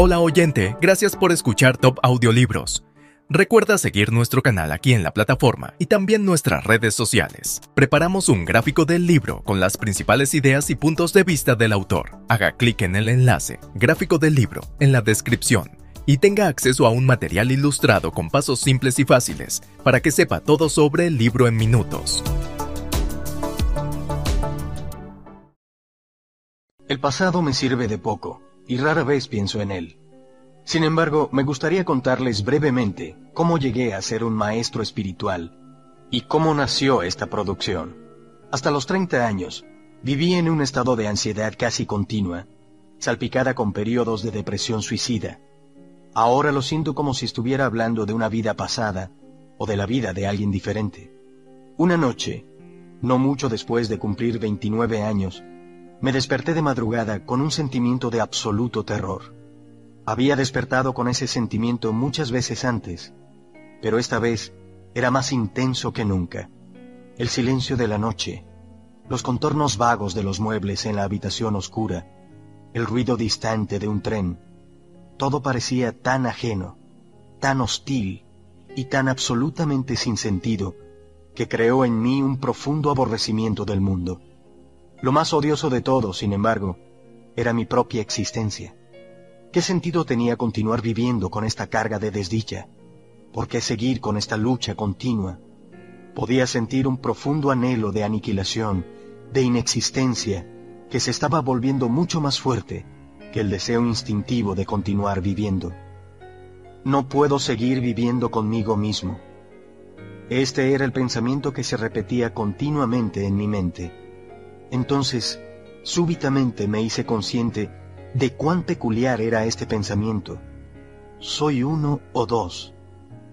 Hola oyente, gracias por escuchar Top Audiolibros. Recuerda seguir nuestro canal aquí en la plataforma y también nuestras redes sociales. Preparamos un gráfico del libro con las principales ideas y puntos de vista del autor. Haga clic en el enlace, gráfico del libro, en la descripción y tenga acceso a un material ilustrado con pasos simples y fáciles para que sepa todo sobre el libro en minutos. El pasado me sirve de poco y rara vez pienso en él. Sin embargo, me gustaría contarles brevemente cómo llegué a ser un maestro espiritual y cómo nació esta producción. Hasta los 30 años, viví en un estado de ansiedad casi continua, salpicada con periodos de depresión suicida. Ahora lo siento como si estuviera hablando de una vida pasada o de la vida de alguien diferente. Una noche, no mucho después de cumplir 29 años, me desperté de madrugada con un sentimiento de absoluto terror. Había despertado con ese sentimiento muchas veces antes, pero esta vez era más intenso que nunca. El silencio de la noche, los contornos vagos de los muebles en la habitación oscura, el ruido distante de un tren, todo parecía tan ajeno, tan hostil y tan absolutamente sin sentido que creó en mí un profundo aborrecimiento del mundo. Lo más odioso de todo, sin embargo, era mi propia existencia. ¿Qué sentido tenía continuar viviendo con esta carga de desdicha? ¿Por qué seguir con esta lucha continua? Podía sentir un profundo anhelo de aniquilación, de inexistencia, que se estaba volviendo mucho más fuerte que el deseo instintivo de continuar viviendo. No puedo seguir viviendo conmigo mismo. Este era el pensamiento que se repetía continuamente en mi mente. Entonces, súbitamente me hice consciente de cuán peculiar era este pensamiento. Soy uno o dos.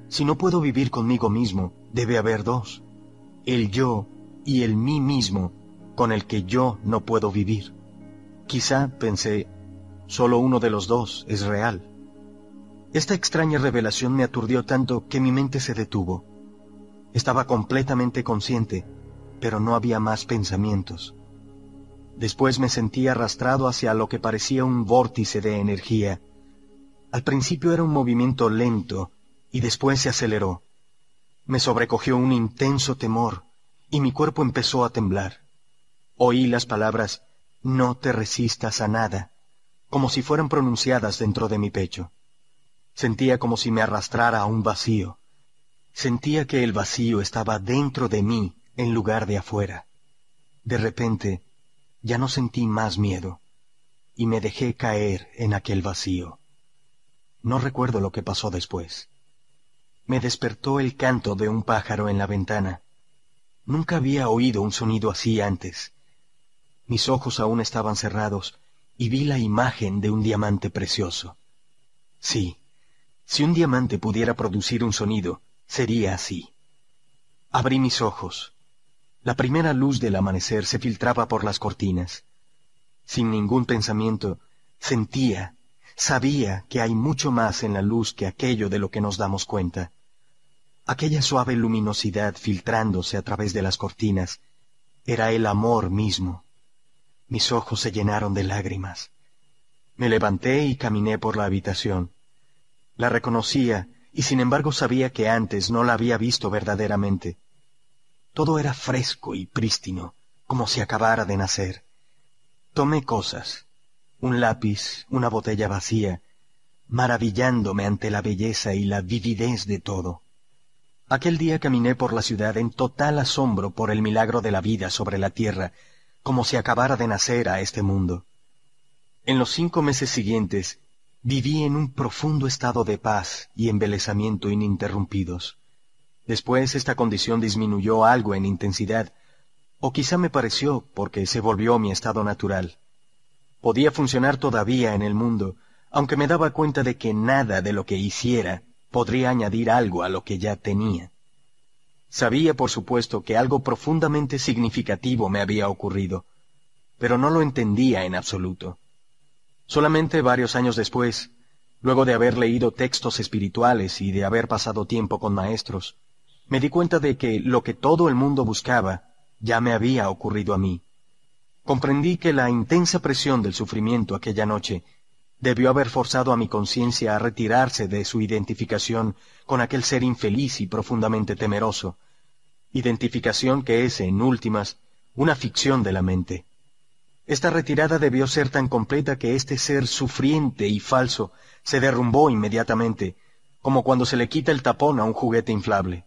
Si no puedo vivir conmigo mismo, debe haber dos. El yo y el mí mismo con el que yo no puedo vivir. Quizá, pensé, solo uno de los dos es real. Esta extraña revelación me aturdió tanto que mi mente se detuvo. Estaba completamente consciente, pero no había más pensamientos. Después me sentí arrastrado hacia lo que parecía un vórtice de energía. Al principio era un movimiento lento y después se aceleró. Me sobrecogió un intenso temor y mi cuerpo empezó a temblar. Oí las palabras No te resistas a nada, como si fueran pronunciadas dentro de mi pecho. Sentía como si me arrastrara a un vacío. Sentía que el vacío estaba dentro de mí en lugar de afuera. De repente, ya no sentí más miedo y me dejé caer en aquel vacío. No recuerdo lo que pasó después. Me despertó el canto de un pájaro en la ventana. Nunca había oído un sonido así antes. Mis ojos aún estaban cerrados y vi la imagen de un diamante precioso. Sí, si un diamante pudiera producir un sonido, sería así. Abrí mis ojos la primera luz del amanecer se filtraba por las cortinas. Sin ningún pensamiento, sentía, sabía que hay mucho más en la luz que aquello de lo que nos damos cuenta. Aquella suave luminosidad filtrándose a través de las cortinas era el amor mismo. Mis ojos se llenaron de lágrimas. Me levanté y caminé por la habitación. La reconocía y sin embargo sabía que antes no la había visto verdaderamente. Todo era fresco y prístino, como si acabara de nacer. Tomé cosas, un lápiz, una botella vacía, maravillándome ante la belleza y la vividez de todo. Aquel día caminé por la ciudad en total asombro por el milagro de la vida sobre la tierra, como si acabara de nacer a este mundo. En los cinco meses siguientes viví en un profundo estado de paz y embelezamiento ininterrumpidos. Después esta condición disminuyó algo en intensidad, o quizá me pareció porque se volvió mi estado natural. Podía funcionar todavía en el mundo, aunque me daba cuenta de que nada de lo que hiciera podría añadir algo a lo que ya tenía. Sabía, por supuesto, que algo profundamente significativo me había ocurrido, pero no lo entendía en absoluto. Solamente varios años después, luego de haber leído textos espirituales y de haber pasado tiempo con maestros, me di cuenta de que lo que todo el mundo buscaba ya me había ocurrido a mí. Comprendí que la intensa presión del sufrimiento aquella noche debió haber forzado a mi conciencia a retirarse de su identificación con aquel ser infeliz y profundamente temeroso, identificación que es, en últimas, una ficción de la mente. Esta retirada debió ser tan completa que este ser sufriente y falso se derrumbó inmediatamente, como cuando se le quita el tapón a un juguete inflable.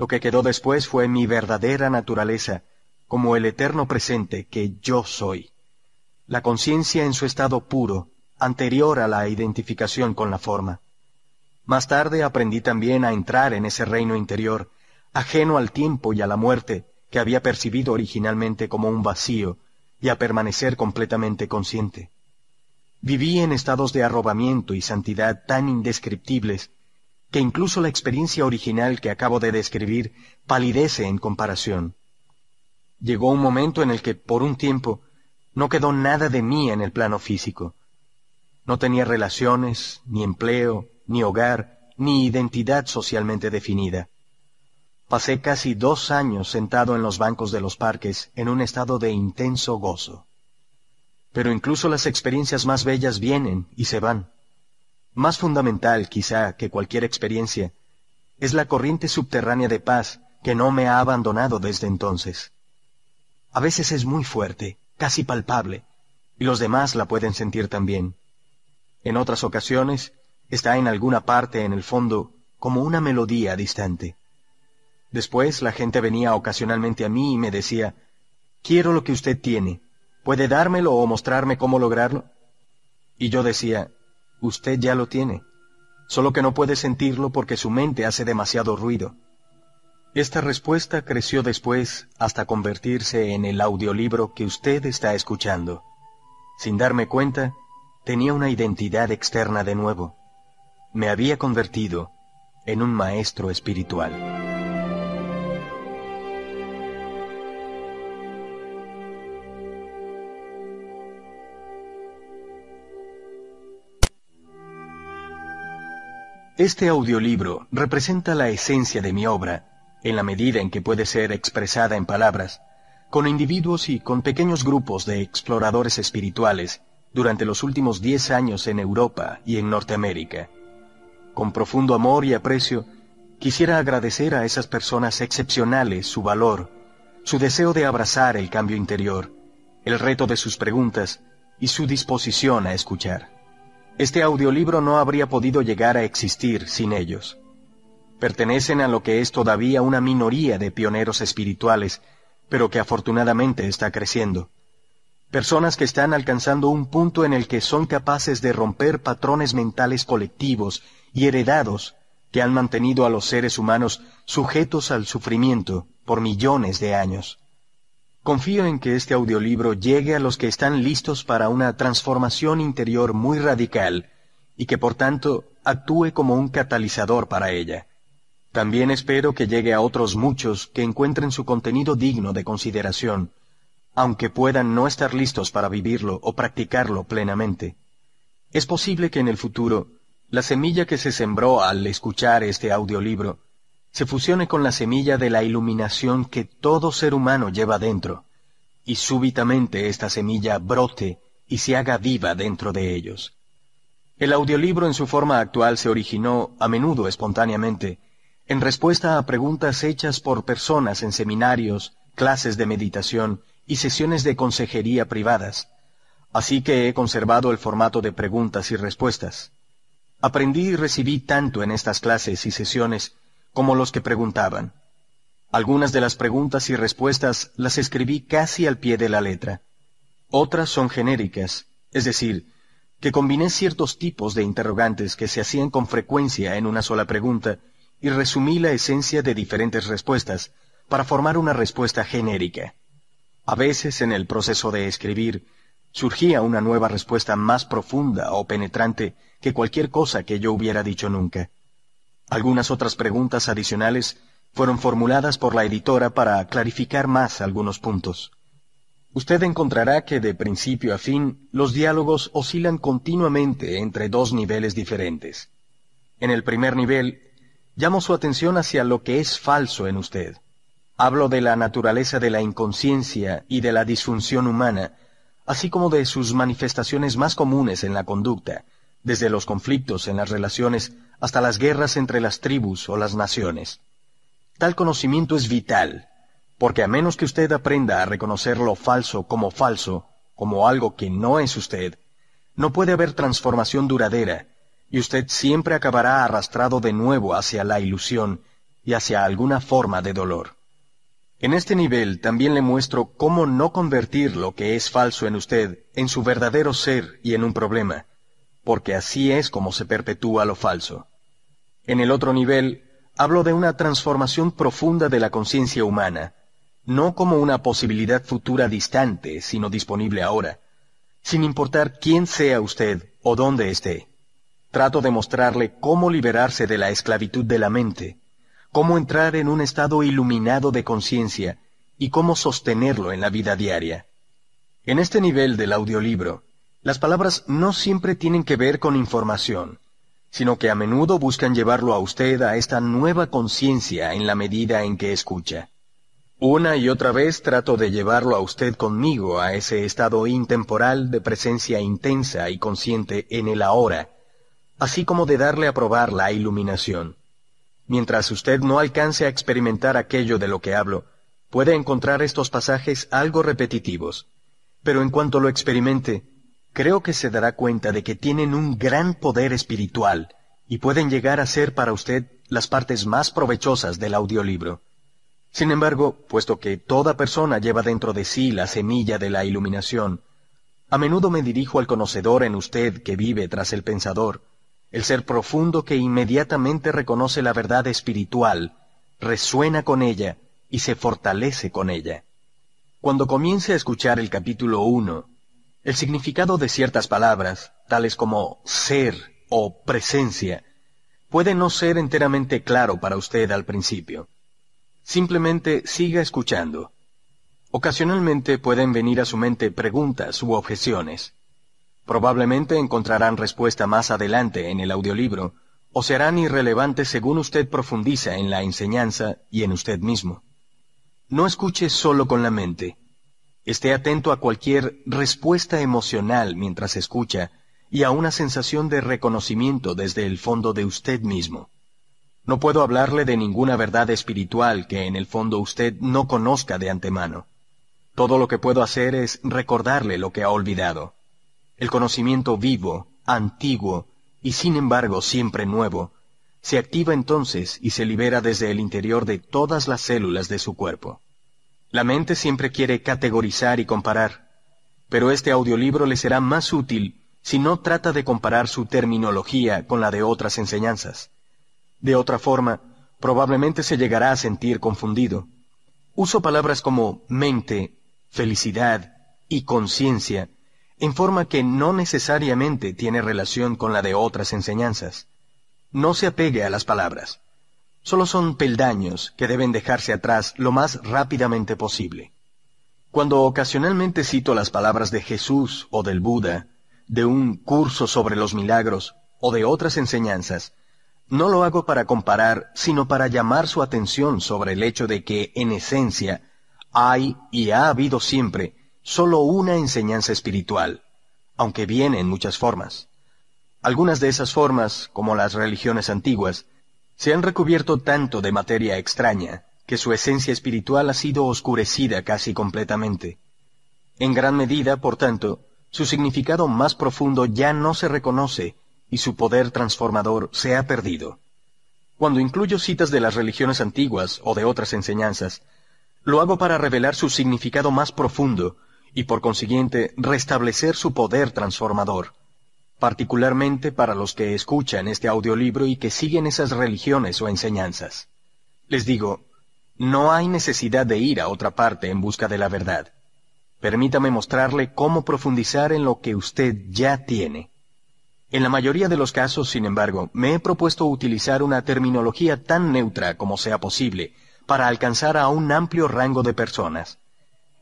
Lo que quedó después fue mi verdadera naturaleza, como el eterno presente que yo soy. La conciencia en su estado puro, anterior a la identificación con la forma. Más tarde aprendí también a entrar en ese reino interior, ajeno al tiempo y a la muerte, que había percibido originalmente como un vacío, y a permanecer completamente consciente. Viví en estados de arrobamiento y santidad tan indescriptibles que incluso la experiencia original que acabo de describir palidece en comparación. Llegó un momento en el que, por un tiempo, no quedó nada de mí en el plano físico. No tenía relaciones, ni empleo, ni hogar, ni identidad socialmente definida. Pasé casi dos años sentado en los bancos de los parques en un estado de intenso gozo. Pero incluso las experiencias más bellas vienen y se van. Más fundamental, quizá, que cualquier experiencia, es la corriente subterránea de paz que no me ha abandonado desde entonces. A veces es muy fuerte, casi palpable, y los demás la pueden sentir también. En otras ocasiones, está en alguna parte en el fondo como una melodía distante. Después la gente venía ocasionalmente a mí y me decía, quiero lo que usted tiene, ¿puede dármelo o mostrarme cómo lograrlo? Y yo decía, usted ya lo tiene, solo que no puede sentirlo porque su mente hace demasiado ruido. Esta respuesta creció después hasta convertirse en el audiolibro que usted está escuchando. Sin darme cuenta, tenía una identidad externa de nuevo. Me había convertido en un maestro espiritual. Este audiolibro representa la esencia de mi obra, en la medida en que puede ser expresada en palabras, con individuos y con pequeños grupos de exploradores espirituales durante los últimos diez años en Europa y en Norteamérica. Con profundo amor y aprecio, quisiera agradecer a esas personas excepcionales su valor, su deseo de abrazar el cambio interior, el reto de sus preguntas y su disposición a escuchar. Este audiolibro no habría podido llegar a existir sin ellos. Pertenecen a lo que es todavía una minoría de pioneros espirituales, pero que afortunadamente está creciendo. Personas que están alcanzando un punto en el que son capaces de romper patrones mentales colectivos y heredados que han mantenido a los seres humanos sujetos al sufrimiento por millones de años. Confío en que este audiolibro llegue a los que están listos para una transformación interior muy radical y que por tanto actúe como un catalizador para ella. También espero que llegue a otros muchos que encuentren su contenido digno de consideración, aunque puedan no estar listos para vivirlo o practicarlo plenamente. Es posible que en el futuro, la semilla que se sembró al escuchar este audiolibro se fusione con la semilla de la iluminación que todo ser humano lleva dentro, y súbitamente esta semilla brote y se haga viva dentro de ellos. El audiolibro en su forma actual se originó, a menudo espontáneamente, en respuesta a preguntas hechas por personas en seminarios, clases de meditación y sesiones de consejería privadas, así que he conservado el formato de preguntas y respuestas. Aprendí y recibí tanto en estas clases y sesiones como los que preguntaban. Algunas de las preguntas y respuestas las escribí casi al pie de la letra. Otras son genéricas, es decir, que combiné ciertos tipos de interrogantes que se hacían con frecuencia en una sola pregunta y resumí la esencia de diferentes respuestas para formar una respuesta genérica. A veces en el proceso de escribir surgía una nueva respuesta más profunda o penetrante que cualquier cosa que yo hubiera dicho nunca. Algunas otras preguntas adicionales fueron formuladas por la editora para clarificar más algunos puntos. Usted encontrará que de principio a fin los diálogos oscilan continuamente entre dos niveles diferentes. En el primer nivel, llamo su atención hacia lo que es falso en usted. Hablo de la naturaleza de la inconsciencia y de la disfunción humana, así como de sus manifestaciones más comunes en la conducta, desde los conflictos en las relaciones hasta las guerras entre las tribus o las naciones. Tal conocimiento es vital, porque a menos que usted aprenda a reconocer lo falso como falso, como algo que no es usted, no puede haber transformación duradera, y usted siempre acabará arrastrado de nuevo hacia la ilusión y hacia alguna forma de dolor. En este nivel también le muestro cómo no convertir lo que es falso en usted en su verdadero ser y en un problema, porque así es como se perpetúa lo falso. En el otro nivel, hablo de una transformación profunda de la conciencia humana, no como una posibilidad futura distante, sino disponible ahora, sin importar quién sea usted o dónde esté. Trato de mostrarle cómo liberarse de la esclavitud de la mente, cómo entrar en un estado iluminado de conciencia y cómo sostenerlo en la vida diaria. En este nivel del audiolibro, las palabras no siempre tienen que ver con información, sino que a menudo buscan llevarlo a usted a esta nueva conciencia en la medida en que escucha. Una y otra vez trato de llevarlo a usted conmigo a ese estado intemporal de presencia intensa y consciente en el ahora, así como de darle a probar la iluminación. Mientras usted no alcance a experimentar aquello de lo que hablo, puede encontrar estos pasajes algo repetitivos, pero en cuanto lo experimente, creo que se dará cuenta de que tienen un gran poder espiritual y pueden llegar a ser para usted las partes más provechosas del audiolibro. Sin embargo, puesto que toda persona lleva dentro de sí la semilla de la iluminación, a menudo me dirijo al conocedor en usted que vive tras el pensador, el ser profundo que inmediatamente reconoce la verdad espiritual, resuena con ella y se fortalece con ella. Cuando comience a escuchar el capítulo 1, el significado de ciertas palabras, tales como ser o presencia, puede no ser enteramente claro para usted al principio. Simplemente siga escuchando. Ocasionalmente pueden venir a su mente preguntas u objeciones. Probablemente encontrarán respuesta más adelante en el audiolibro, o serán irrelevantes según usted profundiza en la enseñanza y en usted mismo. No escuche solo con la mente, Esté atento a cualquier respuesta emocional mientras escucha y a una sensación de reconocimiento desde el fondo de usted mismo. No puedo hablarle de ninguna verdad espiritual que en el fondo usted no conozca de antemano. Todo lo que puedo hacer es recordarle lo que ha olvidado. El conocimiento vivo, antiguo y sin embargo siempre nuevo, se activa entonces y se libera desde el interior de todas las células de su cuerpo. La mente siempre quiere categorizar y comparar, pero este audiolibro le será más útil si no trata de comparar su terminología con la de otras enseñanzas. De otra forma, probablemente se llegará a sentir confundido. Uso palabras como mente, felicidad y conciencia en forma que no necesariamente tiene relación con la de otras enseñanzas. No se apegue a las palabras. Solo son peldaños que deben dejarse atrás lo más rápidamente posible. Cuando ocasionalmente cito las palabras de Jesús o del Buda, de un curso sobre los milagros o de otras enseñanzas, no lo hago para comparar, sino para llamar su atención sobre el hecho de que, en esencia, hay y ha habido siempre solo una enseñanza espiritual, aunque viene en muchas formas. Algunas de esas formas, como las religiones antiguas, se han recubierto tanto de materia extraña que su esencia espiritual ha sido oscurecida casi completamente. En gran medida, por tanto, su significado más profundo ya no se reconoce y su poder transformador se ha perdido. Cuando incluyo citas de las religiones antiguas o de otras enseñanzas, lo hago para revelar su significado más profundo y por consiguiente restablecer su poder transformador particularmente para los que escuchan este audiolibro y que siguen esas religiones o enseñanzas. Les digo, no hay necesidad de ir a otra parte en busca de la verdad. Permítame mostrarle cómo profundizar en lo que usted ya tiene. En la mayoría de los casos, sin embargo, me he propuesto utilizar una terminología tan neutra como sea posible para alcanzar a un amplio rango de personas.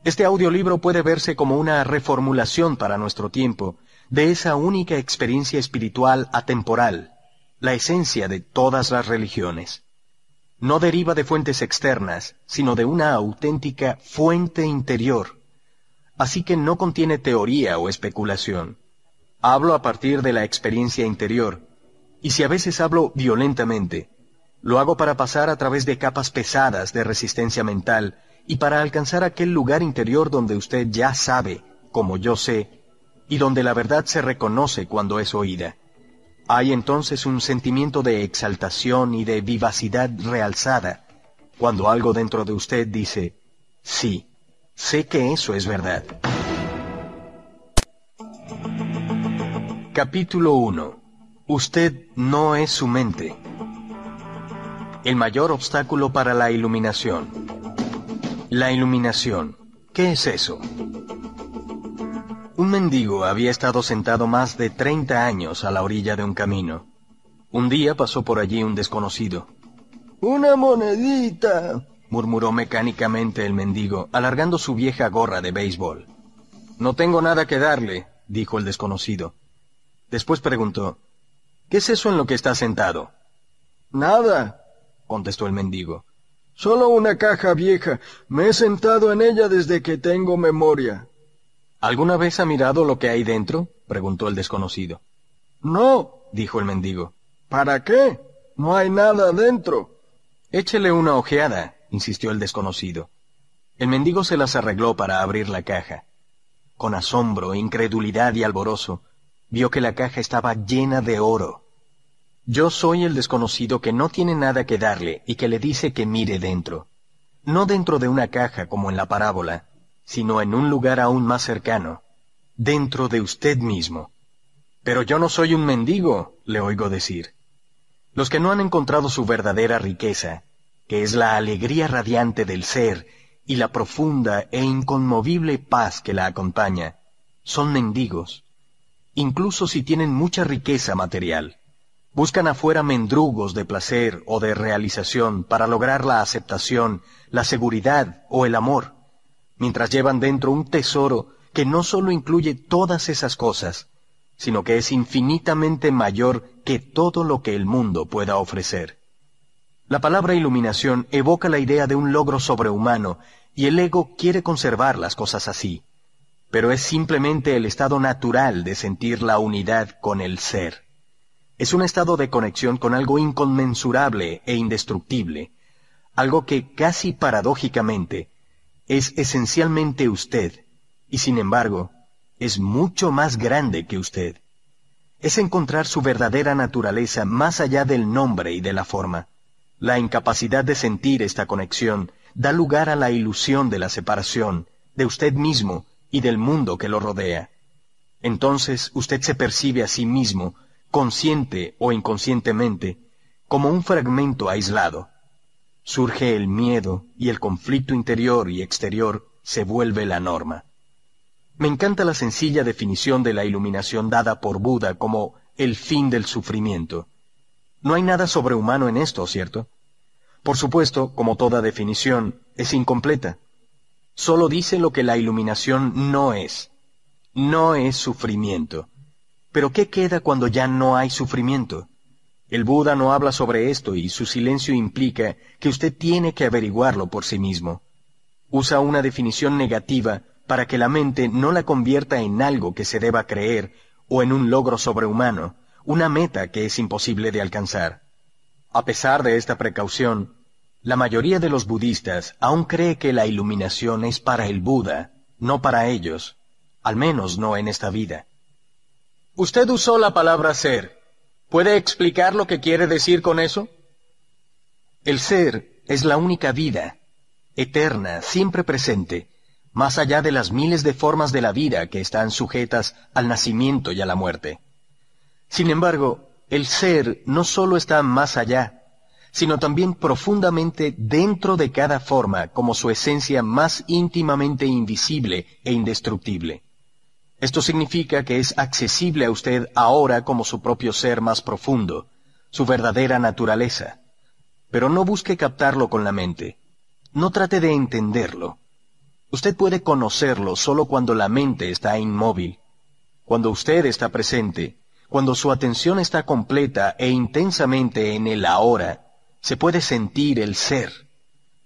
Este audiolibro puede verse como una reformulación para nuestro tiempo de esa única experiencia espiritual atemporal, la esencia de todas las religiones. No deriva de fuentes externas, sino de una auténtica fuente interior. así que no contiene teoría o especulación. Hablo a partir de la experiencia interior, y si a veces hablo violentamente, lo hago para pasar a través de capas pesadas de resistencia mental y para alcanzar aquel lugar interior donde usted ya sabe, como yo sé, y donde la verdad se reconoce cuando es oída. Hay entonces un sentimiento de exaltación y de vivacidad realzada, cuando algo dentro de usted dice, sí, sé que eso es verdad. Capítulo 1. Usted no es su mente. El mayor obstáculo para la iluminación. La iluminación. ¿Qué es eso? Un mendigo había estado sentado más de 30 años a la orilla de un camino. Un día pasó por allí un desconocido. Una monedita, murmuró mecánicamente el mendigo, alargando su vieja gorra de béisbol. No tengo nada que darle, dijo el desconocido. Después preguntó, ¿Qué es eso en lo que está sentado? Nada, contestó el mendigo. Solo una caja vieja. Me he sentado en ella desde que tengo memoria. ¿Alguna vez ha mirado lo que hay dentro? preguntó el desconocido. No, dijo el mendigo. ¿Para qué? No hay nada dentro. Échele una ojeada, insistió el desconocido. El mendigo se las arregló para abrir la caja. Con asombro, incredulidad y alborozo, vio que la caja estaba llena de oro. Yo soy el desconocido que no tiene nada que darle y que le dice que mire dentro. No dentro de una caja como en la parábola, sino en un lugar aún más cercano, dentro de usted mismo. Pero yo no soy un mendigo, le oigo decir. Los que no han encontrado su verdadera riqueza, que es la alegría radiante del ser y la profunda e inconmovible paz que la acompaña, son mendigos, incluso si tienen mucha riqueza material. Buscan afuera mendrugos de placer o de realización para lograr la aceptación, la seguridad o el amor, mientras llevan dentro un tesoro que no solo incluye todas esas cosas, sino que es infinitamente mayor que todo lo que el mundo pueda ofrecer. La palabra iluminación evoca la idea de un logro sobrehumano y el ego quiere conservar las cosas así, pero es simplemente el estado natural de sentir la unidad con el ser. Es un estado de conexión con algo inconmensurable e indestructible, algo que casi paradójicamente es esencialmente usted, y sin embargo, es mucho más grande que usted. Es encontrar su verdadera naturaleza más allá del nombre y de la forma. La incapacidad de sentir esta conexión da lugar a la ilusión de la separación, de usted mismo y del mundo que lo rodea. Entonces usted se percibe a sí mismo consciente o inconscientemente, como un fragmento aislado. Surge el miedo y el conflicto interior y exterior se vuelve la norma. Me encanta la sencilla definición de la iluminación dada por Buda como el fin del sufrimiento. No hay nada sobrehumano en esto, ¿cierto? Por supuesto, como toda definición, es incompleta. Solo dice lo que la iluminación no es. No es sufrimiento. Pero ¿qué queda cuando ya no hay sufrimiento? El Buda no habla sobre esto y su silencio implica que usted tiene que averiguarlo por sí mismo. Usa una definición negativa para que la mente no la convierta en algo que se deba creer o en un logro sobrehumano, una meta que es imposible de alcanzar. A pesar de esta precaución, la mayoría de los budistas aún cree que la iluminación es para el Buda, no para ellos, al menos no en esta vida. Usted usó la palabra ser. ¿Puede explicar lo que quiere decir con eso? El ser es la única vida, eterna, siempre presente, más allá de las miles de formas de la vida que están sujetas al nacimiento y a la muerte. Sin embargo, el ser no solo está más allá, sino también profundamente dentro de cada forma como su esencia más íntimamente invisible e indestructible. Esto significa que es accesible a usted ahora como su propio ser más profundo, su verdadera naturaleza. Pero no busque captarlo con la mente. No trate de entenderlo. Usted puede conocerlo solo cuando la mente está inmóvil. Cuando usted está presente, cuando su atención está completa e intensamente en el ahora, se puede sentir el ser,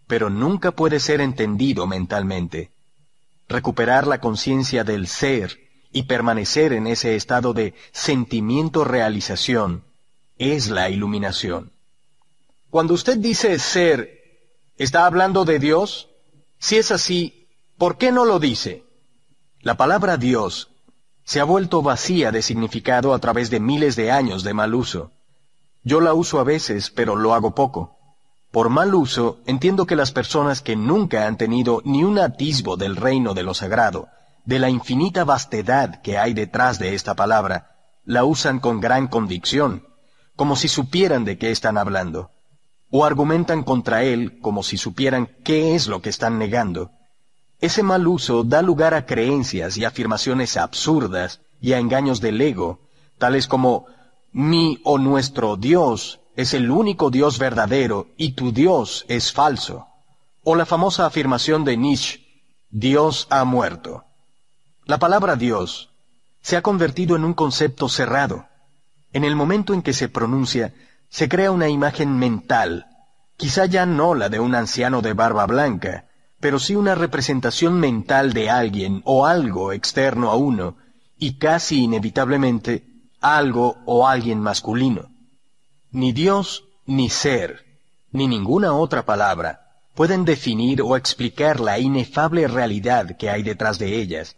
pero nunca puede ser entendido mentalmente. Recuperar la conciencia del ser y permanecer en ese estado de sentimiento-realización, es la iluminación. Cuando usted dice ser, ¿está hablando de Dios? Si es así, ¿por qué no lo dice? La palabra Dios se ha vuelto vacía de significado a través de miles de años de mal uso. Yo la uso a veces, pero lo hago poco. Por mal uso, entiendo que las personas que nunca han tenido ni un atisbo del reino de lo sagrado, de la infinita vastedad que hay detrás de esta palabra, la usan con gran convicción, como si supieran de qué están hablando, o argumentan contra él como si supieran qué es lo que están negando. Ese mal uso da lugar a creencias y afirmaciones absurdas y a engaños del ego, tales como mi o nuestro Dios es el único Dios verdadero y tu Dios es falso. O la famosa afirmación de Nietzsche, Dios ha muerto. La palabra Dios se ha convertido en un concepto cerrado. En el momento en que se pronuncia, se crea una imagen mental, quizá ya no la de un anciano de barba blanca, pero sí una representación mental de alguien o algo externo a uno, y casi inevitablemente algo o alguien masculino. Ni Dios, ni ser, ni ninguna otra palabra pueden definir o explicar la inefable realidad que hay detrás de ellas.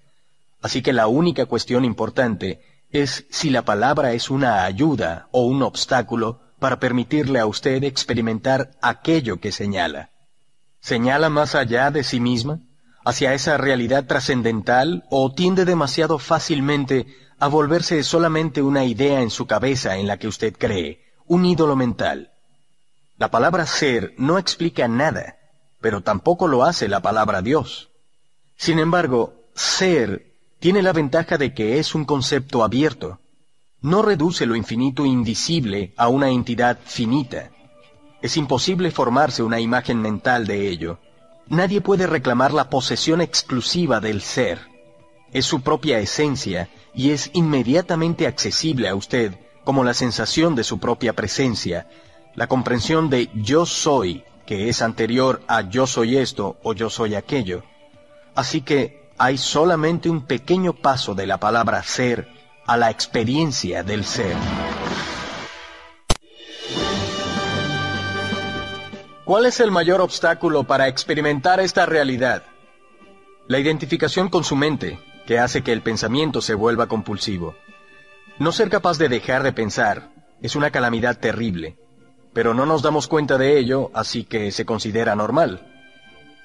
Así que la única cuestión importante es si la palabra es una ayuda o un obstáculo para permitirle a usted experimentar aquello que señala señala más allá de sí misma, hacia esa realidad trascendental, o tiende demasiado fácilmente a volverse solamente una idea en su cabeza en la que usted cree, un ídolo mental. La palabra ser no explica nada, pero tampoco lo hace la palabra Dios. Sin embargo, ser tiene la ventaja de que es un concepto abierto. No reduce lo infinito invisible a una entidad finita. Es imposible formarse una imagen mental de ello. Nadie puede reclamar la posesión exclusiva del ser. Es su propia esencia y es inmediatamente accesible a usted como la sensación de su propia presencia, la comprensión de yo soy, que es anterior a yo soy esto o yo soy aquello. Así que hay solamente un pequeño paso de la palabra ser a la experiencia del ser. ¿Cuál es el mayor obstáculo para experimentar esta realidad? La identificación con su mente, que hace que el pensamiento se vuelva compulsivo. No ser capaz de dejar de pensar es una calamidad terrible, pero no nos damos cuenta de ello, así que se considera normal.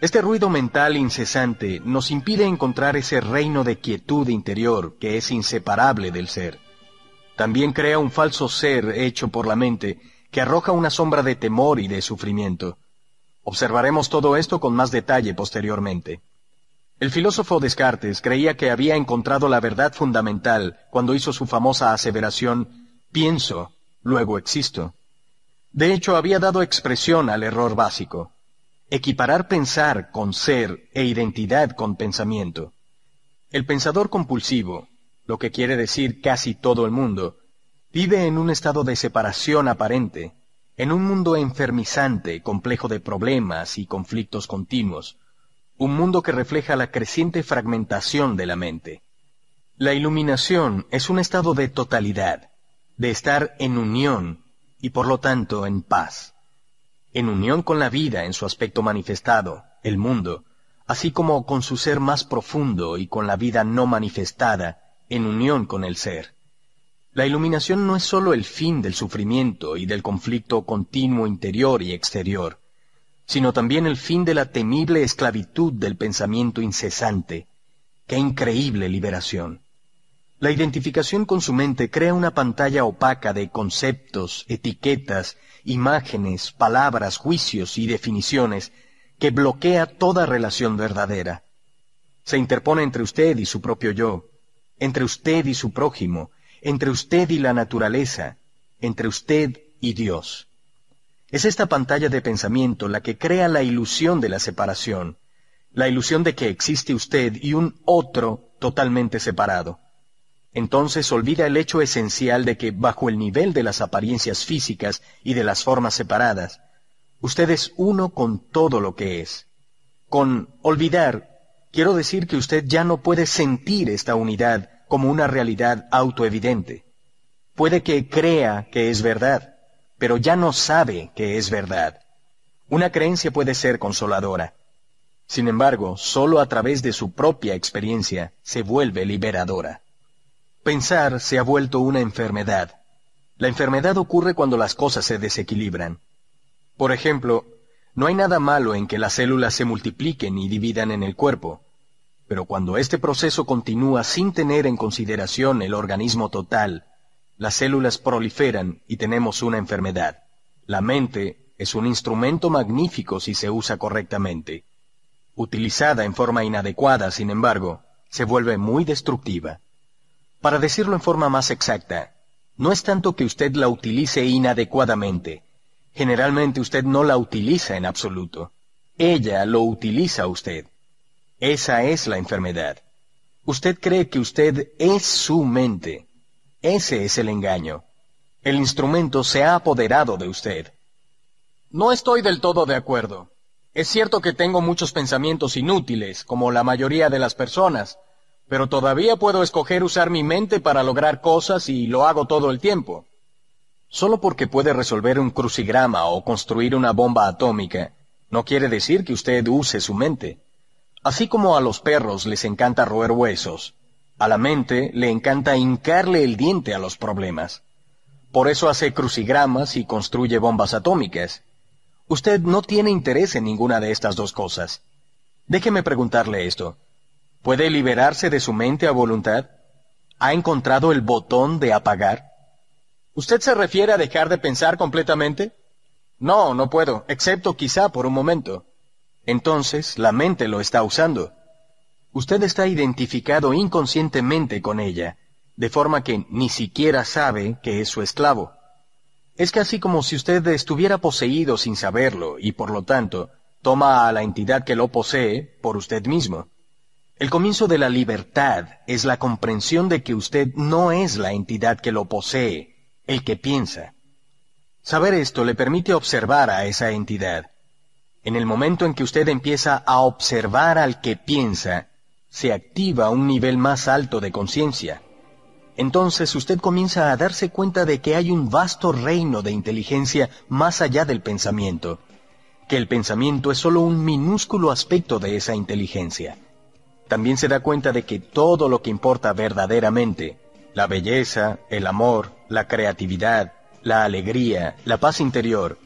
Este ruido mental incesante nos impide encontrar ese reino de quietud interior que es inseparable del ser. También crea un falso ser hecho por la mente que arroja una sombra de temor y de sufrimiento. Observaremos todo esto con más detalle posteriormente. El filósofo Descartes creía que había encontrado la verdad fundamental cuando hizo su famosa aseveración pienso, luego existo. De hecho, había dado expresión al error básico, equiparar pensar con ser e identidad con pensamiento. El pensador compulsivo, lo que quiere decir casi todo el mundo, Vive en un estado de separación aparente, en un mundo enfermizante, complejo de problemas y conflictos continuos, un mundo que refleja la creciente fragmentación de la mente. La iluminación es un estado de totalidad, de estar en unión y por lo tanto en paz, en unión con la vida en su aspecto manifestado, el mundo, así como con su ser más profundo y con la vida no manifestada, en unión con el ser. La iluminación no es sólo el fin del sufrimiento y del conflicto continuo interior y exterior, sino también el fin de la temible esclavitud del pensamiento incesante. ¡Qué increíble liberación! La identificación con su mente crea una pantalla opaca de conceptos, etiquetas, imágenes, palabras, juicios y definiciones que bloquea toda relación verdadera. Se interpone entre usted y su propio yo, entre usted y su prójimo, entre usted y la naturaleza, entre usted y Dios. Es esta pantalla de pensamiento la que crea la ilusión de la separación, la ilusión de que existe usted y un otro totalmente separado. Entonces olvida el hecho esencial de que bajo el nivel de las apariencias físicas y de las formas separadas, usted es uno con todo lo que es. Con olvidar, quiero decir que usted ya no puede sentir esta unidad como una realidad autoevidente. Puede que crea que es verdad, pero ya no sabe que es verdad. Una creencia puede ser consoladora. Sin embargo, sólo a través de su propia experiencia se vuelve liberadora. Pensar se ha vuelto una enfermedad. La enfermedad ocurre cuando las cosas se desequilibran. Por ejemplo, no hay nada malo en que las células se multipliquen y dividan en el cuerpo, pero cuando este proceso continúa sin tener en consideración el organismo total, las células proliferan y tenemos una enfermedad. La mente es un instrumento magnífico si se usa correctamente. Utilizada en forma inadecuada, sin embargo, se vuelve muy destructiva. Para decirlo en forma más exacta, no es tanto que usted la utilice inadecuadamente. Generalmente usted no la utiliza en absoluto. Ella lo utiliza usted. Esa es la enfermedad. Usted cree que usted es su mente. Ese es el engaño. El instrumento se ha apoderado de usted. No estoy del todo de acuerdo. Es cierto que tengo muchos pensamientos inútiles, como la mayoría de las personas, pero todavía puedo escoger usar mi mente para lograr cosas y lo hago todo el tiempo. Solo porque puede resolver un crucigrama o construir una bomba atómica, no quiere decir que usted use su mente. Así como a los perros les encanta roer huesos, a la mente le encanta hincarle el diente a los problemas. Por eso hace crucigramas y construye bombas atómicas. Usted no tiene interés en ninguna de estas dos cosas. Déjeme preguntarle esto. ¿Puede liberarse de su mente a voluntad? ¿Ha encontrado el botón de apagar? ¿Usted se refiere a dejar de pensar completamente? No, no puedo, excepto quizá por un momento. Entonces, la mente lo está usando. Usted está identificado inconscientemente con ella, de forma que ni siquiera sabe que es su esclavo. Es casi como si usted estuviera poseído sin saberlo y por lo tanto toma a la entidad que lo posee por usted mismo. El comienzo de la libertad es la comprensión de que usted no es la entidad que lo posee, el que piensa. Saber esto le permite observar a esa entidad. En el momento en que usted empieza a observar al que piensa, se activa un nivel más alto de conciencia. Entonces usted comienza a darse cuenta de que hay un vasto reino de inteligencia más allá del pensamiento, que el pensamiento es solo un minúsculo aspecto de esa inteligencia también se da cuenta de que todo lo que importa verdaderamente, la belleza, el amor, la creatividad, la alegría, la paz interior,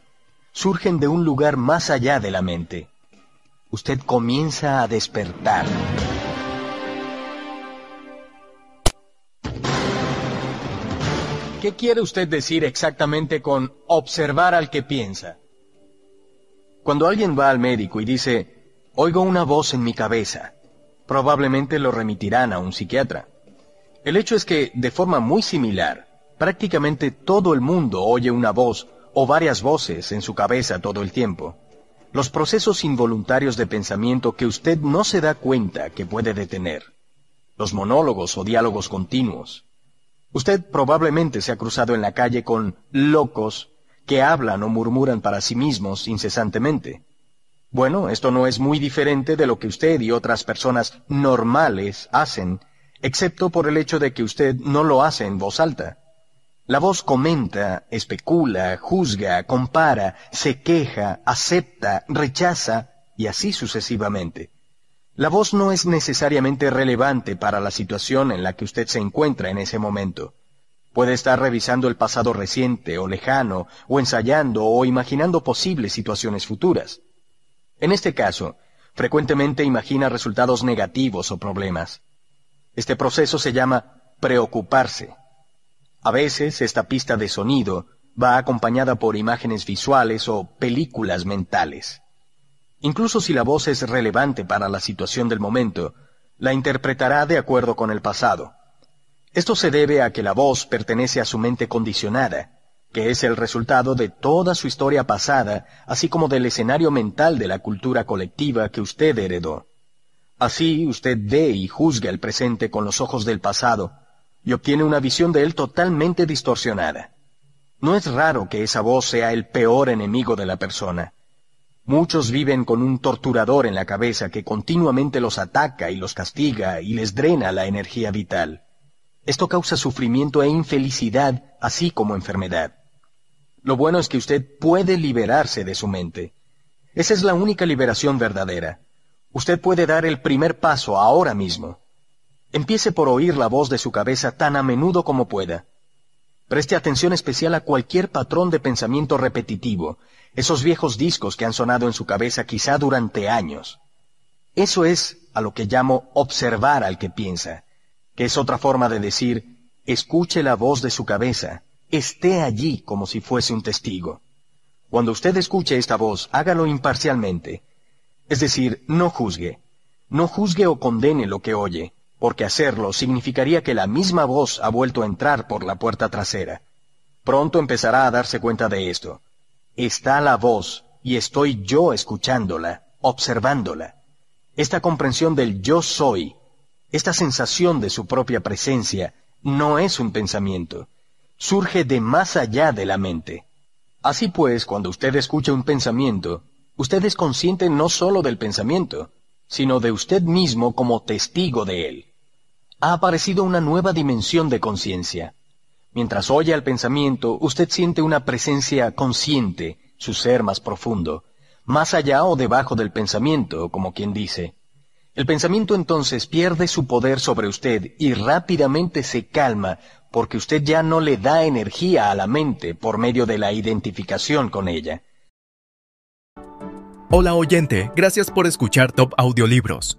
surgen de un lugar más allá de la mente. Usted comienza a despertar. ¿Qué quiere usted decir exactamente con observar al que piensa? Cuando alguien va al médico y dice, oigo una voz en mi cabeza, probablemente lo remitirán a un psiquiatra. El hecho es que, de forma muy similar, prácticamente todo el mundo oye una voz o varias voces en su cabeza todo el tiempo. Los procesos involuntarios de pensamiento que usted no se da cuenta que puede detener. Los monólogos o diálogos continuos. Usted probablemente se ha cruzado en la calle con locos que hablan o murmuran para sí mismos incesantemente. Bueno, esto no es muy diferente de lo que usted y otras personas normales hacen, excepto por el hecho de que usted no lo hace en voz alta. La voz comenta, especula, juzga, compara, se queja, acepta, rechaza, y así sucesivamente. La voz no es necesariamente relevante para la situación en la que usted se encuentra en ese momento. Puede estar revisando el pasado reciente o lejano, o ensayando o imaginando posibles situaciones futuras. En este caso, frecuentemente imagina resultados negativos o problemas. Este proceso se llama preocuparse. A veces esta pista de sonido va acompañada por imágenes visuales o películas mentales. Incluso si la voz es relevante para la situación del momento, la interpretará de acuerdo con el pasado. Esto se debe a que la voz pertenece a su mente condicionada, que es el resultado de toda su historia pasada, así como del escenario mental de la cultura colectiva que usted heredó. Así usted ve y juzga el presente con los ojos del pasado, y obtiene una visión de él totalmente distorsionada. No es raro que esa voz sea el peor enemigo de la persona. Muchos viven con un torturador en la cabeza que continuamente los ataca y los castiga y les drena la energía vital. Esto causa sufrimiento e infelicidad, así como enfermedad. Lo bueno es que usted puede liberarse de su mente. Esa es la única liberación verdadera. Usted puede dar el primer paso ahora mismo. Empiece por oír la voz de su cabeza tan a menudo como pueda. Preste atención especial a cualquier patrón de pensamiento repetitivo, esos viejos discos que han sonado en su cabeza quizá durante años. Eso es a lo que llamo observar al que piensa, que es otra forma de decir, escuche la voz de su cabeza, esté allí como si fuese un testigo. Cuando usted escuche esta voz, hágalo imparcialmente. Es decir, no juzgue. No juzgue o condene lo que oye, porque hacerlo significaría que la misma voz ha vuelto a entrar por la puerta trasera. Pronto empezará a darse cuenta de esto. Está la voz, y estoy yo escuchándola, observándola. Esta comprensión del yo soy, esta sensación de su propia presencia, no es un pensamiento, surge de más allá de la mente. Así pues, cuando usted escucha un pensamiento, usted es consciente no sólo del pensamiento, sino de usted mismo como testigo de él. Ha aparecido una nueva dimensión de conciencia. Mientras oye al pensamiento, usted siente una presencia consciente, su ser más profundo, más allá o debajo del pensamiento, como quien dice. El pensamiento entonces pierde su poder sobre usted y rápidamente se calma porque usted ya no le da energía a la mente por medio de la identificación con ella. Hola oyente, gracias por escuchar Top Audiolibros.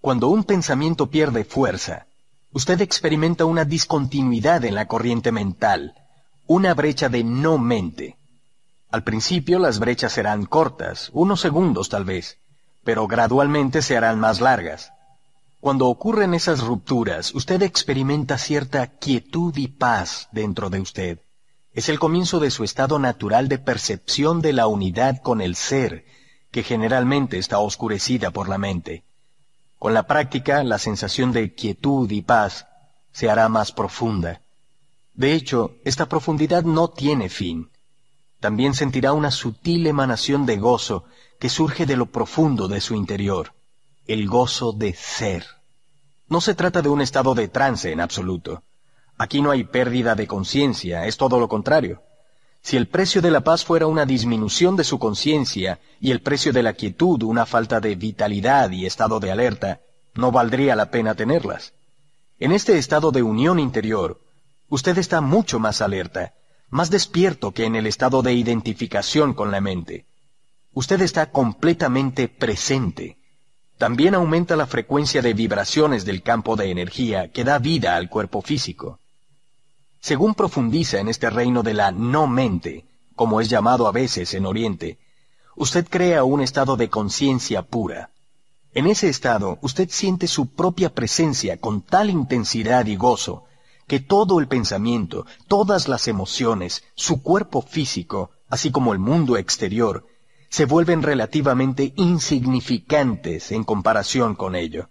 Cuando un pensamiento pierde fuerza, usted experimenta una discontinuidad en la corriente mental, una brecha de no mente. Al principio las brechas serán cortas, unos segundos tal vez, pero gradualmente se harán más largas. Cuando ocurren esas rupturas, usted experimenta cierta quietud y paz dentro de usted es el comienzo de su estado natural de percepción de la unidad con el ser, que generalmente está oscurecida por la mente. Con la práctica, la sensación de quietud y paz se hará más profunda. De hecho, esta profundidad no tiene fin. También sentirá una sutil emanación de gozo que surge de lo profundo de su interior, el gozo de ser. No se trata de un estado de trance en absoluto. Aquí no hay pérdida de conciencia, es todo lo contrario. Si el precio de la paz fuera una disminución de su conciencia y el precio de la quietud una falta de vitalidad y estado de alerta, no valdría la pena tenerlas. En este estado de unión interior, usted está mucho más alerta, más despierto que en el estado de identificación con la mente. Usted está completamente presente. También aumenta la frecuencia de vibraciones del campo de energía que da vida al cuerpo físico. Según profundiza en este reino de la no mente, como es llamado a veces en Oriente, usted crea un estado de conciencia pura. En ese estado usted siente su propia presencia con tal intensidad y gozo que todo el pensamiento, todas las emociones, su cuerpo físico, así como el mundo exterior, se vuelven relativamente insignificantes en comparación con ello.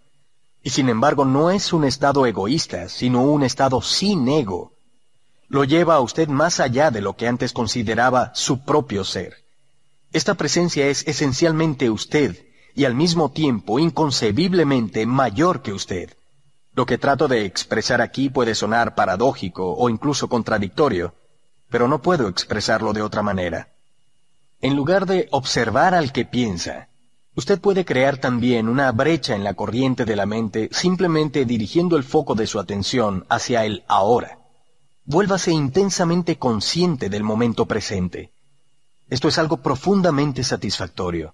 Y sin embargo no es un estado egoísta, sino un estado sin ego, lo lleva a usted más allá de lo que antes consideraba su propio ser. Esta presencia es esencialmente usted y al mismo tiempo inconcebiblemente mayor que usted. Lo que trato de expresar aquí puede sonar paradójico o incluso contradictorio, pero no puedo expresarlo de otra manera. En lugar de observar al que piensa, usted puede crear también una brecha en la corriente de la mente simplemente dirigiendo el foco de su atención hacia el ahora vuélvase intensamente consciente del momento presente. Esto es algo profundamente satisfactorio.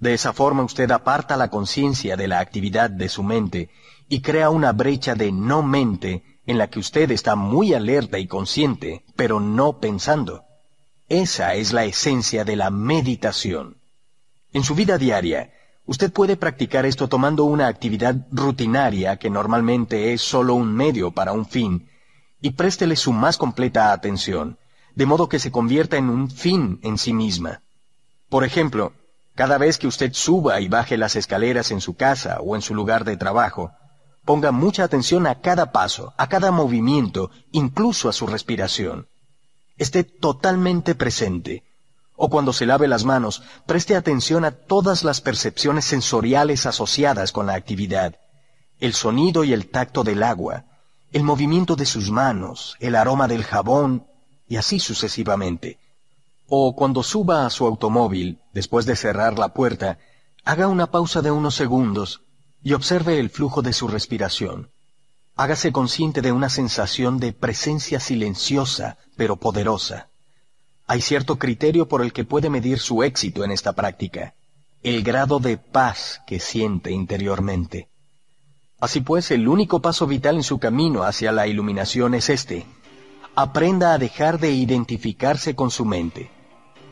De esa forma usted aparta la conciencia de la actividad de su mente y crea una brecha de no mente en la que usted está muy alerta y consciente, pero no pensando. Esa es la esencia de la meditación. En su vida diaria, usted puede practicar esto tomando una actividad rutinaria que normalmente es solo un medio para un fin, y préstele su más completa atención, de modo que se convierta en un fin en sí misma. Por ejemplo, cada vez que usted suba y baje las escaleras en su casa o en su lugar de trabajo, ponga mucha atención a cada paso, a cada movimiento, incluso a su respiración. Esté totalmente presente, o cuando se lave las manos, preste atención a todas las percepciones sensoriales asociadas con la actividad, el sonido y el tacto del agua, el movimiento de sus manos, el aroma del jabón, y así sucesivamente. O cuando suba a su automóvil, después de cerrar la puerta, haga una pausa de unos segundos y observe el flujo de su respiración. Hágase consciente de una sensación de presencia silenciosa pero poderosa. Hay cierto criterio por el que puede medir su éxito en esta práctica, el grado de paz que siente interiormente. Así pues, el único paso vital en su camino hacia la iluminación es este. Aprenda a dejar de identificarse con su mente.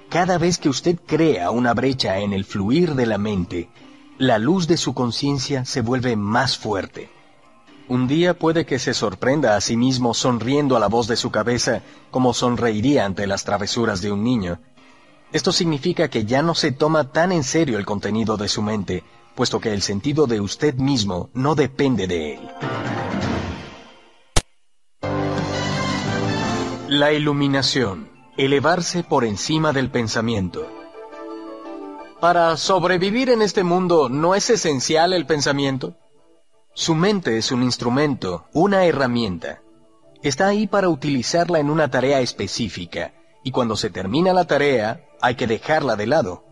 Cada vez que usted crea una brecha en el fluir de la mente, la luz de su conciencia se vuelve más fuerte. Un día puede que se sorprenda a sí mismo sonriendo a la voz de su cabeza como sonreiría ante las travesuras de un niño. Esto significa que ya no se toma tan en serio el contenido de su mente, puesto que el sentido de usted mismo no depende de él. La iluminación. Elevarse por encima del pensamiento. Para sobrevivir en este mundo, ¿no es esencial el pensamiento? Su mente es un instrumento, una herramienta. Está ahí para utilizarla en una tarea específica, y cuando se termina la tarea, hay que dejarla de lado.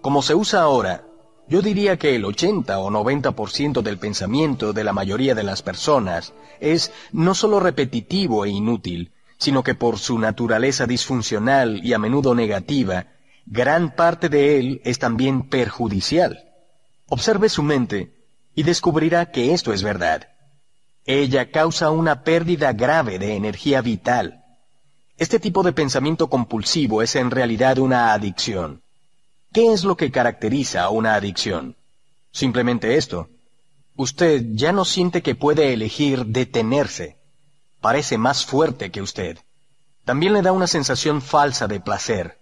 Como se usa ahora, yo diría que el 80 o 90% del pensamiento de la mayoría de las personas es no solo repetitivo e inútil, sino que por su naturaleza disfuncional y a menudo negativa, gran parte de él es también perjudicial. Observe su mente y descubrirá que esto es verdad. Ella causa una pérdida grave de energía vital. Este tipo de pensamiento compulsivo es en realidad una adicción. ¿Qué es lo que caracteriza a una adicción? Simplemente esto. Usted ya no siente que puede elegir detenerse. Parece más fuerte que usted. También le da una sensación falsa de placer,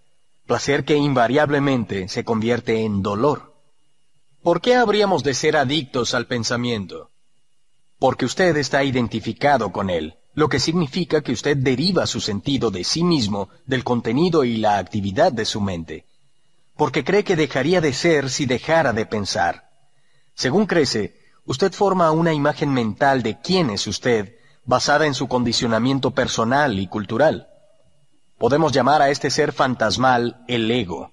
placer que invariablemente se convierte en dolor. ¿Por qué habríamos de ser adictos al pensamiento? Porque usted está identificado con él, lo que significa que usted deriva su sentido de sí mismo del contenido y la actividad de su mente. Porque cree que dejaría de ser si dejara de pensar. Según crece, usted forma una imagen mental de quién es usted, basada en su condicionamiento personal y cultural. Podemos llamar a este ser fantasmal el ego.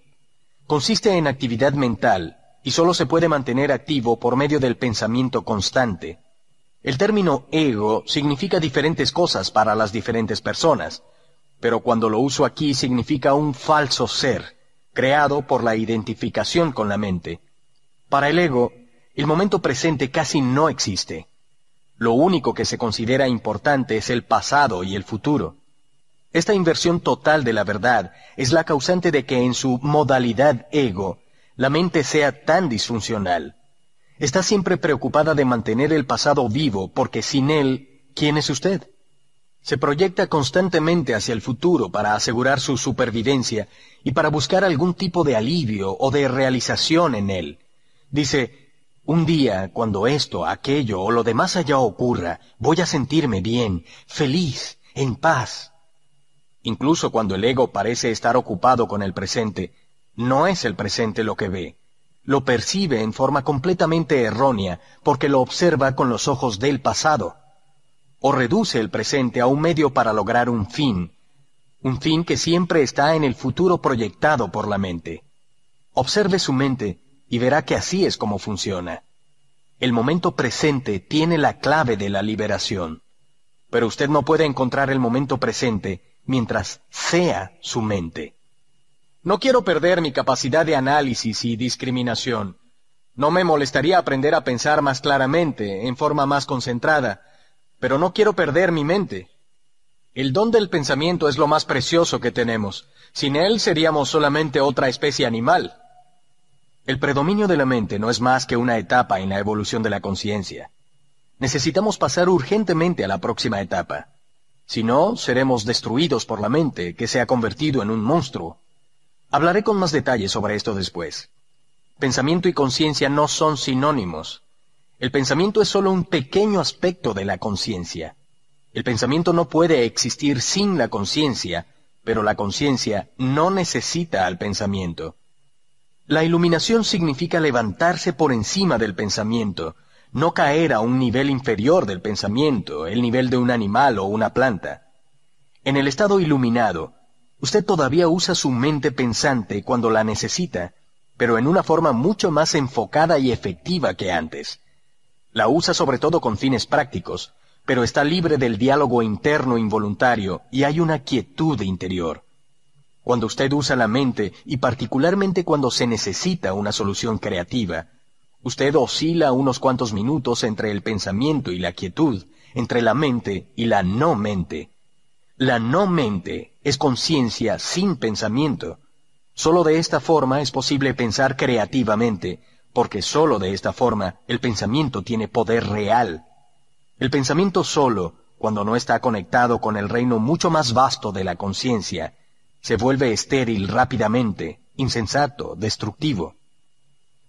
Consiste en actividad mental, y solo se puede mantener activo por medio del pensamiento constante. El término ego significa diferentes cosas para las diferentes personas, pero cuando lo uso aquí significa un falso ser, creado por la identificación con la mente. Para el ego, el momento presente casi no existe. Lo único que se considera importante es el pasado y el futuro. Esta inversión total de la verdad es la causante de que en su modalidad ego la mente sea tan disfuncional. Está siempre preocupada de mantener el pasado vivo porque sin él, ¿quién es usted? Se proyecta constantemente hacia el futuro para asegurar su supervivencia y para buscar algún tipo de alivio o de realización en él. Dice, un día, cuando esto, aquello o lo demás allá ocurra, voy a sentirme bien, feliz, en paz. Incluso cuando el ego parece estar ocupado con el presente, no es el presente lo que ve. Lo percibe en forma completamente errónea porque lo observa con los ojos del pasado. O reduce el presente a un medio para lograr un fin. Un fin que siempre está en el futuro proyectado por la mente. Observe su mente y verá que así es como funciona. El momento presente tiene la clave de la liberación. Pero usted no puede encontrar el momento presente mientras sea su mente. No quiero perder mi capacidad de análisis y discriminación. No me molestaría aprender a pensar más claramente, en forma más concentrada, pero no quiero perder mi mente. El don del pensamiento es lo más precioso que tenemos. Sin él seríamos solamente otra especie animal. El predominio de la mente no es más que una etapa en la evolución de la conciencia. Necesitamos pasar urgentemente a la próxima etapa. Si no, seremos destruidos por la mente, que se ha convertido en un monstruo. Hablaré con más detalles sobre esto después. Pensamiento y conciencia no son sinónimos. El pensamiento es solo un pequeño aspecto de la conciencia. El pensamiento no puede existir sin la conciencia, pero la conciencia no necesita al pensamiento. La iluminación significa levantarse por encima del pensamiento, no caer a un nivel inferior del pensamiento, el nivel de un animal o una planta. En el estado iluminado, usted todavía usa su mente pensante cuando la necesita, pero en una forma mucho más enfocada y efectiva que antes. La usa sobre todo con fines prácticos, pero está libre del diálogo interno involuntario y hay una quietud interior. Cuando usted usa la mente, y particularmente cuando se necesita una solución creativa, usted oscila unos cuantos minutos entre el pensamiento y la quietud, entre la mente y la no mente. La no mente es conciencia sin pensamiento. Solo de esta forma es posible pensar creativamente, porque solo de esta forma el pensamiento tiene poder real. El pensamiento solo, cuando no está conectado con el reino mucho más vasto de la conciencia, se vuelve estéril rápidamente, insensato, destructivo.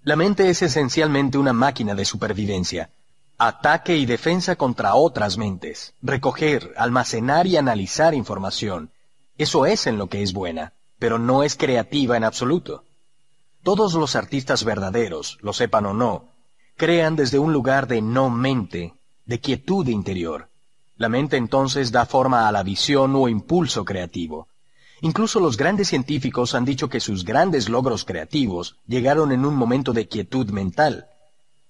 La mente es esencialmente una máquina de supervivencia, ataque y defensa contra otras mentes, recoger, almacenar y analizar información. Eso es en lo que es buena, pero no es creativa en absoluto. Todos los artistas verdaderos, lo sepan o no, crean desde un lugar de no mente, de quietud interior. La mente entonces da forma a la visión o impulso creativo. Incluso los grandes científicos han dicho que sus grandes logros creativos llegaron en un momento de quietud mental.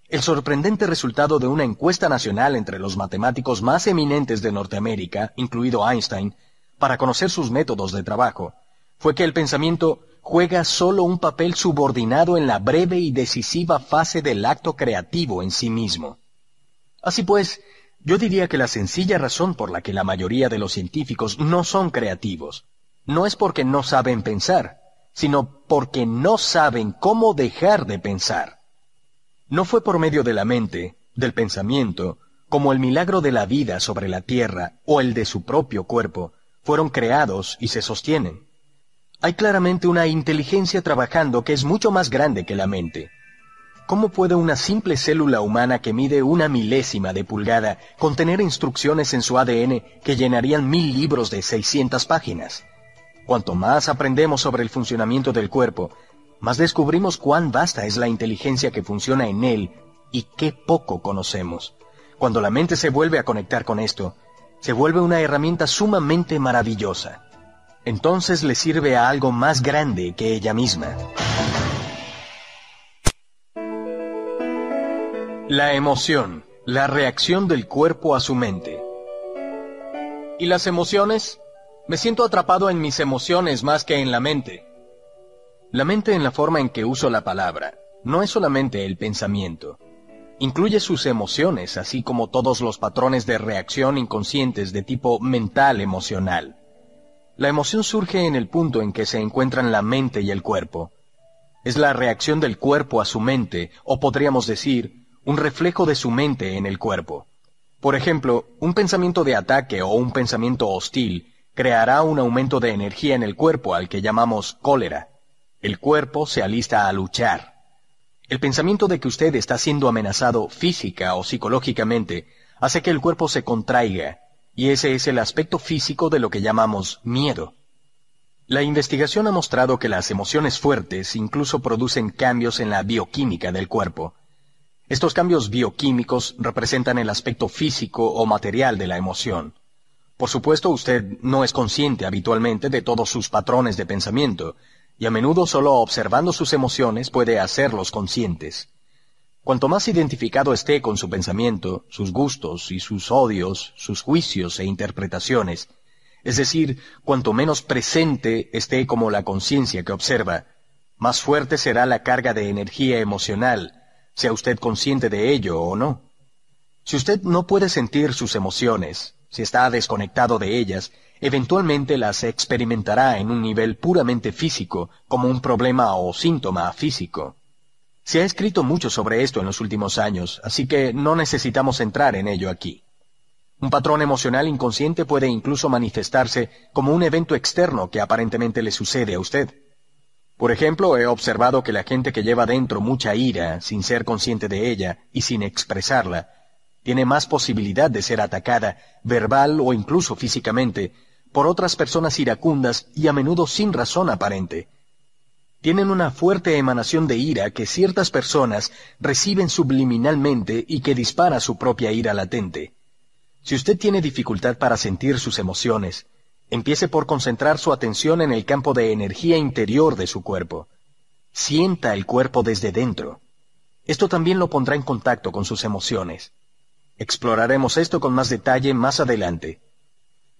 El sorprendente resultado de una encuesta nacional entre los matemáticos más eminentes de Norteamérica, incluido Einstein, para conocer sus métodos de trabajo, fue que el pensamiento juega solo un papel subordinado en la breve y decisiva fase del acto creativo en sí mismo. Así pues, yo diría que la sencilla razón por la que la mayoría de los científicos no son creativos no es porque no saben pensar, sino porque no saben cómo dejar de pensar. No fue por medio de la mente, del pensamiento, como el milagro de la vida sobre la tierra o el de su propio cuerpo, fueron creados y se sostienen. Hay claramente una inteligencia trabajando que es mucho más grande que la mente. ¿Cómo puede una simple célula humana que mide una milésima de pulgada contener instrucciones en su ADN que llenarían mil libros de 600 páginas? Cuanto más aprendemos sobre el funcionamiento del cuerpo, más descubrimos cuán vasta es la inteligencia que funciona en él y qué poco conocemos. Cuando la mente se vuelve a conectar con esto, se vuelve una herramienta sumamente maravillosa. Entonces le sirve a algo más grande que ella misma. La emoción, la reacción del cuerpo a su mente. ¿Y las emociones? Me siento atrapado en mis emociones más que en la mente. La mente en la forma en que uso la palabra no es solamente el pensamiento. Incluye sus emociones, así como todos los patrones de reacción inconscientes de tipo mental emocional. La emoción surge en el punto en que se encuentran la mente y el cuerpo. Es la reacción del cuerpo a su mente, o podríamos decir, un reflejo de su mente en el cuerpo. Por ejemplo, un pensamiento de ataque o un pensamiento hostil creará un aumento de energía en el cuerpo al que llamamos cólera. El cuerpo se alista a luchar. El pensamiento de que usted está siendo amenazado física o psicológicamente hace que el cuerpo se contraiga, y ese es el aspecto físico de lo que llamamos miedo. La investigación ha mostrado que las emociones fuertes incluso producen cambios en la bioquímica del cuerpo. Estos cambios bioquímicos representan el aspecto físico o material de la emoción. Por supuesto, usted no es consciente habitualmente de todos sus patrones de pensamiento, y a menudo solo observando sus emociones puede hacerlos conscientes. Cuanto más identificado esté con su pensamiento, sus gustos y sus odios, sus juicios e interpretaciones, es decir, cuanto menos presente esté como la conciencia que observa, más fuerte será la carga de energía emocional, sea usted consciente de ello o no. Si usted no puede sentir sus emociones, si está desconectado de ellas, eventualmente las experimentará en un nivel puramente físico, como un problema o síntoma físico. Se ha escrito mucho sobre esto en los últimos años, así que no necesitamos entrar en ello aquí. Un patrón emocional inconsciente puede incluso manifestarse como un evento externo que aparentemente le sucede a usted. Por ejemplo, he observado que la gente que lleva dentro mucha ira, sin ser consciente de ella y sin expresarla, tiene más posibilidad de ser atacada, verbal o incluso físicamente, por otras personas iracundas y a menudo sin razón aparente. Tienen una fuerte emanación de ira que ciertas personas reciben subliminalmente y que dispara su propia ira latente. Si usted tiene dificultad para sentir sus emociones, empiece por concentrar su atención en el campo de energía interior de su cuerpo. Sienta el cuerpo desde dentro. Esto también lo pondrá en contacto con sus emociones. Exploraremos esto con más detalle más adelante.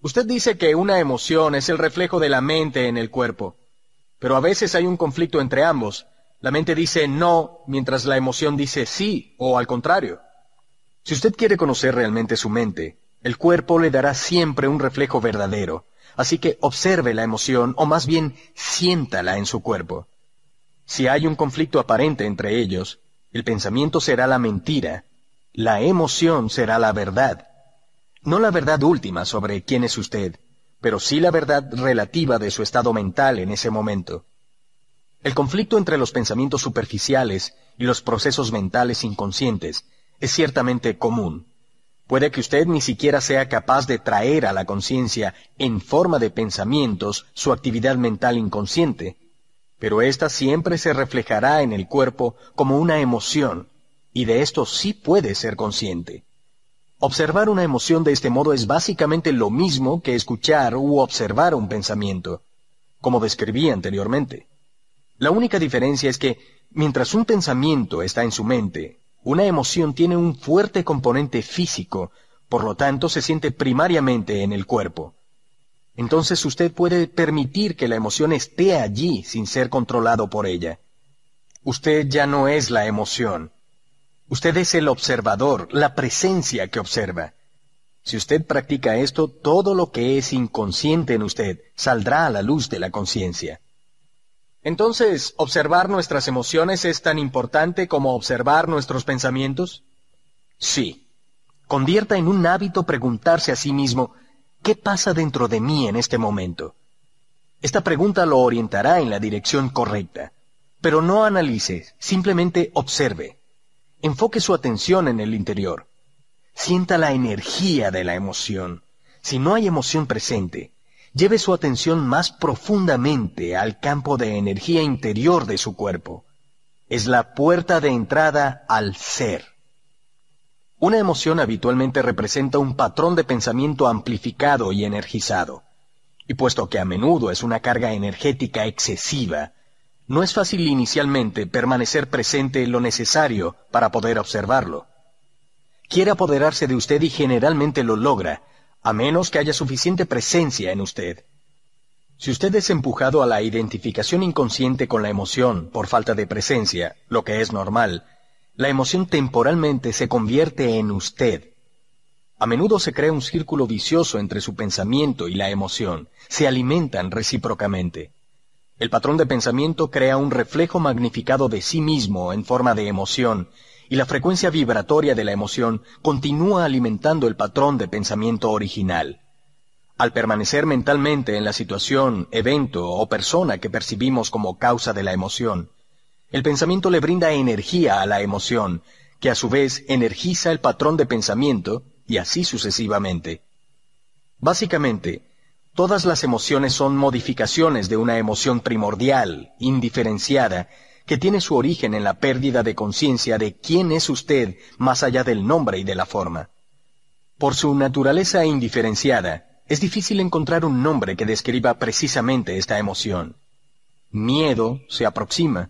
Usted dice que una emoción es el reflejo de la mente en el cuerpo, pero a veces hay un conflicto entre ambos. La mente dice no, mientras la emoción dice sí, o al contrario. Si usted quiere conocer realmente su mente, el cuerpo le dará siempre un reflejo verdadero, así que observe la emoción o más bien siéntala en su cuerpo. Si hay un conflicto aparente entre ellos, el pensamiento será la mentira, la emoción será la verdad. No la verdad última sobre quién es usted, pero sí la verdad relativa de su estado mental en ese momento. El conflicto entre los pensamientos superficiales y los procesos mentales inconscientes es ciertamente común. Puede que usted ni siquiera sea capaz de traer a la conciencia en forma de pensamientos su actividad mental inconsciente, pero ésta siempre se reflejará en el cuerpo como una emoción, y de esto sí puede ser consciente. Observar una emoción de este modo es básicamente lo mismo que escuchar u observar un pensamiento, como describí anteriormente. La única diferencia es que, mientras un pensamiento está en su mente, una emoción tiene un fuerte componente físico, por lo tanto se siente primariamente en el cuerpo. Entonces usted puede permitir que la emoción esté allí sin ser controlado por ella. Usted ya no es la emoción. Usted es el observador, la presencia que observa. Si usted practica esto, todo lo que es inconsciente en usted saldrá a la luz de la conciencia. Entonces, ¿observar nuestras emociones es tan importante como observar nuestros pensamientos? Sí. Convierta en un hábito preguntarse a sí mismo, ¿qué pasa dentro de mí en este momento? Esta pregunta lo orientará en la dirección correcta. Pero no analice, simplemente observe. Enfoque su atención en el interior. Sienta la energía de la emoción. Si no hay emoción presente, lleve su atención más profundamente al campo de energía interior de su cuerpo. Es la puerta de entrada al ser. Una emoción habitualmente representa un patrón de pensamiento amplificado y energizado. Y puesto que a menudo es una carga energética excesiva, no es fácil inicialmente permanecer presente lo necesario para poder observarlo. Quiere apoderarse de usted y generalmente lo logra, a menos que haya suficiente presencia en usted. Si usted es empujado a la identificación inconsciente con la emoción por falta de presencia, lo que es normal, la emoción temporalmente se convierte en usted. A menudo se crea un círculo vicioso entre su pensamiento y la emoción, se alimentan recíprocamente. El patrón de pensamiento crea un reflejo magnificado de sí mismo en forma de emoción, y la frecuencia vibratoria de la emoción continúa alimentando el patrón de pensamiento original. Al permanecer mentalmente en la situación, evento o persona que percibimos como causa de la emoción, el pensamiento le brinda energía a la emoción, que a su vez energiza el patrón de pensamiento, y así sucesivamente. Básicamente, todas las emociones son modificaciones de una emoción primordial, indiferenciada, que tiene su origen en la pérdida de conciencia de quién es usted más allá del nombre y de la forma. Por su naturaleza indiferenciada, es difícil encontrar un nombre que describa precisamente esta emoción. Miedo se aproxima,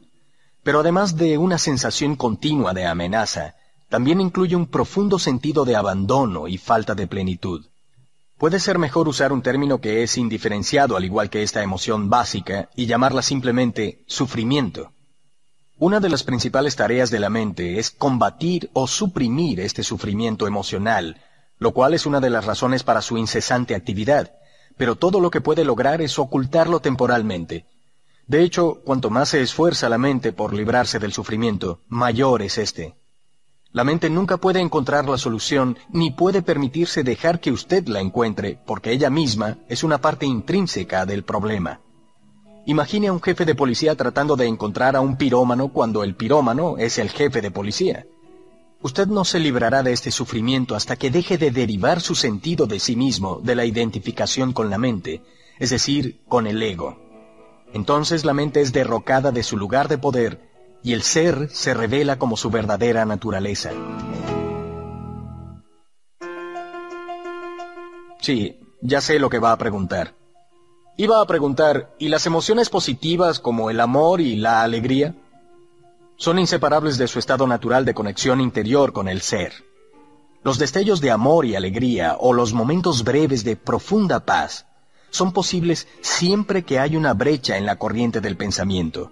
pero además de una sensación continua de amenaza, también incluye un profundo sentido de abandono y falta de plenitud. Puede ser mejor usar un término que es indiferenciado al igual que esta emoción básica y llamarla simplemente sufrimiento. Una de las principales tareas de la mente es combatir o suprimir este sufrimiento emocional, lo cual es una de las razones para su incesante actividad, pero todo lo que puede lograr es ocultarlo temporalmente. De hecho, cuanto más se esfuerza la mente por librarse del sufrimiento, mayor es este. La mente nunca puede encontrar la solución ni puede permitirse dejar que usted la encuentre, porque ella misma es una parte intrínseca del problema. Imagine a un jefe de policía tratando de encontrar a un pirómano cuando el pirómano es el jefe de policía. Usted no se librará de este sufrimiento hasta que deje de derivar su sentido de sí mismo de la identificación con la mente, es decir, con el ego. Entonces la mente es derrocada de su lugar de poder y el ser se revela como su verdadera naturaleza. Sí, ya sé lo que va a preguntar. Iba a preguntar, ¿y las emociones positivas como el amor y la alegría? Son inseparables de su estado natural de conexión interior con el ser. Los destellos de amor y alegría o los momentos breves de profunda paz son posibles siempre que hay una brecha en la corriente del pensamiento.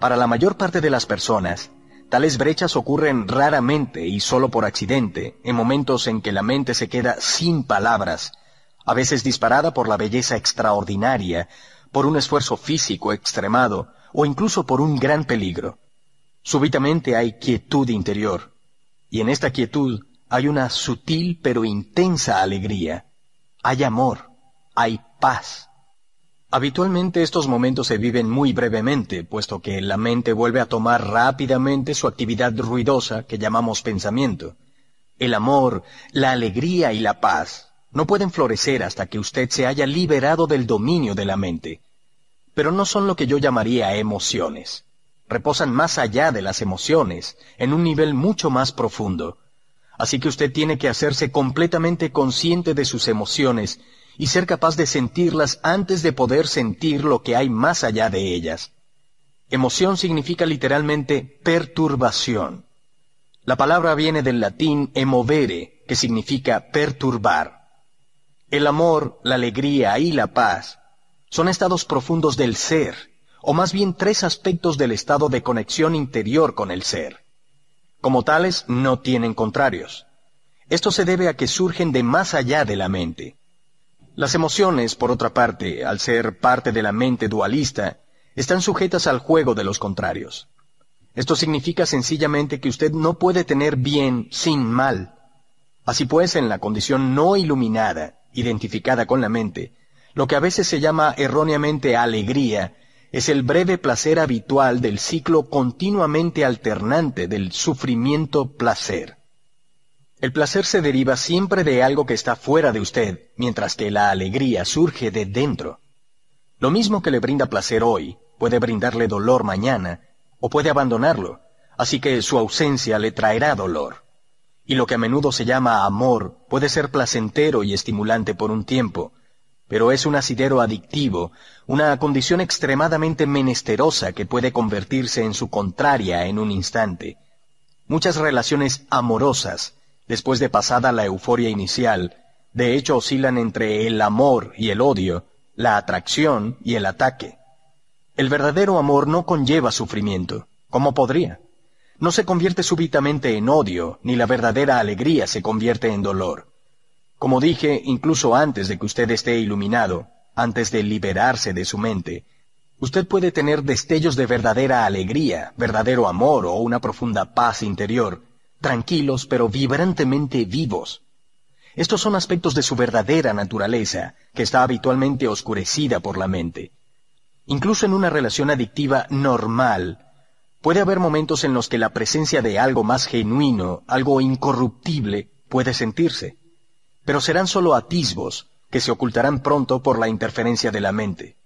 Para la mayor parte de las personas, tales brechas ocurren raramente y solo por accidente, en momentos en que la mente se queda sin palabras a veces disparada por la belleza extraordinaria, por un esfuerzo físico extremado o incluso por un gran peligro. Súbitamente hay quietud interior, y en esta quietud hay una sutil pero intensa alegría. Hay amor, hay paz. Habitualmente estos momentos se viven muy brevemente, puesto que la mente vuelve a tomar rápidamente su actividad ruidosa que llamamos pensamiento. El amor, la alegría y la paz no pueden florecer hasta que usted se haya liberado del dominio de la mente. Pero no son lo que yo llamaría emociones. Reposan más allá de las emociones, en un nivel mucho más profundo. Así que usted tiene que hacerse completamente consciente de sus emociones y ser capaz de sentirlas antes de poder sentir lo que hay más allá de ellas. Emoción significa literalmente perturbación. La palabra viene del latín emovere, que significa perturbar. El amor, la alegría y la paz son estados profundos del ser, o más bien tres aspectos del estado de conexión interior con el ser. Como tales, no tienen contrarios. Esto se debe a que surgen de más allá de la mente. Las emociones, por otra parte, al ser parte de la mente dualista, están sujetas al juego de los contrarios. Esto significa sencillamente que usted no puede tener bien sin mal. Así pues, en la condición no iluminada, identificada con la mente, lo que a veces se llama erróneamente alegría, es el breve placer habitual del ciclo continuamente alternante del sufrimiento-placer. El placer se deriva siempre de algo que está fuera de usted, mientras que la alegría surge de dentro. Lo mismo que le brinda placer hoy, puede brindarle dolor mañana, o puede abandonarlo, así que su ausencia le traerá dolor y lo que a menudo se llama amor puede ser placentero y estimulante por un tiempo, pero es un asidero adictivo, una condición extremadamente menesterosa que puede convertirse en su contraria en un instante. Muchas relaciones amorosas, después de pasada la euforia inicial, de hecho oscilan entre el amor y el odio, la atracción y el ataque. El verdadero amor no conlleva sufrimiento. ¿Cómo podría? no se convierte súbitamente en odio, ni la verdadera alegría se convierte en dolor. Como dije, incluso antes de que usted esté iluminado, antes de liberarse de su mente, usted puede tener destellos de verdadera alegría, verdadero amor o una profunda paz interior, tranquilos pero vibrantemente vivos. Estos son aspectos de su verdadera naturaleza, que está habitualmente oscurecida por la mente. Incluso en una relación adictiva normal, Puede haber momentos en los que la presencia de algo más genuino, algo incorruptible, puede sentirse, pero serán solo atisbos que se ocultarán pronto por la interferencia de la mente.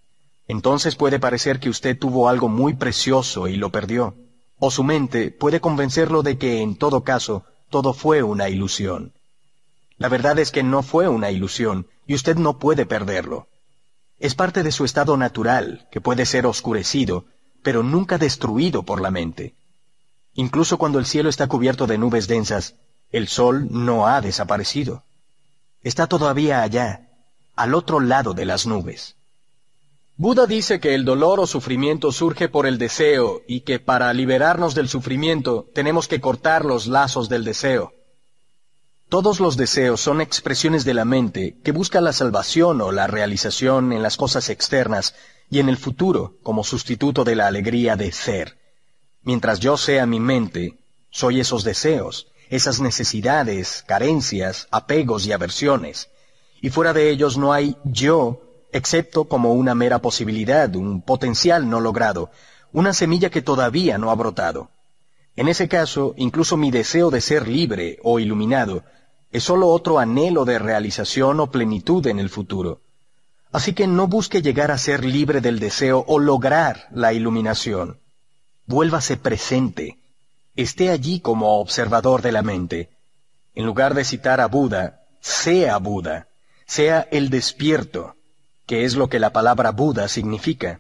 Entonces puede parecer que usted tuvo algo muy precioso y lo perdió, o su mente puede convencerlo de que en todo caso todo fue una ilusión. La verdad es que no fue una ilusión y usted no puede perderlo. Es parte de su estado natural, que puede ser oscurecido, pero nunca destruido por la mente. Incluso cuando el cielo está cubierto de nubes densas, el sol no ha desaparecido. Está todavía allá, al otro lado de las nubes. Buda dice que el dolor o sufrimiento surge por el deseo y que para liberarnos del sufrimiento tenemos que cortar los lazos del deseo. Todos los deseos son expresiones de la mente que busca la salvación o la realización en las cosas externas y en el futuro como sustituto de la alegría de ser. Mientras yo sea mi mente, soy esos deseos, esas necesidades, carencias, apegos y aversiones, y fuera de ellos no hay yo, excepto como una mera posibilidad, un potencial no logrado, una semilla que todavía no ha brotado. En ese caso, incluso mi deseo de ser libre o iluminado es sólo otro anhelo de realización o plenitud en el futuro. Así que no busque llegar a ser libre del deseo o lograr la iluminación. Vuélvase presente. Esté allí como observador de la mente. En lugar de citar a Buda, sea Buda, sea el despierto, que es lo que la palabra Buda significa.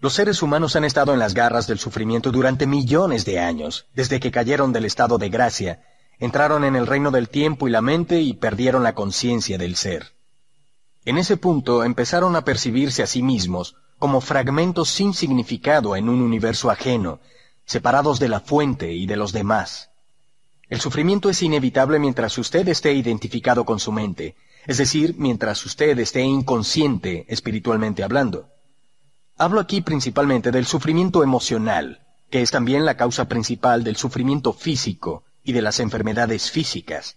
Los seres humanos han estado en las garras del sufrimiento durante millones de años, desde que cayeron del estado de gracia, entraron en el reino del tiempo y la mente y perdieron la conciencia del ser. En ese punto empezaron a percibirse a sí mismos como fragmentos sin significado en un universo ajeno, separados de la fuente y de los demás. El sufrimiento es inevitable mientras usted esté identificado con su mente, es decir, mientras usted esté inconsciente espiritualmente hablando. Hablo aquí principalmente del sufrimiento emocional, que es también la causa principal del sufrimiento físico y de las enfermedades físicas.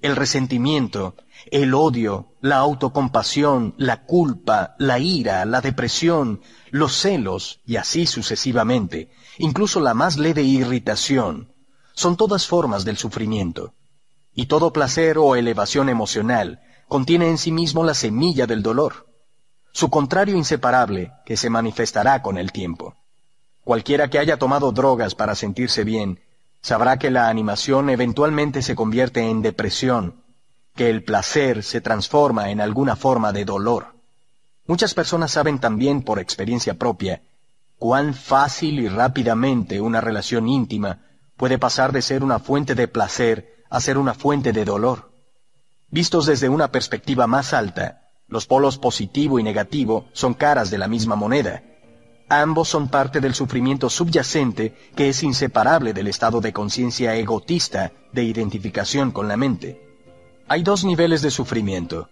El resentimiento, el odio, la autocompasión, la culpa, la ira, la depresión, los celos y así sucesivamente, incluso la más leve irritación, son todas formas del sufrimiento. Y todo placer o elevación emocional contiene en sí mismo la semilla del dolor su contrario inseparable, que se manifestará con el tiempo. Cualquiera que haya tomado drogas para sentirse bien, sabrá que la animación eventualmente se convierte en depresión, que el placer se transforma en alguna forma de dolor. Muchas personas saben también por experiencia propia cuán fácil y rápidamente una relación íntima puede pasar de ser una fuente de placer a ser una fuente de dolor. Vistos desde una perspectiva más alta, los polos positivo y negativo son caras de la misma moneda. Ambos son parte del sufrimiento subyacente que es inseparable del estado de conciencia egotista de identificación con la mente. Hay dos niveles de sufrimiento.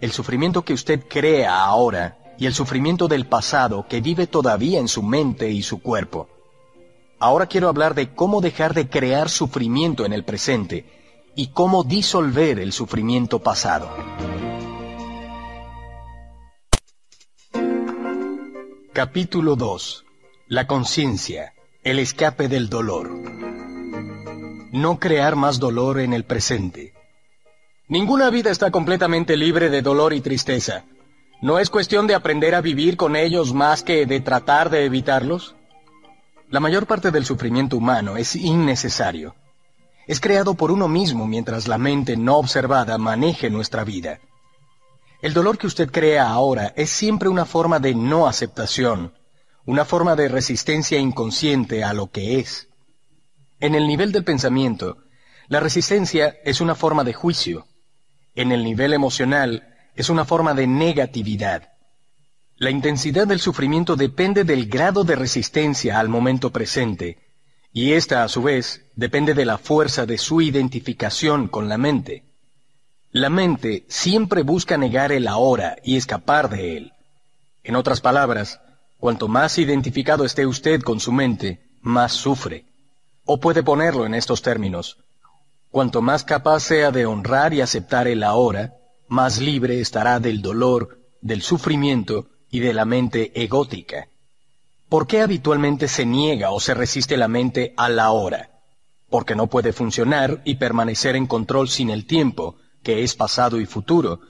El sufrimiento que usted crea ahora y el sufrimiento del pasado que vive todavía en su mente y su cuerpo. Ahora quiero hablar de cómo dejar de crear sufrimiento en el presente y cómo disolver el sufrimiento pasado. Capítulo 2. La conciencia, el escape del dolor. No crear más dolor en el presente. Ninguna vida está completamente libre de dolor y tristeza. ¿No es cuestión de aprender a vivir con ellos más que de tratar de evitarlos? La mayor parte del sufrimiento humano es innecesario. Es creado por uno mismo mientras la mente no observada maneje nuestra vida. El dolor que usted crea ahora es siempre una forma de no aceptación, una forma de resistencia inconsciente a lo que es. En el nivel del pensamiento, la resistencia es una forma de juicio. En el nivel emocional, es una forma de negatividad. La intensidad del sufrimiento depende del grado de resistencia al momento presente, y esta, a su vez, depende de la fuerza de su identificación con la mente. La mente siempre busca negar el ahora y escapar de él. En otras palabras, cuanto más identificado esté usted con su mente, más sufre. O puede ponerlo en estos términos. Cuanto más capaz sea de honrar y aceptar el ahora, más libre estará del dolor, del sufrimiento y de la mente egótica. ¿Por qué habitualmente se niega o se resiste la mente al ahora? Porque no puede funcionar y permanecer en control sin el tiempo, que es pasado y futuro,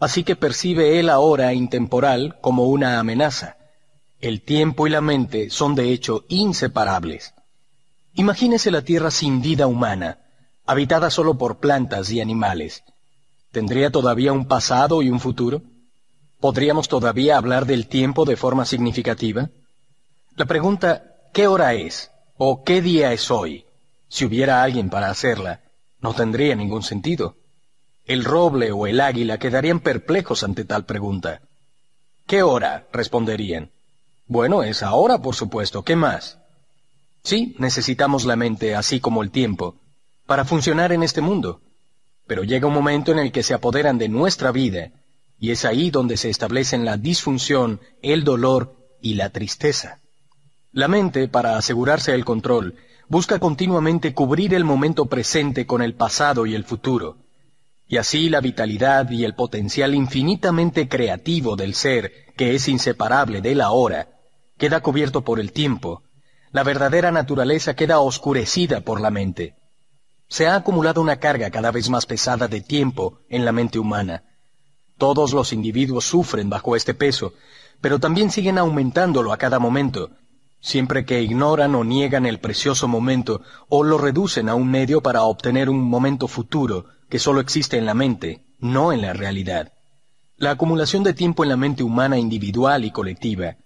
así que percibe él ahora intemporal como una amenaza. El tiempo y la mente son de hecho inseparables. Imagínese la Tierra sin vida humana, habitada solo por plantas y animales. ¿Tendría todavía un pasado y un futuro? ¿Podríamos todavía hablar del tiempo de forma significativa? La pregunta ¿qué hora es? o ¿qué día es hoy? Si hubiera alguien para hacerla, no tendría ningún sentido. El roble o el águila quedarían perplejos ante tal pregunta. ¿Qué hora? responderían. Bueno, es ahora, por supuesto. ¿Qué más? Sí, necesitamos la mente, así como el tiempo, para funcionar en este mundo. Pero llega un momento en el que se apoderan de nuestra vida, y es ahí donde se establecen la disfunción, el dolor y la tristeza. La mente, para asegurarse el control, busca continuamente cubrir el momento presente con el pasado y el futuro, y así la vitalidad y el potencial infinitamente creativo del ser, que es inseparable de la hora, queda cubierto por el tiempo, la verdadera naturaleza queda oscurecida por la mente. Se ha acumulado una carga cada vez más pesada de tiempo en la mente humana. Todos los individuos sufren bajo este peso, pero también siguen aumentándolo a cada momento, siempre que ignoran o niegan el precioso momento o lo reducen a un medio para obtener un momento futuro que solo existe en la mente, no en la realidad. La acumulación de tiempo en la mente humana individual y colectiva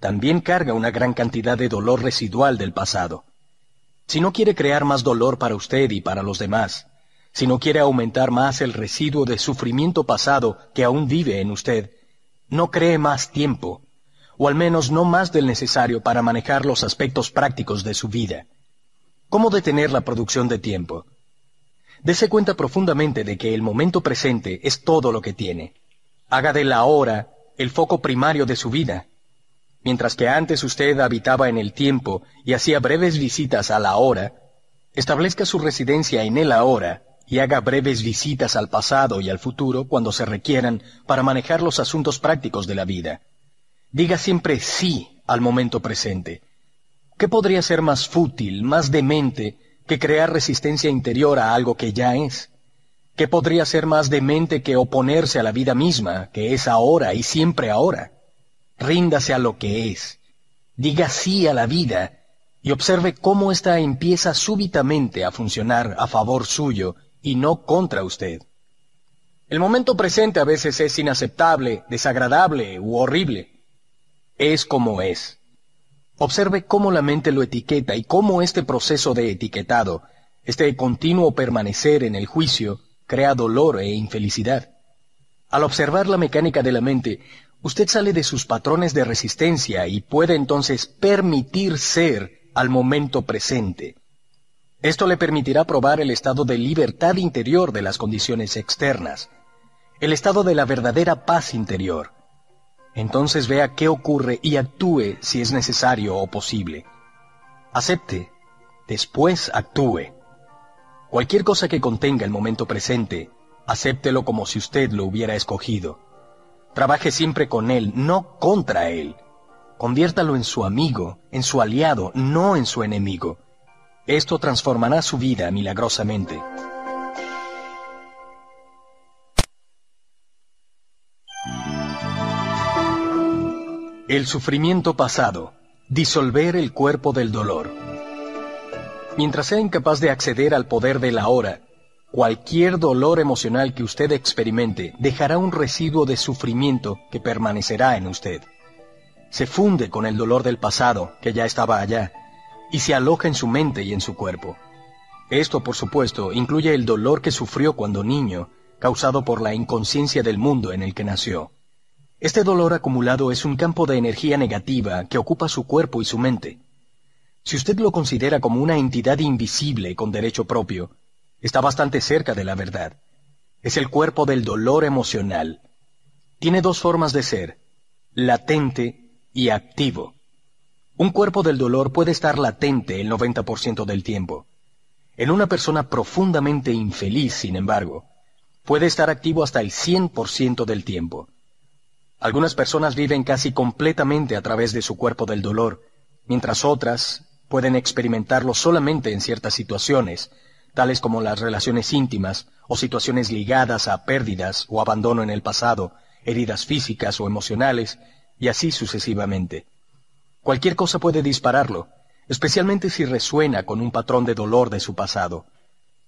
también carga una gran cantidad de dolor residual del pasado. Si no quiere crear más dolor para usted y para los demás, si no quiere aumentar más el residuo de sufrimiento pasado que aún vive en usted, no cree más tiempo, o al menos no más del necesario para manejar los aspectos prácticos de su vida. ¿Cómo detener la producción de tiempo? Dese cuenta profundamente de que el momento presente es todo lo que tiene. Haga de la hora el foco primario de su vida. Mientras que antes usted habitaba en el tiempo y hacía breves visitas a la hora, establezca su residencia en el ahora y haga breves visitas al pasado y al futuro cuando se requieran para manejar los asuntos prácticos de la vida. Diga siempre sí al momento presente. ¿Qué podría ser más fútil, más demente, que crear resistencia interior a algo que ya es? ¿Qué podría ser más demente que oponerse a la vida misma, que es ahora y siempre ahora? Ríndase a lo que es. Diga sí a la vida y observe cómo ésta empieza súbitamente a funcionar a favor suyo y no contra usted. El momento presente a veces es inaceptable, desagradable u horrible. Es como es. Observe cómo la mente lo etiqueta y cómo este proceso de etiquetado, este continuo permanecer en el juicio, crea dolor e infelicidad. Al observar la mecánica de la mente, usted sale de sus patrones de resistencia y puede entonces permitir ser al momento presente. Esto le permitirá probar el estado de libertad interior de las condiciones externas, el estado de la verdadera paz interior. Entonces vea qué ocurre y actúe si es necesario o posible. Acepte, después actúe. Cualquier cosa que contenga el momento presente, acéptelo como si usted lo hubiera escogido. Trabaje siempre con él, no contra él. Conviértalo en su amigo, en su aliado, no en su enemigo. Esto transformará su vida milagrosamente. El sufrimiento pasado. Disolver el cuerpo del dolor. Mientras sea incapaz de acceder al poder de la hora, cualquier dolor emocional que usted experimente dejará un residuo de sufrimiento que permanecerá en usted. Se funde con el dolor del pasado, que ya estaba allá, y se aloja en su mente y en su cuerpo. Esto, por supuesto, incluye el dolor que sufrió cuando niño, causado por la inconsciencia del mundo en el que nació. Este dolor acumulado es un campo de energía negativa que ocupa su cuerpo y su mente. Si usted lo considera como una entidad invisible con derecho propio, está bastante cerca de la verdad. Es el cuerpo del dolor emocional. Tiene dos formas de ser, latente y activo. Un cuerpo del dolor puede estar latente el 90% del tiempo. En una persona profundamente infeliz, sin embargo, puede estar activo hasta el 100% del tiempo. Algunas personas viven casi completamente a través de su cuerpo del dolor, mientras otras pueden experimentarlo solamente en ciertas situaciones, tales como las relaciones íntimas o situaciones ligadas a pérdidas o abandono en el pasado, heridas físicas o emocionales, y así sucesivamente. Cualquier cosa puede dispararlo, especialmente si resuena con un patrón de dolor de su pasado.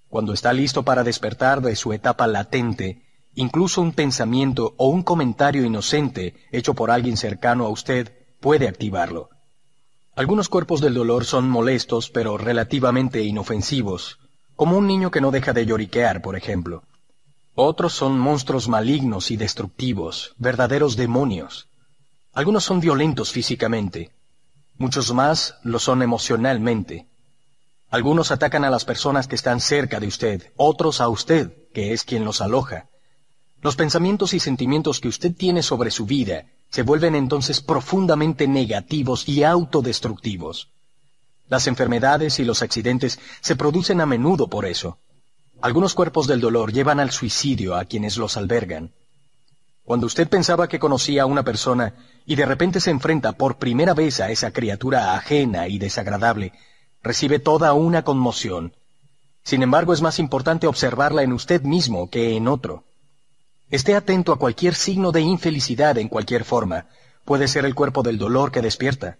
Cuando está listo para despertar de su etapa latente, incluso un pensamiento o un comentario inocente hecho por alguien cercano a usted puede activarlo. Algunos cuerpos del dolor son molestos pero relativamente inofensivos, como un niño que no deja de lloriquear, por ejemplo. Otros son monstruos malignos y destructivos, verdaderos demonios. Algunos son violentos físicamente, muchos más lo son emocionalmente. Algunos atacan a las personas que están cerca de usted, otros a usted, que es quien los aloja. Los pensamientos y sentimientos que usted tiene sobre su vida se vuelven entonces profundamente negativos y autodestructivos. Las enfermedades y los accidentes se producen a menudo por eso. Algunos cuerpos del dolor llevan al suicidio a quienes los albergan. Cuando usted pensaba que conocía a una persona y de repente se enfrenta por primera vez a esa criatura ajena y desagradable, recibe toda una conmoción. Sin embargo, es más importante observarla en usted mismo que en otro. Esté atento a cualquier signo de infelicidad en cualquier forma. Puede ser el cuerpo del dolor que despierta.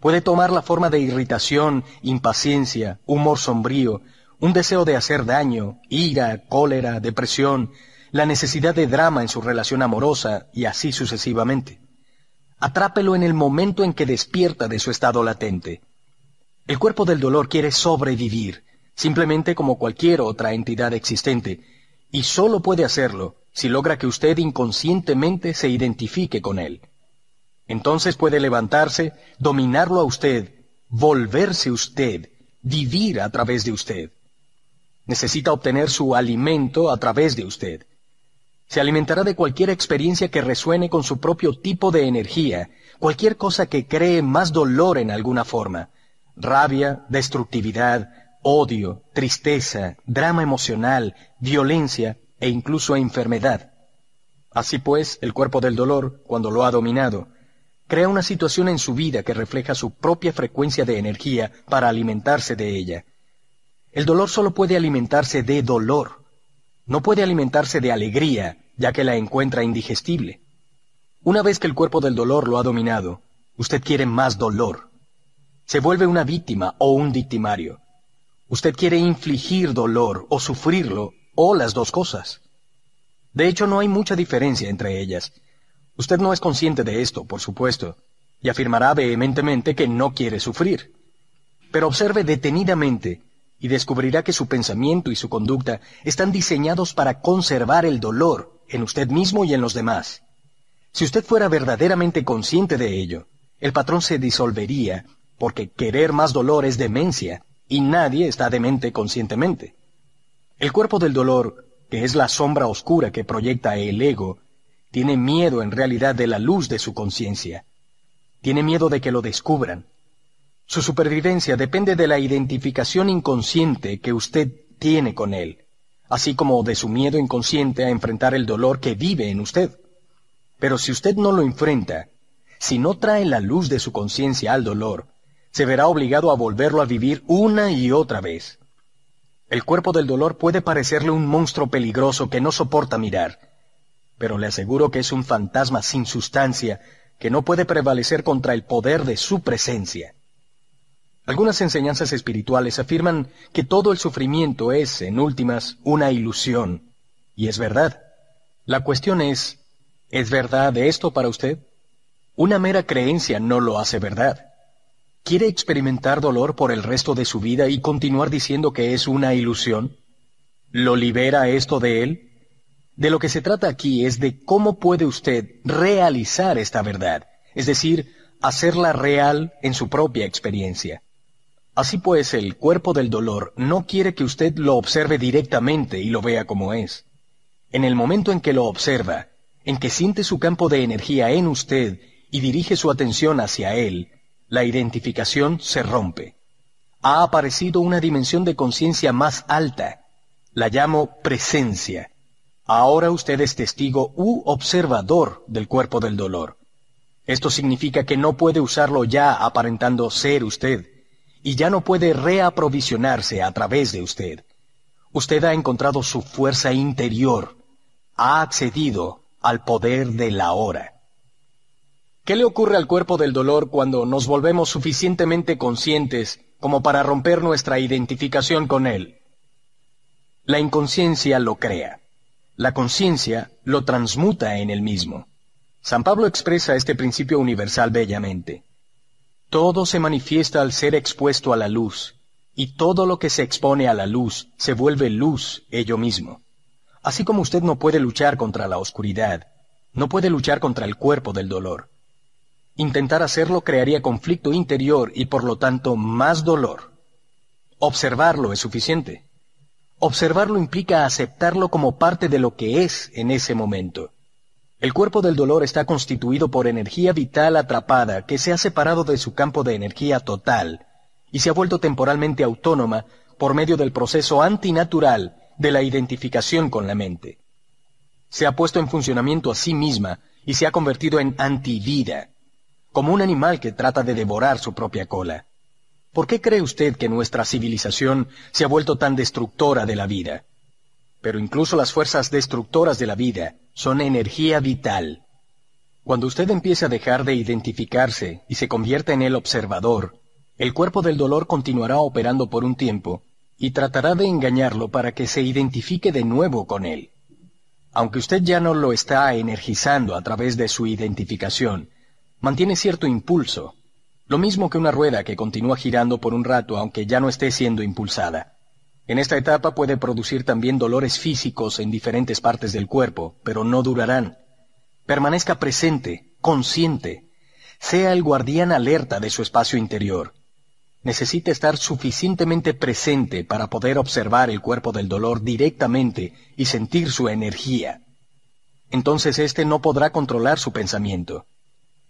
Puede tomar la forma de irritación, impaciencia, humor sombrío, un deseo de hacer daño, ira, cólera, depresión, la necesidad de drama en su relación amorosa y así sucesivamente. Atrápelo en el momento en que despierta de su estado latente. El cuerpo del dolor quiere sobrevivir, simplemente como cualquier otra entidad existente, y solo puede hacerlo si logra que usted inconscientemente se identifique con él. Entonces puede levantarse, dominarlo a usted, volverse usted, vivir a través de usted. Necesita obtener su alimento a través de usted. Se alimentará de cualquier experiencia que resuene con su propio tipo de energía, cualquier cosa que cree más dolor en alguna forma, rabia, destructividad, odio, tristeza, drama emocional, violencia, e incluso enfermedad. Así pues, el cuerpo del dolor, cuando lo ha dominado, crea una situación en su vida que refleja su propia frecuencia de energía para alimentarse de ella. El dolor solo puede alimentarse de dolor. No puede alimentarse de alegría, ya que la encuentra indigestible. Una vez que el cuerpo del dolor lo ha dominado, usted quiere más dolor. Se vuelve una víctima o un victimario. Usted quiere infligir dolor o sufrirlo o las dos cosas. De hecho, no hay mucha diferencia entre ellas. Usted no es consciente de esto, por supuesto, y afirmará vehementemente que no quiere sufrir. Pero observe detenidamente y descubrirá que su pensamiento y su conducta están diseñados para conservar el dolor en usted mismo y en los demás. Si usted fuera verdaderamente consciente de ello, el patrón se disolvería, porque querer más dolor es demencia, y nadie está demente conscientemente. El cuerpo del dolor, que es la sombra oscura que proyecta el ego, tiene miedo en realidad de la luz de su conciencia. Tiene miedo de que lo descubran. Su supervivencia depende de la identificación inconsciente que usted tiene con él, así como de su miedo inconsciente a enfrentar el dolor que vive en usted. Pero si usted no lo enfrenta, si no trae la luz de su conciencia al dolor, se verá obligado a volverlo a vivir una y otra vez. El cuerpo del dolor puede parecerle un monstruo peligroso que no soporta mirar, pero le aseguro que es un fantasma sin sustancia que no puede prevalecer contra el poder de su presencia. Algunas enseñanzas espirituales afirman que todo el sufrimiento es, en últimas, una ilusión, y es verdad. La cuestión es, ¿es verdad esto para usted? Una mera creencia no lo hace verdad. ¿Quiere experimentar dolor por el resto de su vida y continuar diciendo que es una ilusión? ¿Lo libera esto de él? De lo que se trata aquí es de cómo puede usted realizar esta verdad, es decir, hacerla real en su propia experiencia. Así pues, el cuerpo del dolor no quiere que usted lo observe directamente y lo vea como es. En el momento en que lo observa, en que siente su campo de energía en usted y dirige su atención hacia él, la identificación se rompe. Ha aparecido una dimensión de conciencia más alta. La llamo presencia. Ahora usted es testigo u observador del cuerpo del dolor. Esto significa que no puede usarlo ya aparentando ser usted, y ya no puede reaprovisionarse a través de usted. Usted ha encontrado su fuerza interior, ha accedido al poder de la hora. ¿Qué le ocurre al cuerpo del dolor cuando nos volvemos suficientemente conscientes como para romper nuestra identificación con él? La inconsciencia lo crea. La conciencia lo transmuta en el mismo. San Pablo expresa este principio universal bellamente. Todo se manifiesta al ser expuesto a la luz, y todo lo que se expone a la luz se vuelve luz ello mismo. Así como usted no puede luchar contra la oscuridad, no puede luchar contra el cuerpo del dolor. Intentar hacerlo crearía conflicto interior y por lo tanto más dolor. Observarlo es suficiente. Observarlo implica aceptarlo como parte de lo que es en ese momento. El cuerpo del dolor está constituido por energía vital atrapada que se ha separado de su campo de energía total y se ha vuelto temporalmente autónoma por medio del proceso antinatural de la identificación con la mente. Se ha puesto en funcionamiento a sí misma y se ha convertido en antivida, como un animal que trata de devorar su propia cola. ¿Por qué cree usted que nuestra civilización se ha vuelto tan destructora de la vida? Pero incluso las fuerzas destructoras de la vida son energía vital. Cuando usted empieza a dejar de identificarse y se convierte en el observador, el cuerpo del dolor continuará operando por un tiempo y tratará de engañarlo para que se identifique de nuevo con él. Aunque usted ya no lo está energizando a través de su identificación, mantiene cierto impulso, lo mismo que una rueda que continúa girando por un rato aunque ya no esté siendo impulsada. En esta etapa puede producir también dolores físicos en diferentes partes del cuerpo, pero no durarán. Permanezca presente, consciente. Sea el guardián alerta de su espacio interior. Necesita estar suficientemente presente para poder observar el cuerpo del dolor directamente y sentir su energía. Entonces éste no podrá controlar su pensamiento.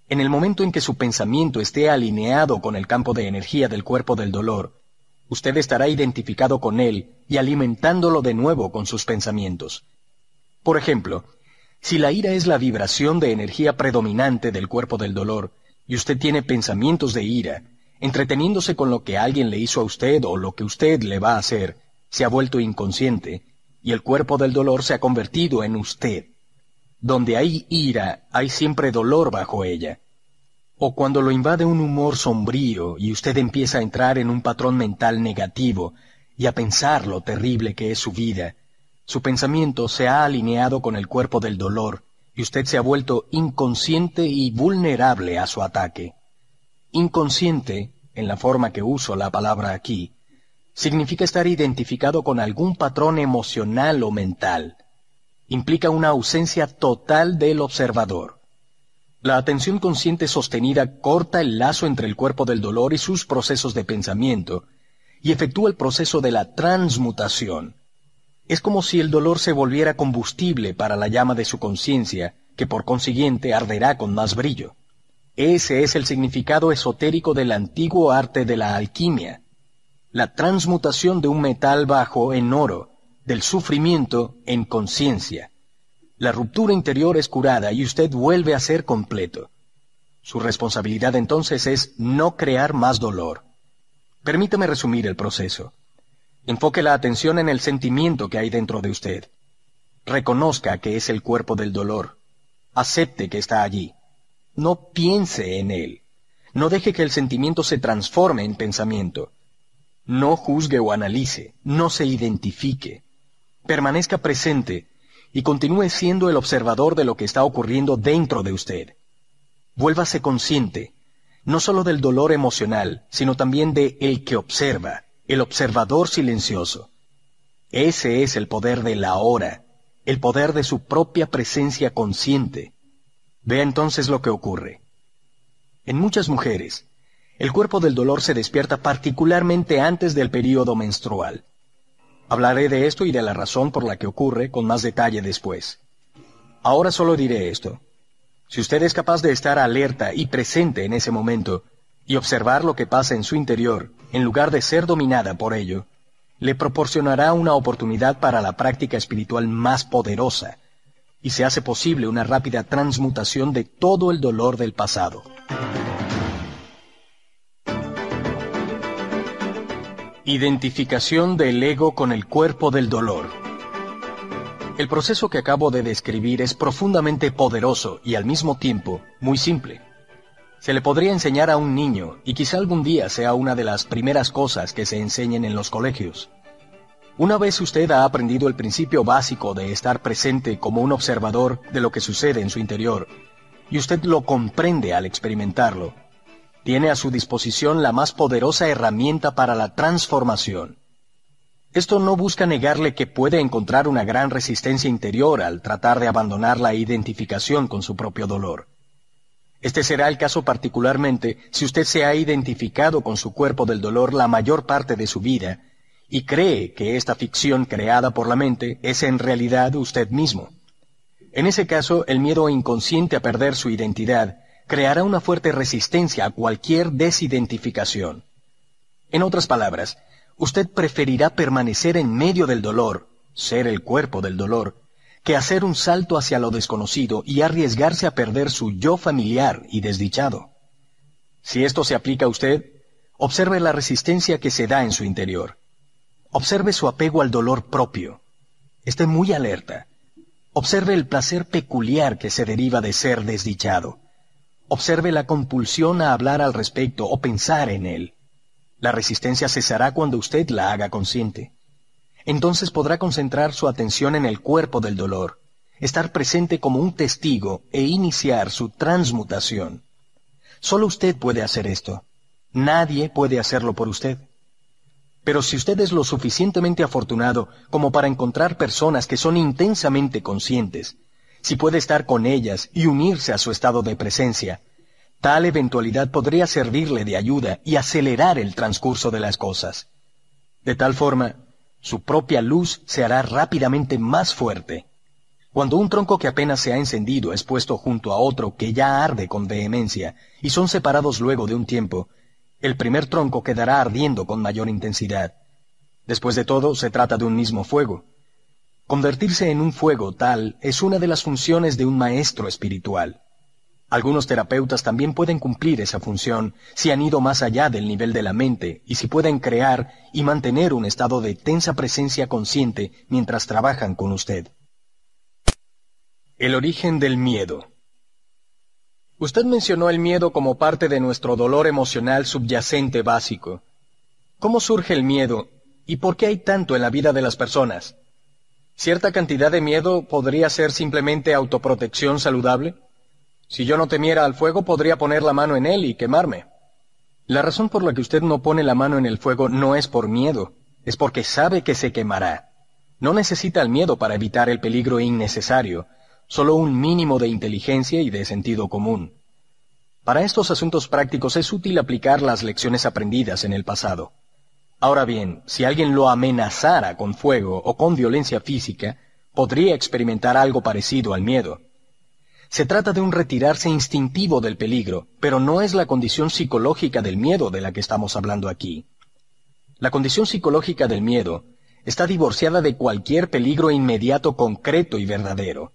En el momento en que su pensamiento esté alineado con el campo de energía del cuerpo del dolor, usted estará identificado con él y alimentándolo de nuevo con sus pensamientos. Por ejemplo, si la ira es la vibración de energía predominante del cuerpo del dolor, y usted tiene pensamientos de ira, entreteniéndose con lo que alguien le hizo a usted o lo que usted le va a hacer, se ha vuelto inconsciente, y el cuerpo del dolor se ha convertido en usted. Donde hay ira, hay siempre dolor bajo ella. O cuando lo invade un humor sombrío y usted empieza a entrar en un patrón mental negativo y a pensar lo terrible que es su vida, su pensamiento se ha alineado con el cuerpo del dolor y usted se ha vuelto inconsciente y vulnerable a su ataque. Inconsciente, en la forma que uso la palabra aquí, significa estar identificado con algún patrón emocional o mental, implica una ausencia total del observador. La atención consciente sostenida corta el lazo entre el cuerpo del dolor y sus procesos de pensamiento y efectúa el proceso de la transmutación. Es como si el dolor se volviera combustible para la llama de su conciencia, que por consiguiente arderá con más brillo. Ese es el significado esotérico del antiguo arte de la alquimia, la transmutación de un metal bajo en oro, del sufrimiento en conciencia. La ruptura interior es curada y usted vuelve a ser completo. Su responsabilidad entonces es no crear más dolor. Permítame resumir el proceso. Enfoque la atención en el sentimiento que hay dentro de usted. Reconozca que es el cuerpo del dolor. Acepte que está allí. No piense en él. No deje que el sentimiento se transforme en pensamiento. No juzgue o analice. No se identifique permanezca presente y continúe siendo el observador de lo que está ocurriendo dentro de usted. Vuélvase consciente, no solo del dolor emocional, sino también de el que observa, el observador silencioso. Ese es el poder de la hora, el poder de su propia presencia consciente. Vea entonces lo que ocurre. En muchas mujeres, el cuerpo del dolor se despierta particularmente antes del período menstrual. Hablaré de esto y de la razón por la que ocurre con más detalle después. Ahora solo diré esto. Si usted es capaz de estar alerta y presente en ese momento y observar lo que pasa en su interior, en lugar de ser dominada por ello, le proporcionará una oportunidad para la práctica espiritual más poderosa, y se hace posible una rápida transmutación de todo el dolor del pasado. Identificación del ego con el cuerpo del dolor. El proceso que acabo de describir es profundamente poderoso y al mismo tiempo muy simple. Se le podría enseñar a un niño y quizá algún día sea una de las primeras cosas que se enseñen en los colegios. Una vez usted ha aprendido el principio básico de estar presente como un observador de lo que sucede en su interior, y usted lo comprende al experimentarlo, tiene a su disposición la más poderosa herramienta para la transformación. Esto no busca negarle que puede encontrar una gran resistencia interior al tratar de abandonar la identificación con su propio dolor. Este será el caso particularmente si usted se ha identificado con su cuerpo del dolor la mayor parte de su vida y cree que esta ficción creada por la mente es en realidad usted mismo. En ese caso, el miedo inconsciente a perder su identidad creará una fuerte resistencia a cualquier desidentificación. En otras palabras, usted preferirá permanecer en medio del dolor, ser el cuerpo del dolor, que hacer un salto hacia lo desconocido y arriesgarse a perder su yo familiar y desdichado. Si esto se aplica a usted, observe la resistencia que se da en su interior. Observe su apego al dolor propio. Esté muy alerta. Observe el placer peculiar que se deriva de ser desdichado. Observe la compulsión a hablar al respecto o pensar en él. La resistencia cesará cuando usted la haga consciente. Entonces podrá concentrar su atención en el cuerpo del dolor, estar presente como un testigo e iniciar su transmutación. Solo usted puede hacer esto. Nadie puede hacerlo por usted. Pero si usted es lo suficientemente afortunado como para encontrar personas que son intensamente conscientes, si puede estar con ellas y unirse a su estado de presencia, tal eventualidad podría servirle de ayuda y acelerar el transcurso de las cosas. De tal forma, su propia luz se hará rápidamente más fuerte. Cuando un tronco que apenas se ha encendido es puesto junto a otro que ya arde con vehemencia y son separados luego de un tiempo, el primer tronco quedará ardiendo con mayor intensidad. Después de todo, se trata de un mismo fuego. Convertirse en un fuego tal es una de las funciones de un maestro espiritual. Algunos terapeutas también pueden cumplir esa función si han ido más allá del nivel de la mente y si pueden crear y mantener un estado de tensa presencia consciente mientras trabajan con usted. El origen del miedo. Usted mencionó el miedo como parte de nuestro dolor emocional subyacente básico. ¿Cómo surge el miedo y por qué hay tanto en la vida de las personas? ¿Cierta cantidad de miedo podría ser simplemente autoprotección saludable? Si yo no temiera al fuego, podría poner la mano en él y quemarme. La razón por la que usted no pone la mano en el fuego no es por miedo, es porque sabe que se quemará. No necesita el miedo para evitar el peligro innecesario, solo un mínimo de inteligencia y de sentido común. Para estos asuntos prácticos es útil aplicar las lecciones aprendidas en el pasado. Ahora bien, si alguien lo amenazara con fuego o con violencia física, podría experimentar algo parecido al miedo. Se trata de un retirarse instintivo del peligro, pero no es la condición psicológica del miedo de la que estamos hablando aquí. La condición psicológica del miedo está divorciada de cualquier peligro inmediato concreto y verdadero.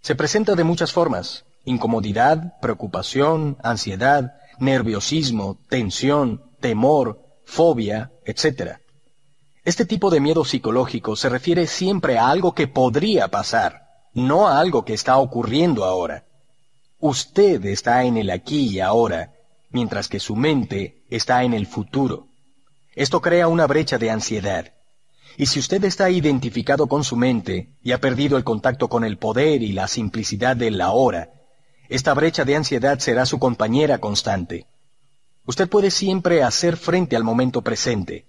Se presenta de muchas formas, incomodidad, preocupación, ansiedad, nerviosismo, tensión, temor, fobia, etc. Este tipo de miedo psicológico se refiere siempre a algo que podría pasar, no a algo que está ocurriendo ahora. Usted está en el aquí y ahora, mientras que su mente está en el futuro. Esto crea una brecha de ansiedad. Y si usted está identificado con su mente y ha perdido el contacto con el poder y la simplicidad del ahora, esta brecha de ansiedad será su compañera constante. Usted puede siempre hacer frente al momento presente,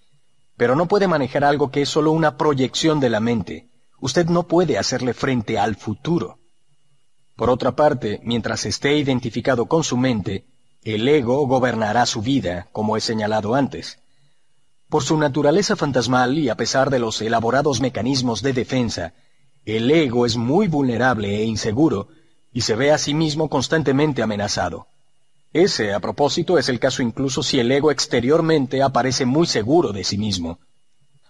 pero no puede manejar algo que es solo una proyección de la mente. Usted no puede hacerle frente al futuro. Por otra parte, mientras esté identificado con su mente, el ego gobernará su vida, como he señalado antes. Por su naturaleza fantasmal y a pesar de los elaborados mecanismos de defensa, el ego es muy vulnerable e inseguro y se ve a sí mismo constantemente amenazado. Ese, a propósito, es el caso incluso si el ego exteriormente aparece muy seguro de sí mismo.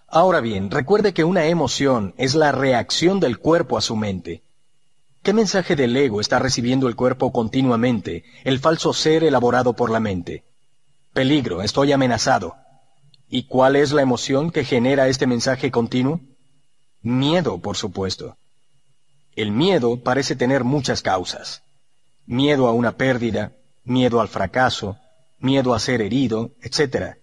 Ahora bien, recuerde que una emoción es la reacción del cuerpo a su mente. ¿Qué mensaje del ego está recibiendo el cuerpo continuamente, el falso ser elaborado por la mente? Peligro, estoy amenazado. ¿Y cuál es la emoción que genera este mensaje continuo? Miedo, por supuesto. El miedo parece tener muchas causas. Miedo a una pérdida, miedo al fracaso, miedo a ser herido, etc.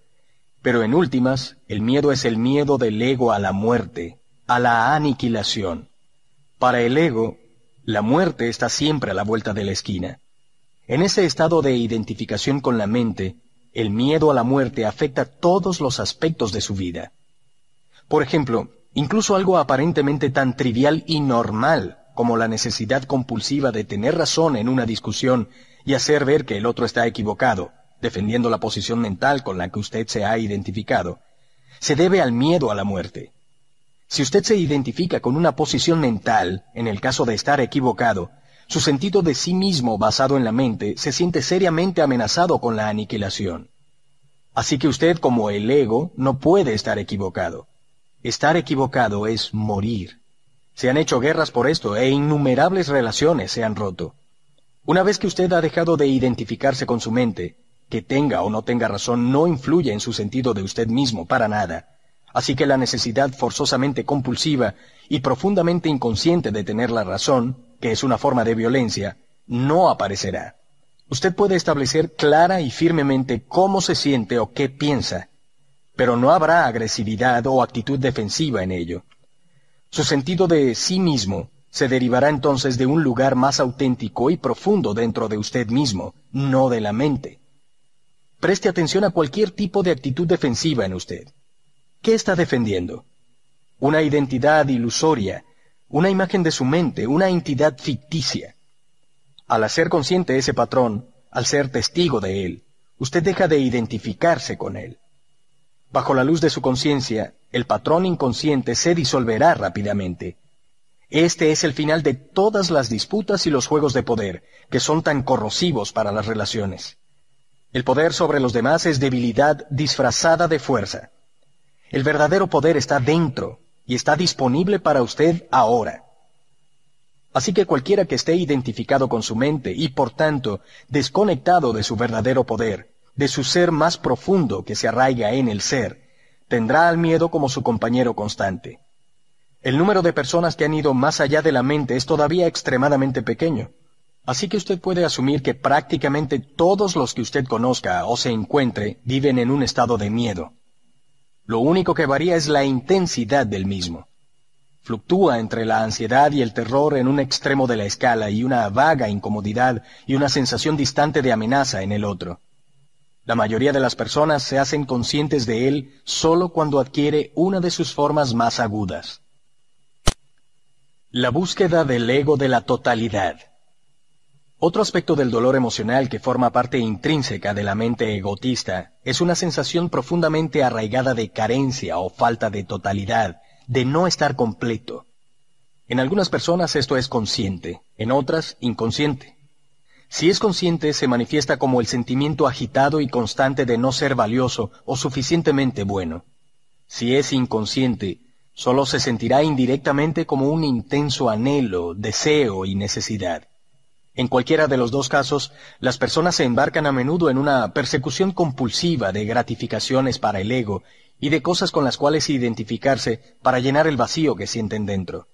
Pero en últimas, el miedo es el miedo del ego a la muerte, a la aniquilación. Para el ego, la muerte está siempre a la vuelta de la esquina. En ese estado de identificación con la mente, el miedo a la muerte afecta todos los aspectos de su vida. Por ejemplo, incluso algo aparentemente tan trivial y normal como la necesidad compulsiva de tener razón en una discusión y hacer ver que el otro está equivocado, defendiendo la posición mental con la que usted se ha identificado, se debe al miedo a la muerte. Si usted se identifica con una posición mental, en el caso de estar equivocado, su sentido de sí mismo basado en la mente se siente seriamente amenazado con la aniquilación. Así que usted como el ego no puede estar equivocado. Estar equivocado es morir. Se han hecho guerras por esto e innumerables relaciones se han roto. Una vez que usted ha dejado de identificarse con su mente, que tenga o no tenga razón no influye en su sentido de usted mismo para nada. Así que la necesidad forzosamente compulsiva y profundamente inconsciente de tener la razón, que es una forma de violencia, no aparecerá. Usted puede establecer clara y firmemente cómo se siente o qué piensa, pero no habrá agresividad o actitud defensiva en ello. Su sentido de sí mismo se derivará entonces de un lugar más auténtico y profundo dentro de usted mismo, no de la mente. Preste atención a cualquier tipo de actitud defensiva en usted. ¿Qué está defendiendo? Una identidad ilusoria, una imagen de su mente, una entidad ficticia. Al hacer consciente ese patrón, al ser testigo de él, usted deja de identificarse con él. Bajo la luz de su conciencia, el patrón inconsciente se disolverá rápidamente este es el final de todas las disputas y los juegos de poder, que son tan corrosivos para las relaciones. El poder sobre los demás es debilidad disfrazada de fuerza. El verdadero poder está dentro y está disponible para usted ahora. Así que cualquiera que esté identificado con su mente y por tanto desconectado de su verdadero poder, de su ser más profundo que se arraiga en el ser, tendrá al miedo como su compañero constante. El número de personas que han ido más allá de la mente es todavía extremadamente pequeño. Así que usted puede asumir que prácticamente todos los que usted conozca o se encuentre viven en un estado de miedo. Lo único que varía es la intensidad del mismo. Fluctúa entre la ansiedad y el terror en un extremo de la escala y una vaga incomodidad y una sensación distante de amenaza en el otro. La mayoría de las personas se hacen conscientes de él solo cuando adquiere una de sus formas más agudas. La búsqueda del ego de la totalidad. Otro aspecto del dolor emocional que forma parte intrínseca de la mente egotista es una sensación profundamente arraigada de carencia o falta de totalidad, de no estar completo. En algunas personas esto es consciente, en otras inconsciente. Si es consciente se manifiesta como el sentimiento agitado y constante de no ser valioso o suficientemente bueno. Si es inconsciente, solo se sentirá indirectamente como un intenso anhelo, deseo y necesidad. En cualquiera de los dos casos, las personas se embarcan a menudo en una persecución compulsiva de gratificaciones para el ego y de cosas con las cuales identificarse para llenar el vacío que sienten dentro.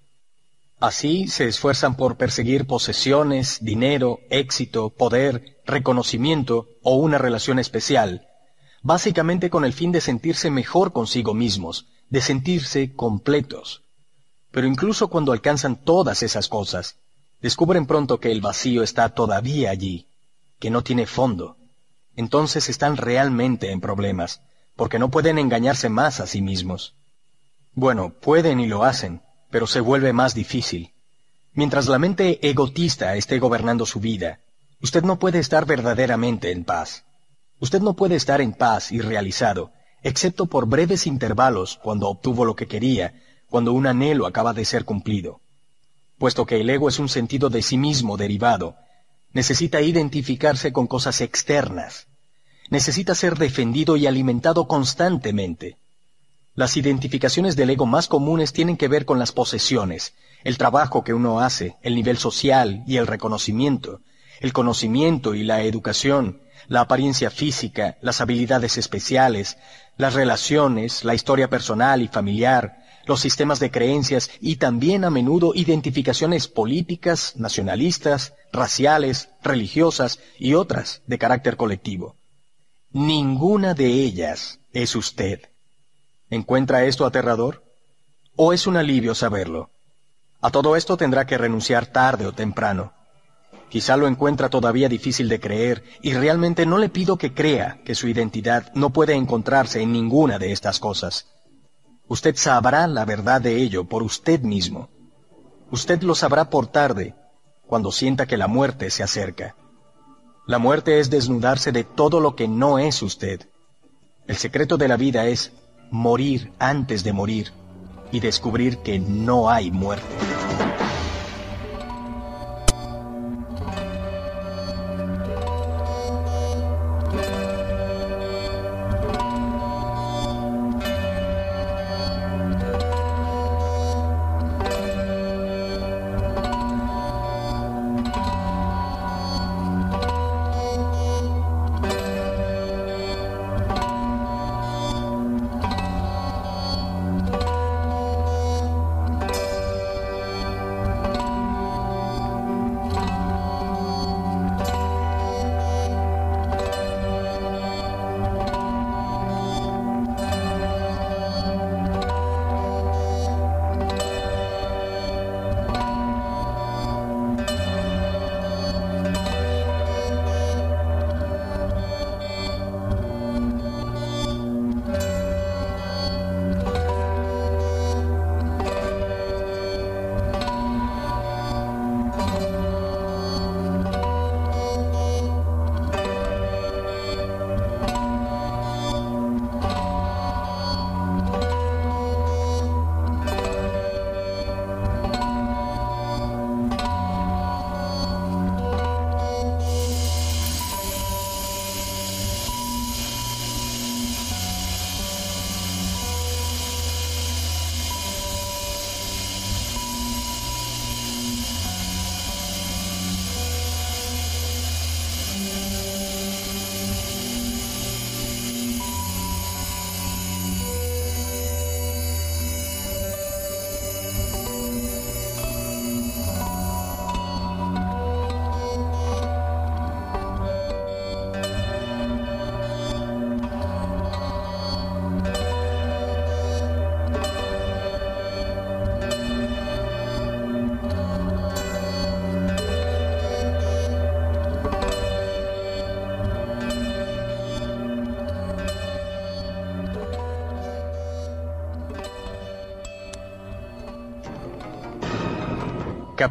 Así se esfuerzan por perseguir posesiones, dinero, éxito, poder, reconocimiento o una relación especial, básicamente con el fin de sentirse mejor consigo mismos, de sentirse completos. Pero incluso cuando alcanzan todas esas cosas, descubren pronto que el vacío está todavía allí, que no tiene fondo. Entonces están realmente en problemas, porque no pueden engañarse más a sí mismos. Bueno, pueden y lo hacen, pero se vuelve más difícil. Mientras la mente egotista esté gobernando su vida, usted no puede estar verdaderamente en paz. Usted no puede estar en paz y realizado excepto por breves intervalos cuando obtuvo lo que quería, cuando un anhelo acaba de ser cumplido. Puesto que el ego es un sentido de sí mismo derivado, necesita identificarse con cosas externas. Necesita ser defendido y alimentado constantemente. Las identificaciones del ego más comunes tienen que ver con las posesiones, el trabajo que uno hace, el nivel social y el reconocimiento, el conocimiento y la educación, la apariencia física, las habilidades especiales, las relaciones, la historia personal y familiar, los sistemas de creencias y también a menudo identificaciones políticas, nacionalistas, raciales, religiosas y otras de carácter colectivo. Ninguna de ellas es usted. ¿Encuentra esto aterrador? ¿O es un alivio saberlo? A todo esto tendrá que renunciar tarde o temprano. Quizá lo encuentra todavía difícil de creer y realmente no le pido que crea que su identidad no puede encontrarse en ninguna de estas cosas. Usted sabrá la verdad de ello por usted mismo. Usted lo sabrá por tarde, cuando sienta que la muerte se acerca. La muerte es desnudarse de todo lo que no es usted. El secreto de la vida es morir antes de morir y descubrir que no hay muerte.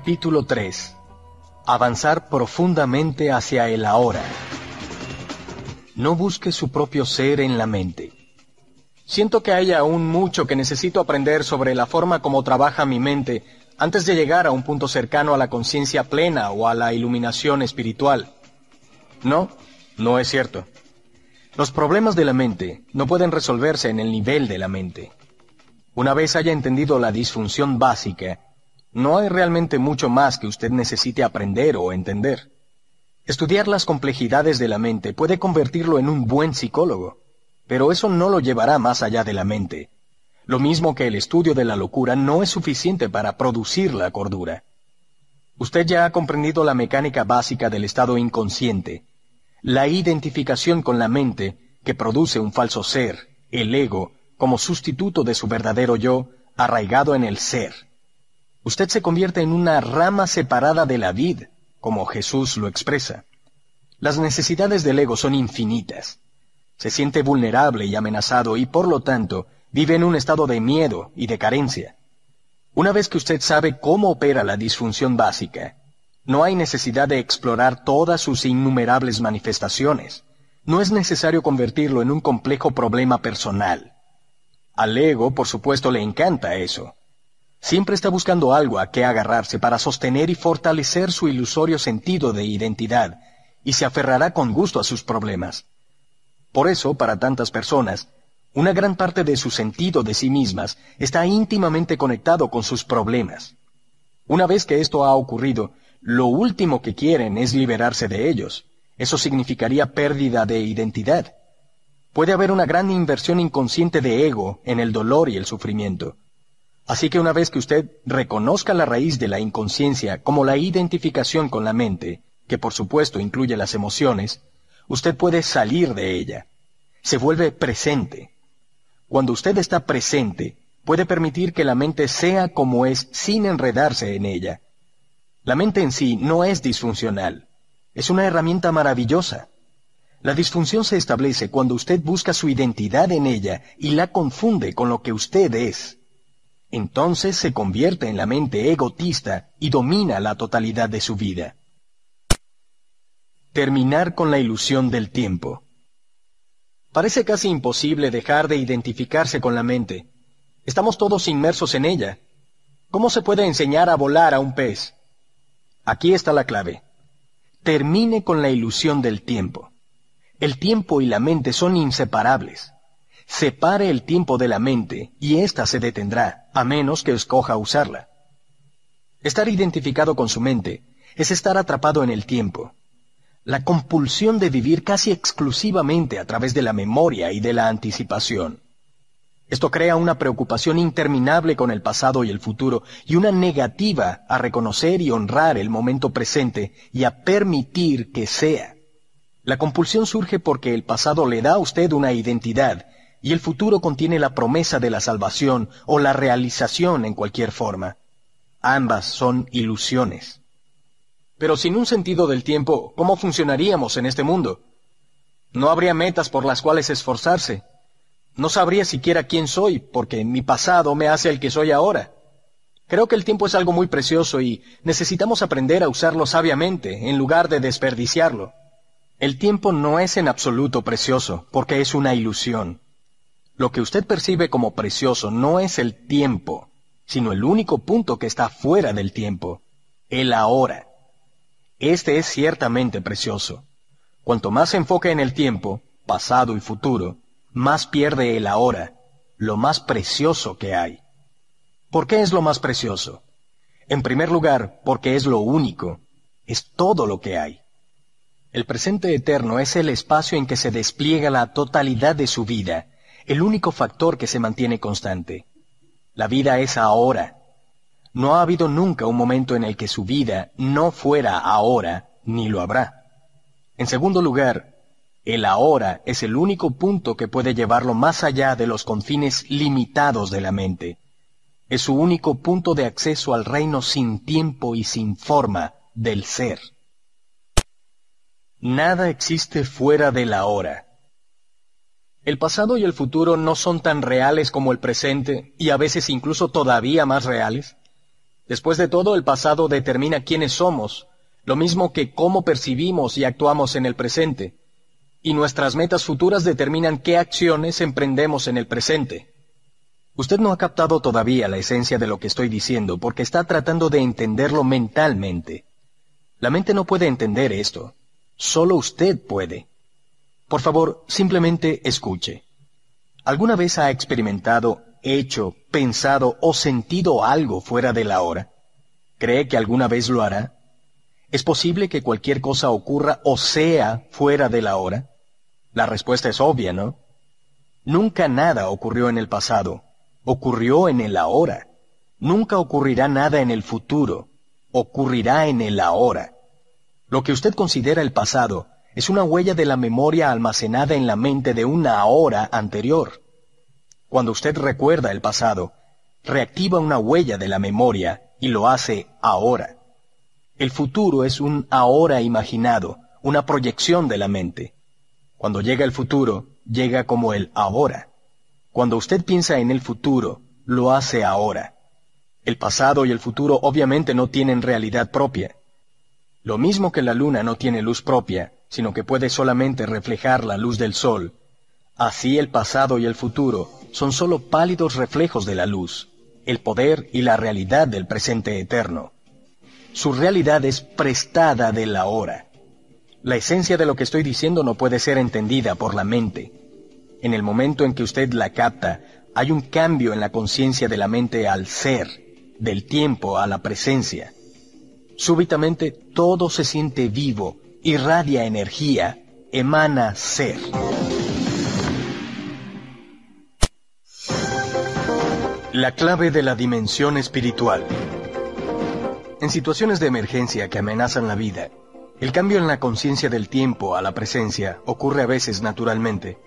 Capítulo 3. Avanzar profundamente hacia el ahora. No busque su propio ser en la mente. Siento que hay aún mucho que necesito aprender sobre la forma como trabaja mi mente antes de llegar a un punto cercano a la conciencia plena o a la iluminación espiritual. No, no es cierto. Los problemas de la mente no pueden resolverse en el nivel de la mente. Una vez haya entendido la disfunción básica, no hay realmente mucho más que usted necesite aprender o entender. Estudiar las complejidades de la mente puede convertirlo en un buen psicólogo, pero eso no lo llevará más allá de la mente. Lo mismo que el estudio de la locura no es suficiente para producir la cordura. Usted ya ha comprendido la mecánica básica del estado inconsciente, la identificación con la mente que produce un falso ser, el ego, como sustituto de su verdadero yo, arraigado en el ser usted se convierte en una rama separada de la vid, como Jesús lo expresa. Las necesidades del ego son infinitas. Se siente vulnerable y amenazado y por lo tanto vive en un estado de miedo y de carencia. Una vez que usted sabe cómo opera la disfunción básica, no hay necesidad de explorar todas sus innumerables manifestaciones. No es necesario convertirlo en un complejo problema personal. Al ego, por supuesto, le encanta eso. Siempre está buscando algo a qué agarrarse para sostener y fortalecer su ilusorio sentido de identidad, y se aferrará con gusto a sus problemas. Por eso, para tantas personas, una gran parte de su sentido de sí mismas está íntimamente conectado con sus problemas. Una vez que esto ha ocurrido, lo último que quieren es liberarse de ellos. Eso significaría pérdida de identidad. Puede haber una gran inversión inconsciente de ego en el dolor y el sufrimiento. Así que una vez que usted reconozca la raíz de la inconsciencia como la identificación con la mente, que por supuesto incluye las emociones, usted puede salir de ella. Se vuelve presente. Cuando usted está presente, puede permitir que la mente sea como es sin enredarse en ella. La mente en sí no es disfuncional. Es una herramienta maravillosa. La disfunción se establece cuando usted busca su identidad en ella y la confunde con lo que usted es entonces se convierte en la mente egotista y domina la totalidad de su vida. Terminar con la ilusión del tiempo. Parece casi imposible dejar de identificarse con la mente. Estamos todos inmersos en ella. ¿Cómo se puede enseñar a volar a un pez? Aquí está la clave. Termine con la ilusión del tiempo. El tiempo y la mente son inseparables. Separe el tiempo de la mente y ésta se detendrá, a menos que escoja usarla. Estar identificado con su mente es estar atrapado en el tiempo. La compulsión de vivir casi exclusivamente a través de la memoria y de la anticipación. Esto crea una preocupación interminable con el pasado y el futuro y una negativa a reconocer y honrar el momento presente y a permitir que sea. La compulsión surge porque el pasado le da a usted una identidad y el futuro contiene la promesa de la salvación o la realización en cualquier forma. Ambas son ilusiones. Pero sin un sentido del tiempo, ¿cómo funcionaríamos en este mundo? No habría metas por las cuales esforzarse. No sabría siquiera quién soy, porque mi pasado me hace el que soy ahora. Creo que el tiempo es algo muy precioso y necesitamos aprender a usarlo sabiamente en lugar de desperdiciarlo. El tiempo no es en absoluto precioso, porque es una ilusión. Lo que usted percibe como precioso no es el tiempo, sino el único punto que está fuera del tiempo, el ahora. Este es ciertamente precioso. Cuanto más se enfoca en el tiempo, pasado y futuro, más pierde el ahora, lo más precioso que hay. ¿Por qué es lo más precioso? En primer lugar, porque es lo único, es todo lo que hay. El presente eterno es el espacio en que se despliega la totalidad de su vida, el único factor que se mantiene constante. La vida es ahora. No ha habido nunca un momento en el que su vida no fuera ahora, ni lo habrá. En segundo lugar, el ahora es el único punto que puede llevarlo más allá de los confines limitados de la mente. Es su único punto de acceso al reino sin tiempo y sin forma del ser. Nada existe fuera del ahora. El pasado y el futuro no son tan reales como el presente y a veces incluso todavía más reales. Después de todo, el pasado determina quiénes somos, lo mismo que cómo percibimos y actuamos en el presente. Y nuestras metas futuras determinan qué acciones emprendemos en el presente. Usted no ha captado todavía la esencia de lo que estoy diciendo porque está tratando de entenderlo mentalmente. La mente no puede entender esto. Solo usted puede. Por favor, simplemente escuche. ¿Alguna vez ha experimentado, hecho, pensado o sentido algo fuera de la hora? ¿Cree que alguna vez lo hará? ¿Es posible que cualquier cosa ocurra o sea fuera de la hora? La respuesta es obvia, ¿no? Nunca nada ocurrió en el pasado, ocurrió en el ahora. Nunca ocurrirá nada en el futuro, ocurrirá en el ahora. Lo que usted considera el pasado es una huella de la memoria almacenada en la mente de una hora anterior. Cuando usted recuerda el pasado, reactiva una huella de la memoria y lo hace ahora. El futuro es un ahora imaginado, una proyección de la mente. Cuando llega el futuro, llega como el ahora. Cuando usted piensa en el futuro, lo hace ahora. El pasado y el futuro obviamente no tienen realidad propia. Lo mismo que la luna no tiene luz propia, sino que puede solamente reflejar la luz del sol. Así el pasado y el futuro son sólo pálidos reflejos de la luz, el poder y la realidad del presente eterno. Su realidad es prestada de la hora. La esencia de lo que estoy diciendo no puede ser entendida por la mente. En el momento en que usted la capta, hay un cambio en la conciencia de la mente al ser, del tiempo a la presencia. Súbitamente todo se siente vivo irradia energía, emana ser. La clave de la dimensión espiritual. En situaciones de emergencia que amenazan la vida, el cambio en la conciencia del tiempo a la presencia ocurre a veces naturalmente.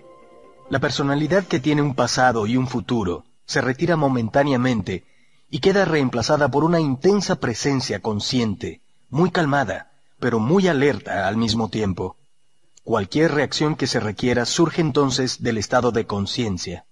La personalidad que tiene un pasado y un futuro se retira momentáneamente y queda reemplazada por una intensa presencia consciente, muy calmada, pero muy alerta al mismo tiempo. Cualquier reacción que se requiera surge entonces del estado de conciencia.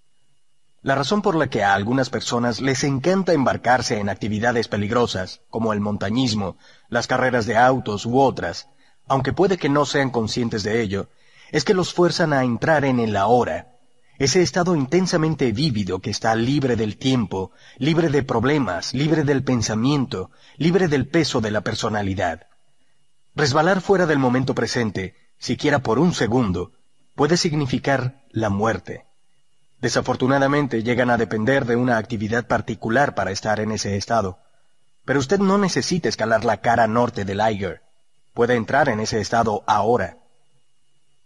La razón por la que a algunas personas les encanta embarcarse en actividades peligrosas, como el montañismo, las carreras de autos u otras, aunque puede que no sean conscientes de ello, es que los fuerzan a entrar en el ahora, ese estado intensamente vívido que está libre del tiempo, libre de problemas, libre del pensamiento, libre del peso de la personalidad. Resbalar fuera del momento presente, siquiera por un segundo, puede significar la muerte. Desafortunadamente llegan a depender de una actividad particular para estar en ese estado. Pero usted no necesita escalar la cara norte del Eiger. Puede entrar en ese estado ahora.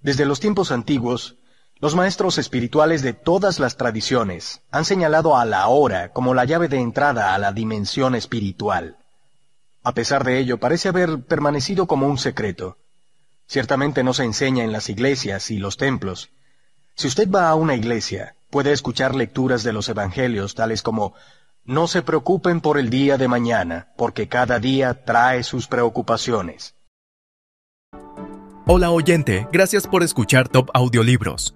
Desde los tiempos antiguos, los maestros espirituales de todas las tradiciones han señalado a la hora como la llave de entrada a la dimensión espiritual. A pesar de ello, parece haber permanecido como un secreto. Ciertamente no se enseña en las iglesias y los templos. Si usted va a una iglesia, puede escuchar lecturas de los evangelios tales como No se preocupen por el día de mañana, porque cada día trae sus preocupaciones. Hola oyente, gracias por escuchar Top Audiolibros.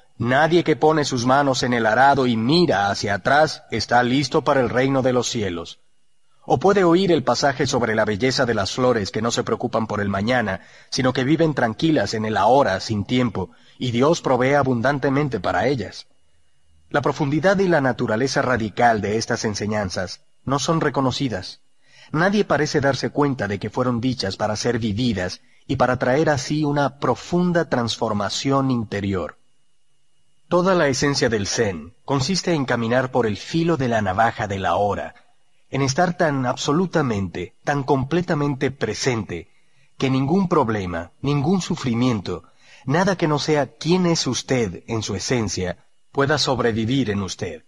Nadie que pone sus manos en el arado y mira hacia atrás está listo para el reino de los cielos. O puede oír el pasaje sobre la belleza de las flores que no se preocupan por el mañana, sino que viven tranquilas en el ahora sin tiempo, y Dios provee abundantemente para ellas. La profundidad y la naturaleza radical de estas enseñanzas no son reconocidas. Nadie parece darse cuenta de que fueron dichas para ser vividas y para traer así una profunda transformación interior. Toda la esencia del Zen consiste en caminar por el filo de la navaja de la hora, en estar tan absolutamente, tan completamente presente, que ningún problema, ningún sufrimiento, nada que no sea quién es usted en su esencia, pueda sobrevivir en usted.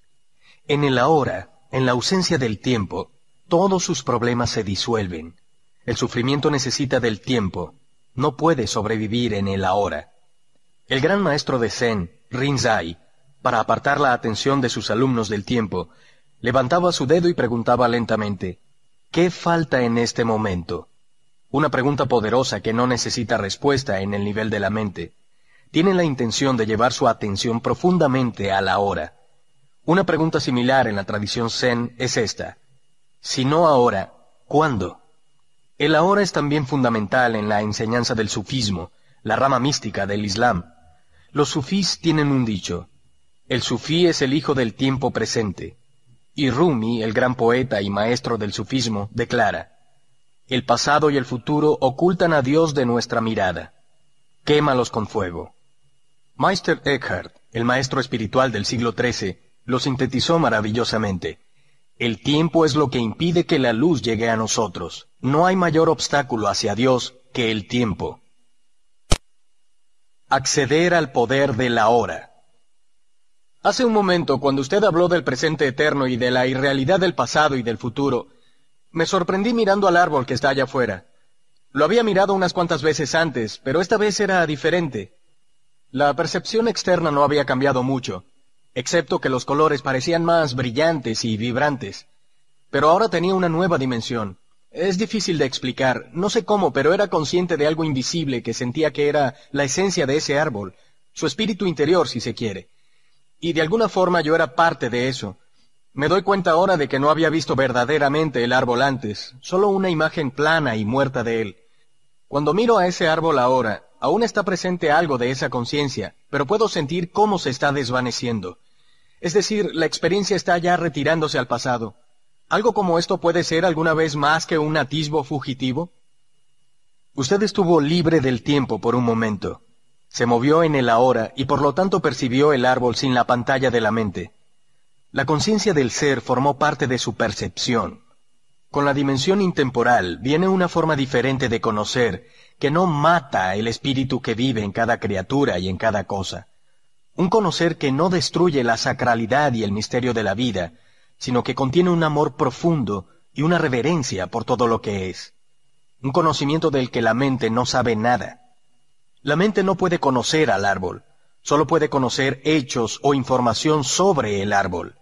En el ahora, en la ausencia del tiempo, todos sus problemas se disuelven. El sufrimiento necesita del tiempo, no puede sobrevivir en el ahora. El gran maestro de Zen, Rinzai, para apartar la atención de sus alumnos del tiempo, levantaba su dedo y preguntaba lentamente, ¿qué falta en este momento? Una pregunta poderosa que no necesita respuesta en el nivel de la mente. Tiene la intención de llevar su atención profundamente a la hora. Una pregunta similar en la tradición zen es esta. Si no ahora, ¿cuándo? El ahora es también fundamental en la enseñanza del sufismo, la rama mística del Islam. Los sufís tienen un dicho. El sufí es el hijo del tiempo presente. Y Rumi, el gran poeta y maestro del sufismo, declara, El pasado y el futuro ocultan a Dios de nuestra mirada. Quémalos con fuego. Meister Eckhart, el maestro espiritual del siglo XIII, lo sintetizó maravillosamente. El tiempo es lo que impide que la luz llegue a nosotros. No hay mayor obstáculo hacia Dios que el tiempo acceder al poder de la hora. Hace un momento, cuando usted habló del presente eterno y de la irrealidad del pasado y del futuro, me sorprendí mirando al árbol que está allá afuera. Lo había mirado unas cuantas veces antes, pero esta vez era diferente. La percepción externa no había cambiado mucho, excepto que los colores parecían más brillantes y vibrantes. Pero ahora tenía una nueva dimensión. Es difícil de explicar, no sé cómo, pero era consciente de algo invisible que sentía que era la esencia de ese árbol, su espíritu interior, si se quiere. Y de alguna forma yo era parte de eso. Me doy cuenta ahora de que no había visto verdaderamente el árbol antes, solo una imagen plana y muerta de él. Cuando miro a ese árbol ahora, aún está presente algo de esa conciencia, pero puedo sentir cómo se está desvaneciendo. Es decir, la experiencia está ya retirándose al pasado. ¿Algo como esto puede ser alguna vez más que un atisbo fugitivo? Usted estuvo libre del tiempo por un momento. Se movió en el ahora y por lo tanto percibió el árbol sin la pantalla de la mente. La conciencia del ser formó parte de su percepción. Con la dimensión intemporal viene una forma diferente de conocer que no mata el espíritu que vive en cada criatura y en cada cosa. Un conocer que no destruye la sacralidad y el misterio de la vida, sino que contiene un amor profundo y una reverencia por todo lo que es. Un conocimiento del que la mente no sabe nada. La mente no puede conocer al árbol, solo puede conocer hechos o información sobre el árbol.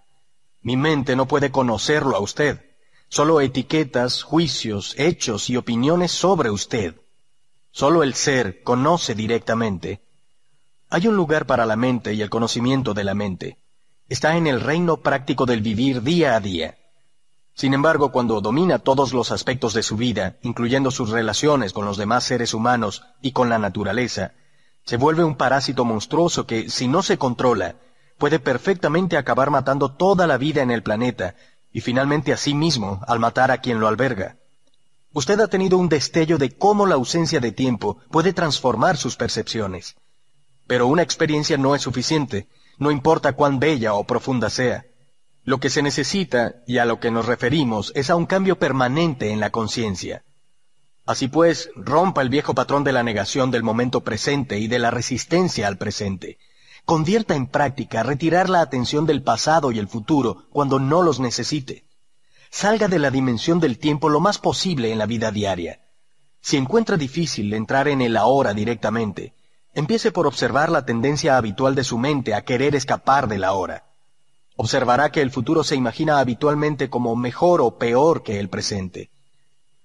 Mi mente no puede conocerlo a usted, solo etiquetas, juicios, hechos y opiniones sobre usted. Solo el ser conoce directamente. Hay un lugar para la mente y el conocimiento de la mente. Está en el reino práctico del vivir día a día. Sin embargo, cuando domina todos los aspectos de su vida, incluyendo sus relaciones con los demás seres humanos y con la naturaleza, se vuelve un parásito monstruoso que, si no se controla, puede perfectamente acabar matando toda la vida en el planeta y finalmente a sí mismo al matar a quien lo alberga. Usted ha tenido un destello de cómo la ausencia de tiempo puede transformar sus percepciones. Pero una experiencia no es suficiente, no importa cuán bella o profunda sea. Lo que se necesita, y a lo que nos referimos, es a un cambio permanente en la conciencia. Así pues, rompa el viejo patrón de la negación del momento presente y de la resistencia al presente. Convierta en práctica retirar la atención del pasado y el futuro cuando no los necesite. Salga de la dimensión del tiempo lo más posible en la vida diaria. Si encuentra difícil entrar en el ahora directamente, empiece por observar la tendencia habitual de su mente a querer escapar del ahora. Observará que el futuro se imagina habitualmente como mejor o peor que el presente.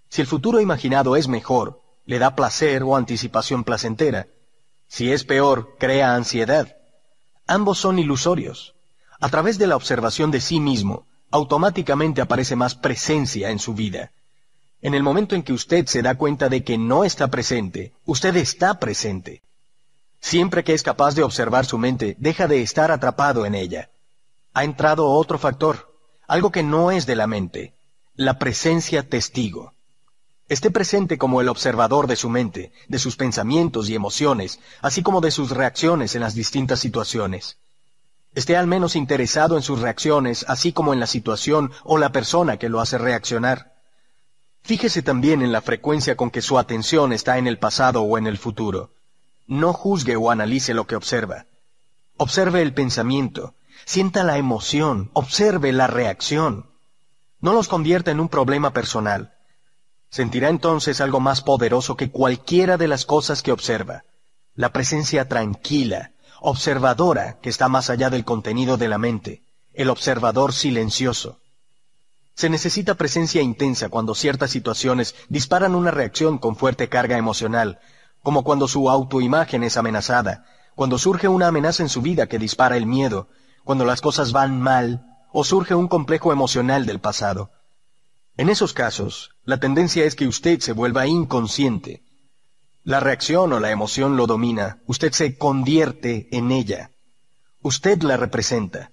Si el futuro imaginado es mejor, le da placer o anticipación placentera. Si es peor, crea ansiedad. Ambos son ilusorios. A través de la observación de sí mismo, automáticamente aparece más presencia en su vida. En el momento en que usted se da cuenta de que no está presente, usted está presente. Siempre que es capaz de observar su mente, deja de estar atrapado en ella ha entrado otro factor, algo que no es de la mente, la presencia testigo. Esté presente como el observador de su mente, de sus pensamientos y emociones, así como de sus reacciones en las distintas situaciones. Esté al menos interesado en sus reacciones, así como en la situación o la persona que lo hace reaccionar. Fíjese también en la frecuencia con que su atención está en el pasado o en el futuro. No juzgue o analice lo que observa. Observe el pensamiento, Sienta la emoción, observe la reacción. No los convierta en un problema personal. Sentirá entonces algo más poderoso que cualquiera de las cosas que observa. La presencia tranquila, observadora que está más allá del contenido de la mente, el observador silencioso. Se necesita presencia intensa cuando ciertas situaciones disparan una reacción con fuerte carga emocional, como cuando su autoimagen es amenazada, cuando surge una amenaza en su vida que dispara el miedo, cuando las cosas van mal o surge un complejo emocional del pasado. En esos casos, la tendencia es que usted se vuelva inconsciente. La reacción o la emoción lo domina, usted se convierte en ella. Usted la representa.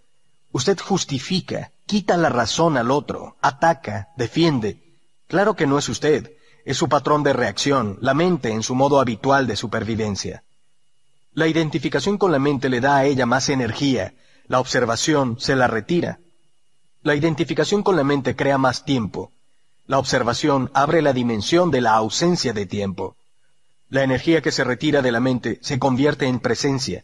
Usted justifica, quita la razón al otro, ataca, defiende. Claro que no es usted, es su patrón de reacción, la mente en su modo habitual de supervivencia. La identificación con la mente le da a ella más energía, la observación se la retira. La identificación con la mente crea más tiempo. La observación abre la dimensión de la ausencia de tiempo. La energía que se retira de la mente se convierte en presencia.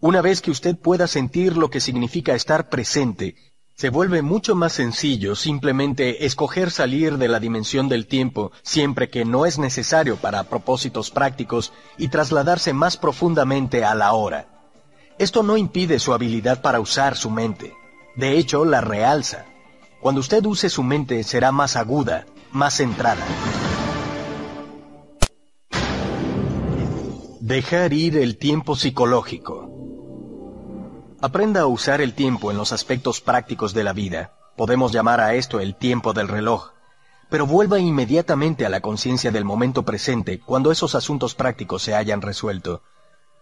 Una vez que usted pueda sentir lo que significa estar presente, se vuelve mucho más sencillo simplemente escoger salir de la dimensión del tiempo siempre que no es necesario para propósitos prácticos y trasladarse más profundamente a la hora. Esto no impide su habilidad para usar su mente. De hecho, la realza. Cuando usted use su mente será más aguda, más centrada. Dejar ir el tiempo psicológico. Aprenda a usar el tiempo en los aspectos prácticos de la vida. Podemos llamar a esto el tiempo del reloj. Pero vuelva inmediatamente a la conciencia del momento presente cuando esos asuntos prácticos se hayan resuelto.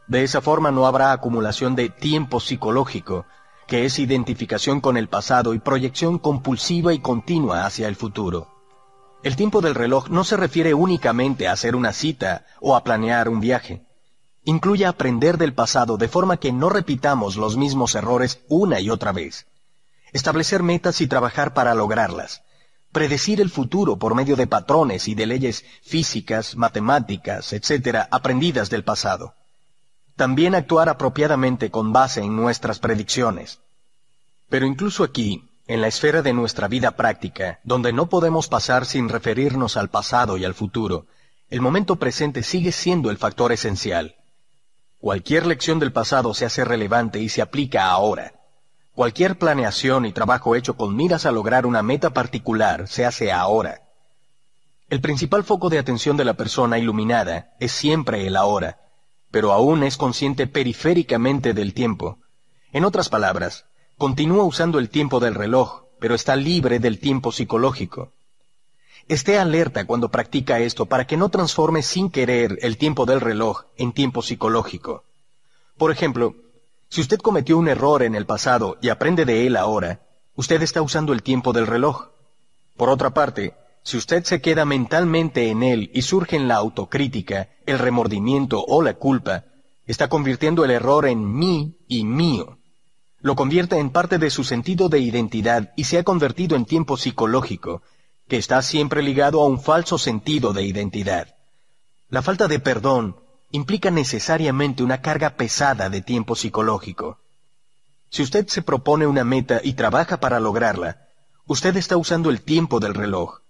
De esa forma no habrá acumulación de tiempo psicológico, que es identificación con el pasado y proyección compulsiva y continua hacia el futuro. El tiempo del reloj no se refiere únicamente a hacer una cita o a planear un viaje. Incluye aprender del pasado de forma que no repitamos los mismos errores una y otra vez. Establecer metas y trabajar para lograrlas. Predecir el futuro por medio de patrones y de leyes físicas, matemáticas, etc., aprendidas del pasado también actuar apropiadamente con base en nuestras predicciones. Pero incluso aquí, en la esfera de nuestra vida práctica, donde no podemos pasar sin referirnos al pasado y al futuro, el momento presente sigue siendo el factor esencial. Cualquier lección del pasado se hace relevante y se aplica ahora. Cualquier planeación y trabajo hecho con miras a lograr una meta particular se hace ahora. El principal foco de atención de la persona iluminada es siempre el ahora, pero aún es consciente periféricamente del tiempo. En otras palabras, continúa usando el tiempo del reloj, pero está libre del tiempo psicológico. Esté alerta cuando practica esto para que no transforme sin querer el tiempo del reloj en tiempo psicológico. Por ejemplo, si usted cometió un error en el pasado y aprende de él ahora, usted está usando el tiempo del reloj. Por otra parte, si usted se queda mentalmente en él y surge en la autocrítica, el remordimiento o la culpa, está convirtiendo el error en mí y mío. Lo convierte en parte de su sentido de identidad y se ha convertido en tiempo psicológico, que está siempre ligado a un falso sentido de identidad. La falta de perdón implica necesariamente una carga pesada de tiempo psicológico. Si usted se propone una meta y trabaja para lograrla, usted está usando el tiempo del reloj.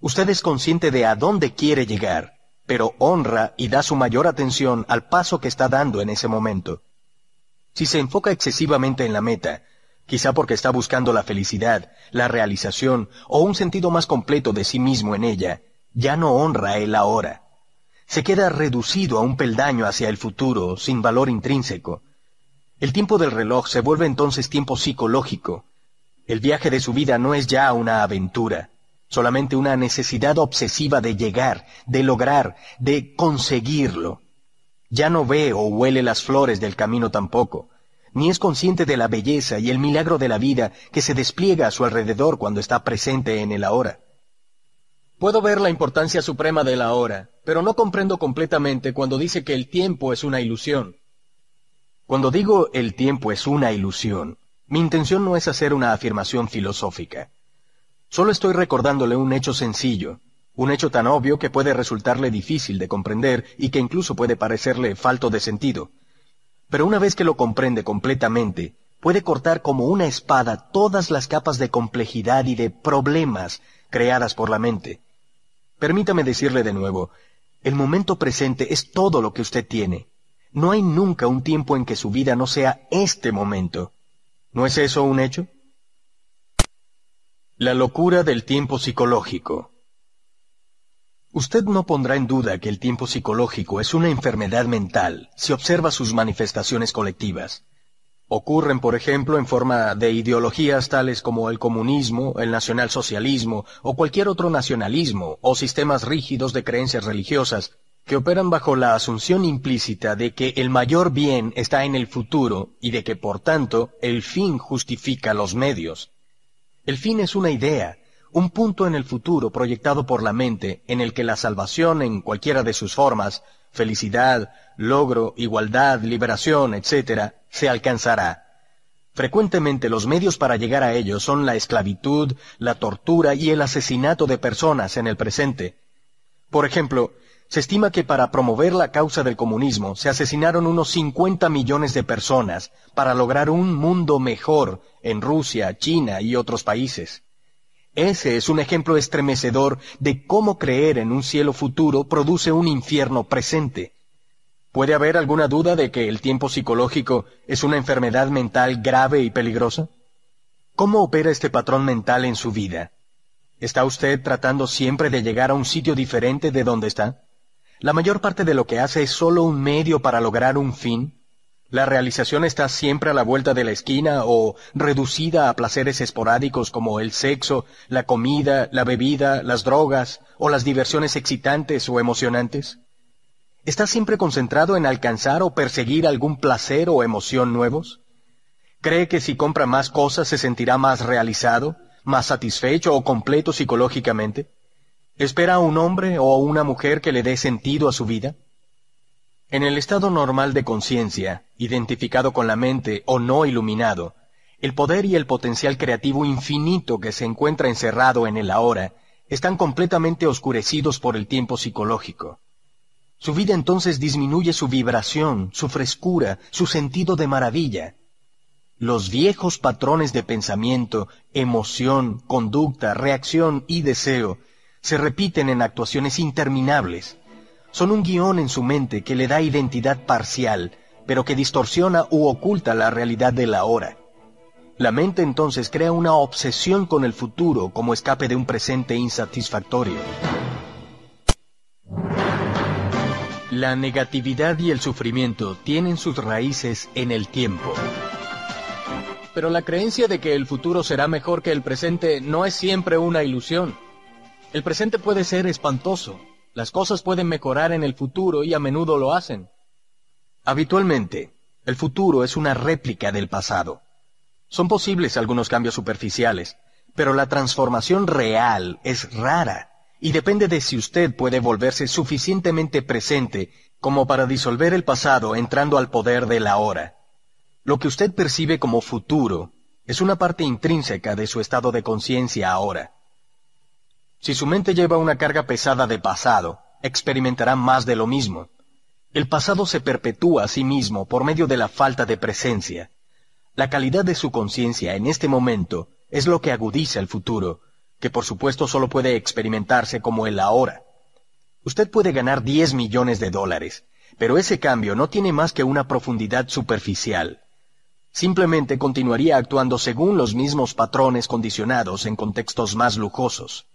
Usted es consciente de a dónde quiere llegar, pero honra y da su mayor atención al paso que está dando en ese momento. Si se enfoca excesivamente en la meta, quizá porque está buscando la felicidad, la realización o un sentido más completo de sí mismo en ella, ya no honra el ahora. Se queda reducido a un peldaño hacia el futuro, sin valor intrínseco. El tiempo del reloj se vuelve entonces tiempo psicológico. El viaje de su vida no es ya una aventura, solamente una necesidad obsesiva de llegar, de lograr, de conseguirlo. Ya no ve o huele las flores del camino tampoco, ni es consciente de la belleza y el milagro de la vida que se despliega a su alrededor cuando está presente en el ahora. Puedo ver la importancia suprema del ahora, pero no comprendo completamente cuando dice que el tiempo es una ilusión. Cuando digo el tiempo es una ilusión, mi intención no es hacer una afirmación filosófica. Solo estoy recordándole un hecho sencillo, un hecho tan obvio que puede resultarle difícil de comprender y que incluso puede parecerle falto de sentido. Pero una vez que lo comprende completamente, puede cortar como una espada todas las capas de complejidad y de problemas creadas por la mente. Permítame decirle de nuevo, el momento presente es todo lo que usted tiene. No hay nunca un tiempo en que su vida no sea este momento. ¿No es eso un hecho? La locura del tiempo psicológico. Usted no pondrá en duda que el tiempo psicológico es una enfermedad mental si observa sus manifestaciones colectivas. Ocurren, por ejemplo, en forma de ideologías tales como el comunismo, el nacionalsocialismo o cualquier otro nacionalismo o sistemas rígidos de creencias religiosas que operan bajo la asunción implícita de que el mayor bien está en el futuro y de que, por tanto, el fin justifica los medios. El fin es una idea, un punto en el futuro proyectado por la mente en el que la salvación en cualquiera de sus formas, felicidad, logro, igualdad, liberación, etc., se alcanzará. Frecuentemente los medios para llegar a ello son la esclavitud, la tortura y el asesinato de personas en el presente. Por ejemplo, se estima que para promover la causa del comunismo se asesinaron unos 50 millones de personas para lograr un mundo mejor en Rusia, China y otros países. Ese es un ejemplo estremecedor de cómo creer en un cielo futuro produce un infierno presente. ¿Puede haber alguna duda de que el tiempo psicológico es una enfermedad mental grave y peligrosa? ¿Cómo opera este patrón mental en su vida? ¿Está usted tratando siempre de llegar a un sitio diferente de donde está? La mayor parte de lo que hace es solo un medio para lograr un fin. La realización está siempre a la vuelta de la esquina o reducida a placeres esporádicos como el sexo, la comida, la bebida, las drogas o las diversiones excitantes o emocionantes. ¿Está siempre concentrado en alcanzar o perseguir algún placer o emoción nuevos? ¿Cree que si compra más cosas se sentirá más realizado, más satisfecho o completo psicológicamente? ¿Espera a un hombre o a una mujer que le dé sentido a su vida? En el estado normal de conciencia, identificado con la mente o no iluminado, el poder y el potencial creativo infinito que se encuentra encerrado en el ahora están completamente oscurecidos por el tiempo psicológico. Su vida entonces disminuye su vibración, su frescura, su sentido de maravilla. Los viejos patrones de pensamiento, emoción, conducta, reacción y deseo se repiten en actuaciones interminables. Son un guion en su mente que le da identidad parcial, pero que distorsiona u oculta la realidad de la hora. La mente entonces crea una obsesión con el futuro como escape de un presente insatisfactorio. La negatividad y el sufrimiento tienen sus raíces en el tiempo. Pero la creencia de que el futuro será mejor que el presente no es siempre una ilusión. El presente puede ser espantoso. Las cosas pueden mejorar en el futuro y a menudo lo hacen. Habitualmente, el futuro es una réplica del pasado. Son posibles algunos cambios superficiales, pero la transformación real es rara y depende de si usted puede volverse suficientemente presente como para disolver el pasado entrando al poder de la hora. Lo que usted percibe como futuro es una parte intrínseca de su estado de conciencia ahora. Si su mente lleva una carga pesada de pasado, experimentará más de lo mismo. El pasado se perpetúa a sí mismo por medio de la falta de presencia. La calidad de su conciencia en este momento es lo que agudiza el futuro, que por supuesto solo puede experimentarse como el ahora. Usted puede ganar 10 millones de dólares, pero ese cambio no tiene más que una profundidad superficial. Simplemente continuaría actuando según los mismos patrones condicionados en contextos más lujosos.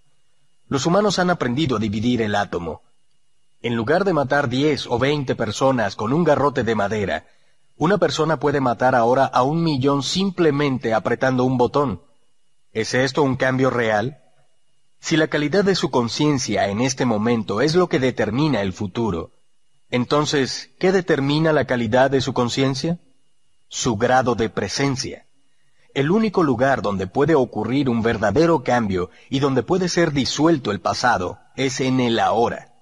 Los humanos han aprendido a dividir el átomo. En lugar de matar 10 o 20 personas con un garrote de madera, una persona puede matar ahora a un millón simplemente apretando un botón. ¿Es esto un cambio real? Si la calidad de su conciencia en este momento es lo que determina el futuro, entonces, ¿qué determina la calidad de su conciencia? Su grado de presencia. El único lugar donde puede ocurrir un verdadero cambio y donde puede ser disuelto el pasado es en el ahora.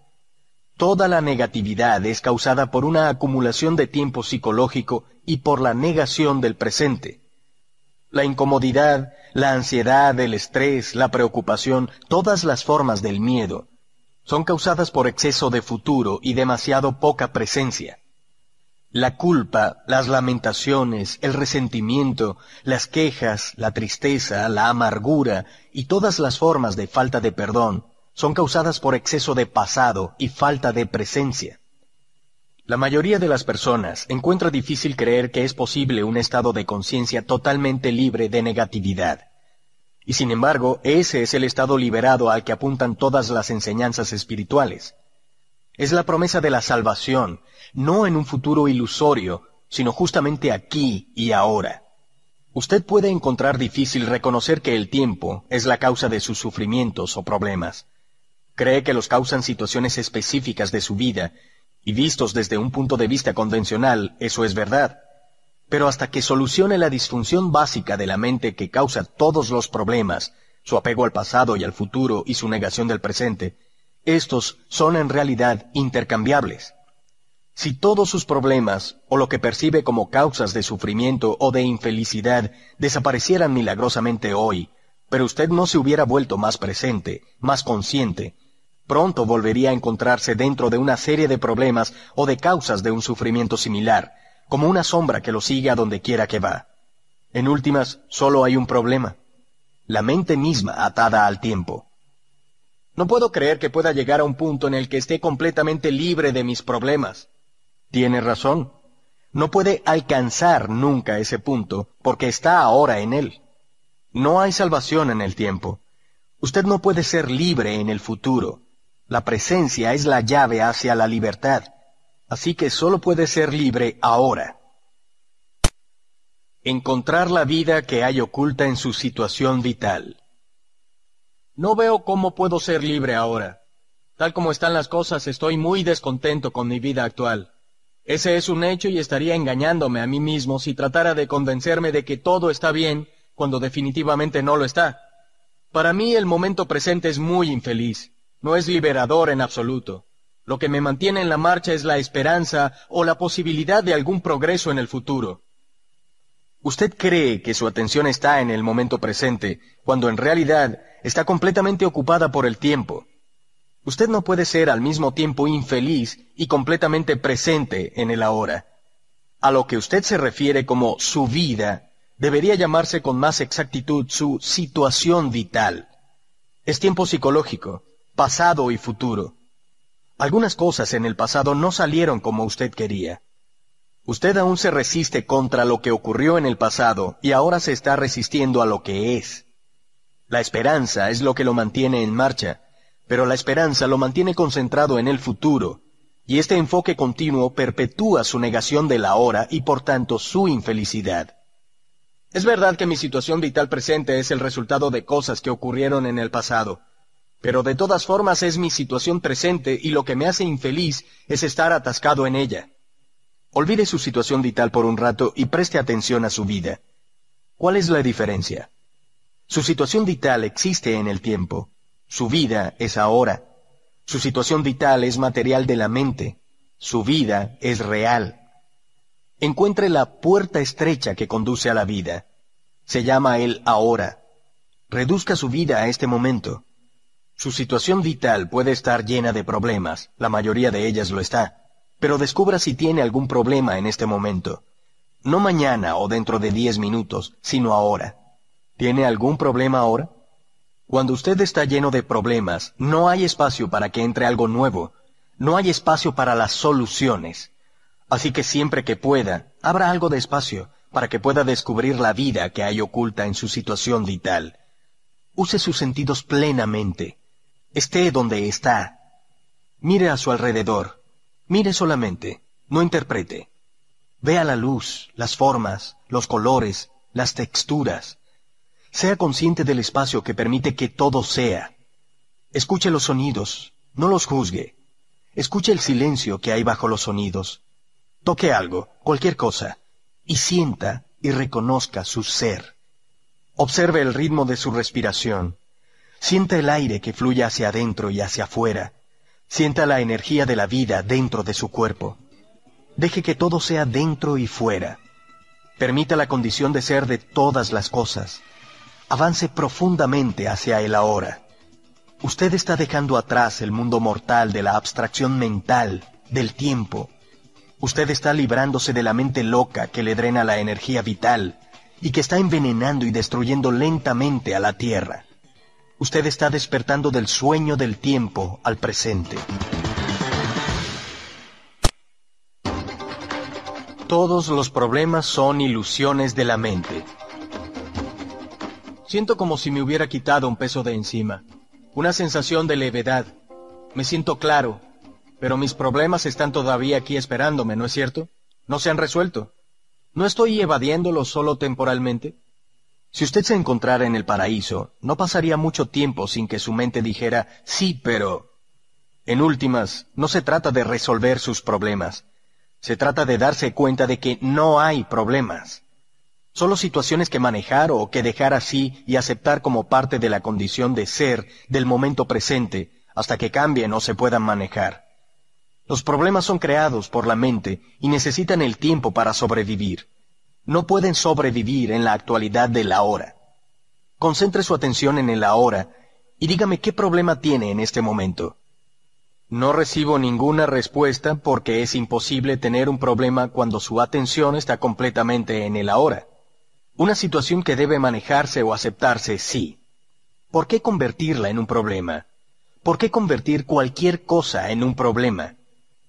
Toda la negatividad es causada por una acumulación de tiempo psicológico y por la negación del presente. La incomodidad, la ansiedad, el estrés, la preocupación, todas las formas del miedo, son causadas por exceso de futuro y demasiado poca presencia. La culpa, las lamentaciones, el resentimiento, las quejas, la tristeza, la amargura y todas las formas de falta de perdón son causadas por exceso de pasado y falta de presencia. La mayoría de las personas encuentra difícil creer que es posible un estado de conciencia totalmente libre de negatividad. Y sin embargo, ese es el estado liberado al que apuntan todas las enseñanzas espirituales. Es la promesa de la salvación, no en un futuro ilusorio, sino justamente aquí y ahora. Usted puede encontrar difícil reconocer que el tiempo es la causa de sus sufrimientos o problemas. Cree que los causan situaciones específicas de su vida, y vistos desde un punto de vista convencional, eso es verdad. Pero hasta que solucione la disfunción básica de la mente que causa todos los problemas, su apego al pasado y al futuro y su negación del presente, estos son en realidad intercambiables. Si todos sus problemas, o lo que percibe como causas de sufrimiento o de infelicidad, desaparecieran milagrosamente hoy, pero usted no se hubiera vuelto más presente, más consciente, pronto volvería a encontrarse dentro de una serie de problemas o de causas de un sufrimiento similar, como una sombra que lo sigue a donde quiera que va. En últimas, solo hay un problema. La mente misma atada al tiempo. No puedo creer que pueda llegar a un punto en el que esté completamente libre de mis problemas. Tiene razón. No puede alcanzar nunca ese punto porque está ahora en él. No hay salvación en el tiempo. Usted no puede ser libre en el futuro. La presencia es la llave hacia la libertad, así que solo puede ser libre ahora. Encontrar la vida que hay oculta en su situación vital. No veo cómo puedo ser libre ahora. Tal como están las cosas, estoy muy descontento con mi vida actual. Ese es un hecho y estaría engañándome a mí mismo si tratara de convencerme de que todo está bien cuando definitivamente no lo está. Para mí el momento presente es muy infeliz no es liberador en absoluto. Lo que me mantiene en la marcha es la esperanza o la posibilidad de algún progreso en el futuro. Usted cree que su atención está en el momento presente, cuando en realidad está completamente ocupada por el tiempo. Usted no puede ser al mismo tiempo infeliz y completamente presente en el ahora. A lo que usted se refiere como su vida, debería llamarse con más exactitud su situación vital. Es tiempo psicológico, pasado y futuro. Algunas cosas en el pasado no salieron como usted quería. Usted aún se resiste contra lo que ocurrió en el pasado y ahora se está resistiendo a lo que es. La esperanza es lo que lo mantiene en marcha, pero la esperanza lo mantiene concentrado en el futuro, y este enfoque continuo perpetúa su negación de la hora y por tanto su infelicidad. Es verdad que mi situación vital presente es el resultado de cosas que ocurrieron en el pasado, pero de todas formas es mi situación presente y lo que me hace infeliz es estar atascado en ella. Olvide su situación vital por un rato y preste atención a su vida. ¿Cuál es la diferencia? Su situación vital existe en el tiempo. Su vida es ahora. Su situación vital es material de la mente. Su vida es real. Encuentre la puerta estrecha que conduce a la vida. Se llama el ahora. Reduzca su vida a este momento. Su situación vital puede estar llena de problemas, la mayoría de ellas lo está pero descubra si tiene algún problema en este momento. No mañana o dentro de diez minutos, sino ahora. ¿Tiene algún problema ahora? Cuando usted está lleno de problemas, no hay espacio para que entre algo nuevo, no hay espacio para las soluciones. Así que siempre que pueda, abra algo de espacio para que pueda descubrir la vida que hay oculta en su situación vital. Use sus sentidos plenamente. Esté donde está. Mire a su alrededor. Mire solamente, no interprete. Vea la luz, las formas, los colores, las texturas. Sea consciente del espacio que permite que todo sea. Escuche los sonidos, no los juzgue. Escuche el silencio que hay bajo los sonidos. Toque algo, cualquier cosa, y sienta y reconozca su ser. Observe el ritmo de su respiración. Sienta el aire que fluye hacia adentro y hacia afuera Sienta la energía de la vida dentro de su cuerpo. Deje que todo sea dentro y fuera. Permita la condición de ser de todas las cosas. Avance profundamente hacia el ahora. Usted está dejando atrás el mundo mortal de la abstracción mental, del tiempo. Usted está librándose de la mente loca que le drena la energía vital y que está envenenando y destruyendo lentamente a la Tierra. Usted está despertando del sueño del tiempo al presente. Todos los problemas son ilusiones de la mente. Siento como si me hubiera quitado un peso de encima, una sensación de levedad. Me siento claro, pero mis problemas están todavía aquí esperándome, ¿no es cierto? No se han resuelto. ¿No estoy evadiéndolos solo temporalmente? Si usted se encontrara en el paraíso, no pasaría mucho tiempo sin que su mente dijera, sí, pero... En últimas, no se trata de resolver sus problemas. Se trata de darse cuenta de que no hay problemas. Solo situaciones que manejar o que dejar así y aceptar como parte de la condición de ser del momento presente hasta que cambien o se puedan manejar. Los problemas son creados por la mente y necesitan el tiempo para sobrevivir no pueden sobrevivir en la actualidad del ahora. Concentre su atención en el ahora y dígame qué problema tiene en este momento. No recibo ninguna respuesta porque es imposible tener un problema cuando su atención está completamente en el ahora. Una situación que debe manejarse o aceptarse, sí. ¿Por qué convertirla en un problema? ¿Por qué convertir cualquier cosa en un problema?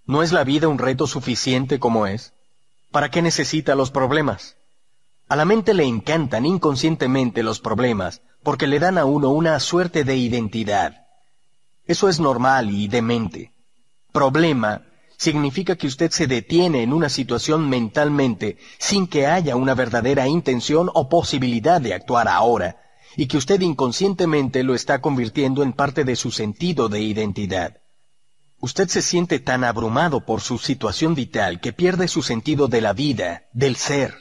¿No es la vida un reto suficiente como es? ¿Para qué necesita los problemas? A la mente le encantan inconscientemente los problemas porque le dan a uno una suerte de identidad. Eso es normal y demente. Problema significa que usted se detiene en una situación mentalmente sin que haya una verdadera intención o posibilidad de actuar ahora, y que usted inconscientemente lo está convirtiendo en parte de su sentido de identidad. Usted se siente tan abrumado por su situación vital que pierde su sentido de la vida, del ser,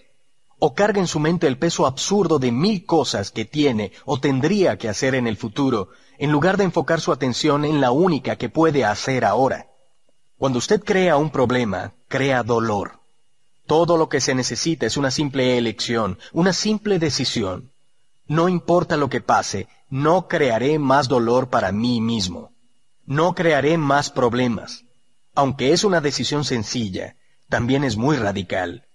o carga en su mente el peso absurdo de mil cosas que tiene o tendría que hacer en el futuro, en lugar de enfocar su atención en la única que puede hacer ahora. Cuando usted crea un problema, crea dolor. Todo lo que se necesita es una simple elección, una simple decisión. No importa lo que pase, no crearé más dolor para mí mismo. No crearé más problemas. Aunque es una decisión sencilla, también es muy radical.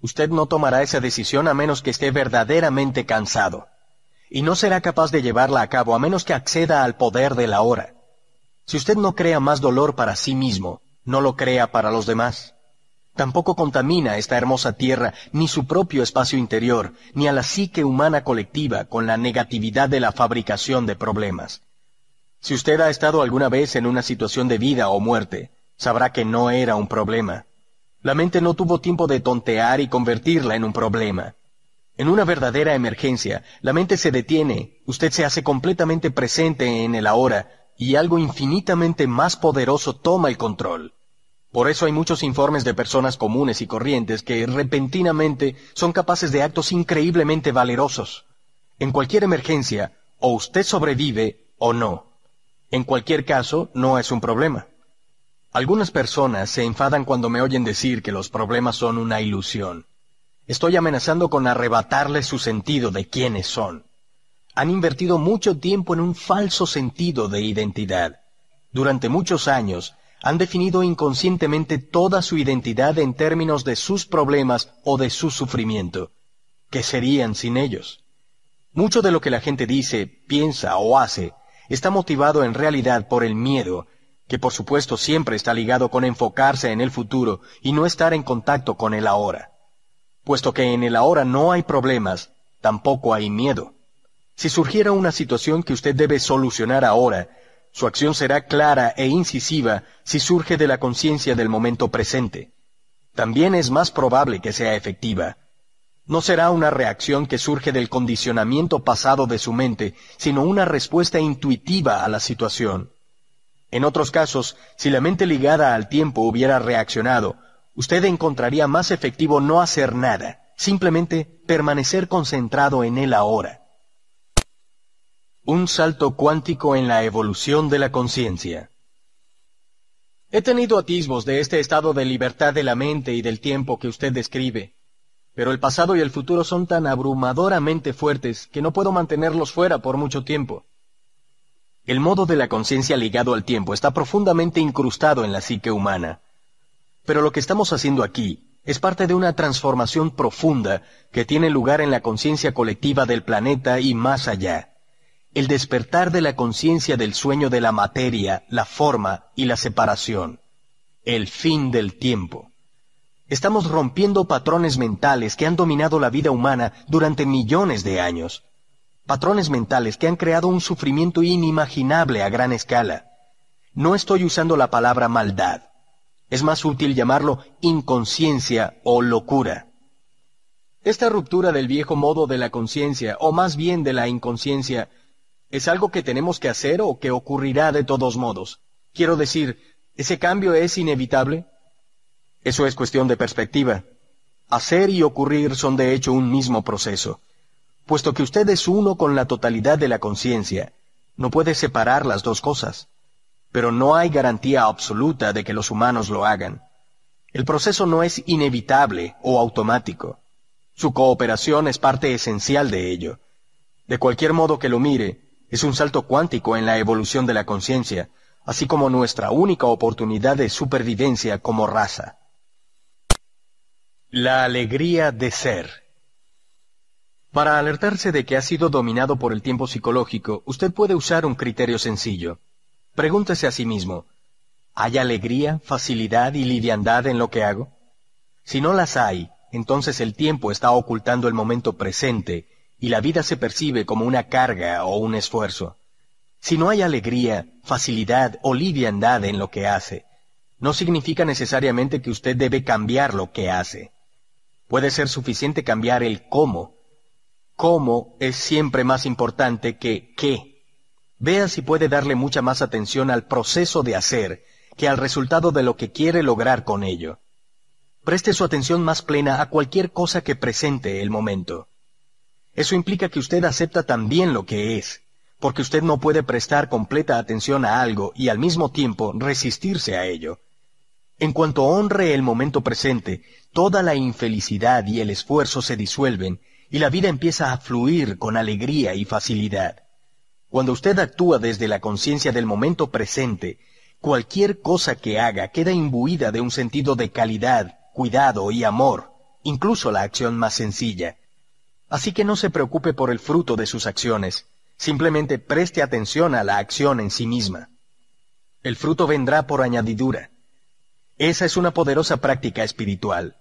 Usted no tomará esa decisión a menos que esté verdaderamente cansado. Y no será capaz de llevarla a cabo a menos que acceda al poder de la hora. Si usted no crea más dolor para sí mismo, no lo crea para los demás. Tampoco contamina esta hermosa tierra ni su propio espacio interior, ni a la psique humana colectiva con la negatividad de la fabricación de problemas. Si usted ha estado alguna vez en una situación de vida o muerte, sabrá que no era un problema. La mente no tuvo tiempo de tontear y convertirla en un problema. En una verdadera emergencia, la mente se detiene, usted se hace completamente presente en el ahora, y algo infinitamente más poderoso toma el control. Por eso hay muchos informes de personas comunes y corrientes que repentinamente son capaces de actos increíblemente valerosos. En cualquier emergencia, o usted sobrevive o no. En cualquier caso, no es un problema. Algunas personas se enfadan cuando me oyen decir que los problemas son una ilusión. Estoy amenazando con arrebatarles su sentido de quiénes son. Han invertido mucho tiempo en un falso sentido de identidad. Durante muchos años han definido inconscientemente toda su identidad en términos de sus problemas o de su sufrimiento. ¿Qué serían sin ellos? Mucho de lo que la gente dice, piensa o hace está motivado en realidad por el miedo, que por supuesto siempre está ligado con enfocarse en el futuro y no estar en contacto con el ahora. Puesto que en el ahora no hay problemas, tampoco hay miedo. Si surgiera una situación que usted debe solucionar ahora, su acción será clara e incisiva si surge de la conciencia del momento presente. También es más probable que sea efectiva. No será una reacción que surge del condicionamiento pasado de su mente, sino una respuesta intuitiva a la situación. En otros casos, si la mente ligada al tiempo hubiera reaccionado, usted encontraría más efectivo no hacer nada, simplemente permanecer concentrado en él ahora. Un salto cuántico en la evolución de la conciencia. He tenido atisbos de este estado de libertad de la mente y del tiempo que usted describe, pero el pasado y el futuro son tan abrumadoramente fuertes que no puedo mantenerlos fuera por mucho tiempo. El modo de la conciencia ligado al tiempo está profundamente incrustado en la psique humana. Pero lo que estamos haciendo aquí es parte de una transformación profunda que tiene lugar en la conciencia colectiva del planeta y más allá el despertar de la conciencia del sueño de la materia, la forma y la separación, el fin del tiempo. Estamos rompiendo patrones mentales que han dominado la vida humana durante millones de años, patrones mentales que han creado un sufrimiento inimaginable a gran escala. No estoy usando la palabra maldad, es más útil llamarlo inconsciencia o locura. Esta ruptura del viejo modo de la conciencia, o más bien de la inconsciencia, ¿Es algo que tenemos que hacer o que ocurrirá de todos modos? Quiero decir, ¿ese cambio es inevitable? Eso es cuestión de perspectiva. Hacer y ocurrir son de hecho un mismo proceso. Puesto que usted es uno con la totalidad de la conciencia, no puede separar las dos cosas. Pero no hay garantía absoluta de que los humanos lo hagan. El proceso no es inevitable o automático. Su cooperación es parte esencial de ello. De cualquier modo que lo mire, es un salto cuántico en la evolución de la conciencia, así como nuestra única oportunidad de supervivencia como raza. La alegría de ser. Para alertarse de que ha sido dominado por el tiempo psicológico, usted puede usar un criterio sencillo. Pregúntese a sí mismo, ¿hay alegría, facilidad y liviandad en lo que hago? Si no las hay, entonces el tiempo está ocultando el momento presente y la vida se percibe como una carga o un esfuerzo. Si no hay alegría, facilidad o liviandad en lo que hace, no significa necesariamente que usted debe cambiar lo que hace. Puede ser suficiente cambiar el cómo. Cómo es siempre más importante que qué. Vea si puede darle mucha más atención al proceso de hacer que al resultado de lo que quiere lograr con ello. Preste su atención más plena a cualquier cosa que presente el momento. Eso implica que usted acepta también lo que es, porque usted no puede prestar completa atención a algo y al mismo tiempo resistirse a ello. En cuanto honre el momento presente, toda la infelicidad y el esfuerzo se disuelven y la vida empieza a fluir con alegría y facilidad. Cuando usted actúa desde la conciencia del momento presente, cualquier cosa que haga queda imbuida de un sentido de calidad, cuidado y amor, incluso la acción más sencilla. Así que no se preocupe por el fruto de sus acciones, simplemente preste atención a la acción en sí misma. El fruto vendrá por añadidura. Esa es una poderosa práctica espiritual.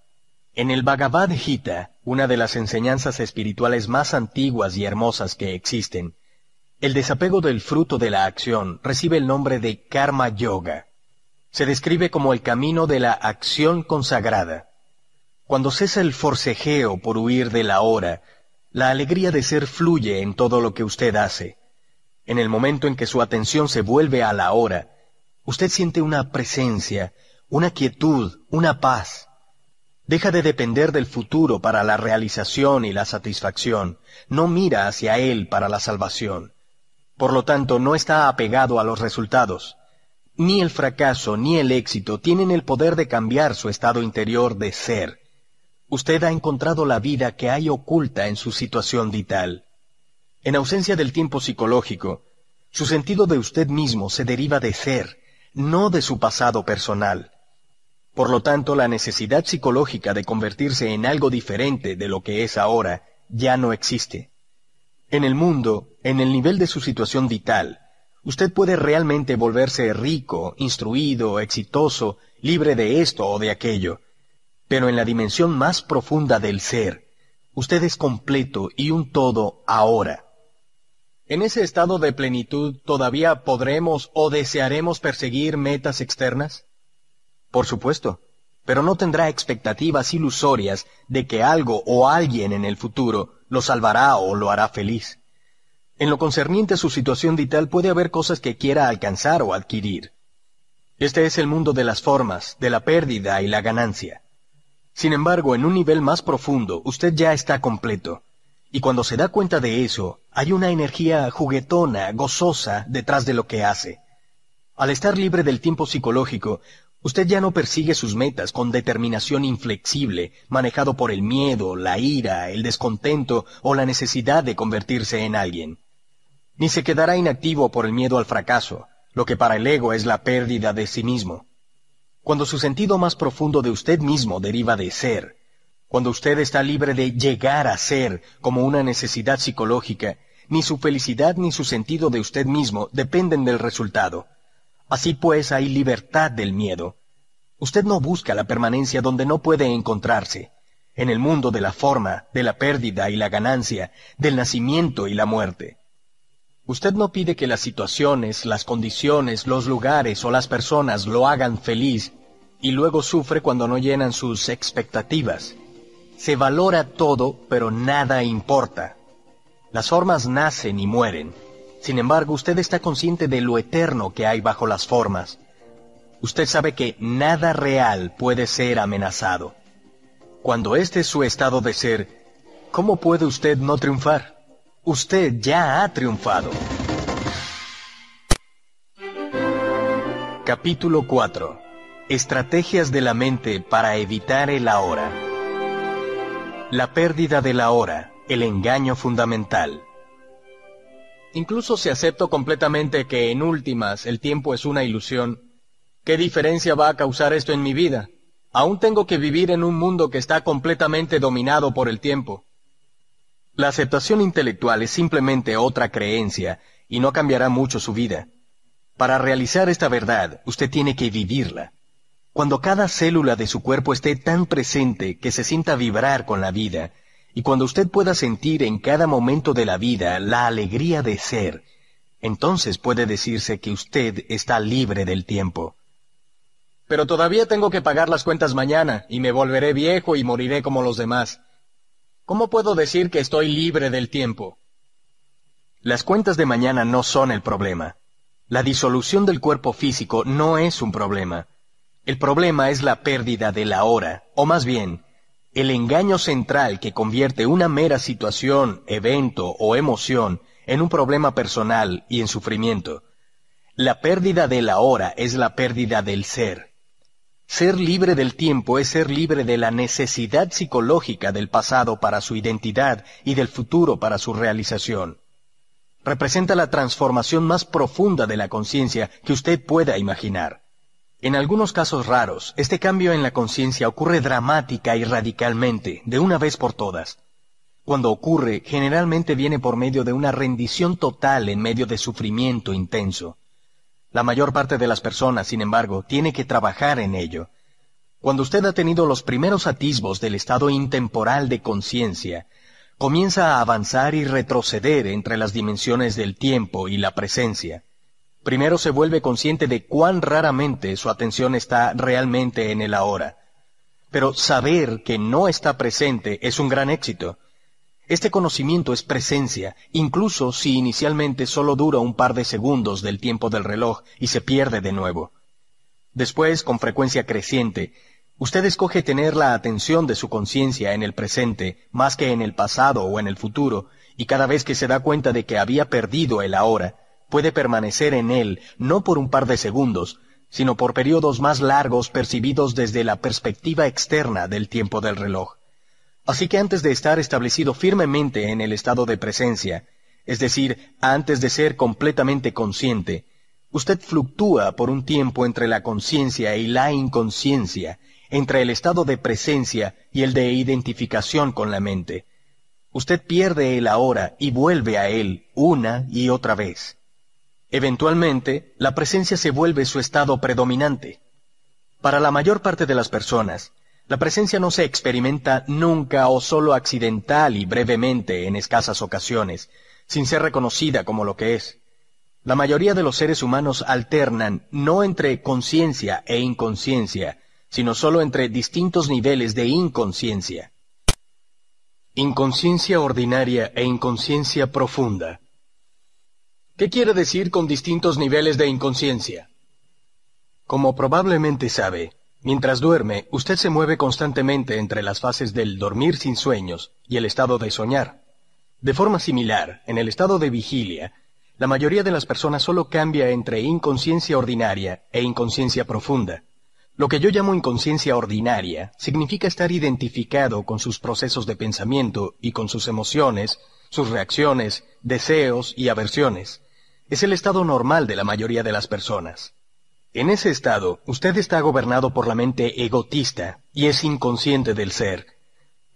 En el Bhagavad Gita, una de las enseñanzas espirituales más antiguas y hermosas que existen, el desapego del fruto de la acción recibe el nombre de Karma Yoga. Se describe como el camino de la acción consagrada. Cuando cesa el forcejeo por huir de la hora, la alegría de ser fluye en todo lo que usted hace. En el momento en que su atención se vuelve a la hora, usted siente una presencia, una quietud, una paz. Deja de depender del futuro para la realización y la satisfacción, no mira hacia él para la salvación. Por lo tanto, no está apegado a los resultados. Ni el fracaso ni el éxito tienen el poder de cambiar su estado interior de ser. Usted ha encontrado la vida que hay oculta en su situación vital. En ausencia del tiempo psicológico, su sentido de usted mismo se deriva de ser, no de su pasado personal. Por lo tanto, la necesidad psicológica de convertirse en algo diferente de lo que es ahora ya no existe. En el mundo, en el nivel de su situación vital, usted puede realmente volverse rico, instruido, exitoso, libre de esto o de aquello. Pero en la dimensión más profunda del ser, usted es completo y un todo ahora. En ese estado de plenitud, ¿todavía podremos o desearemos perseguir metas externas? Por supuesto, pero no tendrá expectativas ilusorias de que algo o alguien en el futuro lo salvará o lo hará feliz. En lo concerniente a su situación vital puede haber cosas que quiera alcanzar o adquirir. Este es el mundo de las formas, de la pérdida y la ganancia. Sin embargo, en un nivel más profundo, usted ya está completo. Y cuando se da cuenta de eso, hay una energía juguetona, gozosa, detrás de lo que hace. Al estar libre del tiempo psicológico, usted ya no persigue sus metas con determinación inflexible, manejado por el miedo, la ira, el descontento o la necesidad de convertirse en alguien. Ni se quedará inactivo por el miedo al fracaso, lo que para el ego es la pérdida de sí mismo. Cuando su sentido más profundo de usted mismo deriva de ser, cuando usted está libre de llegar a ser como una necesidad psicológica, ni su felicidad ni su sentido de usted mismo dependen del resultado. Así pues hay libertad del miedo. Usted no busca la permanencia donde no puede encontrarse, en el mundo de la forma, de la pérdida y la ganancia, del nacimiento y la muerte. Usted no pide que las situaciones, las condiciones, los lugares o las personas lo hagan feliz y luego sufre cuando no llenan sus expectativas. Se valora todo, pero nada importa. Las formas nacen y mueren. Sin embargo, usted está consciente de lo eterno que hay bajo las formas. Usted sabe que nada real puede ser amenazado. Cuando este es su estado de ser, ¿cómo puede usted no triunfar? Usted ya ha triunfado. Capítulo 4. Estrategias de la mente para evitar el ahora. La pérdida de la hora, el engaño fundamental. Incluso si acepto completamente que en últimas el tiempo es una ilusión, ¿qué diferencia va a causar esto en mi vida? Aún tengo que vivir en un mundo que está completamente dominado por el tiempo. La aceptación intelectual es simplemente otra creencia y no cambiará mucho su vida. Para realizar esta verdad, usted tiene que vivirla. Cuando cada célula de su cuerpo esté tan presente que se sienta vibrar con la vida, y cuando usted pueda sentir en cada momento de la vida la alegría de ser, entonces puede decirse que usted está libre del tiempo. Pero todavía tengo que pagar las cuentas mañana, y me volveré viejo y moriré como los demás. ¿Cómo puedo decir que estoy libre del tiempo? Las cuentas de mañana no son el problema. La disolución del cuerpo físico no es un problema. El problema es la pérdida de la hora, o más bien, el engaño central que convierte una mera situación, evento o emoción en un problema personal y en sufrimiento. La pérdida de la hora es la pérdida del ser. Ser libre del tiempo es ser libre de la necesidad psicológica del pasado para su identidad y del futuro para su realización. Representa la transformación más profunda de la conciencia que usted pueda imaginar. En algunos casos raros, este cambio en la conciencia ocurre dramática y radicalmente, de una vez por todas. Cuando ocurre, generalmente viene por medio de una rendición total en medio de sufrimiento intenso. La mayor parte de las personas, sin embargo, tiene que trabajar en ello. Cuando usted ha tenido los primeros atisbos del estado intemporal de conciencia, comienza a avanzar y retroceder entre las dimensiones del tiempo y la presencia. Primero se vuelve consciente de cuán raramente su atención está realmente en el ahora. Pero saber que no está presente es un gran éxito. Este conocimiento es presencia, incluso si inicialmente solo dura un par de segundos del tiempo del reloj y se pierde de nuevo. Después, con frecuencia creciente, usted escoge tener la atención de su conciencia en el presente más que en el pasado o en el futuro, y cada vez que se da cuenta de que había perdido el ahora, puede permanecer en él no por un par de segundos, sino por periodos más largos percibidos desde la perspectiva externa del tiempo del reloj. Así que antes de estar establecido firmemente en el estado de presencia, es decir, antes de ser completamente consciente, usted fluctúa por un tiempo entre la conciencia y la inconsciencia, entre el estado de presencia y el de identificación con la mente. Usted pierde el ahora y vuelve a él una y otra vez. Eventualmente, la presencia se vuelve su estado predominante. Para la mayor parte de las personas, la presencia no se experimenta nunca o solo accidental y brevemente en escasas ocasiones, sin ser reconocida como lo que es. La mayoría de los seres humanos alternan no entre conciencia e inconsciencia, sino solo entre distintos niveles de inconsciencia. Inconsciencia ordinaria e inconsciencia profunda. ¿Qué quiere decir con distintos niveles de inconsciencia? Como probablemente sabe, mientras duerme, usted se mueve constantemente entre las fases del dormir sin sueños y el estado de soñar. De forma similar, en el estado de vigilia, la mayoría de las personas solo cambia entre inconsciencia ordinaria e inconsciencia profunda. Lo que yo llamo inconsciencia ordinaria significa estar identificado con sus procesos de pensamiento y con sus emociones, sus reacciones, deseos y aversiones es el estado normal de la mayoría de las personas. En ese estado, usted está gobernado por la mente egotista y es inconsciente del ser.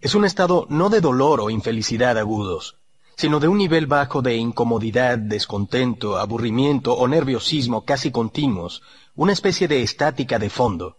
Es un estado no de dolor o infelicidad agudos, sino de un nivel bajo de incomodidad, descontento, aburrimiento o nerviosismo casi continuos, una especie de estática de fondo.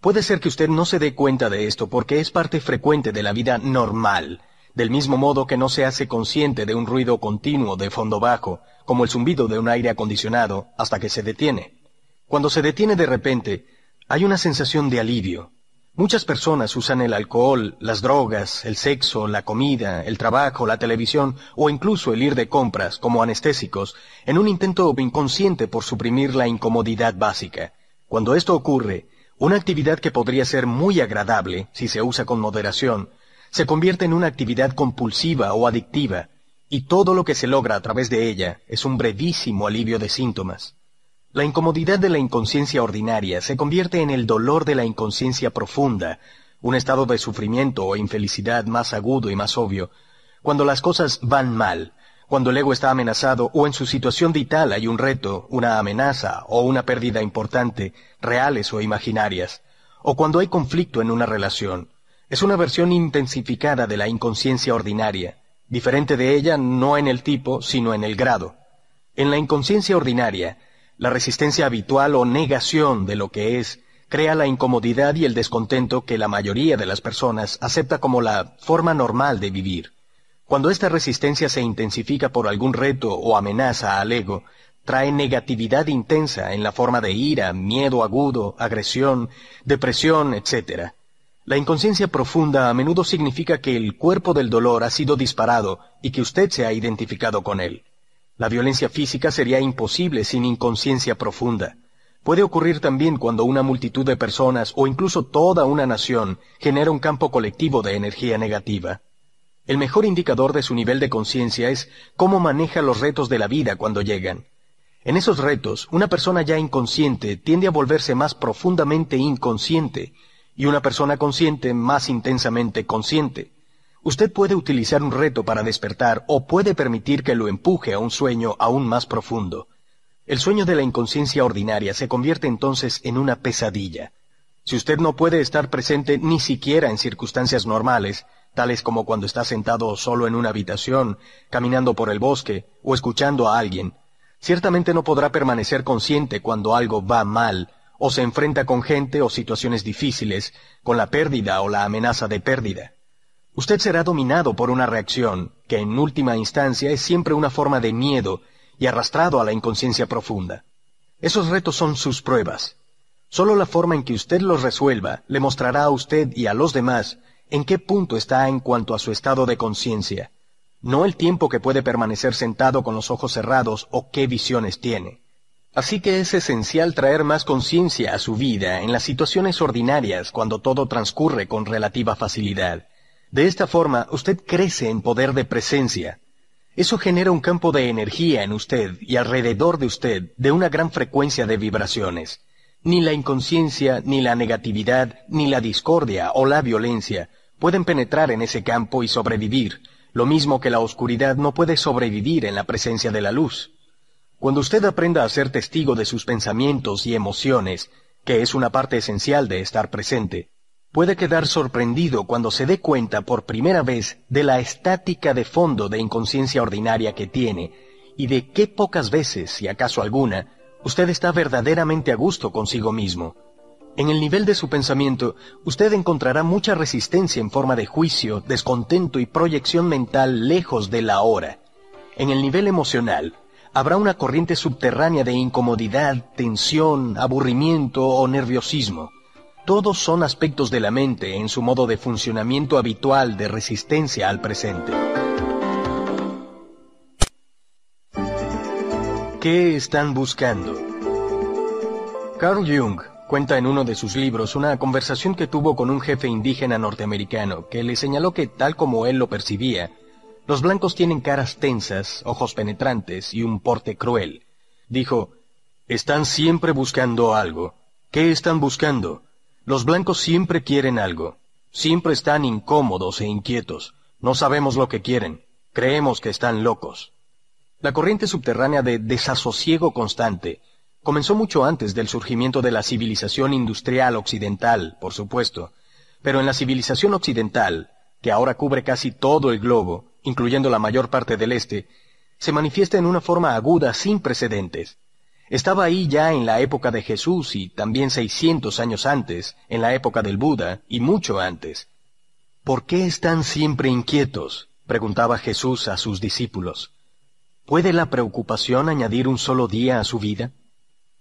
Puede ser que usted no se dé cuenta de esto porque es parte frecuente de la vida normal, del mismo modo que no se hace consciente de un ruido continuo de fondo bajo, como el zumbido de un aire acondicionado, hasta que se detiene. Cuando se detiene de repente, hay una sensación de alivio. Muchas personas usan el alcohol, las drogas, el sexo, la comida, el trabajo, la televisión o incluso el ir de compras como anestésicos en un intento inconsciente por suprimir la incomodidad básica. Cuando esto ocurre, una actividad que podría ser muy agradable si se usa con moderación se convierte en una actividad compulsiva o adictiva, y todo lo que se logra a través de ella es un brevísimo alivio de síntomas. La incomodidad de la inconsciencia ordinaria se convierte en el dolor de la inconsciencia profunda, un estado de sufrimiento o infelicidad más agudo y más obvio, cuando las cosas van mal, cuando el ego está amenazado o en su situación vital hay un reto, una amenaza o una pérdida importante, reales o imaginarias, o cuando hay conflicto en una relación, es una versión intensificada de la inconsciencia ordinaria, diferente de ella no en el tipo, sino en el grado. En la inconsciencia ordinaria, la resistencia habitual o negación de lo que es crea la incomodidad y el descontento que la mayoría de las personas acepta como la forma normal de vivir. Cuando esta resistencia se intensifica por algún reto o amenaza al ego, trae negatividad intensa en la forma de ira, miedo agudo, agresión, depresión, etc. La inconsciencia profunda a menudo significa que el cuerpo del dolor ha sido disparado y que usted se ha identificado con él. La violencia física sería imposible sin inconsciencia profunda. Puede ocurrir también cuando una multitud de personas o incluso toda una nación genera un campo colectivo de energía negativa. El mejor indicador de su nivel de conciencia es cómo maneja los retos de la vida cuando llegan. En esos retos, una persona ya inconsciente tiende a volverse más profundamente inconsciente y una persona consciente más intensamente consciente. Usted puede utilizar un reto para despertar o puede permitir que lo empuje a un sueño aún más profundo. El sueño de la inconsciencia ordinaria se convierte entonces en una pesadilla. Si usted no puede estar presente ni siquiera en circunstancias normales, tales como cuando está sentado solo en una habitación, caminando por el bosque o escuchando a alguien, ciertamente no podrá permanecer consciente cuando algo va mal o se enfrenta con gente o situaciones difíciles, con la pérdida o la amenaza de pérdida. Usted será dominado por una reacción, que en última instancia es siempre una forma de miedo y arrastrado a la inconsciencia profunda. Esos retos son sus pruebas. Solo la forma en que usted los resuelva le mostrará a usted y a los demás en qué punto está en cuanto a su estado de conciencia, no el tiempo que puede permanecer sentado con los ojos cerrados o qué visiones tiene. Así que es esencial traer más conciencia a su vida en las situaciones ordinarias cuando todo transcurre con relativa facilidad. De esta forma, usted crece en poder de presencia. Eso genera un campo de energía en usted y alrededor de usted de una gran frecuencia de vibraciones. Ni la inconsciencia, ni la negatividad, ni la discordia o la violencia pueden penetrar en ese campo y sobrevivir, lo mismo que la oscuridad no puede sobrevivir en la presencia de la luz. Cuando usted aprenda a ser testigo de sus pensamientos y emociones, que es una parte esencial de estar presente, puede quedar sorprendido cuando se dé cuenta por primera vez de la estática de fondo de inconsciencia ordinaria que tiene y de qué pocas veces, si acaso alguna, usted está verdaderamente a gusto consigo mismo. En el nivel de su pensamiento, usted encontrará mucha resistencia en forma de juicio, descontento y proyección mental lejos de la hora. En el nivel emocional, habrá una corriente subterránea de incomodidad, tensión, aburrimiento o nerviosismo. Todos son aspectos de la mente en su modo de funcionamiento habitual de resistencia al presente. ¿Qué están buscando? Carl Jung Cuenta en uno de sus libros una conversación que tuvo con un jefe indígena norteamericano que le señaló que, tal como él lo percibía, los blancos tienen caras tensas, ojos penetrantes y un porte cruel. Dijo, Están siempre buscando algo. ¿Qué están buscando? Los blancos siempre quieren algo. Siempre están incómodos e inquietos. No sabemos lo que quieren. Creemos que están locos. La corriente subterránea de desasosiego constante comenzó mucho antes del surgimiento de la civilización industrial occidental, por supuesto, pero en la civilización occidental, que ahora cubre casi todo el globo, incluyendo la mayor parte del este, se manifiesta en una forma aguda sin precedentes. Estaba ahí ya en la época de Jesús y también 600 años antes, en la época del Buda y mucho antes. ¿Por qué están siempre inquietos? preguntaba Jesús a sus discípulos. ¿Puede la preocupación añadir un solo día a su vida?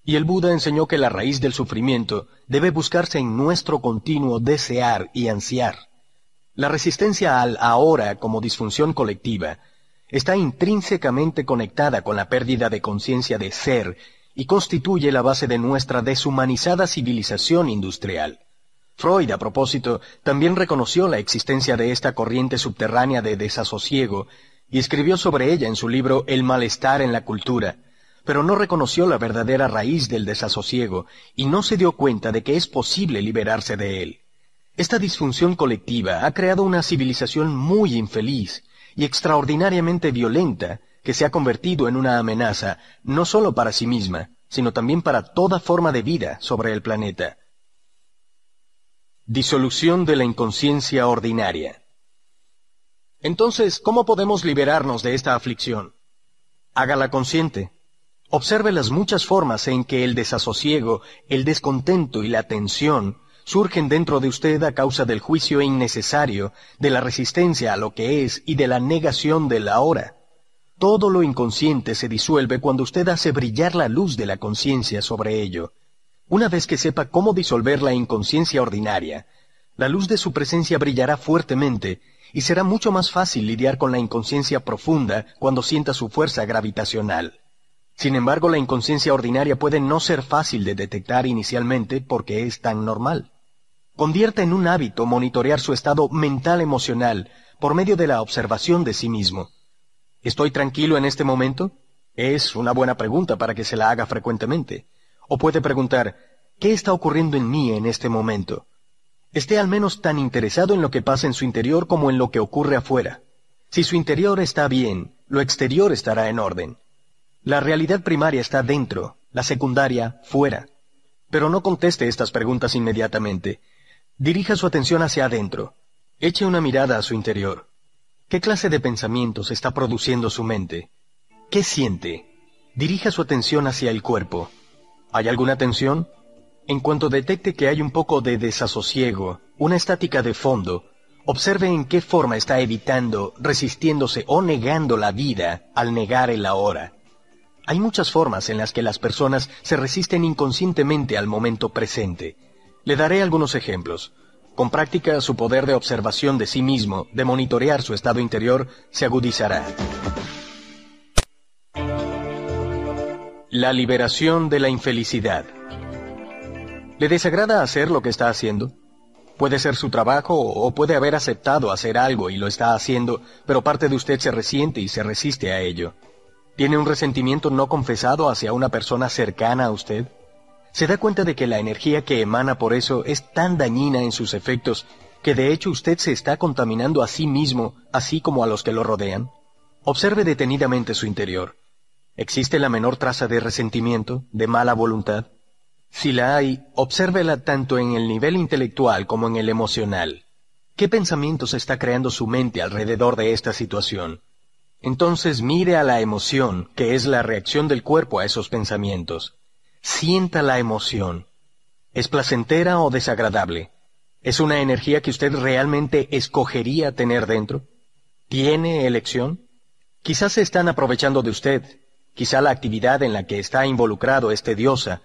Y el Buda enseñó que la raíz del sufrimiento debe buscarse en nuestro continuo desear y ansiar. La resistencia al ahora como disfunción colectiva está intrínsecamente conectada con la pérdida de conciencia de ser y constituye la base de nuestra deshumanizada civilización industrial. Freud, a propósito, también reconoció la existencia de esta corriente subterránea de desasosiego y escribió sobre ella en su libro El malestar en la cultura, pero no reconoció la verdadera raíz del desasosiego y no se dio cuenta de que es posible liberarse de él. Esta disfunción colectiva ha creado una civilización muy infeliz y extraordinariamente violenta que se ha convertido en una amenaza no solo para sí misma, sino también para toda forma de vida sobre el planeta. Disolución de la inconsciencia ordinaria. Entonces, ¿cómo podemos liberarnos de esta aflicción? Hágala consciente. Observe las muchas formas en que el desasosiego, el descontento y la tensión surgen dentro de usted a causa del juicio innecesario, de la resistencia a lo que es y de la negación del ahora. Todo lo inconsciente se disuelve cuando usted hace brillar la luz de la conciencia sobre ello. Una vez que sepa cómo disolver la inconsciencia ordinaria, la luz de su presencia brillará fuertemente y será mucho más fácil lidiar con la inconsciencia profunda cuando sienta su fuerza gravitacional. Sin embargo, la inconsciencia ordinaria puede no ser fácil de detectar inicialmente porque es tan normal. Convierta en un hábito monitorear su estado mental emocional por medio de la observación de sí mismo. ¿Estoy tranquilo en este momento? Es una buena pregunta para que se la haga frecuentemente. O puede preguntar, ¿qué está ocurriendo en mí en este momento? Esté al menos tan interesado en lo que pasa en su interior como en lo que ocurre afuera. Si su interior está bien, lo exterior estará en orden. La realidad primaria está dentro, la secundaria fuera. Pero no conteste estas preguntas inmediatamente. Dirija su atención hacia adentro. Eche una mirada a su interior. ¿Qué clase de pensamientos está produciendo su mente? ¿Qué siente? Dirija su atención hacia el cuerpo. ¿Hay alguna tensión? En cuanto detecte que hay un poco de desasosiego, una estática de fondo, observe en qué forma está evitando, resistiéndose o negando la vida al negar el ahora. Hay muchas formas en las que las personas se resisten inconscientemente al momento presente. Le daré algunos ejemplos. Con práctica, su poder de observación de sí mismo, de monitorear su estado interior, se agudizará. La liberación de la infelicidad. ¿Le desagrada hacer lo que está haciendo? Puede ser su trabajo o puede haber aceptado hacer algo y lo está haciendo, pero parte de usted se resiente y se resiste a ello. ¿Tiene un resentimiento no confesado hacia una persona cercana a usted? ¿Se da cuenta de que la energía que emana por eso es tan dañina en sus efectos que de hecho usted se está contaminando a sí mismo, así como a los que lo rodean? Observe detenidamente su interior. ¿Existe la menor traza de resentimiento, de mala voluntad? Si la hay, obsérvela tanto en el nivel intelectual como en el emocional. ¿Qué pensamientos está creando su mente alrededor de esta situación? Entonces mire a la emoción, que es la reacción del cuerpo a esos pensamientos. Sienta la emoción. ¿Es placentera o desagradable? ¿Es una energía que usted realmente escogería tener dentro? ¿Tiene elección? Quizás se están aprovechando de usted. Quizá la actividad en la que está involucrado es tediosa.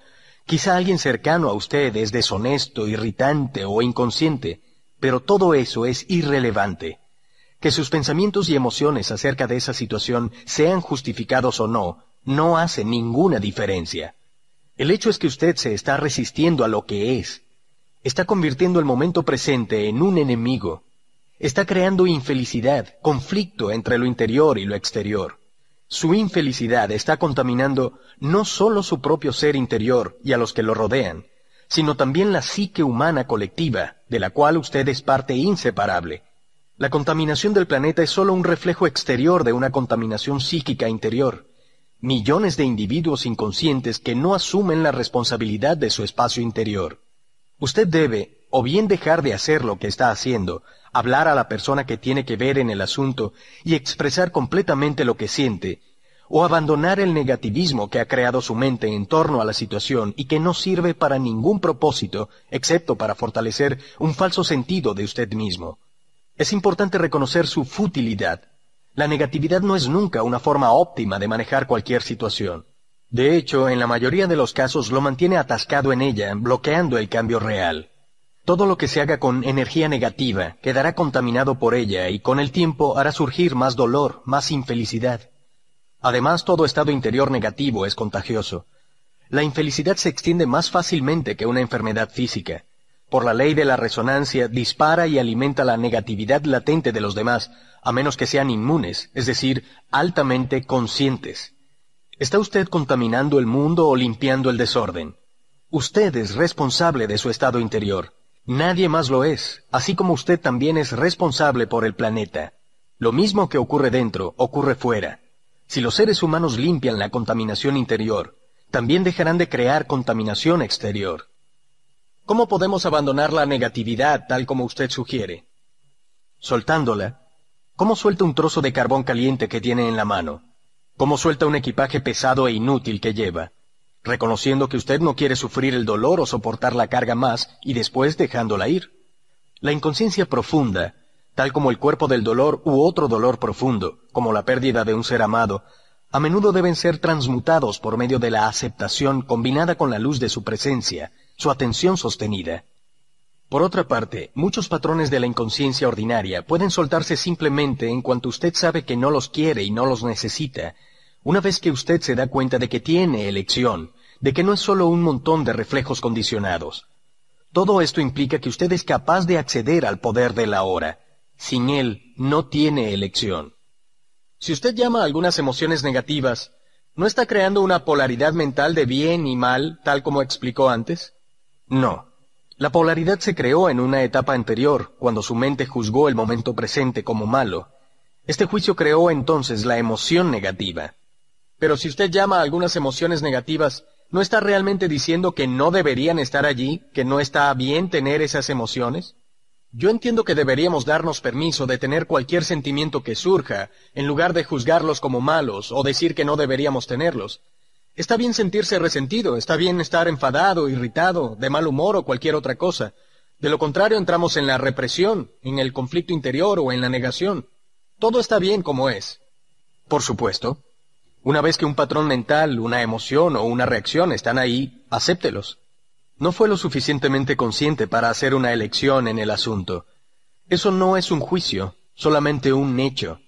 Quizá alguien cercano a usted es deshonesto, irritante o inconsciente. Pero todo eso es irrelevante. Que sus pensamientos y emociones acerca de esa situación sean justificados o no, no hace ninguna diferencia. El hecho es que usted se está resistiendo a lo que es. Está convirtiendo el momento presente en un enemigo. Está creando infelicidad, conflicto entre lo interior y lo exterior. Su infelicidad está contaminando no solo su propio ser interior y a los que lo rodean, sino también la psique humana colectiva, de la cual usted es parte inseparable. La contaminación del planeta es solo un reflejo exterior de una contaminación psíquica interior. Millones de individuos inconscientes que no asumen la responsabilidad de su espacio interior. Usted debe, o bien dejar de hacer lo que está haciendo, hablar a la persona que tiene que ver en el asunto y expresar completamente lo que siente, o abandonar el negativismo que ha creado su mente en torno a la situación y que no sirve para ningún propósito excepto para fortalecer un falso sentido de usted mismo. Es importante reconocer su futilidad. La negatividad no es nunca una forma óptima de manejar cualquier situación. De hecho, en la mayoría de los casos lo mantiene atascado en ella, bloqueando el cambio real. Todo lo que se haga con energía negativa quedará contaminado por ella y con el tiempo hará surgir más dolor, más infelicidad. Además, todo estado interior negativo es contagioso. La infelicidad se extiende más fácilmente que una enfermedad física por la ley de la resonancia, dispara y alimenta la negatividad latente de los demás, a menos que sean inmunes, es decir, altamente conscientes. ¿Está usted contaminando el mundo o limpiando el desorden? Usted es responsable de su estado interior. Nadie más lo es, así como usted también es responsable por el planeta. Lo mismo que ocurre dentro, ocurre fuera. Si los seres humanos limpian la contaminación interior, también dejarán de crear contaminación exterior. ¿Cómo podemos abandonar la negatividad tal como usted sugiere? Soltándola. ¿Cómo suelta un trozo de carbón caliente que tiene en la mano? ¿Cómo suelta un equipaje pesado e inútil que lleva? Reconociendo que usted no quiere sufrir el dolor o soportar la carga más y después dejándola ir. La inconsciencia profunda, tal como el cuerpo del dolor u otro dolor profundo, como la pérdida de un ser amado, a menudo deben ser transmutados por medio de la aceptación combinada con la luz de su presencia, su atención sostenida. Por otra parte, muchos patrones de la inconsciencia ordinaria pueden soltarse simplemente en cuanto usted sabe que no los quiere y no los necesita, una vez que usted se da cuenta de que tiene elección, de que no es solo un montón de reflejos condicionados. Todo esto implica que usted es capaz de acceder al poder de la hora. Sin él, no tiene elección. Si usted llama a algunas emociones negativas, ¿no está creando una polaridad mental de bien y mal, tal como explicó antes? No. La polaridad se creó en una etapa anterior, cuando su mente juzgó el momento presente como malo. Este juicio creó entonces la emoción negativa. Pero si usted llama a algunas emociones negativas, ¿no está realmente diciendo que no deberían estar allí, que no está bien tener esas emociones? Yo entiendo que deberíamos darnos permiso de tener cualquier sentimiento que surja, en lugar de juzgarlos como malos o decir que no deberíamos tenerlos. Está bien sentirse resentido, está bien estar enfadado, irritado, de mal humor o cualquier otra cosa. De lo contrario entramos en la represión, en el conflicto interior o en la negación. Todo está bien como es. Por supuesto. Una vez que un patrón mental, una emoción o una reacción están ahí, acéptelos. No fue lo suficientemente consciente para hacer una elección en el asunto. Eso no es un juicio, solamente un hecho.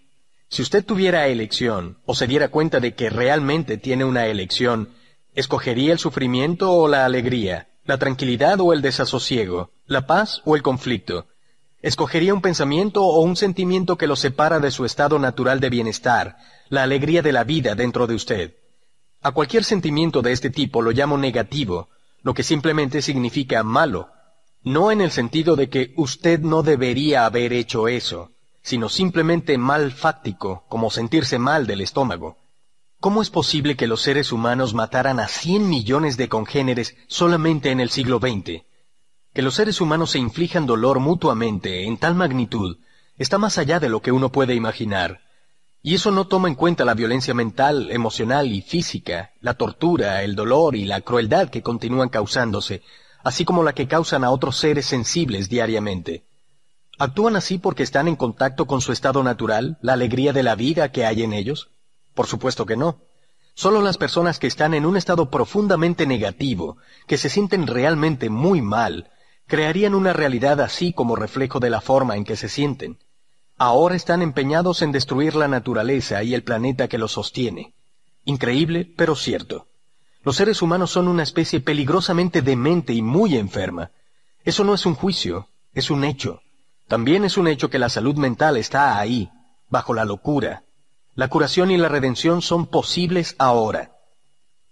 Si usted tuviera elección, o se diera cuenta de que realmente tiene una elección, ¿escogería el sufrimiento o la alegría, la tranquilidad o el desasosiego, la paz o el conflicto? ¿Escogería un pensamiento o un sentimiento que lo separa de su estado natural de bienestar, la alegría de la vida dentro de usted? A cualquier sentimiento de este tipo lo llamo negativo, lo que simplemente significa malo, no en el sentido de que usted no debería haber hecho eso, sino simplemente mal fáctico, como sentirse mal del estómago. ¿Cómo es posible que los seres humanos mataran a cien millones de congéneres solamente en el siglo XX? Que los seres humanos se inflijan dolor mutuamente en tal magnitud está más allá de lo que uno puede imaginar. Y eso no toma en cuenta la violencia mental, emocional y física, la tortura, el dolor y la crueldad que continúan causándose, así como la que causan a otros seres sensibles diariamente. ¿Actúan así porque están en contacto con su estado natural, la alegría de la vida que hay en ellos? Por supuesto que no. Solo las personas que están en un estado profundamente negativo, que se sienten realmente muy mal, crearían una realidad así como reflejo de la forma en que se sienten. Ahora están empeñados en destruir la naturaleza y el planeta que los sostiene. Increíble, pero cierto. Los seres humanos son una especie peligrosamente demente y muy enferma. Eso no es un juicio, es un hecho. También es un hecho que la salud mental está ahí, bajo la locura. La curación y la redención son posibles ahora.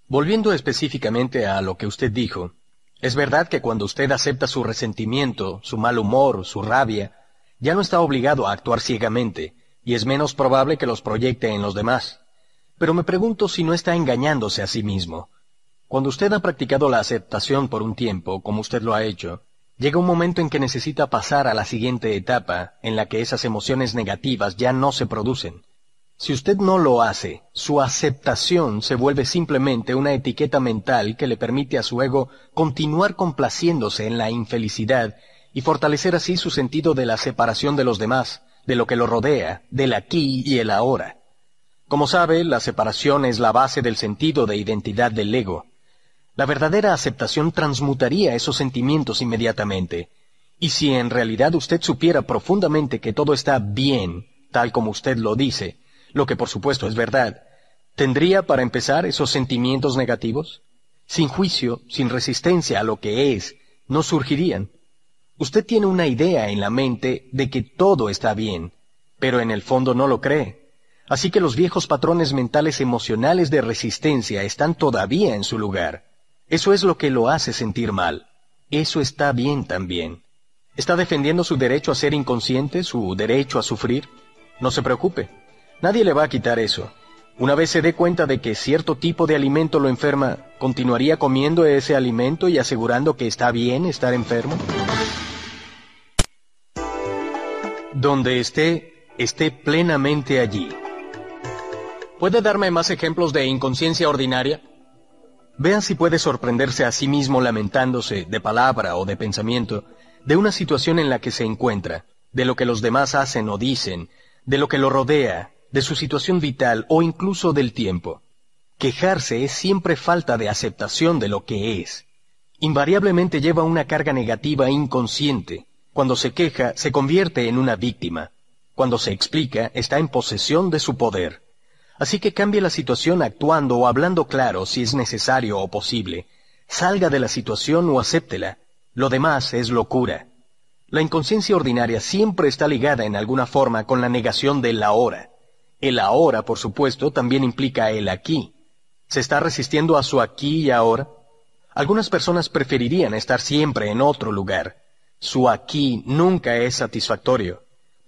Volviendo específicamente a lo que usted dijo, es verdad que cuando usted acepta su resentimiento, su mal humor, su rabia, ya no está obligado a actuar ciegamente, y es menos probable que los proyecte en los demás. Pero me pregunto si no está engañándose a sí mismo. Cuando usted ha practicado la aceptación por un tiempo, como usted lo ha hecho, Llega un momento en que necesita pasar a la siguiente etapa, en la que esas emociones negativas ya no se producen. Si usted no lo hace, su aceptación se vuelve simplemente una etiqueta mental que le permite a su ego continuar complaciéndose en la infelicidad y fortalecer así su sentido de la separación de los demás, de lo que lo rodea, del aquí y el ahora. Como sabe, la separación es la base del sentido de identidad del ego. La verdadera aceptación transmutaría esos sentimientos inmediatamente. Y si en realidad usted supiera profundamente que todo está bien, tal como usted lo dice, lo que por supuesto es verdad, ¿tendría para empezar esos sentimientos negativos? Sin juicio, sin resistencia a lo que es, no surgirían. Usted tiene una idea en la mente de que todo está bien, pero en el fondo no lo cree. Así que los viejos patrones mentales emocionales de resistencia están todavía en su lugar. Eso es lo que lo hace sentir mal. Eso está bien también. ¿Está defendiendo su derecho a ser inconsciente, su derecho a sufrir? No se preocupe. Nadie le va a quitar eso. Una vez se dé cuenta de que cierto tipo de alimento lo enferma, ¿continuaría comiendo ese alimento y asegurando que está bien estar enfermo? Donde esté, esté plenamente allí. ¿Puede darme más ejemplos de inconsciencia ordinaria? Vea si puede sorprenderse a sí mismo lamentándose, de palabra o de pensamiento, de una situación en la que se encuentra, de lo que los demás hacen o dicen, de lo que lo rodea, de su situación vital o incluso del tiempo. Quejarse es siempre falta de aceptación de lo que es. Invariablemente lleva una carga negativa inconsciente. Cuando se queja, se convierte en una víctima. Cuando se explica, está en posesión de su poder. Así que cambie la situación actuando o hablando claro si es necesario o posible. Salga de la situación o acéptela. Lo demás es locura. La inconsciencia ordinaria siempre está ligada en alguna forma con la negación del ahora. El ahora, por supuesto, también implica el aquí. ¿Se está resistiendo a su aquí y ahora? Algunas personas preferirían estar siempre en otro lugar. Su aquí nunca es satisfactorio.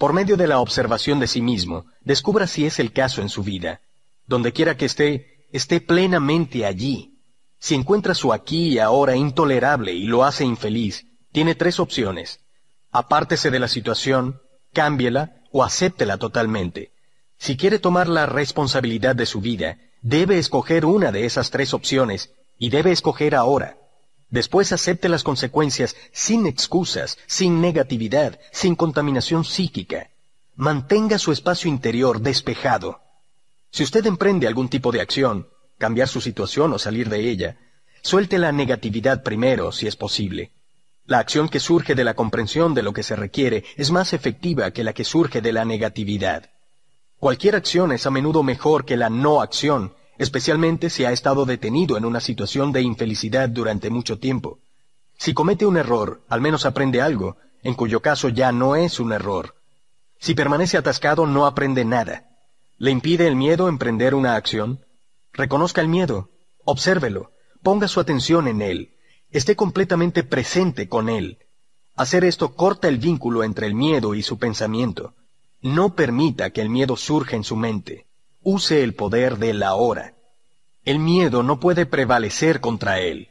Por medio de la observación de sí mismo, descubra si es el caso en su vida. Donde quiera que esté, esté plenamente allí. Si encuentra su aquí y ahora intolerable y lo hace infeliz, tiene tres opciones. Apártese de la situación, cámbiela o acéptela totalmente. Si quiere tomar la responsabilidad de su vida, Debe escoger una de esas tres opciones y debe escoger ahora. Después acepte las consecuencias sin excusas, sin negatividad, sin contaminación psíquica. Mantenga su espacio interior despejado. Si usted emprende algún tipo de acción, cambiar su situación o salir de ella, suelte la negatividad primero, si es posible. La acción que surge de la comprensión de lo que se requiere es más efectiva que la que surge de la negatividad. Cualquier acción es a menudo mejor que la no acción, especialmente si ha estado detenido en una situación de infelicidad durante mucho tiempo. Si comete un error, al menos aprende algo, en cuyo caso ya no es un error. Si permanece atascado, no aprende nada. ¿Le impide el miedo emprender una acción? Reconozca el miedo, obsérvelo, ponga su atención en él, esté completamente presente con él. Hacer esto corta el vínculo entre el miedo y su pensamiento. No permita que el miedo surja en su mente. Use el poder de la hora. El miedo no puede prevalecer contra él.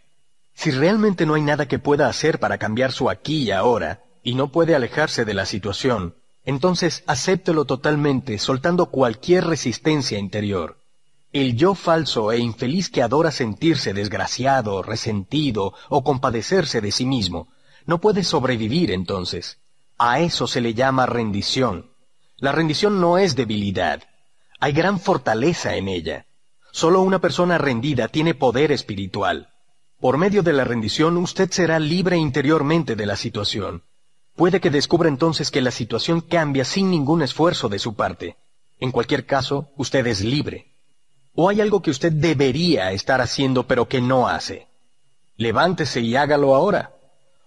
Si realmente no hay nada que pueda hacer para cambiar su aquí y ahora, y no puede alejarse de la situación, entonces acéptelo totalmente soltando cualquier resistencia interior. El yo falso e infeliz que adora sentirse desgraciado, resentido o compadecerse de sí mismo, no puede sobrevivir entonces. A eso se le llama rendición. La rendición no es debilidad, hay gran fortaleza en ella. Solo una persona rendida tiene poder espiritual. Por medio de la rendición usted será libre interiormente de la situación. Puede que descubra entonces que la situación cambia sin ningún esfuerzo de su parte. En cualquier caso, usted es libre. ¿O hay algo que usted debería estar haciendo pero que no hace? Levántese y hágalo ahora.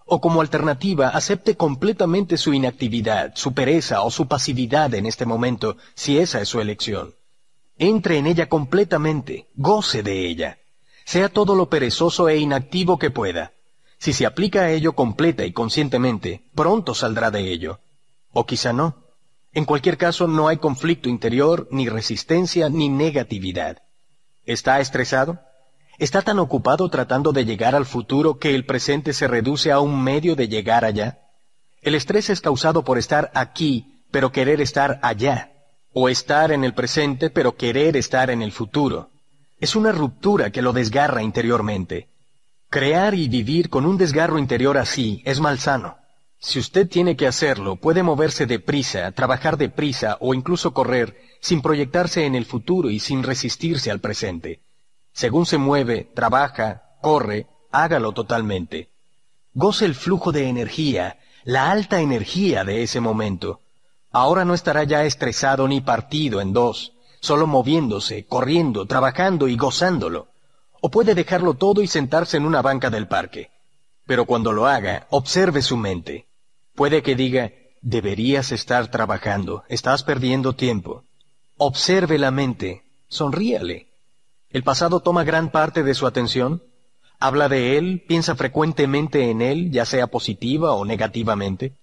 O como alternativa, acepte completamente su inactividad, su pereza o su pasividad en este momento, si esa es su elección. Entre en ella completamente, goce de ella. Sea todo lo perezoso e inactivo que pueda. Si se aplica a ello completa y conscientemente, pronto saldrá de ello. O quizá no. En cualquier caso, no hay conflicto interior, ni resistencia, ni negatividad. ¿Está estresado? Está tan ocupado tratando de llegar al futuro que el presente se reduce a un medio de llegar allá. El estrés es causado por estar aquí, pero querer estar allá, o estar en el presente, pero querer estar en el futuro. Es una ruptura que lo desgarra interiormente. Crear y vivir con un desgarro interior así es malsano. Si usted tiene que hacerlo, puede moverse deprisa, trabajar deprisa o incluso correr sin proyectarse en el futuro y sin resistirse al presente. Según se mueve, trabaja, corre, hágalo totalmente. Goce el flujo de energía, la alta energía de ese momento. Ahora no estará ya estresado ni partido en dos, solo moviéndose, corriendo, trabajando y gozándolo. O puede dejarlo todo y sentarse en una banca del parque. Pero cuando lo haga, observe su mente. Puede que diga, deberías estar trabajando, estás perdiendo tiempo. Observe la mente, sonríale, ¿El pasado toma gran parte de su atención? ¿Habla de él? ¿Piensa frecuentemente en él, ya sea positiva o negativamente?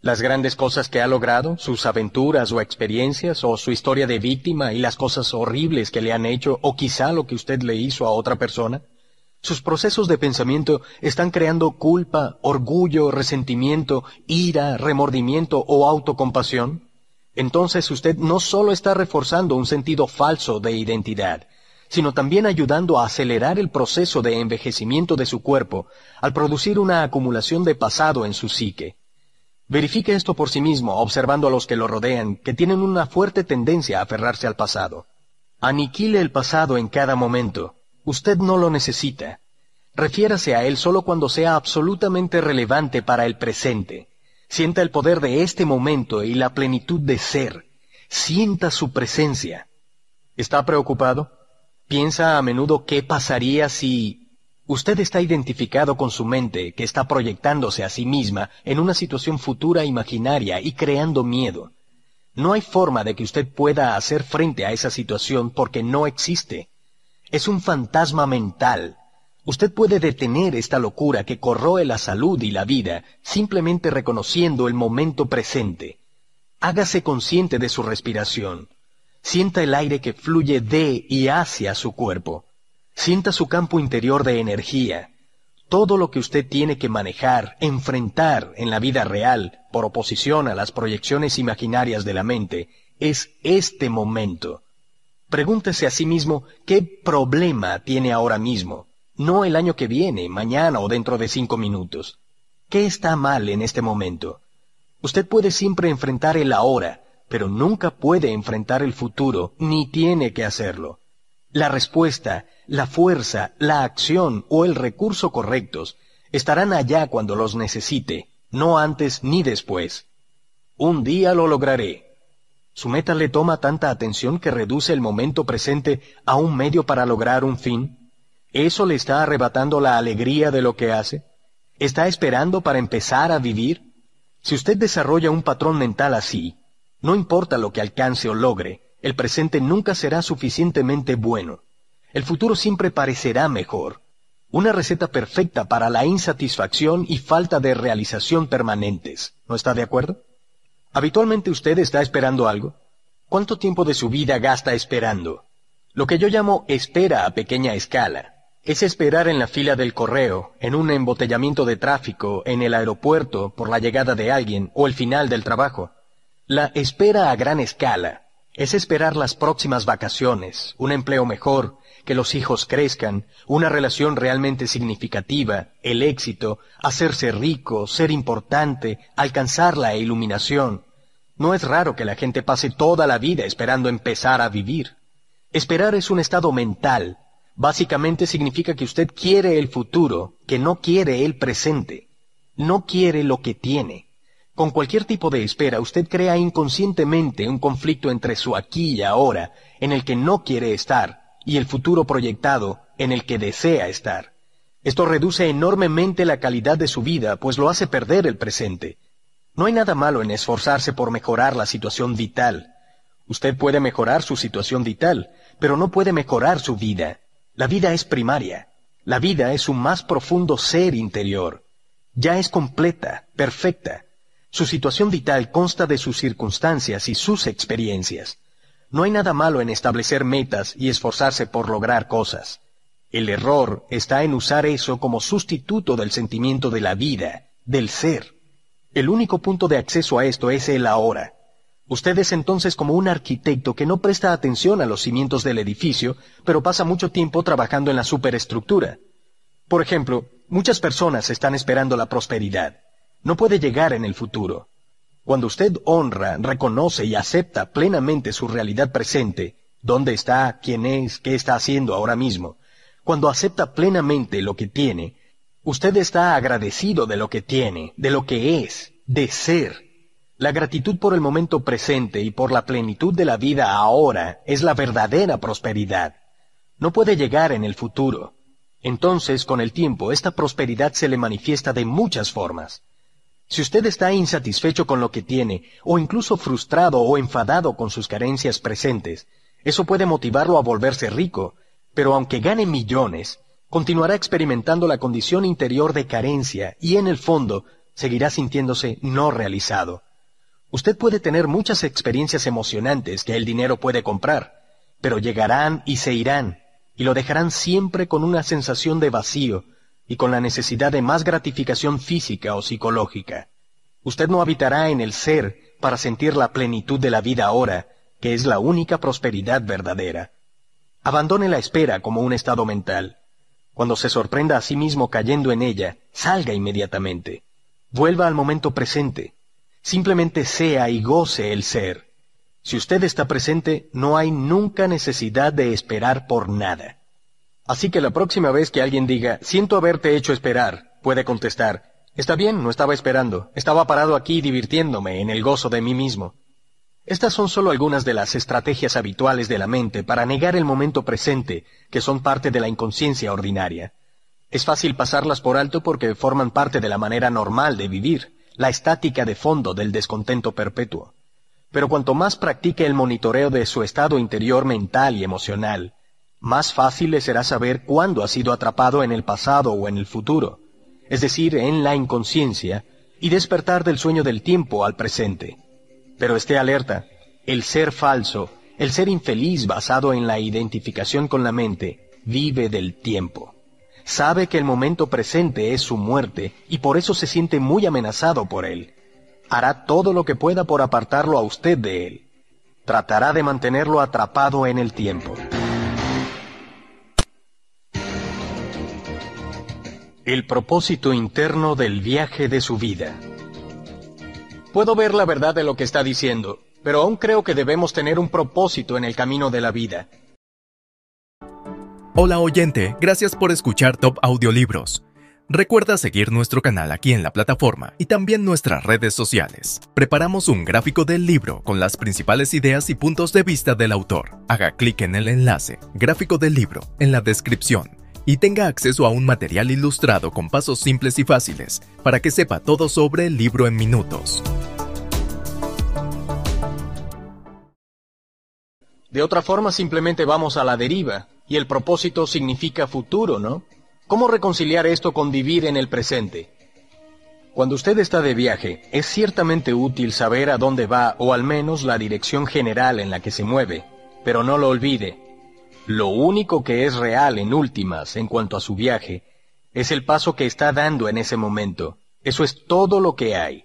¿Las grandes cosas que ha logrado, sus aventuras o experiencias, o su historia de víctima y las cosas horribles que le han hecho, o quizá lo que usted le hizo a otra persona? Sus procesos de pensamiento están creando culpa, orgullo, resentimiento, ira, remordimiento o autocompasión. Entonces usted no solo está reforzando un sentido falso de identidad, sino también ayudando a acelerar el proceso de envejecimiento de su cuerpo al producir una acumulación de pasado en su psique. Verifique esto por sí mismo, observando a los que lo rodean, que tienen una fuerte tendencia a aferrarse al pasado. Aniquile el pasado en cada momento. Usted no lo necesita. Refiérase a él solo cuando sea absolutamente relevante para el presente. Sienta el poder de este momento y la plenitud de ser. Sienta su presencia. ¿Está preocupado? Piensa a menudo qué pasaría si usted está identificado con su mente que está proyectándose a sí misma en una situación futura imaginaria y creando miedo. No hay forma de que usted pueda hacer frente a esa situación porque no existe. Es un fantasma mental. Usted puede detener esta locura que corroe la salud y la vida simplemente reconociendo el momento presente. Hágase consciente de su respiración. Sienta el aire que fluye de y hacia su cuerpo. Sienta su campo interior de energía. Todo lo que usted tiene que manejar, enfrentar en la vida real, por oposición a las proyecciones imaginarias de la mente, es este momento. Pregúntese a sí mismo qué problema tiene ahora mismo, no el año que viene, mañana o dentro de cinco minutos. ¿Qué está mal en este momento? Usted puede siempre enfrentar el ahora, pero nunca puede enfrentar el futuro, ni tiene que hacerlo. La respuesta, la fuerza, la acción o el recurso correctos estarán allá cuando los necesite, no antes ni después. Un día lo lograré. Su meta le toma tanta atención que reduce el momento presente a un medio para lograr un fin. ¿Eso le está arrebatando la alegría de lo que hace? ¿Está esperando para empezar a vivir? Si usted desarrolla un patrón mental así, no importa lo que alcance o logre, el presente nunca será suficientemente bueno. El futuro siempre parecerá mejor. Una receta perfecta para la insatisfacción y falta de realización permanentes. ¿No está de acuerdo? ¿Habitualmente usted está esperando algo? ¿Cuánto tiempo de su vida gasta esperando? Lo que yo llamo espera a pequeña escala. Es esperar en la fila del correo, en un embotellamiento de tráfico, en el aeropuerto, por la llegada de alguien o el final del trabajo. La espera a gran escala es esperar las próximas vacaciones, un empleo mejor, que los hijos crezcan, una relación realmente significativa, el éxito, hacerse rico, ser importante, alcanzar la iluminación. No es raro que la gente pase toda la vida esperando empezar a vivir. Esperar es un estado mental. Básicamente significa que usted quiere el futuro, que no quiere el presente. No quiere lo que tiene. Con cualquier tipo de espera, usted crea inconscientemente un conflicto entre su aquí y ahora, en el que no quiere estar, y el futuro proyectado en el que desea estar. Esto reduce enormemente la calidad de su vida, pues lo hace perder el presente. No hay nada malo en esforzarse por mejorar la situación vital. Usted puede mejorar su situación vital, pero no puede mejorar su vida. La vida es primaria. La vida es su más profundo ser interior. Ya es completa, perfecta. Su situación vital consta de sus circunstancias y sus experiencias. No hay nada malo en establecer metas y esforzarse por lograr cosas. El error está en usar eso como sustituto del sentimiento de la vida, del ser. El único punto de acceso a esto es el ahora. Usted es entonces como un arquitecto que no presta atención a los cimientos del edificio, pero pasa mucho tiempo trabajando en la superestructura. Por ejemplo, muchas personas están esperando la prosperidad. No puede llegar en el futuro. Cuando usted honra, reconoce y acepta plenamente su realidad presente, dónde está, quién es, qué está haciendo ahora mismo, cuando acepta plenamente lo que tiene, usted está agradecido de lo que tiene, de lo que es, de ser. La gratitud por el momento presente y por la plenitud de la vida ahora es la verdadera prosperidad. No puede llegar en el futuro. Entonces, con el tiempo, esta prosperidad se le manifiesta de muchas formas. Si usted está insatisfecho con lo que tiene, o incluso frustrado o enfadado con sus carencias presentes, eso puede motivarlo a volverse rico, pero aunque gane millones, continuará experimentando la condición interior de carencia y en el fondo seguirá sintiéndose no realizado. Usted puede tener muchas experiencias emocionantes que el dinero puede comprar, pero llegarán y se irán, y lo dejarán siempre con una sensación de vacío, y con la necesidad de más gratificación física o psicológica. Usted no habitará en el ser para sentir la plenitud de la vida ahora, que es la única prosperidad verdadera. Abandone la espera como un estado mental. Cuando se sorprenda a sí mismo cayendo en ella, salga inmediatamente. Vuelva al momento presente. Simplemente sea y goce el ser. Si usted está presente, no hay nunca necesidad de esperar por nada. Así que la próxima vez que alguien diga, siento haberte hecho esperar, puede contestar, está bien, no estaba esperando, estaba parado aquí divirtiéndome en el gozo de mí mismo. Estas son solo algunas de las estrategias habituales de la mente para negar el momento presente, que son parte de la inconsciencia ordinaria. Es fácil pasarlas por alto porque forman parte de la manera normal de vivir, la estática de fondo del descontento perpetuo. Pero cuanto más practique el monitoreo de su estado interior mental y emocional, más fácil le será saber cuándo ha sido atrapado en el pasado o en el futuro, es decir, en la inconsciencia, y despertar del sueño del tiempo al presente. Pero esté alerta, el ser falso, el ser infeliz basado en la identificación con la mente, vive del tiempo. Sabe que el momento presente es su muerte y por eso se siente muy amenazado por él. Hará todo lo que pueda por apartarlo a usted de él. tratará de mantenerlo atrapado en el tiempo. El propósito interno del viaje de su vida. Puedo ver la verdad de lo que está diciendo, pero aún creo que debemos tener un propósito en el camino de la vida. Hola oyente, gracias por escuchar Top Audiolibros. Recuerda seguir nuestro canal aquí en la plataforma y también nuestras redes sociales. Preparamos un gráfico del libro con las principales ideas y puntos de vista del autor. Haga clic en el enlace, gráfico del libro, en la descripción y tenga acceso a un material ilustrado con pasos simples y fáciles para que sepa todo sobre el libro en minutos. De otra forma simplemente vamos a la deriva, y el propósito significa futuro, ¿no? ¿Cómo reconciliar esto con vivir en el presente? Cuando usted está de viaje, es ciertamente útil saber a dónde va o al menos la dirección general en la que se mueve, pero no lo olvide. Lo único que es real en últimas en cuanto a su viaje es el paso que está dando en ese momento. Eso es todo lo que hay.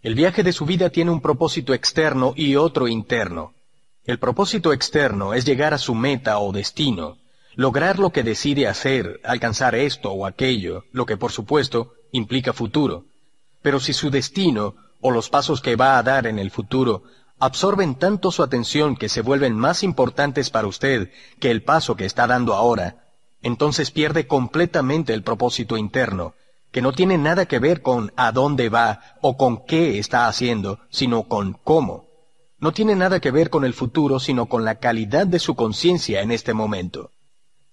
El viaje de su vida tiene un propósito externo y otro interno. El propósito externo es llegar a su meta o destino, lograr lo que decide hacer, alcanzar esto o aquello, lo que por supuesto implica futuro. Pero si su destino o los pasos que va a dar en el futuro absorben tanto su atención que se vuelven más importantes para usted que el paso que está dando ahora, entonces pierde completamente el propósito interno, que no tiene nada que ver con a dónde va o con qué está haciendo, sino con cómo no tiene nada que ver con el futuro, sino con la calidad de su conciencia en este momento.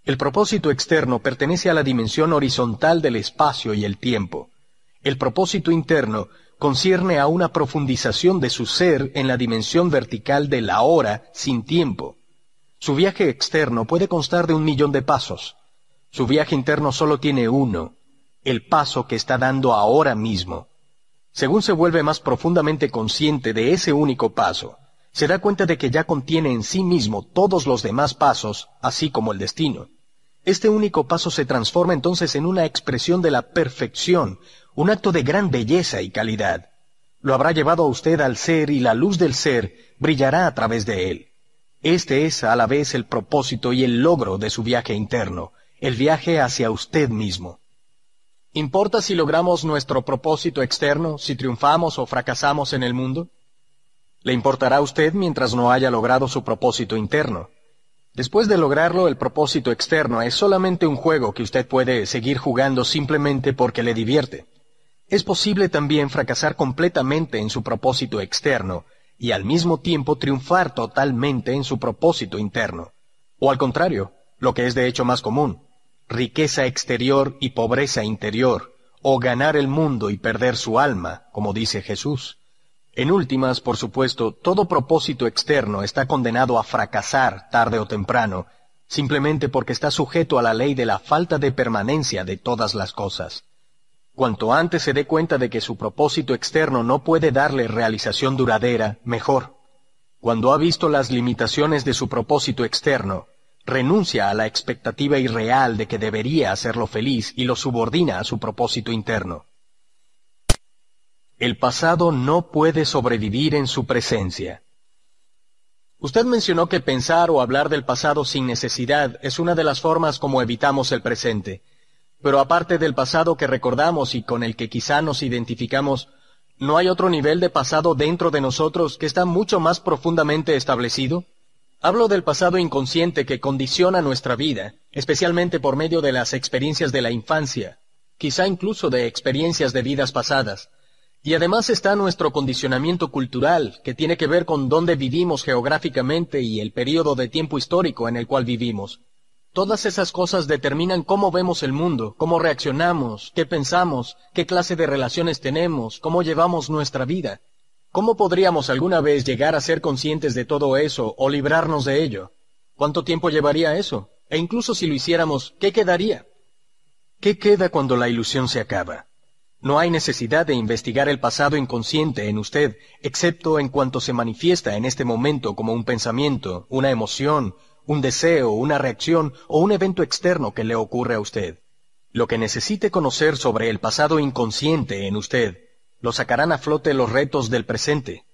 El propósito externo pertenece a la dimensión horizontal del espacio y el tiempo. El propósito interno concierne a una profundización de su ser en la dimensión vertical de la hora sin tiempo. Su viaje externo puede constar de un millón de pasos. Su viaje interno solo tiene uno, el paso que está dando ahora mismo. Según se vuelve más profundamente consciente de ese único paso, se da cuenta de que ya contiene en sí mismo todos los demás pasos, así como el destino. Este único paso se transforma entonces en una expresión de la perfección, un acto de gran belleza y calidad. Lo habrá llevado a usted al ser y la luz del ser brillará a través de él. Este es a la vez el propósito y el logro de su viaje interno, el viaje hacia usted mismo. ¿Importa si logramos nuestro propósito externo, si triunfamos o fracasamos en el mundo? Le importará a usted mientras no haya logrado su propósito interno. Después de lograrlo, el propósito externo es solamente un juego que usted puede seguir jugando simplemente porque le divierte. Es posible también fracasar completamente en su propósito externo y al mismo tiempo triunfar totalmente en su propósito interno. O al contrario, lo que es de hecho más común, riqueza exterior y pobreza interior, o ganar el mundo y perder su alma, como dice Jesús. En últimas, por supuesto, todo propósito externo está condenado a fracasar tarde o temprano, simplemente porque está sujeto a la ley de la falta de permanencia de todas las cosas. Cuanto antes se dé cuenta de que su propósito externo no puede darle realización duradera, mejor. Cuando ha visto las limitaciones de su propósito externo, renuncia a la expectativa irreal de que debería hacerlo feliz y lo subordina a su propósito interno. El pasado no puede sobrevivir en su presencia. Usted mencionó que pensar o hablar del pasado sin necesidad es una de las formas como evitamos el presente. Pero aparte del pasado que recordamos y con el que quizá nos identificamos, ¿no hay otro nivel de pasado dentro de nosotros que está mucho más profundamente establecido? Hablo del pasado inconsciente que condiciona nuestra vida, especialmente por medio de las experiencias de la infancia, quizá incluso de experiencias de vidas pasadas. Y además está nuestro condicionamiento cultural, que tiene que ver con dónde vivimos geográficamente y el periodo de tiempo histórico en el cual vivimos. Todas esas cosas determinan cómo vemos el mundo, cómo reaccionamos, qué pensamos, qué clase de relaciones tenemos, cómo llevamos nuestra vida. ¿Cómo podríamos alguna vez llegar a ser conscientes de todo eso o librarnos de ello? ¿Cuánto tiempo llevaría eso? E incluso si lo hiciéramos, ¿qué quedaría? ¿Qué queda cuando la ilusión se acaba? No hay necesidad de investigar el pasado inconsciente en usted, excepto en cuanto se manifiesta en este momento como un pensamiento, una emoción, un deseo, una reacción o un evento externo que le ocurre a usted. Lo que necesite conocer sobre el pasado inconsciente en usted lo sacarán a flote los retos del presente.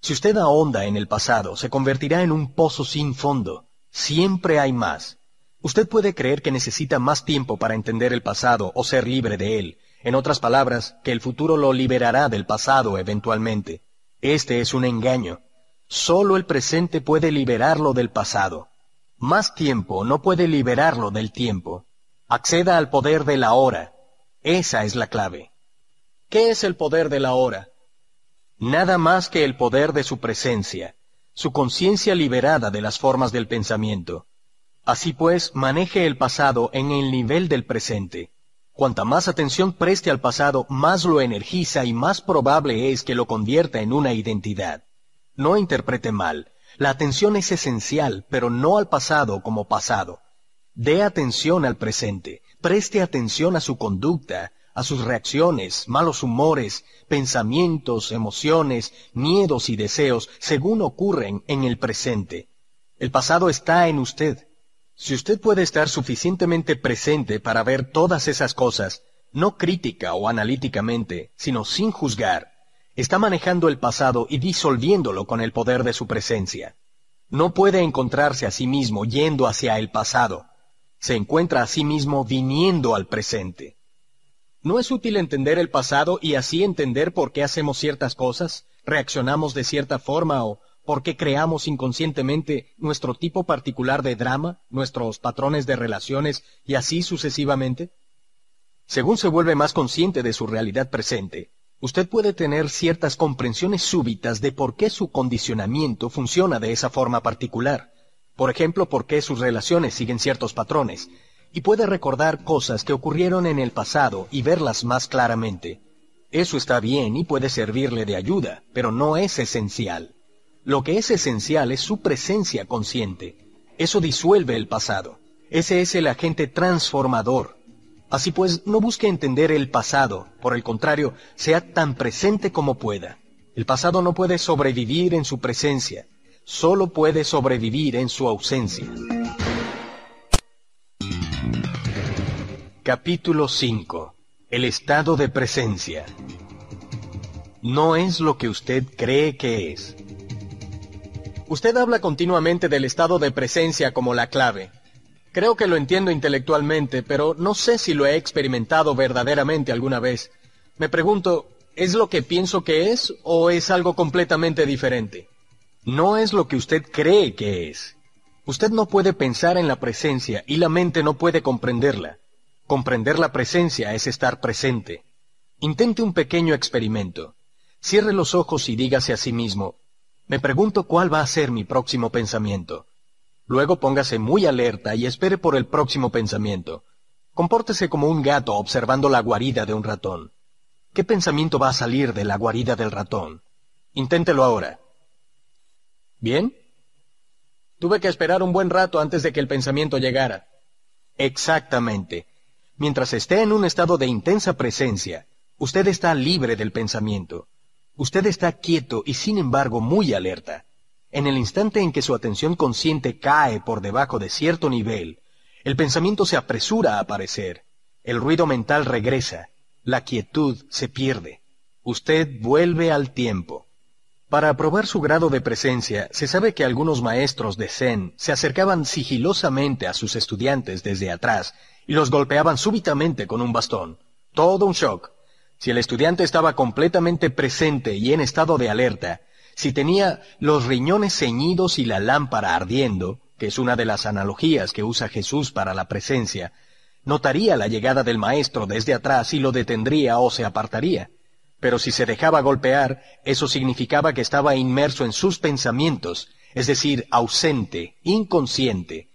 Si usted ahonda en el pasado, se convertirá en un pozo sin fondo. Siempre hay más. Usted puede creer que necesita más tiempo para entender el pasado o ser libre de él. En otras palabras, que el futuro lo liberará del pasado eventualmente. Este es un engaño. Solo el presente puede liberarlo del pasado. Más tiempo no puede liberarlo del tiempo. Acceda al poder de la hora. Esa es la clave. ¿Qué es el poder de la hora? Nada más que el poder de su presencia, su conciencia liberada de las formas del pensamiento. Así pues, maneje el pasado en el nivel del presente. Cuanta más atención preste al pasado, más lo energiza y más probable es que lo convierta en una identidad. No interprete mal. La atención es esencial, pero no al pasado como pasado. Dé atención al presente. Preste atención a su conducta, a sus reacciones, malos humores, pensamientos, emociones, miedos y deseos, según ocurren en el presente. El pasado está en usted. Si usted puede estar suficientemente presente para ver todas esas cosas, no crítica o analíticamente, sino sin juzgar, está manejando el pasado y disolviéndolo con el poder de su presencia. No puede encontrarse a sí mismo yendo hacia el pasado. Se encuentra a sí mismo viniendo al presente. ¿No es útil entender el pasado y así entender por qué hacemos ciertas cosas, reaccionamos de cierta forma o por qué creamos inconscientemente nuestro tipo particular de drama, nuestros patrones de relaciones y así sucesivamente? Según se vuelve más consciente de su realidad presente, usted puede tener ciertas comprensiones súbitas de por qué su condicionamiento funciona de esa forma particular. Por ejemplo, por qué sus relaciones siguen ciertos patrones, y puede recordar cosas que ocurrieron en el pasado y verlas más claramente. Eso está bien y puede servirle de ayuda, pero no es esencial. Lo que es esencial es su presencia consciente. Eso disuelve el pasado. Ese es el agente transformador. Así pues, no busque entender el pasado, por el contrario, sea tan presente como pueda. El pasado no puede sobrevivir en su presencia, solo puede sobrevivir en su ausencia. Capítulo 5. El estado de presencia. No es lo que usted cree que es. Usted habla continuamente del estado de presencia como la clave. Creo que lo entiendo intelectualmente, pero no sé si lo he experimentado verdaderamente alguna vez. Me pregunto, ¿es lo que pienso que es o es algo completamente diferente? No es lo que usted cree que es. Usted no puede pensar en la presencia y la mente no puede comprenderla. Comprender la presencia es estar presente. Intente un pequeño experimento. Cierre los ojos y dígase a sí mismo, me pregunto cuál va a ser mi próximo pensamiento. Luego póngase muy alerta y espere por el próximo pensamiento. Compórtese como un gato observando la guarida de un ratón. ¿Qué pensamiento va a salir de la guarida del ratón? Inténtelo ahora. ¿Bien? Tuve que esperar un buen rato antes de que el pensamiento llegara. Exactamente. Mientras esté en un estado de intensa presencia, usted está libre del pensamiento. Usted está quieto y sin embargo muy alerta. En el instante en que su atención consciente cae por debajo de cierto nivel, el pensamiento se apresura a aparecer, el ruido mental regresa, la quietud se pierde. Usted vuelve al tiempo. Para probar su grado de presencia, se sabe que algunos maestros de Zen se acercaban sigilosamente a sus estudiantes desde atrás y los golpeaban súbitamente con un bastón. Todo un shock. Si el estudiante estaba completamente presente y en estado de alerta, si tenía los riñones ceñidos y la lámpara ardiendo, que es una de las analogías que usa Jesús para la presencia, notaría la llegada del maestro desde atrás y lo detendría o se apartaría. Pero si se dejaba golpear, eso significaba que estaba inmerso en sus pensamientos, es decir, ausente, inconsciente,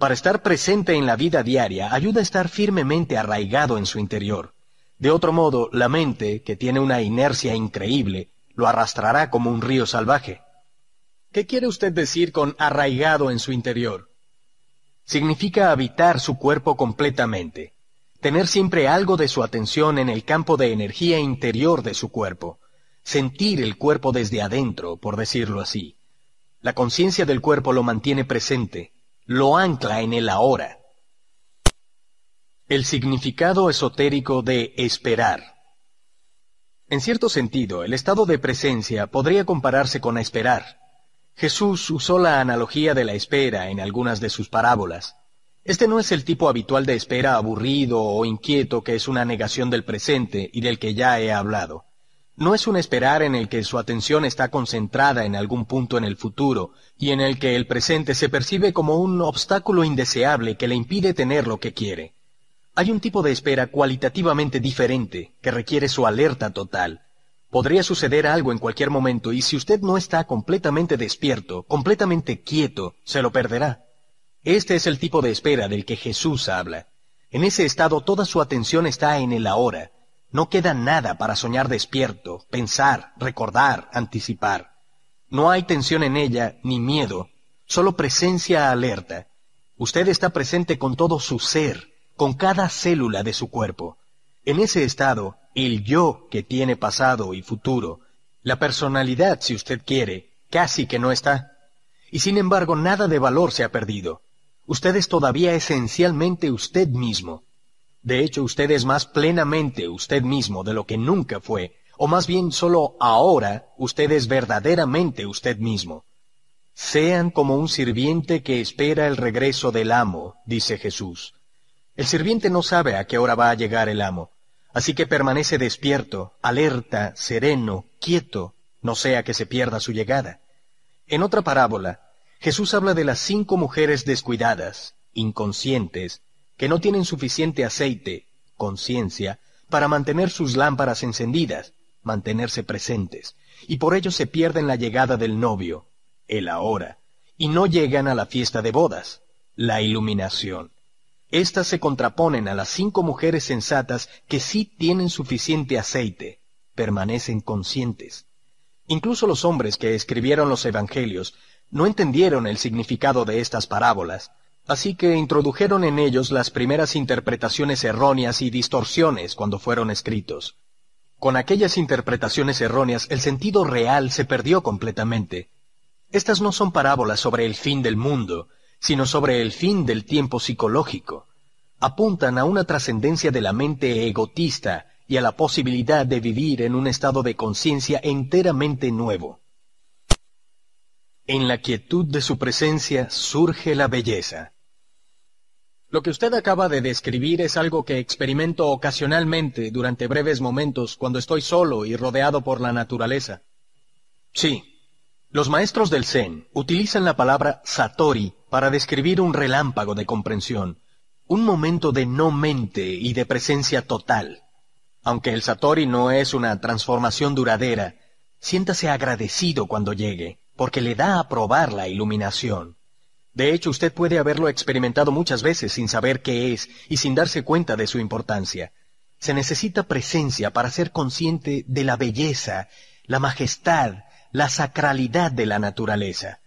para estar presente en la vida diaria ayuda a estar firmemente arraigado en su interior. De otro modo, la mente, que tiene una inercia increíble, lo arrastrará como un río salvaje. ¿Qué quiere usted decir con arraigado en su interior? Significa habitar su cuerpo completamente, tener siempre algo de su atención en el campo de energía interior de su cuerpo, sentir el cuerpo desde adentro, por decirlo así. La conciencia del cuerpo lo mantiene presente, lo ancla en el ahora. El significado esotérico de esperar. En cierto sentido, el estado de presencia podría compararse con esperar. Jesús usó la analogía de la espera en algunas de sus parábolas. Este no es el tipo habitual de espera aburrido o inquieto que es una negación del presente y del que ya he hablado. No es un esperar en el que su atención está concentrada en algún punto en el futuro y en el que el presente se percibe como un obstáculo indeseable que le impide tener lo que quiere. Hay un tipo de espera cualitativamente diferente que requiere su alerta total. Podría suceder algo en cualquier momento y si usted no está completamente despierto, completamente quieto, se lo perderá. Este es el tipo de espera del que Jesús habla. En ese estado toda su atención está en el ahora. No queda nada para soñar despierto, pensar, recordar, anticipar. No hay tensión en ella, ni miedo, solo presencia alerta. Usted está presente con todo su ser, con cada célula de su cuerpo. En ese estado, el yo que tiene pasado y futuro, la personalidad, si usted quiere, casi que no está. Y sin embargo, nada de valor se ha perdido. Usted es todavía esencialmente usted mismo. De hecho, usted es más plenamente usted mismo de lo que nunca fue, o más bien solo ahora usted es verdaderamente usted mismo. Sean como un sirviente que espera el regreso del amo, dice Jesús. El sirviente no sabe a qué hora va a llegar el amo, así que permanece despierto, alerta, sereno, quieto, no sea que se pierda su llegada. En otra parábola, Jesús habla de las cinco mujeres descuidadas, inconscientes, que no tienen suficiente aceite, conciencia, para mantener sus lámparas encendidas, mantenerse presentes, y por ello se pierden la llegada del novio, el ahora, y no llegan a la fiesta de bodas, la iluminación. Estas se contraponen a las cinco mujeres sensatas que sí tienen suficiente aceite, permanecen conscientes. Incluso los hombres que escribieron los evangelios no entendieron el significado de estas parábolas, así que introdujeron en ellos las primeras interpretaciones erróneas y distorsiones cuando fueron escritos. Con aquellas interpretaciones erróneas el sentido real se perdió completamente. Estas no son parábolas sobre el fin del mundo, sino sobre el fin del tiempo psicológico. Apuntan a una trascendencia de la mente egotista y a la posibilidad de vivir en un estado de conciencia enteramente nuevo. En la quietud de su presencia surge la belleza. Lo que usted acaba de describir es algo que experimento ocasionalmente durante breves momentos cuando estoy solo y rodeado por la naturaleza. Sí, los maestros del Zen utilizan la palabra satori para describir un relámpago de comprensión, un momento de no mente y de presencia total. Aunque el satori no es una transformación duradera, siéntase agradecido cuando llegue, porque le da a probar la iluminación. De hecho, usted puede haberlo experimentado muchas veces sin saber qué es y sin darse cuenta de su importancia. Se necesita presencia para ser consciente de la belleza, la majestad, la sacralidad de la naturaleza.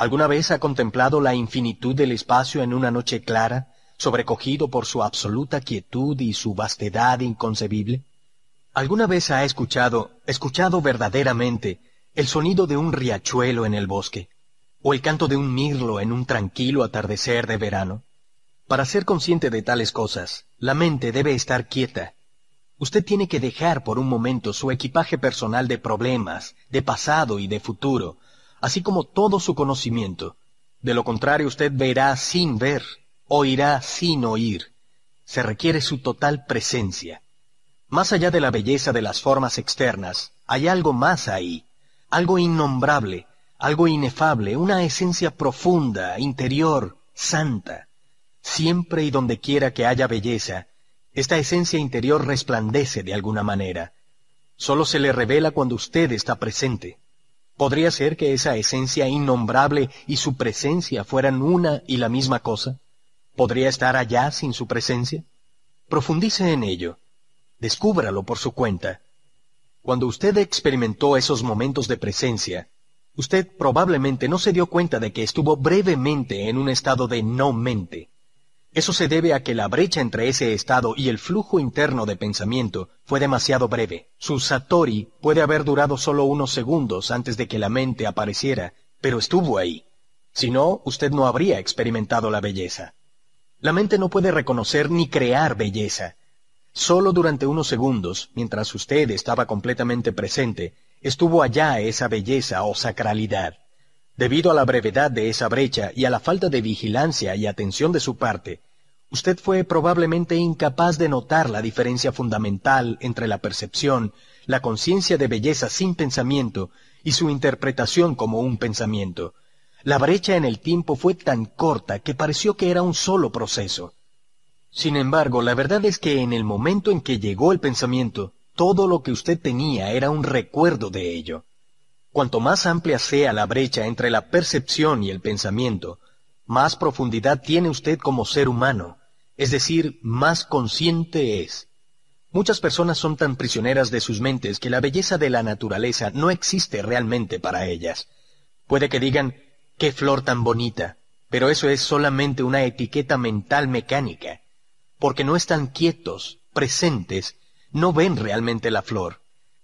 ¿Alguna vez ha contemplado la infinitud del espacio en una noche clara, sobrecogido por su absoluta quietud y su vastedad inconcebible? ¿Alguna vez ha escuchado, escuchado verdaderamente, el sonido de un riachuelo en el bosque, o el canto de un mirlo en un tranquilo atardecer de verano? Para ser consciente de tales cosas, la mente debe estar quieta, Usted tiene que dejar por un momento su equipaje personal de problemas, de pasado y de futuro, así como todo su conocimiento. De lo contrario, usted verá sin ver, oirá sin oír. Se requiere su total presencia. Más allá de la belleza de las formas externas, hay algo más ahí, algo innombrable, algo inefable, una esencia profunda, interior, santa. Siempre y donde quiera que haya belleza, esta esencia interior resplandece de alguna manera. Solo se le revela cuando usted está presente. ¿Podría ser que esa esencia innombrable y su presencia fueran una y la misma cosa? ¿Podría estar allá sin su presencia? Profundice en ello. Descúbralo por su cuenta. Cuando usted experimentó esos momentos de presencia, usted probablemente no se dio cuenta de que estuvo brevemente en un estado de no mente. Eso se debe a que la brecha entre ese estado y el flujo interno de pensamiento fue demasiado breve. Su satori puede haber durado solo unos segundos antes de que la mente apareciera, pero estuvo ahí. Si no, usted no habría experimentado la belleza. La mente no puede reconocer ni crear belleza. Solo durante unos segundos, mientras usted estaba completamente presente, estuvo allá esa belleza o sacralidad. Debido a la brevedad de esa brecha y a la falta de vigilancia y atención de su parte, usted fue probablemente incapaz de notar la diferencia fundamental entre la percepción, la conciencia de belleza sin pensamiento y su interpretación como un pensamiento. La brecha en el tiempo fue tan corta que pareció que era un solo proceso. Sin embargo, la verdad es que en el momento en que llegó el pensamiento, todo lo que usted tenía era un recuerdo de ello. Cuanto más amplia sea la brecha entre la percepción y el pensamiento, más profundidad tiene usted como ser humano, es decir, más consciente es. Muchas personas son tan prisioneras de sus mentes que la belleza de la naturaleza no existe realmente para ellas. Puede que digan, qué flor tan bonita, pero eso es solamente una etiqueta mental mecánica porque no están quietos, presentes, no ven realmente la flor,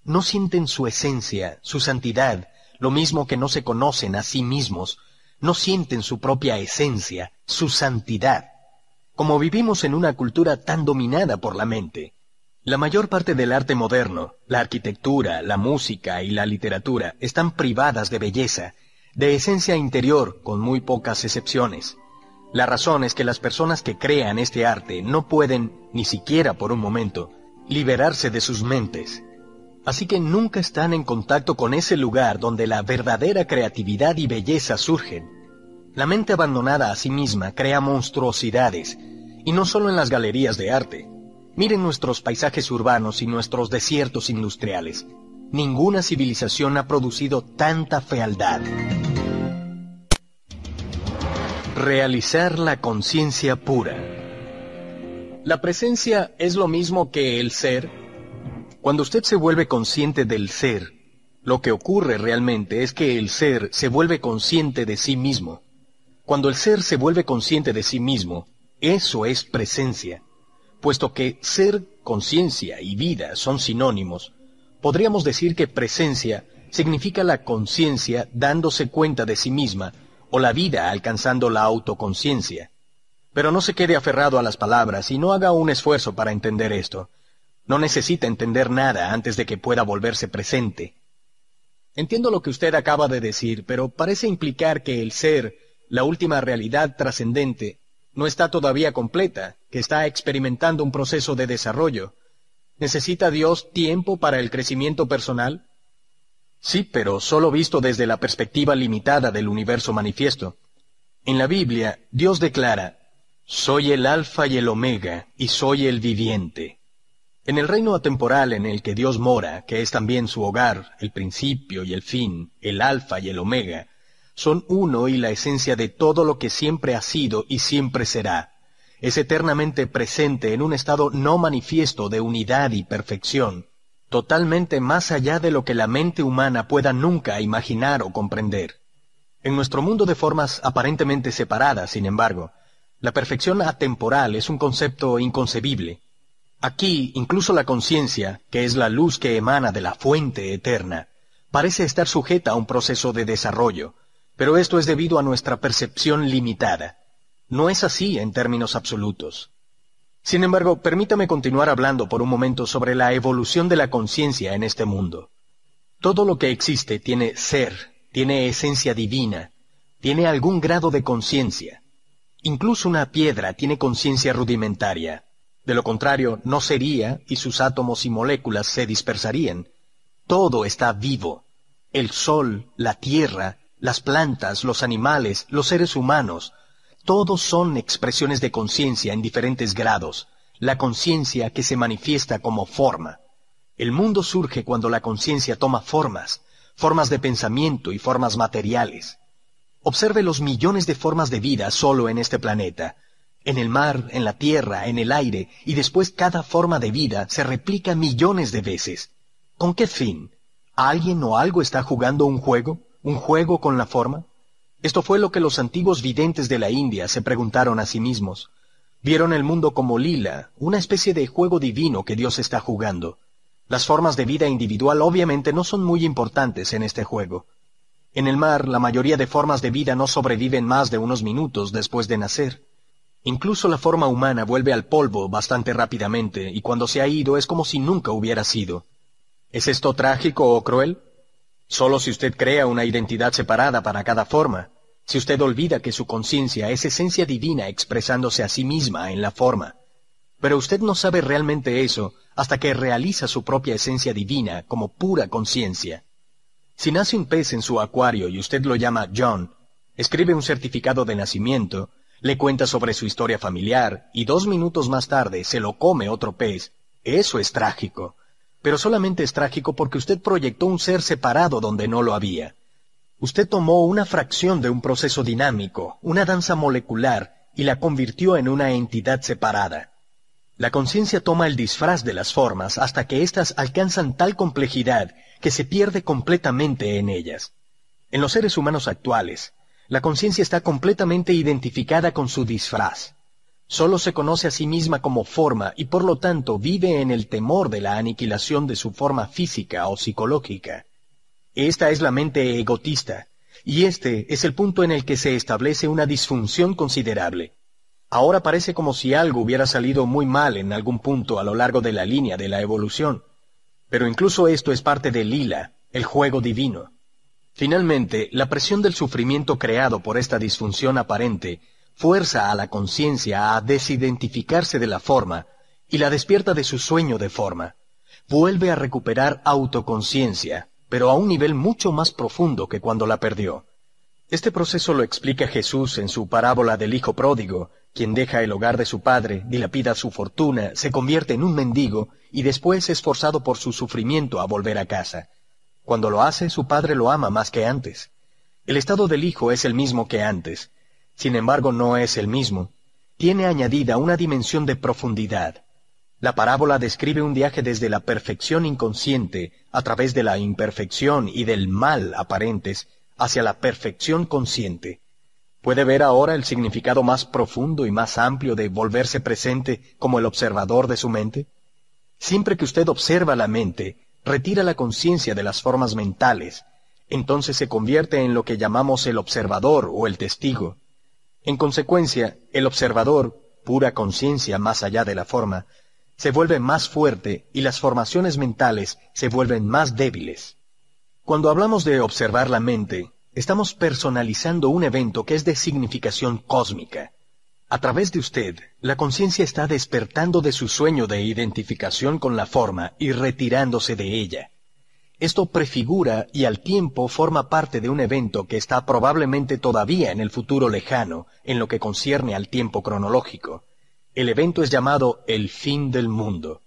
no sienten su esencia, su santidad, lo mismo que no se conocen a sí mismos, no sienten su propia esencia, su santidad. Como vivimos en una cultura tan dominada por la mente, la mayor parte del arte moderno, la arquitectura, la música y la literatura están privadas de belleza, de esencia interior, con muy pocas excepciones. La razón es que las personas que crean este arte no pueden, ni siquiera por un momento, liberarse de sus mentes. Así que nunca están en contacto con ese lugar donde la verdadera creatividad y belleza surgen. La mente abandonada a sí misma crea monstruosidades, y no solo en las galerías de arte. Miren nuestros paisajes urbanos y nuestros desiertos industriales. Ninguna civilización ha producido tanta fealdad. Realizar la conciencia pura. La presencia es lo mismo que el ser. Cuando usted se vuelve consciente del ser, lo que ocurre realmente es que el ser se vuelve consciente de sí mismo. Cuando el ser se vuelve consciente de sí mismo, eso es presencia. Puesto que ser, conciencia y vida son sinónimos, podríamos decir que presencia significa la conciencia dándose cuenta de sí misma o la vida alcanzando la autoconciencia. Pero no se quede aferrado a las palabras y no haga un esfuerzo para entender esto. No necesita entender nada antes de que pueda volverse presente. Entiendo lo que usted acaba de decir, pero parece implicar que el ser, la última realidad trascendente, no está todavía completa, que está experimentando un proceso de desarrollo. ¿Necesita Dios tiempo para el crecimiento personal? Sí, pero solo visto desde la perspectiva limitada del universo manifiesto. En la Biblia, Dios declara, Soy el Alfa y el Omega, y soy el viviente. En el reino atemporal en el que Dios mora, que es también su hogar, el principio y el fin, el Alfa y el Omega, son uno y la esencia de todo lo que siempre ha sido y siempre será. Es eternamente presente en un estado no manifiesto de unidad y perfección, totalmente más allá de lo que la mente humana pueda nunca imaginar o comprender. En nuestro mundo de formas aparentemente separadas, sin embargo, la perfección atemporal es un concepto inconcebible. Aquí, incluso la conciencia, que es la luz que emana de la fuente eterna, parece estar sujeta a un proceso de desarrollo, pero esto es debido a nuestra percepción limitada. No es así en términos absolutos. Sin embargo, permítame continuar hablando por un momento sobre la evolución de la conciencia en este mundo. Todo lo que existe tiene ser, tiene esencia divina, tiene algún grado de conciencia. Incluso una piedra tiene conciencia rudimentaria. De lo contrario, no sería y sus átomos y moléculas se dispersarían. Todo está vivo. El sol, la tierra, las plantas, los animales, los seres humanos, todos son expresiones de conciencia en diferentes grados, la conciencia que se manifiesta como forma. El mundo surge cuando la conciencia toma formas, formas de pensamiento y formas materiales. Observe los millones de formas de vida solo en este planeta, en el mar, en la tierra, en el aire, y después cada forma de vida se replica millones de veces. ¿Con qué fin? ¿Alguien o algo está jugando un juego? ¿Un juego con la forma? Esto fue lo que los antiguos videntes de la India se preguntaron a sí mismos. Vieron el mundo como lila, una especie de juego divino que Dios está jugando. Las formas de vida individual obviamente no son muy importantes en este juego. En el mar, la mayoría de formas de vida no sobreviven más de unos minutos después de nacer. Incluso la forma humana vuelve al polvo bastante rápidamente y cuando se ha ido es como si nunca hubiera sido. ¿Es esto trágico o cruel? Solo si usted crea una identidad separada para cada forma, si usted olvida que su conciencia es esencia divina expresándose a sí misma en la forma. Pero usted no sabe realmente eso hasta que realiza su propia esencia divina como pura conciencia. Si nace un pez en su acuario y usted lo llama John, escribe un certificado de nacimiento, le cuenta sobre su historia familiar y dos minutos más tarde se lo come otro pez, eso es trágico. Pero solamente es trágico porque usted proyectó un ser separado donde no lo había. Usted tomó una fracción de un proceso dinámico, una danza molecular, y la convirtió en una entidad separada. La conciencia toma el disfraz de las formas hasta que éstas alcanzan tal complejidad que se pierde completamente en ellas. En los seres humanos actuales, la conciencia está completamente identificada con su disfraz. Solo se conoce a sí misma como forma y por lo tanto vive en el temor de la aniquilación de su forma física o psicológica. Esta es la mente egotista, y este es el punto en el que se establece una disfunción considerable. Ahora parece como si algo hubiera salido muy mal en algún punto a lo largo de la línea de la evolución. Pero incluso esto es parte del lila, el juego divino. Finalmente, la presión del sufrimiento creado por esta disfunción aparente fuerza a la conciencia a desidentificarse de la forma y la despierta de su sueño de forma. Vuelve a recuperar autoconciencia, pero a un nivel mucho más profundo que cuando la perdió. Este proceso lo explica Jesús en su parábola del Hijo Pródigo, quien deja el hogar de su padre, dilapida su fortuna, se convierte en un mendigo y después es forzado por su sufrimiento a volver a casa. Cuando lo hace, su padre lo ama más que antes. El estado del hijo es el mismo que antes. Sin embargo, no es el mismo. Tiene añadida una dimensión de profundidad. La parábola describe un viaje desde la perfección inconsciente, a través de la imperfección y del mal aparentes, hacia la perfección consciente. ¿Puede ver ahora el significado más profundo y más amplio de volverse presente como el observador de su mente? Siempre que usted observa la mente, retira la conciencia de las formas mentales, entonces se convierte en lo que llamamos el observador o el testigo. En consecuencia, el observador, pura conciencia más allá de la forma, se vuelve más fuerte y las formaciones mentales se vuelven más débiles. Cuando hablamos de observar la mente, estamos personalizando un evento que es de significación cósmica. A través de usted, la conciencia está despertando de su sueño de identificación con la forma y retirándose de ella. Esto prefigura y al tiempo forma parte de un evento que está probablemente todavía en el futuro lejano en lo que concierne al tiempo cronológico. El evento es llamado el fin del mundo.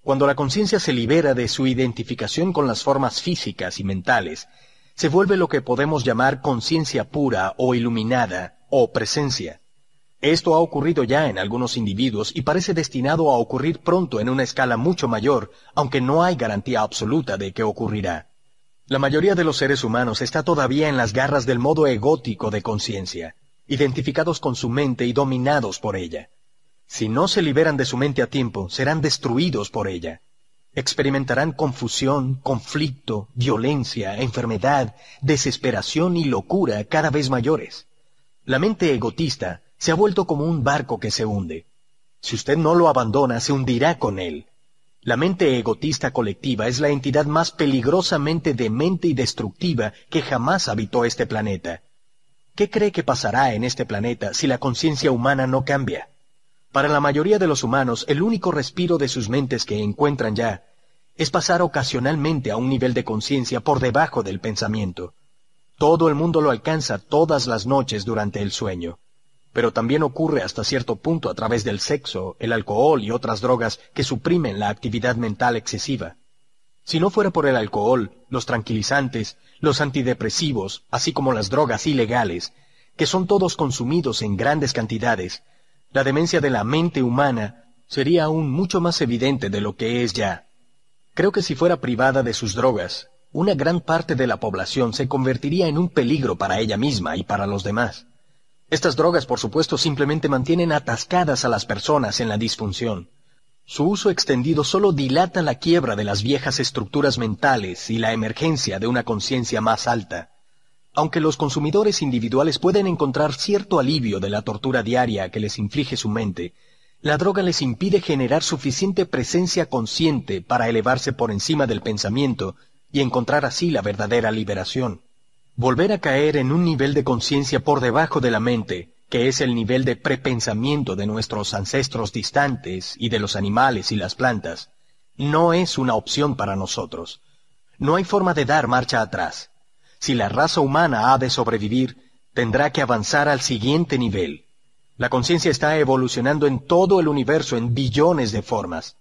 Cuando la conciencia se libera de su identificación con las formas físicas y mentales, se vuelve lo que podemos llamar conciencia pura o iluminada o presencia. Esto ha ocurrido ya en algunos individuos y parece destinado a ocurrir pronto en una escala mucho mayor, aunque no hay garantía absoluta de que ocurrirá. La mayoría de los seres humanos está todavía en las garras del modo egótico de conciencia, identificados con su mente y dominados por ella. Si no se liberan de su mente a tiempo, serán destruidos por ella. Experimentarán confusión, conflicto, violencia, enfermedad, desesperación y locura cada vez mayores. La mente egotista se ha vuelto como un barco que se hunde. Si usted no lo abandona, se hundirá con él. La mente egotista colectiva es la entidad más peligrosamente demente y destructiva que jamás habitó este planeta. ¿Qué cree que pasará en este planeta si la conciencia humana no cambia? Para la mayoría de los humanos, el único respiro de sus mentes que encuentran ya es pasar ocasionalmente a un nivel de conciencia por debajo del pensamiento. Todo el mundo lo alcanza todas las noches durante el sueño pero también ocurre hasta cierto punto a través del sexo, el alcohol y otras drogas que suprimen la actividad mental excesiva. Si no fuera por el alcohol, los tranquilizantes, los antidepresivos, así como las drogas ilegales, que son todos consumidos en grandes cantidades, la demencia de la mente humana sería aún mucho más evidente de lo que es ya. Creo que si fuera privada de sus drogas, una gran parte de la población se convertiría en un peligro para ella misma y para los demás. Estas drogas, por supuesto, simplemente mantienen atascadas a las personas en la disfunción. Su uso extendido solo dilata la quiebra de las viejas estructuras mentales y la emergencia de una conciencia más alta. Aunque los consumidores individuales pueden encontrar cierto alivio de la tortura diaria que les inflige su mente, la droga les impide generar suficiente presencia consciente para elevarse por encima del pensamiento y encontrar así la verdadera liberación. Volver a caer en un nivel de conciencia por debajo de la mente, que es el nivel de prepensamiento de nuestros ancestros distantes y de los animales y las plantas, no es una opción para nosotros. No hay forma de dar marcha atrás. Si la raza humana ha de sobrevivir, tendrá que avanzar al siguiente nivel. La conciencia está evolucionando en todo el universo en billones de formas.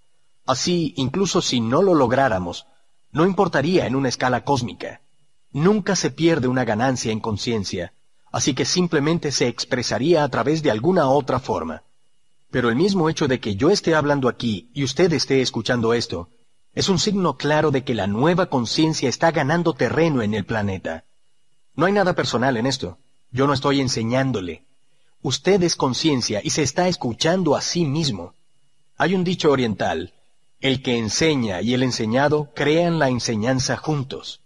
Así, incluso si no lo lográramos, no importaría en una escala cósmica. Nunca se pierde una ganancia en conciencia, así que simplemente se expresaría a través de alguna otra forma. Pero el mismo hecho de que yo esté hablando aquí y usted esté escuchando esto, es un signo claro de que la nueva conciencia está ganando terreno en el planeta. No hay nada personal en esto. Yo no estoy enseñándole. Usted es conciencia y se está escuchando a sí mismo. Hay un dicho oriental, el que enseña y el enseñado crean la enseñanza juntos.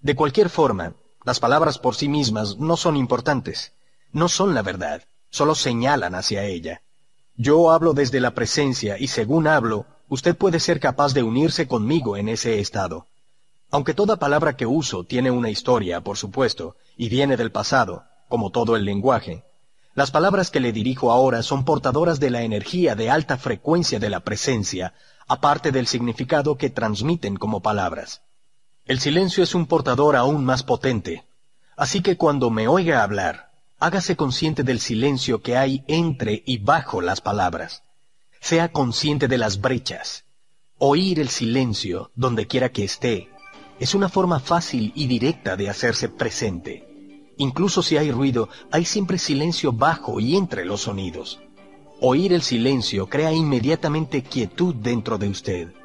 De cualquier forma, las palabras por sí mismas no son importantes, no son la verdad, solo señalan hacia ella. Yo hablo desde la presencia y según hablo, usted puede ser capaz de unirse conmigo en ese estado. Aunque toda palabra que uso tiene una historia, por supuesto, y viene del pasado, como todo el lenguaje, las palabras que le dirijo ahora son portadoras de la energía de alta frecuencia de la presencia, aparte del significado que transmiten como palabras. El silencio es un portador aún más potente, así que cuando me oiga hablar, hágase consciente del silencio que hay entre y bajo las palabras. Sea consciente de las brechas. Oír el silencio, donde quiera que esté, es una forma fácil y directa de hacerse presente. Incluso si hay ruido, hay siempre silencio bajo y entre los sonidos. Oír el silencio crea inmediatamente quietud dentro de usted.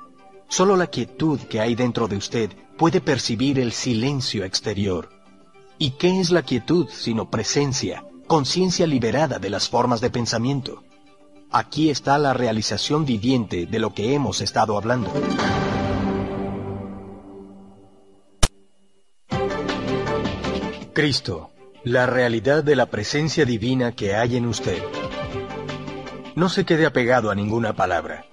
Solo la quietud que hay dentro de usted puede percibir el silencio exterior. ¿Y qué es la quietud sino presencia, conciencia liberada de las formas de pensamiento? Aquí está la realización viviente de lo que hemos estado hablando. Cristo, la realidad de la presencia divina que hay en usted. No se quede apegado a ninguna palabra.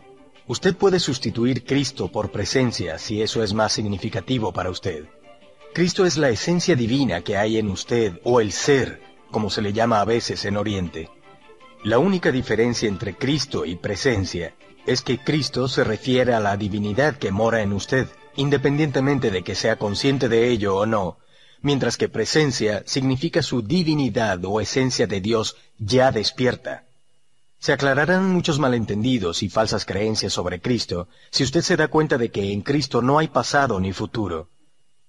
Usted puede sustituir Cristo por presencia si eso es más significativo para usted. Cristo es la esencia divina que hay en usted, o el ser, como se le llama a veces en Oriente. La única diferencia entre Cristo y presencia es que Cristo se refiere a la divinidad que mora en usted, independientemente de que sea consciente de ello o no, mientras que presencia significa su divinidad o esencia de Dios ya despierta. Se aclararán muchos malentendidos y falsas creencias sobre Cristo si usted se da cuenta de que en Cristo no hay pasado ni futuro.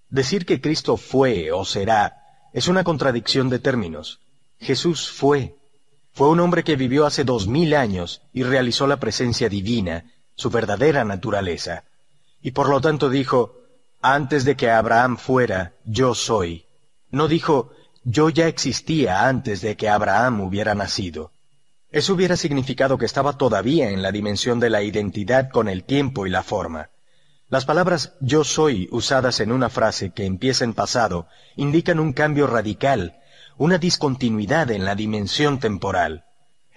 Decir que Cristo fue o será es una contradicción de términos. Jesús fue. Fue un hombre que vivió hace dos mil años y realizó la presencia divina, su verdadera naturaleza. Y por lo tanto dijo, antes de que Abraham fuera, yo soy. No dijo, yo ya existía antes de que Abraham hubiera nacido. Eso hubiera significado que estaba todavía en la dimensión de la identidad con el tiempo y la forma. Las palabras yo soy usadas en una frase que empieza en pasado indican un cambio radical, una discontinuidad en la dimensión temporal.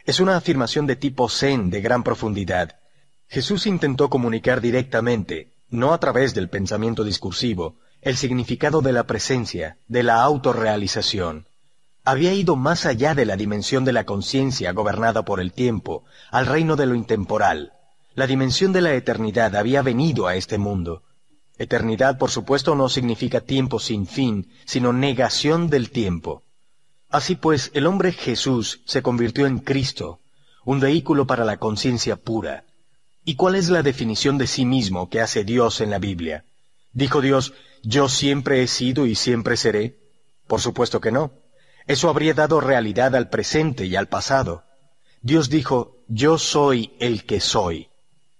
Es una afirmación de tipo zen de gran profundidad. Jesús intentó comunicar directamente, no a través del pensamiento discursivo, el significado de la presencia, de la autorrealización. Había ido más allá de la dimensión de la conciencia gobernada por el tiempo, al reino de lo intemporal, la dimensión de la eternidad había venido a este mundo. Eternidad, por supuesto, no significa tiempo sin fin, sino negación del tiempo. Así pues, el hombre Jesús se convirtió en Cristo, un vehículo para la conciencia pura. ¿Y cuál es la definición de sí mismo que hace Dios en la Biblia? ¿Dijo Dios, yo siempre he sido y siempre seré? Por supuesto que no. Eso habría dado realidad al presente y al pasado. Dios dijo, yo soy el que soy.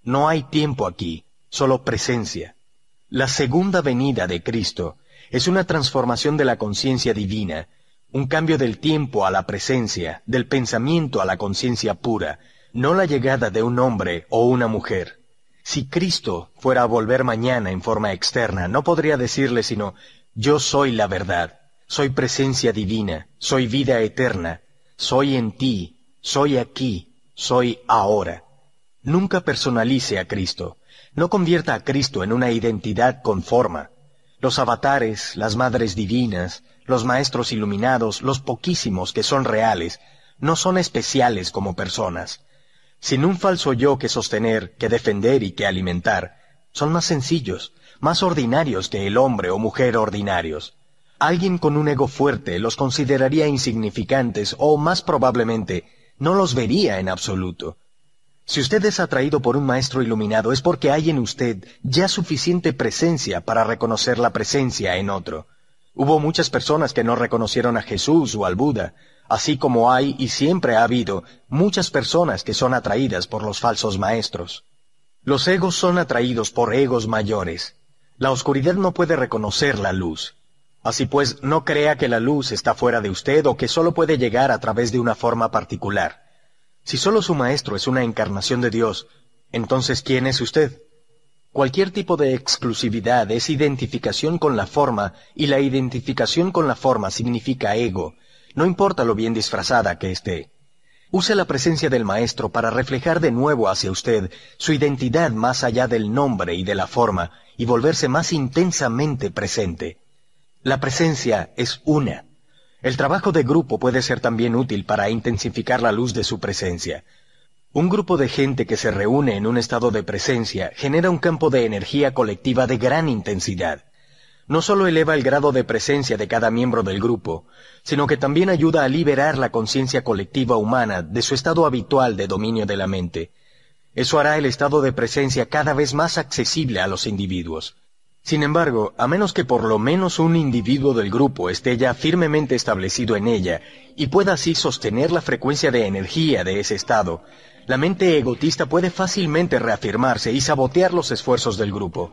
No hay tiempo aquí, solo presencia. La segunda venida de Cristo es una transformación de la conciencia divina, un cambio del tiempo a la presencia, del pensamiento a la conciencia pura, no la llegada de un hombre o una mujer. Si Cristo fuera a volver mañana en forma externa, no podría decirle sino, yo soy la verdad, soy presencia divina, soy vida eterna, soy en ti, soy aquí, soy ahora. Nunca personalice a Cristo. No convierta a Cristo en una identidad con forma. Los avatares, las madres divinas, los maestros iluminados, los poquísimos que son reales, no son especiales como personas. Sin un falso yo que sostener, que defender y que alimentar, son más sencillos, más ordinarios que el hombre o mujer ordinarios. Alguien con un ego fuerte los consideraría insignificantes o, más probablemente, no los vería en absoluto. Si usted es atraído por un maestro iluminado es porque hay en usted ya suficiente presencia para reconocer la presencia en otro. Hubo muchas personas que no reconocieron a Jesús o al Buda, así como hay y siempre ha habido muchas personas que son atraídas por los falsos maestros. Los egos son atraídos por egos mayores. La oscuridad no puede reconocer la luz. Así pues, no crea que la luz está fuera de usted o que solo puede llegar a través de una forma particular. Si solo su maestro es una encarnación de Dios, entonces ¿quién es usted? Cualquier tipo de exclusividad es identificación con la forma y la identificación con la forma significa ego, no importa lo bien disfrazada que esté. Use la presencia del Maestro para reflejar de nuevo hacia usted su identidad más allá del nombre y de la forma y volverse más intensamente presente. La presencia es una. El trabajo de grupo puede ser también útil para intensificar la luz de su presencia. Un grupo de gente que se reúne en un estado de presencia genera un campo de energía colectiva de gran intensidad no solo eleva el grado de presencia de cada miembro del grupo, sino que también ayuda a liberar la conciencia colectiva humana de su estado habitual de dominio de la mente. Eso hará el estado de presencia cada vez más accesible a los individuos. Sin embargo, a menos que por lo menos un individuo del grupo esté ya firmemente establecido en ella y pueda así sostener la frecuencia de energía de ese estado, la mente egotista puede fácilmente reafirmarse y sabotear los esfuerzos del grupo.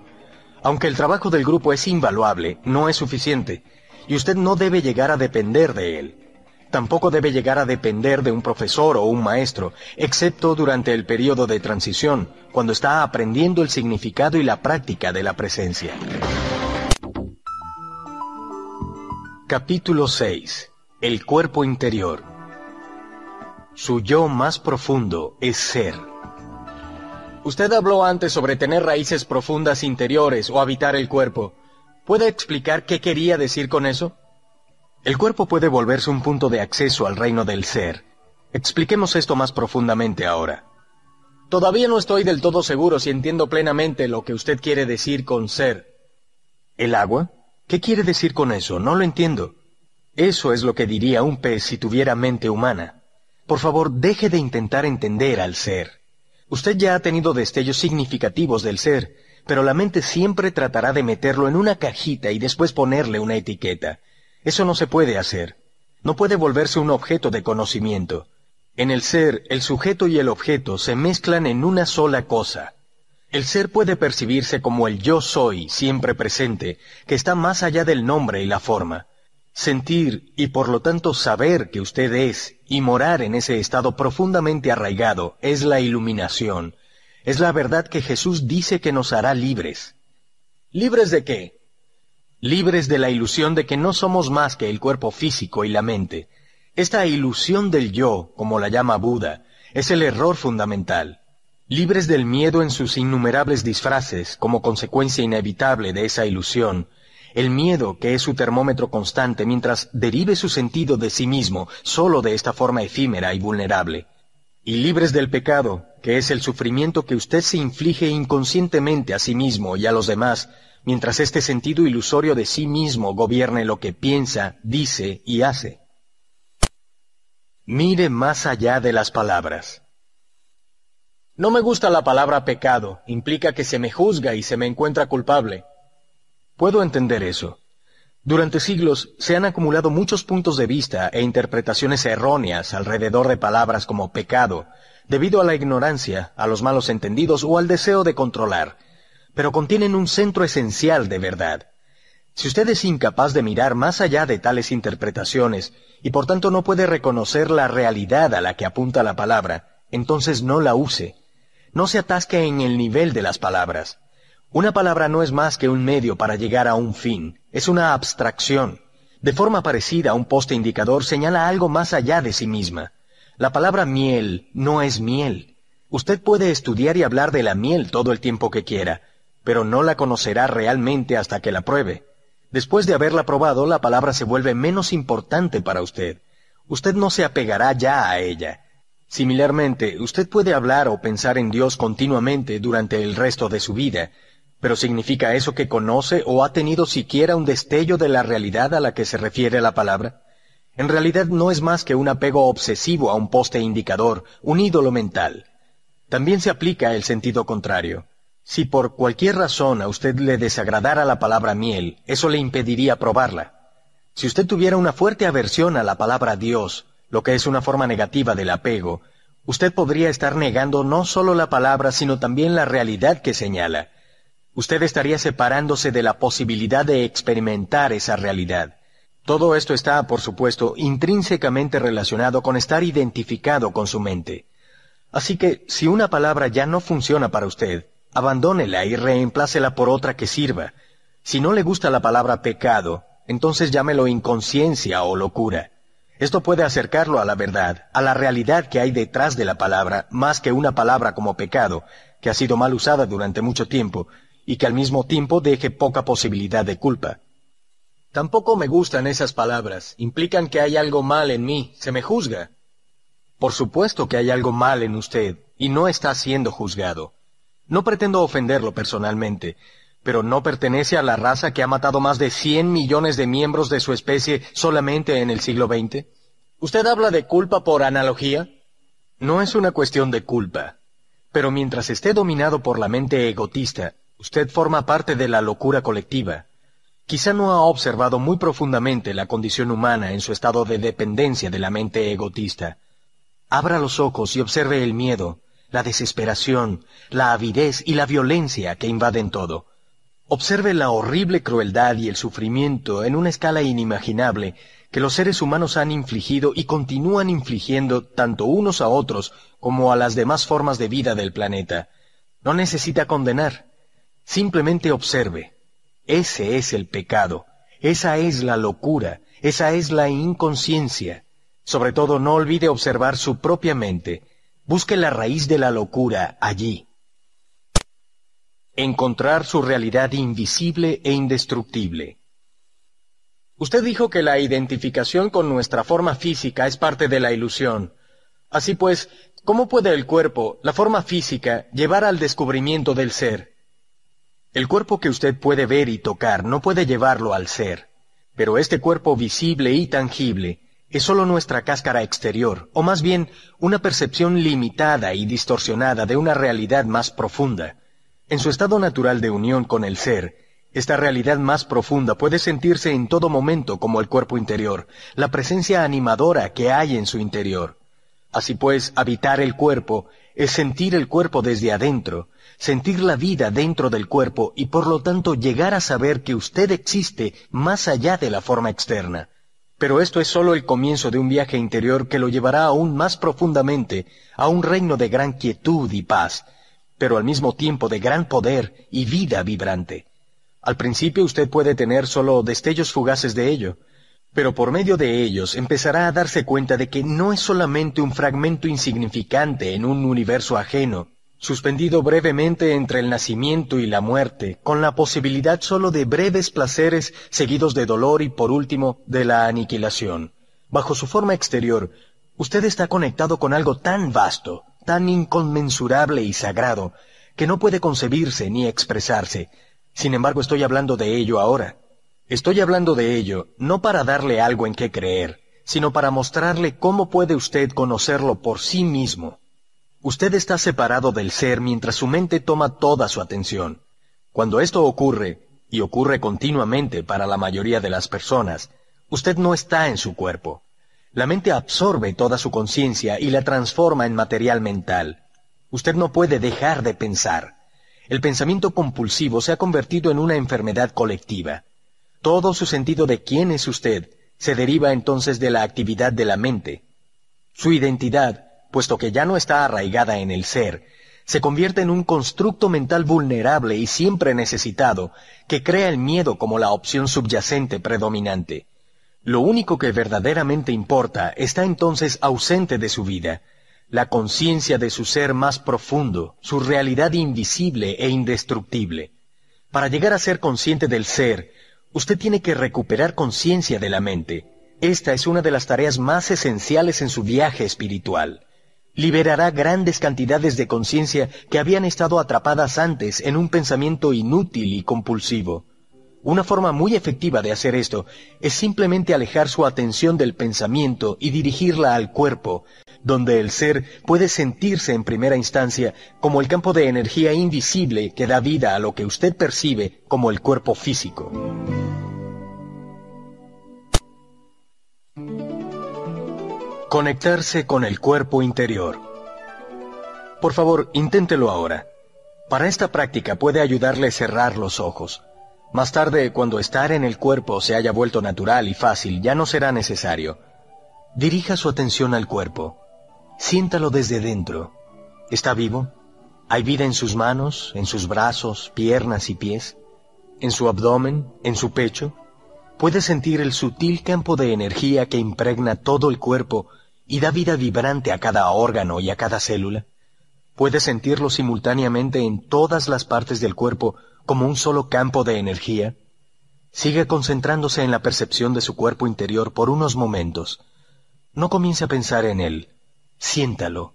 Aunque el trabajo del grupo es invaluable, no es suficiente, y usted no debe llegar a depender de él. Tampoco debe llegar a depender de un profesor o un maestro, excepto durante el periodo de transición, cuando está aprendiendo el significado y la práctica de la presencia. Capítulo 6. El cuerpo interior. Su yo más profundo es ser. Usted habló antes sobre tener raíces profundas interiores o habitar el cuerpo. ¿Puede explicar qué quería decir con eso? El cuerpo puede volverse un punto de acceso al reino del ser. Expliquemos esto más profundamente ahora. Todavía no estoy del todo seguro si entiendo plenamente lo que usted quiere decir con ser. ¿El agua? ¿Qué quiere decir con eso? No lo entiendo. Eso es lo que diría un pez si tuviera mente humana. Por favor, deje de intentar entender al ser. Usted ya ha tenido destellos significativos del ser, pero la mente siempre tratará de meterlo en una cajita y después ponerle una etiqueta. Eso no se puede hacer. No puede volverse un objeto de conocimiento. En el ser, el sujeto y el objeto se mezclan en una sola cosa. El ser puede percibirse como el yo soy, siempre presente, que está más allá del nombre y la forma. Sentir y por lo tanto saber que usted es y morar en ese estado profundamente arraigado es la iluminación. Es la verdad que Jesús dice que nos hará libres. ¿Libres de qué? Libres de la ilusión de que no somos más que el cuerpo físico y la mente. Esta ilusión del yo, como la llama Buda, es el error fundamental. Libres del miedo en sus innumerables disfraces como consecuencia inevitable de esa ilusión, el miedo, que es su termómetro constante, mientras derive su sentido de sí mismo solo de esta forma efímera y vulnerable. Y libres del pecado, que es el sufrimiento que usted se inflige inconscientemente a sí mismo y a los demás, mientras este sentido ilusorio de sí mismo gobierne lo que piensa, dice y hace. Mire más allá de las palabras. No me gusta la palabra pecado, implica que se me juzga y se me encuentra culpable. Puedo entender eso. Durante siglos se han acumulado muchos puntos de vista e interpretaciones erróneas alrededor de palabras como pecado, debido a la ignorancia, a los malos entendidos o al deseo de controlar, pero contienen un centro esencial de verdad. Si usted es incapaz de mirar más allá de tales interpretaciones y por tanto no puede reconocer la realidad a la que apunta la palabra, entonces no la use. No se atasque en el nivel de las palabras. Una palabra no es más que un medio para llegar a un fin, es una abstracción. De forma parecida, un poste indicador señala algo más allá de sí misma. La palabra miel no es miel. Usted puede estudiar y hablar de la miel todo el tiempo que quiera, pero no la conocerá realmente hasta que la pruebe. Después de haberla probado, la palabra se vuelve menos importante para usted. Usted no se apegará ya a ella. Similarmente, usted puede hablar o pensar en Dios continuamente durante el resto de su vida, pero ¿significa eso que conoce o ha tenido siquiera un destello de la realidad a la que se refiere la palabra? En realidad no es más que un apego obsesivo a un poste indicador, un ídolo mental. También se aplica el sentido contrario. Si por cualquier razón a usted le desagradara la palabra miel, eso le impediría probarla. Si usted tuviera una fuerte aversión a la palabra Dios, lo que es una forma negativa del apego, usted podría estar negando no solo la palabra, sino también la realidad que señala usted estaría separándose de la posibilidad de experimentar esa realidad. Todo esto está, por supuesto, intrínsecamente relacionado con estar identificado con su mente. Así que, si una palabra ya no funciona para usted, abandónela y reemplácela por otra que sirva. Si no le gusta la palabra pecado, entonces llámelo inconsciencia o locura. Esto puede acercarlo a la verdad, a la realidad que hay detrás de la palabra, más que una palabra como pecado, que ha sido mal usada durante mucho tiempo, y que al mismo tiempo deje poca posibilidad de culpa. Tampoco me gustan esas palabras, implican que hay algo mal en mí, se me juzga. Por supuesto que hay algo mal en usted, y no está siendo juzgado. No pretendo ofenderlo personalmente, pero ¿no pertenece a la raza que ha matado más de 100 millones de miembros de su especie solamente en el siglo XX? ¿Usted habla de culpa por analogía? No es una cuestión de culpa, pero mientras esté dominado por la mente egotista, Usted forma parte de la locura colectiva. Quizá no ha observado muy profundamente la condición humana en su estado de dependencia de la mente egotista. Abra los ojos y observe el miedo, la desesperación, la avidez y la violencia que invaden todo. Observe la horrible crueldad y el sufrimiento en una escala inimaginable que los seres humanos han infligido y continúan infligiendo tanto unos a otros como a las demás formas de vida del planeta. No necesita condenar, Simplemente observe. Ese es el pecado. Esa es la locura. Esa es la inconsciencia. Sobre todo no olvide observar su propia mente. Busque la raíz de la locura allí. Encontrar su realidad invisible e indestructible. Usted dijo que la identificación con nuestra forma física es parte de la ilusión. Así pues, ¿cómo puede el cuerpo, la forma física, llevar al descubrimiento del ser? El cuerpo que usted puede ver y tocar no puede llevarlo al ser, pero este cuerpo visible y tangible es sólo nuestra cáscara exterior, o más bien una percepción limitada y distorsionada de una realidad más profunda. En su estado natural de unión con el ser, esta realidad más profunda puede sentirse en todo momento como el cuerpo interior, la presencia animadora que hay en su interior. Así pues, habitar el cuerpo es sentir el cuerpo desde adentro, sentir la vida dentro del cuerpo y por lo tanto llegar a saber que usted existe más allá de la forma externa. Pero esto es sólo el comienzo de un viaje interior que lo llevará aún más profundamente a un reino de gran quietud y paz, pero al mismo tiempo de gran poder y vida vibrante. Al principio usted puede tener solo destellos fugaces de ello, pero por medio de ellos empezará a darse cuenta de que no es solamente un fragmento insignificante en un universo ajeno, suspendido brevemente entre el nacimiento y la muerte, con la posibilidad sólo de breves placeres seguidos de dolor y por último de la aniquilación. Bajo su forma exterior, usted está conectado con algo tan vasto, tan inconmensurable y sagrado, que no puede concebirse ni expresarse. Sin embargo, estoy hablando de ello ahora. Estoy hablando de ello no para darle algo en qué creer, sino para mostrarle cómo puede usted conocerlo por sí mismo. Usted está separado del ser mientras su mente toma toda su atención. Cuando esto ocurre, y ocurre continuamente para la mayoría de las personas, usted no está en su cuerpo. La mente absorbe toda su conciencia y la transforma en material mental. Usted no puede dejar de pensar. El pensamiento compulsivo se ha convertido en una enfermedad colectiva. Todo su sentido de quién es usted se deriva entonces de la actividad de la mente. Su identidad puesto que ya no está arraigada en el ser, se convierte en un constructo mental vulnerable y siempre necesitado, que crea el miedo como la opción subyacente predominante. Lo único que verdaderamente importa está entonces ausente de su vida, la conciencia de su ser más profundo, su realidad invisible e indestructible. Para llegar a ser consciente del ser, usted tiene que recuperar conciencia de la mente. Esta es una de las tareas más esenciales en su viaje espiritual. Liberará grandes cantidades de conciencia que habían estado atrapadas antes en un pensamiento inútil y compulsivo. Una forma muy efectiva de hacer esto es simplemente alejar su atención del pensamiento y dirigirla al cuerpo, donde el ser puede sentirse en primera instancia como el campo de energía invisible que da vida a lo que usted percibe como el cuerpo físico. Conectarse con el cuerpo interior. Por favor, inténtelo ahora. Para esta práctica puede ayudarle cerrar los ojos. Más tarde, cuando estar en el cuerpo se haya vuelto natural y fácil, ya no será necesario. Dirija su atención al cuerpo. Siéntalo desde dentro. ¿Está vivo? ¿Hay vida en sus manos, en sus brazos, piernas y pies? ¿En su abdomen? ¿En su pecho? ¿Puede sentir el sutil campo de energía que impregna todo el cuerpo y da vida vibrante a cada órgano y a cada célula? ¿Puede sentirlo simultáneamente en todas las partes del cuerpo como un solo campo de energía? Sigue concentrándose en la percepción de su cuerpo interior por unos momentos. No comience a pensar en él. Siéntalo.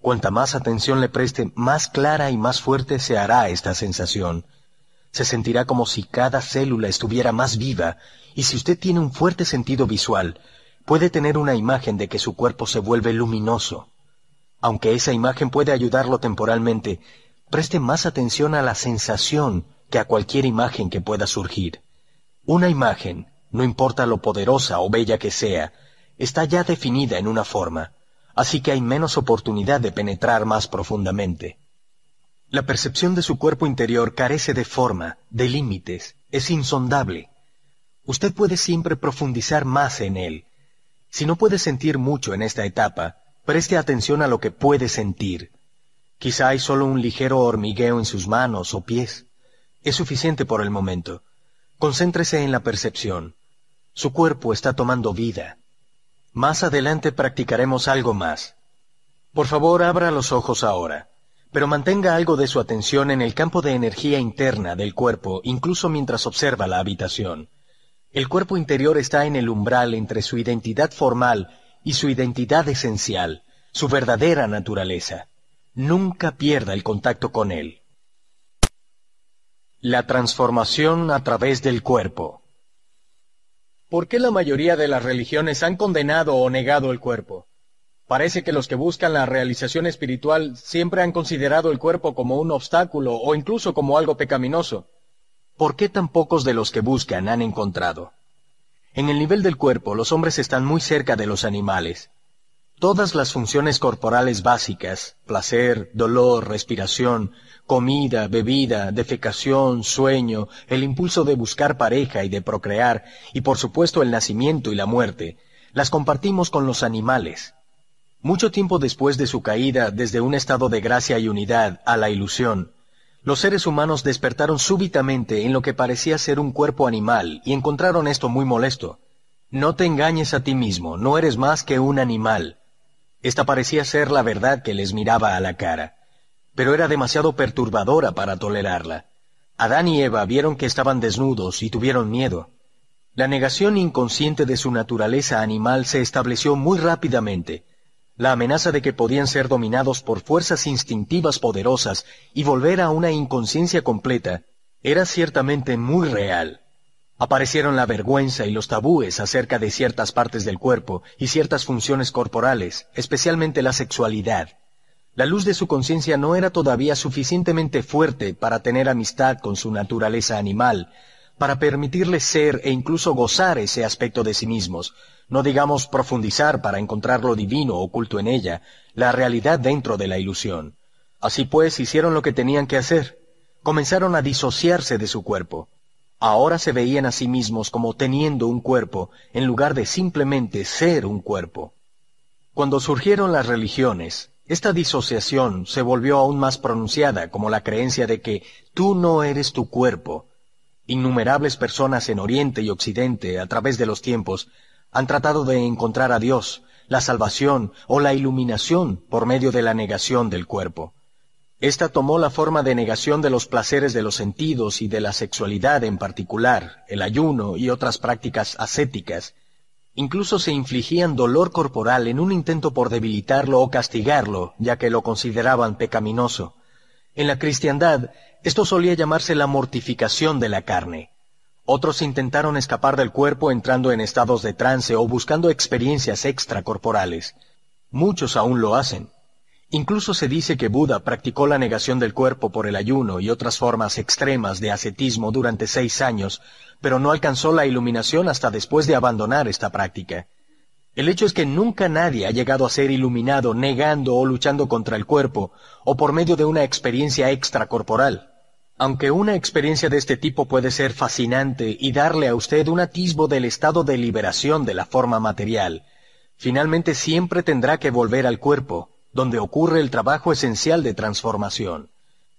Cuanta más atención le preste, más clara y más fuerte se hará esta sensación. Se sentirá como si cada célula estuviera más viva, y si usted tiene un fuerte sentido visual, puede tener una imagen de que su cuerpo se vuelve luminoso. Aunque esa imagen puede ayudarlo temporalmente, preste más atención a la sensación que a cualquier imagen que pueda surgir. Una imagen, no importa lo poderosa o bella que sea, está ya definida en una forma, así que hay menos oportunidad de penetrar más profundamente. La percepción de su cuerpo interior carece de forma, de límites, es insondable. Usted puede siempre profundizar más en él. Si no puede sentir mucho en esta etapa, preste atención a lo que puede sentir. Quizá hay solo un ligero hormigueo en sus manos o pies. Es suficiente por el momento. Concéntrese en la percepción. Su cuerpo está tomando vida. Más adelante practicaremos algo más. Por favor, abra los ojos ahora, pero mantenga algo de su atención en el campo de energía interna del cuerpo, incluso mientras observa la habitación. El cuerpo interior está en el umbral entre su identidad formal y su identidad esencial, su verdadera naturaleza. Nunca pierda el contacto con él. La transformación a través del cuerpo. ¿Por qué la mayoría de las religiones han condenado o negado el cuerpo? Parece que los que buscan la realización espiritual siempre han considerado el cuerpo como un obstáculo o incluso como algo pecaminoso. ¿Por qué tan pocos de los que buscan han encontrado? En el nivel del cuerpo los hombres están muy cerca de los animales, Todas las funciones corporales básicas, placer, dolor, respiración, comida, bebida, defecación, sueño, el impulso de buscar pareja y de procrear, y por supuesto el nacimiento y la muerte, las compartimos con los animales. Mucho tiempo después de su caída desde un estado de gracia y unidad a la ilusión, los seres humanos despertaron súbitamente en lo que parecía ser un cuerpo animal y encontraron esto muy molesto. No te engañes a ti mismo, no eres más que un animal. Esta parecía ser la verdad que les miraba a la cara, pero era demasiado perturbadora para tolerarla. Adán y Eva vieron que estaban desnudos y tuvieron miedo. La negación inconsciente de su naturaleza animal se estableció muy rápidamente. La amenaza de que podían ser dominados por fuerzas instintivas poderosas y volver a una inconsciencia completa era ciertamente muy real. Aparecieron la vergüenza y los tabúes acerca de ciertas partes del cuerpo y ciertas funciones corporales, especialmente la sexualidad. La luz de su conciencia no era todavía suficientemente fuerte para tener amistad con su naturaleza animal, para permitirles ser e incluso gozar ese aspecto de sí mismos, no digamos profundizar para encontrar lo divino oculto en ella, la realidad dentro de la ilusión. Así pues hicieron lo que tenían que hacer. Comenzaron a disociarse de su cuerpo. Ahora se veían a sí mismos como teniendo un cuerpo, en lugar de simplemente ser un cuerpo. Cuando surgieron las religiones, esta disociación se volvió aún más pronunciada como la creencia de que tú no eres tu cuerpo. Innumerables personas en Oriente y Occidente, a través de los tiempos, han tratado de encontrar a Dios, la salvación o la iluminación por medio de la negación del cuerpo. Esta tomó la forma de negación de los placeres de los sentidos y de la sexualidad en particular, el ayuno y otras prácticas ascéticas. Incluso se infligían dolor corporal en un intento por debilitarlo o castigarlo, ya que lo consideraban pecaminoso. En la cristiandad, esto solía llamarse la mortificación de la carne. Otros intentaron escapar del cuerpo entrando en estados de trance o buscando experiencias extracorporales. Muchos aún lo hacen. Incluso se dice que Buda practicó la negación del cuerpo por el ayuno y otras formas extremas de ascetismo durante seis años, pero no alcanzó la iluminación hasta después de abandonar esta práctica. El hecho es que nunca nadie ha llegado a ser iluminado negando o luchando contra el cuerpo, o por medio de una experiencia extracorporal. Aunque una experiencia de este tipo puede ser fascinante y darle a usted un atisbo del estado de liberación de la forma material, finalmente siempre tendrá que volver al cuerpo, donde ocurre el trabajo esencial de transformación.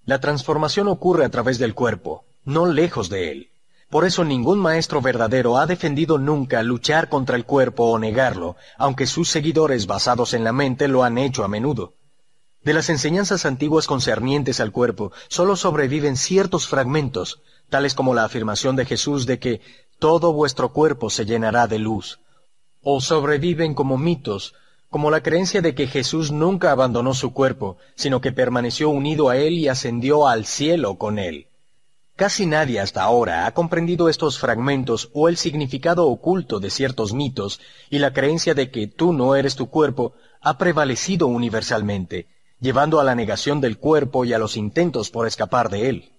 La transformación ocurre a través del cuerpo, no lejos de él. Por eso ningún maestro verdadero ha defendido nunca luchar contra el cuerpo o negarlo, aunque sus seguidores basados en la mente lo han hecho a menudo. De las enseñanzas antiguas concernientes al cuerpo, solo sobreviven ciertos fragmentos, tales como la afirmación de Jesús de que todo vuestro cuerpo se llenará de luz. O sobreviven como mitos, como la creencia de que Jesús nunca abandonó su cuerpo, sino que permaneció unido a él y ascendió al cielo con él. Casi nadie hasta ahora ha comprendido estos fragmentos o el significado oculto de ciertos mitos, y la creencia de que tú no eres tu cuerpo ha prevalecido universalmente, llevando a la negación del cuerpo y a los intentos por escapar de él.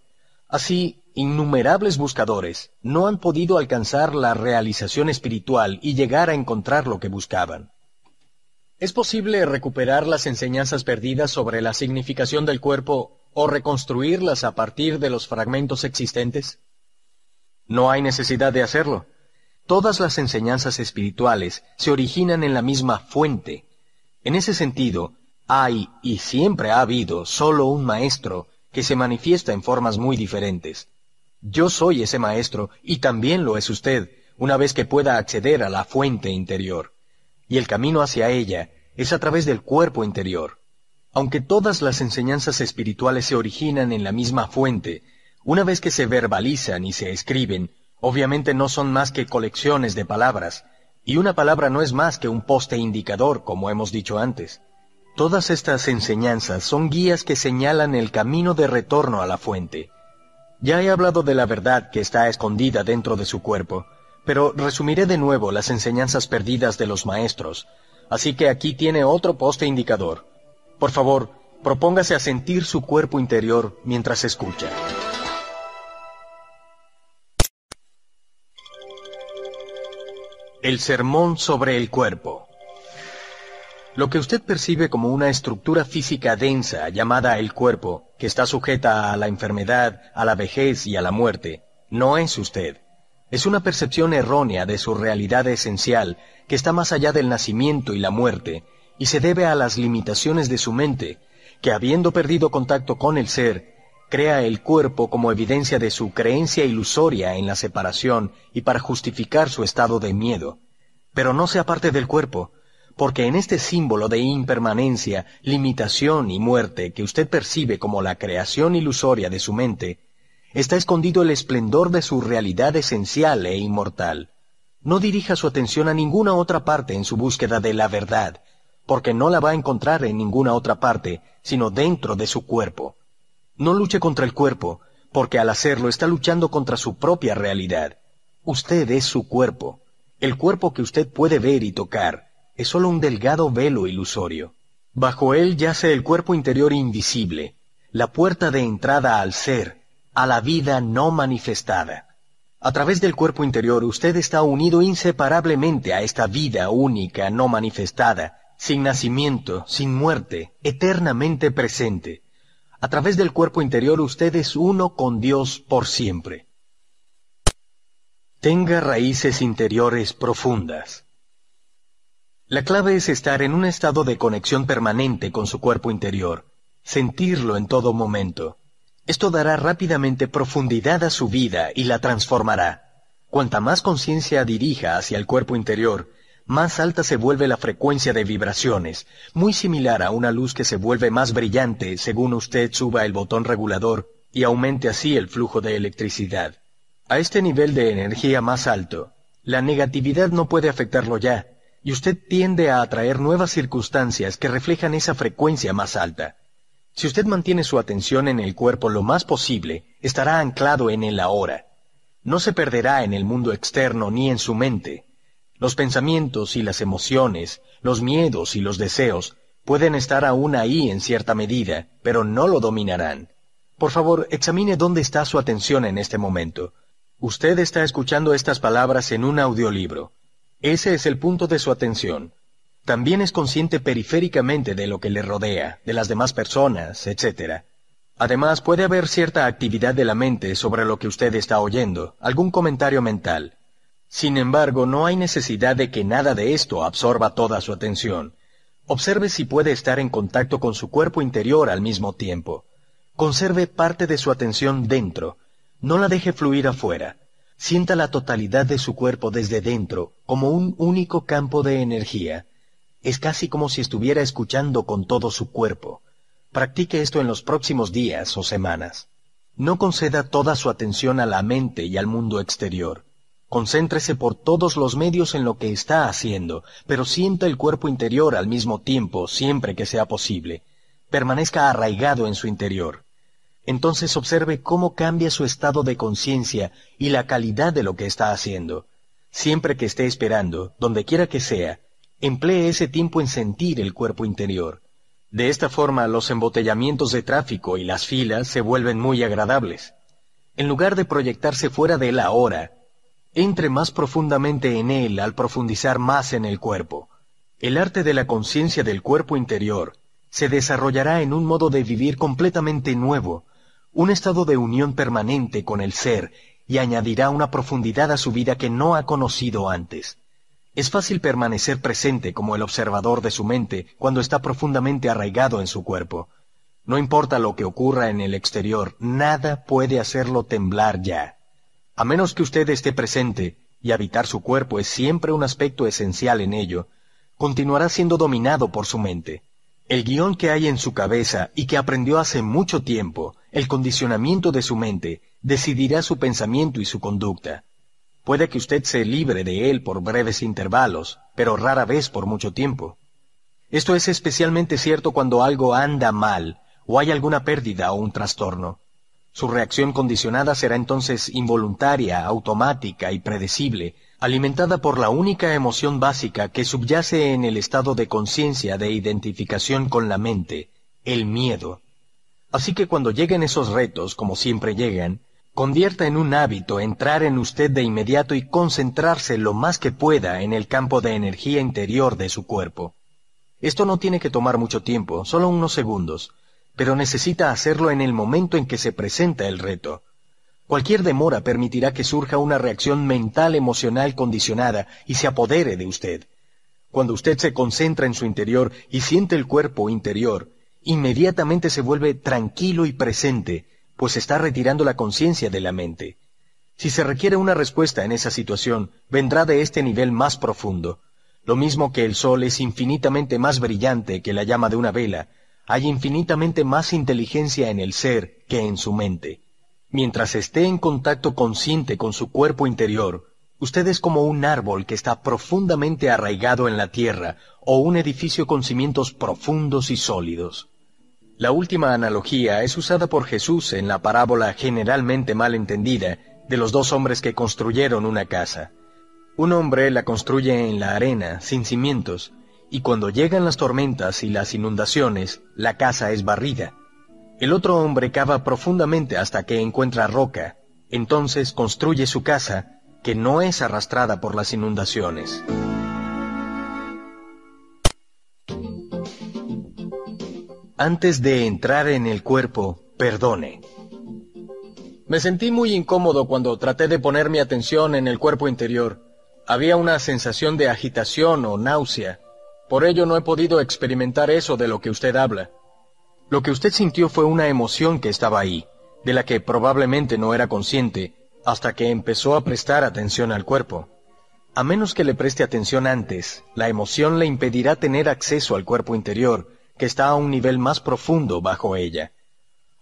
Así, innumerables buscadores no han podido alcanzar la realización espiritual y llegar a encontrar lo que buscaban. ¿Es posible recuperar las enseñanzas perdidas sobre la significación del cuerpo o reconstruirlas a partir de los fragmentos existentes? No hay necesidad de hacerlo. Todas las enseñanzas espirituales se originan en la misma fuente. En ese sentido, hay y siempre ha habido solo un maestro que se manifiesta en formas muy diferentes. Yo soy ese maestro y también lo es usted, una vez que pueda acceder a la fuente interior. Y el camino hacia ella es a través del cuerpo interior. Aunque todas las enseñanzas espirituales se originan en la misma fuente, una vez que se verbalizan y se escriben, obviamente no son más que colecciones de palabras, y una palabra no es más que un poste indicador, como hemos dicho antes. Todas estas enseñanzas son guías que señalan el camino de retorno a la fuente. Ya he hablado de la verdad que está escondida dentro de su cuerpo, pero resumiré de nuevo las enseñanzas perdidas de los maestros, así que aquí tiene otro poste indicador. Por favor, propóngase a sentir su cuerpo interior mientras escucha. El sermón sobre el cuerpo. Lo que usted percibe como una estructura física densa llamada el cuerpo, que está sujeta a la enfermedad, a la vejez y a la muerte, no es usted. Es una percepción errónea de su realidad esencial que está más allá del nacimiento y la muerte, y se debe a las limitaciones de su mente, que habiendo perdido contacto con el ser, crea el cuerpo como evidencia de su creencia ilusoria en la separación y para justificar su estado de miedo. Pero no se aparte del cuerpo, porque en este símbolo de impermanencia, limitación y muerte que usted percibe como la creación ilusoria de su mente, está escondido el esplendor de su realidad esencial e inmortal. No dirija su atención a ninguna otra parte en su búsqueda de la verdad, porque no la va a encontrar en ninguna otra parte, sino dentro de su cuerpo. No luche contra el cuerpo, porque al hacerlo está luchando contra su propia realidad. Usted es su cuerpo, el cuerpo que usted puede ver y tocar, es sólo un delgado velo ilusorio. Bajo él yace el cuerpo interior invisible, la puerta de entrada al ser, a la vida no manifestada. A través del cuerpo interior usted está unido inseparablemente a esta vida única no manifestada, sin nacimiento, sin muerte, eternamente presente. A través del cuerpo interior usted es uno con Dios por siempre. Tenga raíces interiores profundas. La clave es estar en un estado de conexión permanente con su cuerpo interior, sentirlo en todo momento. Esto dará rápidamente profundidad a su vida y la transformará. Cuanta más conciencia dirija hacia el cuerpo interior, más alta se vuelve la frecuencia de vibraciones, muy similar a una luz que se vuelve más brillante según usted suba el botón regulador y aumente así el flujo de electricidad. A este nivel de energía más alto, la negatividad no puede afectarlo ya, y usted tiende a atraer nuevas circunstancias que reflejan esa frecuencia más alta. Si usted mantiene su atención en el cuerpo lo más posible, estará anclado en el ahora. No se perderá en el mundo externo ni en su mente. Los pensamientos y las emociones, los miedos y los deseos pueden estar aún ahí en cierta medida, pero no lo dominarán. Por favor, examine dónde está su atención en este momento. Usted está escuchando estas palabras en un audiolibro. Ese es el punto de su atención. También es consciente periféricamente de lo que le rodea, de las demás personas, etc. Además, puede haber cierta actividad de la mente sobre lo que usted está oyendo, algún comentario mental. Sin embargo, no hay necesidad de que nada de esto absorba toda su atención. Observe si puede estar en contacto con su cuerpo interior al mismo tiempo. Conserve parte de su atención dentro. No la deje fluir afuera. Sienta la totalidad de su cuerpo desde dentro, como un único campo de energía. Es casi como si estuviera escuchando con todo su cuerpo. Practique esto en los próximos días o semanas. No conceda toda su atención a la mente y al mundo exterior. Concéntrese por todos los medios en lo que está haciendo, pero sienta el cuerpo interior al mismo tiempo, siempre que sea posible. Permanezca arraigado en su interior. Entonces observe cómo cambia su estado de conciencia y la calidad de lo que está haciendo. Siempre que esté esperando, donde quiera que sea, emplee ese tiempo en sentir el cuerpo interior. De esta forma los embotellamientos de tráfico y las filas se vuelven muy agradables. En lugar de proyectarse fuera de él ahora, entre más profundamente en él al profundizar más en el cuerpo. El arte de la conciencia del cuerpo interior se desarrollará en un modo de vivir completamente nuevo, un estado de unión permanente con el ser y añadirá una profundidad a su vida que no ha conocido antes. Es fácil permanecer presente como el observador de su mente cuando está profundamente arraigado en su cuerpo. No importa lo que ocurra en el exterior, nada puede hacerlo temblar ya. A menos que usted esté presente, y habitar su cuerpo es siempre un aspecto esencial en ello, continuará siendo dominado por su mente. El guion que hay en su cabeza y que aprendió hace mucho tiempo, el condicionamiento de su mente, decidirá su pensamiento y su conducta. Puede que usted se libre de él por breves intervalos, pero rara vez por mucho tiempo. Esto es especialmente cierto cuando algo anda mal, o hay alguna pérdida o un trastorno. Su reacción condicionada será entonces involuntaria, automática y predecible, alimentada por la única emoción básica que subyace en el estado de conciencia de identificación con la mente, el miedo. Así que cuando lleguen esos retos, como siempre llegan, Convierta en un hábito entrar en usted de inmediato y concentrarse lo más que pueda en el campo de energía interior de su cuerpo. Esto no tiene que tomar mucho tiempo, solo unos segundos, pero necesita hacerlo en el momento en que se presenta el reto. Cualquier demora permitirá que surja una reacción mental emocional condicionada y se apodere de usted. Cuando usted se concentra en su interior y siente el cuerpo interior, inmediatamente se vuelve tranquilo y presente, pues está retirando la conciencia de la mente. Si se requiere una respuesta en esa situación, vendrá de este nivel más profundo. Lo mismo que el sol es infinitamente más brillante que la llama de una vela, hay infinitamente más inteligencia en el ser que en su mente. Mientras esté en contacto consciente con su cuerpo interior, usted es como un árbol que está profundamente arraigado en la tierra o un edificio con cimientos profundos y sólidos. La última analogía es usada por Jesús en la parábola generalmente mal entendida de los dos hombres que construyeron una casa. Un hombre la construye en la arena, sin cimientos, y cuando llegan las tormentas y las inundaciones, la casa es barrida. El otro hombre cava profundamente hasta que encuentra roca, entonces construye su casa, que no es arrastrada por las inundaciones. Antes de entrar en el cuerpo, perdone. Me sentí muy incómodo cuando traté de poner mi atención en el cuerpo interior. Había una sensación de agitación o náusea. Por ello no he podido experimentar eso de lo que usted habla. Lo que usted sintió fue una emoción que estaba ahí, de la que probablemente no era consciente hasta que empezó a prestar atención al cuerpo. A menos que le preste atención antes, la emoción le impedirá tener acceso al cuerpo interior, que está a un nivel más profundo bajo ella.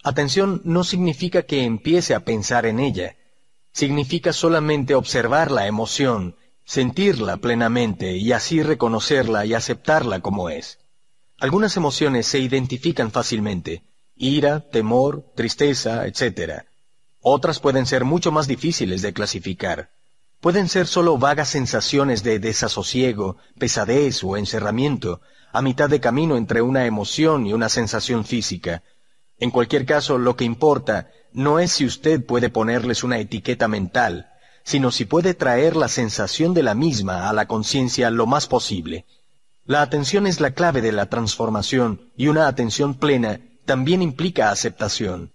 Atención no significa que empiece a pensar en ella, significa solamente observar la emoción, sentirla plenamente y así reconocerla y aceptarla como es. Algunas emociones se identifican fácilmente, ira, temor, tristeza, etc. Otras pueden ser mucho más difíciles de clasificar. Pueden ser solo vagas sensaciones de desasosiego, pesadez o encerramiento, a mitad de camino entre una emoción y una sensación física. En cualquier caso, lo que importa no es si usted puede ponerles una etiqueta mental, sino si puede traer la sensación de la misma a la conciencia lo más posible. La atención es la clave de la transformación y una atención plena también implica aceptación.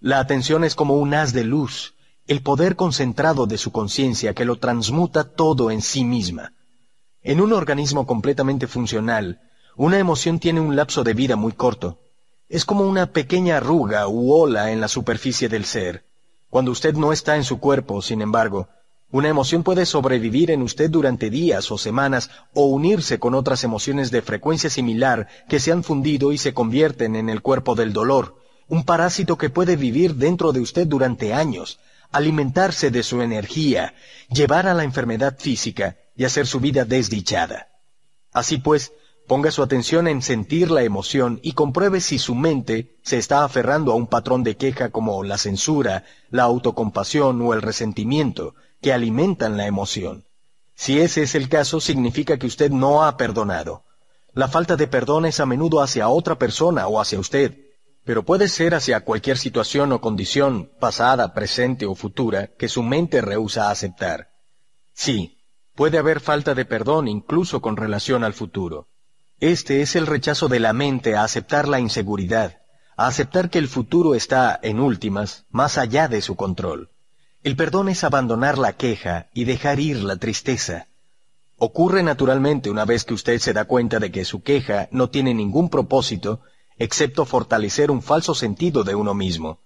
La atención es como un haz de luz, el poder concentrado de su conciencia que lo transmuta todo en sí misma. En un organismo completamente funcional, una emoción tiene un lapso de vida muy corto. Es como una pequeña arruga u ola en la superficie del ser. Cuando usted no está en su cuerpo, sin embargo, una emoción puede sobrevivir en usted durante días o semanas o unirse con otras emociones de frecuencia similar que se han fundido y se convierten en el cuerpo del dolor, un parásito que puede vivir dentro de usted durante años, alimentarse de su energía, llevar a la enfermedad física y hacer su vida desdichada. Así pues, ponga su atención en sentir la emoción y compruebe si su mente se está aferrando a un patrón de queja como la censura, la autocompasión o el resentimiento, que alimentan la emoción. Si ese es el caso, significa que usted no ha perdonado. La falta de perdón es a menudo hacia otra persona o hacia usted pero puede ser hacia cualquier situación o condición, pasada, presente o futura, que su mente rehúsa aceptar. Sí, puede haber falta de perdón incluso con relación al futuro. Este es el rechazo de la mente a aceptar la inseguridad, a aceptar que el futuro está, en últimas, más allá de su control. El perdón es abandonar la queja y dejar ir la tristeza. Ocurre naturalmente una vez que usted se da cuenta de que su queja no tiene ningún propósito excepto fortalecer un falso sentido de uno mismo.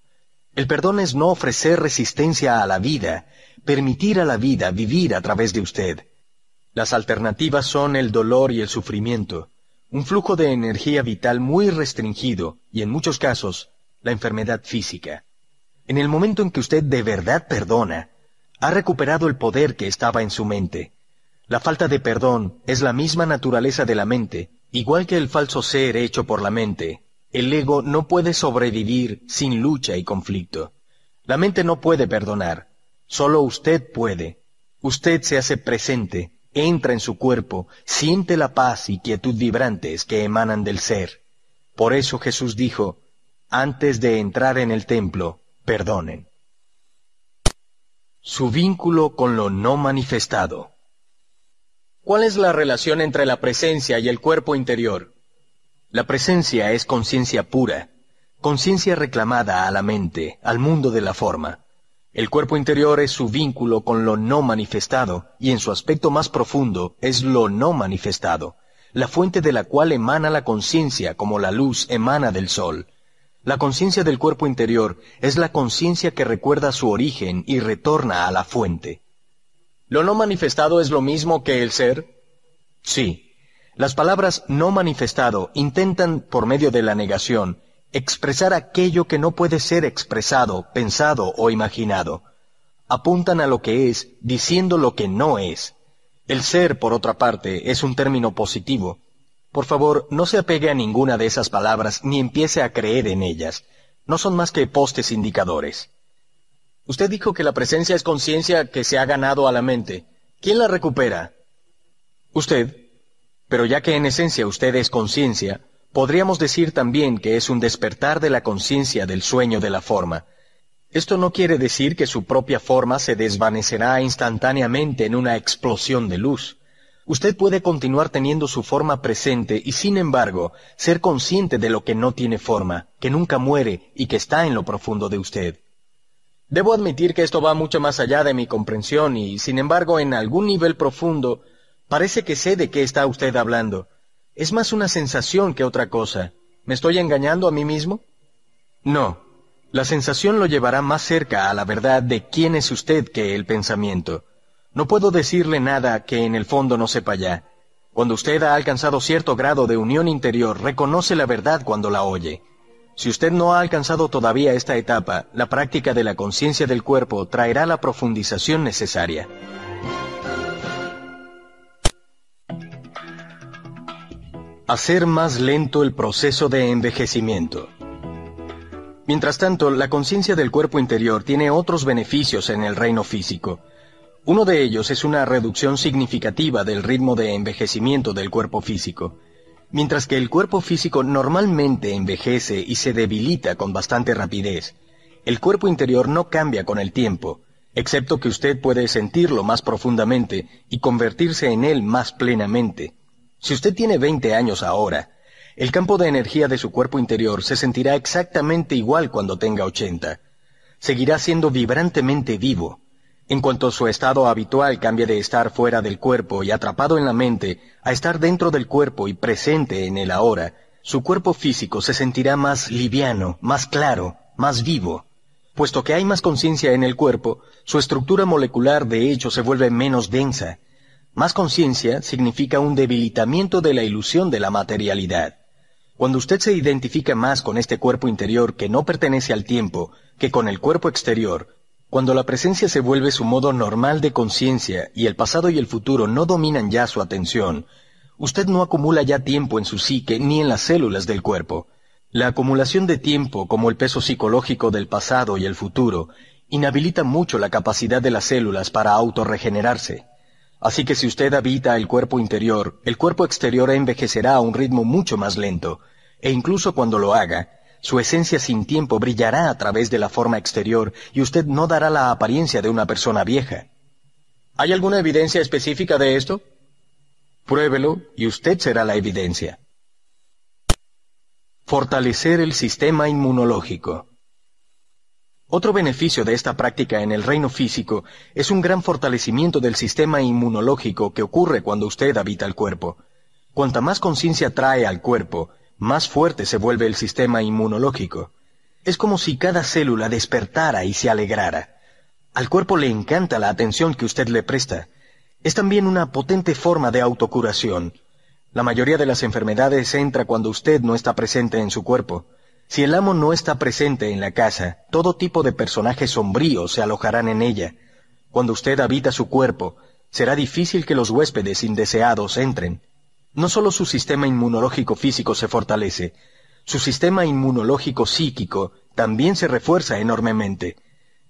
El perdón es no ofrecer resistencia a la vida, permitir a la vida vivir a través de usted. Las alternativas son el dolor y el sufrimiento, un flujo de energía vital muy restringido y en muchos casos la enfermedad física. En el momento en que usted de verdad perdona, ha recuperado el poder que estaba en su mente. La falta de perdón es la misma naturaleza de la mente, igual que el falso ser hecho por la mente, el ego no puede sobrevivir sin lucha y conflicto. La mente no puede perdonar. Solo usted puede. Usted se hace presente, entra en su cuerpo, siente la paz y quietud vibrantes que emanan del ser. Por eso Jesús dijo, antes de entrar en el templo, perdonen. Su vínculo con lo no manifestado. ¿Cuál es la relación entre la presencia y el cuerpo interior? La presencia es conciencia pura, conciencia reclamada a la mente, al mundo de la forma. El cuerpo interior es su vínculo con lo no manifestado, y en su aspecto más profundo es lo no manifestado, la fuente de la cual emana la conciencia como la luz emana del sol. La conciencia del cuerpo interior es la conciencia que recuerda su origen y retorna a la fuente. ¿Lo no manifestado es lo mismo que el ser? Sí, las palabras no manifestado intentan, por medio de la negación, expresar aquello que no puede ser expresado, pensado o imaginado. Apuntan a lo que es, diciendo lo que no es. El ser, por otra parte, es un término positivo. Por favor, no se apegue a ninguna de esas palabras ni empiece a creer en ellas. No son más que postes indicadores. Usted dijo que la presencia es conciencia que se ha ganado a la mente. ¿Quién la recupera? Usted. Pero ya que en esencia usted es conciencia, podríamos decir también que es un despertar de la conciencia del sueño de la forma. Esto no quiere decir que su propia forma se desvanecerá instantáneamente en una explosión de luz. Usted puede continuar teniendo su forma presente y sin embargo ser consciente de lo que no tiene forma, que nunca muere y que está en lo profundo de usted. Debo admitir que esto va mucho más allá de mi comprensión y, sin embargo, en algún nivel profundo, Parece que sé de qué está usted hablando. Es más una sensación que otra cosa. ¿Me estoy engañando a mí mismo? No. La sensación lo llevará más cerca a la verdad de quién es usted que el pensamiento. No puedo decirle nada que en el fondo no sepa ya. Cuando usted ha alcanzado cierto grado de unión interior, reconoce la verdad cuando la oye. Si usted no ha alcanzado todavía esta etapa, la práctica de la conciencia del cuerpo traerá la profundización necesaria. Hacer más lento el proceso de envejecimiento. Mientras tanto, la conciencia del cuerpo interior tiene otros beneficios en el reino físico. Uno de ellos es una reducción significativa del ritmo de envejecimiento del cuerpo físico. Mientras que el cuerpo físico normalmente envejece y se debilita con bastante rapidez, el cuerpo interior no cambia con el tiempo, excepto que usted puede sentirlo más profundamente y convertirse en él más plenamente. Si usted tiene 20 años ahora, el campo de energía de su cuerpo interior se sentirá exactamente igual cuando tenga 80. Seguirá siendo vibrantemente vivo, en cuanto su estado habitual cambie de estar fuera del cuerpo y atrapado en la mente a estar dentro del cuerpo y presente en el ahora, su cuerpo físico se sentirá más liviano, más claro, más vivo. Puesto que hay más conciencia en el cuerpo, su estructura molecular de hecho se vuelve menos densa. Más conciencia significa un debilitamiento de la ilusión de la materialidad. Cuando usted se identifica más con este cuerpo interior que no pertenece al tiempo que con el cuerpo exterior, cuando la presencia se vuelve su modo normal de conciencia y el pasado y el futuro no dominan ya su atención, usted no acumula ya tiempo en su psique ni en las células del cuerpo. La acumulación de tiempo, como el peso psicológico del pasado y el futuro, inhabilita mucho la capacidad de las células para autorregenerarse. Así que si usted habita el cuerpo interior, el cuerpo exterior envejecerá a un ritmo mucho más lento, e incluso cuando lo haga, su esencia sin tiempo brillará a través de la forma exterior y usted no dará la apariencia de una persona vieja. ¿Hay alguna evidencia específica de esto? Pruébelo y usted será la evidencia. Fortalecer el sistema inmunológico. Otro beneficio de esta práctica en el reino físico es un gran fortalecimiento del sistema inmunológico que ocurre cuando usted habita el cuerpo. Cuanta más conciencia trae al cuerpo, más fuerte se vuelve el sistema inmunológico. Es como si cada célula despertara y se alegrara. Al cuerpo le encanta la atención que usted le presta. Es también una potente forma de autocuración. La mayoría de las enfermedades entra cuando usted no está presente en su cuerpo. Si el amo no está presente en la casa, todo tipo de personajes sombríos se alojarán en ella. Cuando usted habita su cuerpo, será difícil que los huéspedes indeseados entren. No solo su sistema inmunológico físico se fortalece, su sistema inmunológico psíquico también se refuerza enormemente.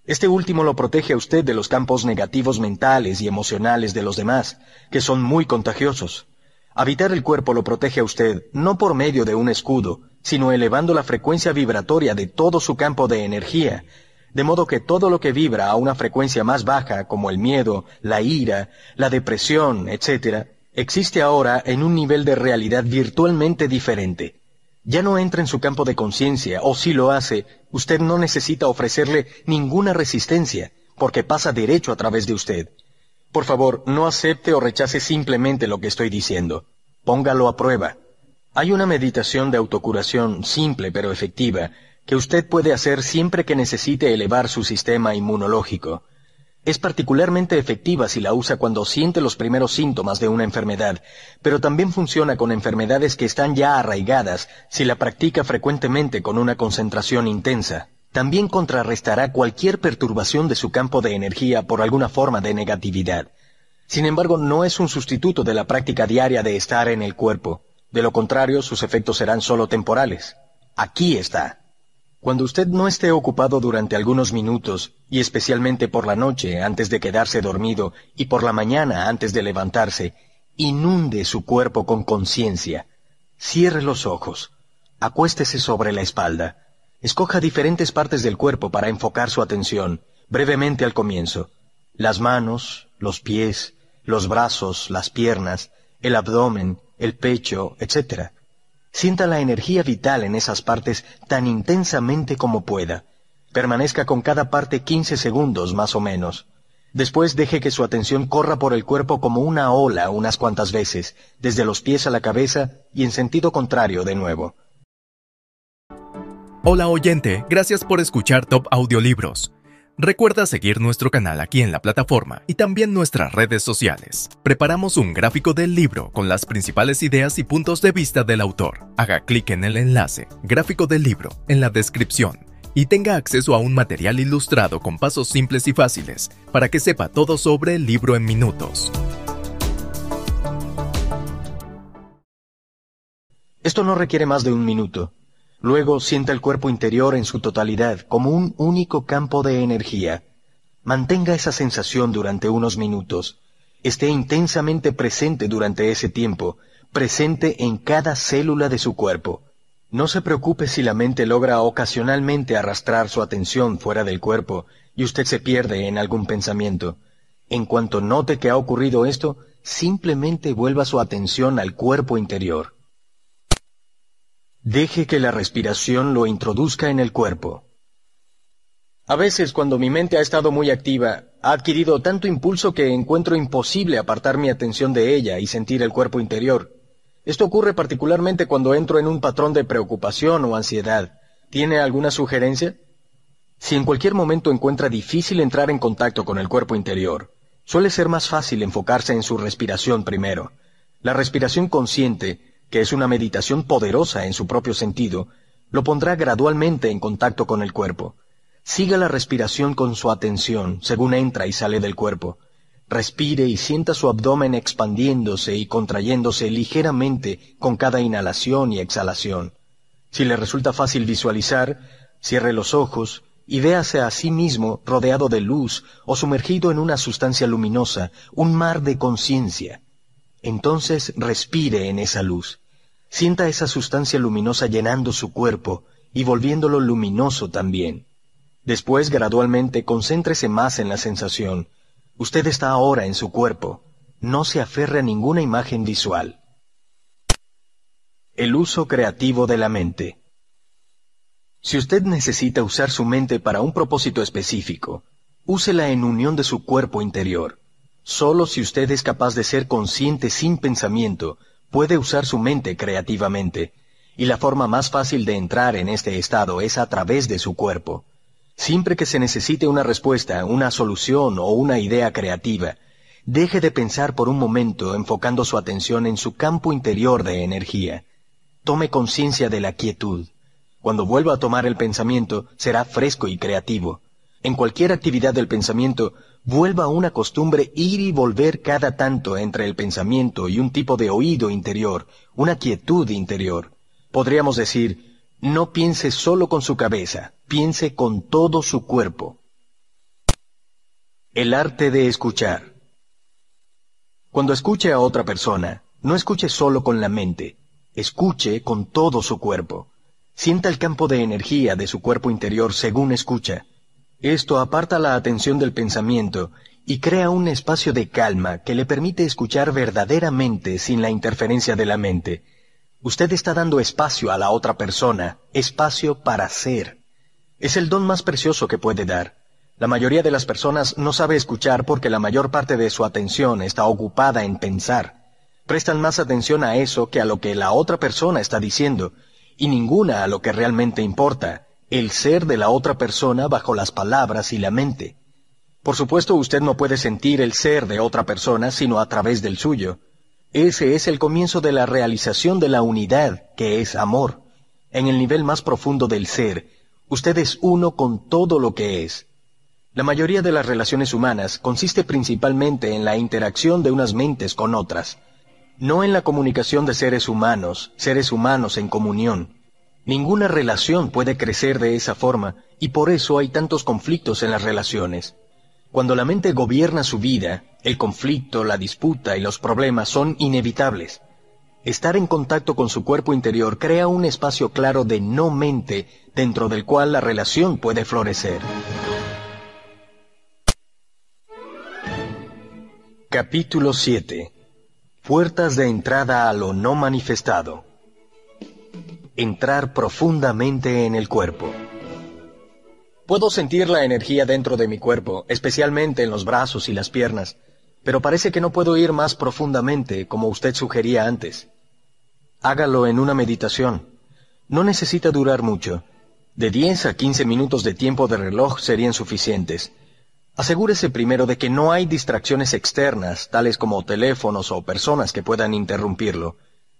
Este último lo protege a usted de los campos negativos mentales y emocionales de los demás, que son muy contagiosos. Habitar el cuerpo lo protege a usted no por medio de un escudo, sino elevando la frecuencia vibratoria de todo su campo de energía, de modo que todo lo que vibra a una frecuencia más baja, como el miedo, la ira, la depresión, etc., existe ahora en un nivel de realidad virtualmente diferente. Ya no entra en su campo de conciencia, o si lo hace, usted no necesita ofrecerle ninguna resistencia, porque pasa derecho a través de usted. Por favor, no acepte o rechace simplemente lo que estoy diciendo. Póngalo a prueba. Hay una meditación de autocuración simple pero efectiva que usted puede hacer siempre que necesite elevar su sistema inmunológico. Es particularmente efectiva si la usa cuando siente los primeros síntomas de una enfermedad, pero también funciona con enfermedades que están ya arraigadas si la practica frecuentemente con una concentración intensa. También contrarrestará cualquier perturbación de su campo de energía por alguna forma de negatividad. Sin embargo, no es un sustituto de la práctica diaria de estar en el cuerpo. De lo contrario, sus efectos serán solo temporales. Aquí está. Cuando usted no esté ocupado durante algunos minutos, y especialmente por la noche antes de quedarse dormido y por la mañana antes de levantarse, inunde su cuerpo con conciencia. Cierre los ojos. Acuéstese sobre la espalda. Escoja diferentes partes del cuerpo para enfocar su atención, brevemente al comienzo. Las manos, los pies, los brazos, las piernas, el abdomen, el pecho, etc. Sienta la energía vital en esas partes tan intensamente como pueda. Permanezca con cada parte 15 segundos más o menos. Después deje que su atención corra por el cuerpo como una ola unas cuantas veces, desde los pies a la cabeza y en sentido contrario de nuevo. Hola oyente, gracias por escuchar Top Audiolibros. Recuerda seguir nuestro canal aquí en la plataforma y también nuestras redes sociales. Preparamos un gráfico del libro con las principales ideas y puntos de vista del autor. Haga clic en el enlace, gráfico del libro, en la descripción y tenga acceso a un material ilustrado con pasos simples y fáciles para que sepa todo sobre el libro en minutos. Esto no requiere más de un minuto. Luego sienta el cuerpo interior en su totalidad como un único campo de energía. Mantenga esa sensación durante unos minutos. Esté intensamente presente durante ese tiempo, presente en cada célula de su cuerpo. No se preocupe si la mente logra ocasionalmente arrastrar su atención fuera del cuerpo y usted se pierde en algún pensamiento. En cuanto note que ha ocurrido esto, simplemente vuelva su atención al cuerpo interior. Deje que la respiración lo introduzca en el cuerpo. A veces, cuando mi mente ha estado muy activa, ha adquirido tanto impulso que encuentro imposible apartar mi atención de ella y sentir el cuerpo interior. Esto ocurre particularmente cuando entro en un patrón de preocupación o ansiedad. ¿Tiene alguna sugerencia? Si en cualquier momento encuentra difícil entrar en contacto con el cuerpo interior, suele ser más fácil enfocarse en su respiración primero. La respiración consciente que es una meditación poderosa en su propio sentido, lo pondrá gradualmente en contacto con el cuerpo. Siga la respiración con su atención según entra y sale del cuerpo. Respire y sienta su abdomen expandiéndose y contrayéndose ligeramente con cada inhalación y exhalación. Si le resulta fácil visualizar, cierre los ojos y véase a sí mismo rodeado de luz o sumergido en una sustancia luminosa, un mar de conciencia. Entonces respire en esa luz. Sienta esa sustancia luminosa llenando su cuerpo y volviéndolo luminoso también. Después, gradualmente, concéntrese más en la sensación. Usted está ahora en su cuerpo. No se aferre a ninguna imagen visual. El uso creativo de la mente. Si usted necesita usar su mente para un propósito específico, úsela en unión de su cuerpo interior. Solo si usted es capaz de ser consciente sin pensamiento, puede usar su mente creativamente, y la forma más fácil de entrar en este estado es a través de su cuerpo. Siempre que se necesite una respuesta, una solución o una idea creativa, deje de pensar por un momento enfocando su atención en su campo interior de energía. Tome conciencia de la quietud. Cuando vuelva a tomar el pensamiento, será fresco y creativo. En cualquier actividad del pensamiento, vuelva una costumbre ir y volver cada tanto entre el pensamiento y un tipo de oído interior, una quietud interior. Podríamos decir, no piense solo con su cabeza, piense con todo su cuerpo. El arte de escuchar. Cuando escuche a otra persona, no escuche solo con la mente, escuche con todo su cuerpo. Sienta el campo de energía de su cuerpo interior según escucha. Esto aparta la atención del pensamiento y crea un espacio de calma que le permite escuchar verdaderamente sin la interferencia de la mente. Usted está dando espacio a la otra persona, espacio para ser. Es el don más precioso que puede dar. La mayoría de las personas no sabe escuchar porque la mayor parte de su atención está ocupada en pensar. Prestan más atención a eso que a lo que la otra persona está diciendo, y ninguna a lo que realmente importa, el ser de la otra persona bajo las palabras y la mente. Por supuesto, usted no puede sentir el ser de otra persona sino a través del suyo. Ese es el comienzo de la realización de la unidad, que es amor. En el nivel más profundo del ser, usted es uno con todo lo que es. La mayoría de las relaciones humanas consiste principalmente en la interacción de unas mentes con otras, no en la comunicación de seres humanos, seres humanos en comunión. Ninguna relación puede crecer de esa forma y por eso hay tantos conflictos en las relaciones. Cuando la mente gobierna su vida, el conflicto, la disputa y los problemas son inevitables. Estar en contacto con su cuerpo interior crea un espacio claro de no mente dentro del cual la relación puede florecer. Capítulo 7 Puertas de entrada a lo no manifestado entrar profundamente en el cuerpo. Puedo sentir la energía dentro de mi cuerpo, especialmente en los brazos y las piernas, pero parece que no puedo ir más profundamente como usted sugería antes. Hágalo en una meditación. No necesita durar mucho. De 10 a 15 minutos de tiempo de reloj serían suficientes. Asegúrese primero de que no hay distracciones externas, tales como teléfonos o personas que puedan interrumpirlo.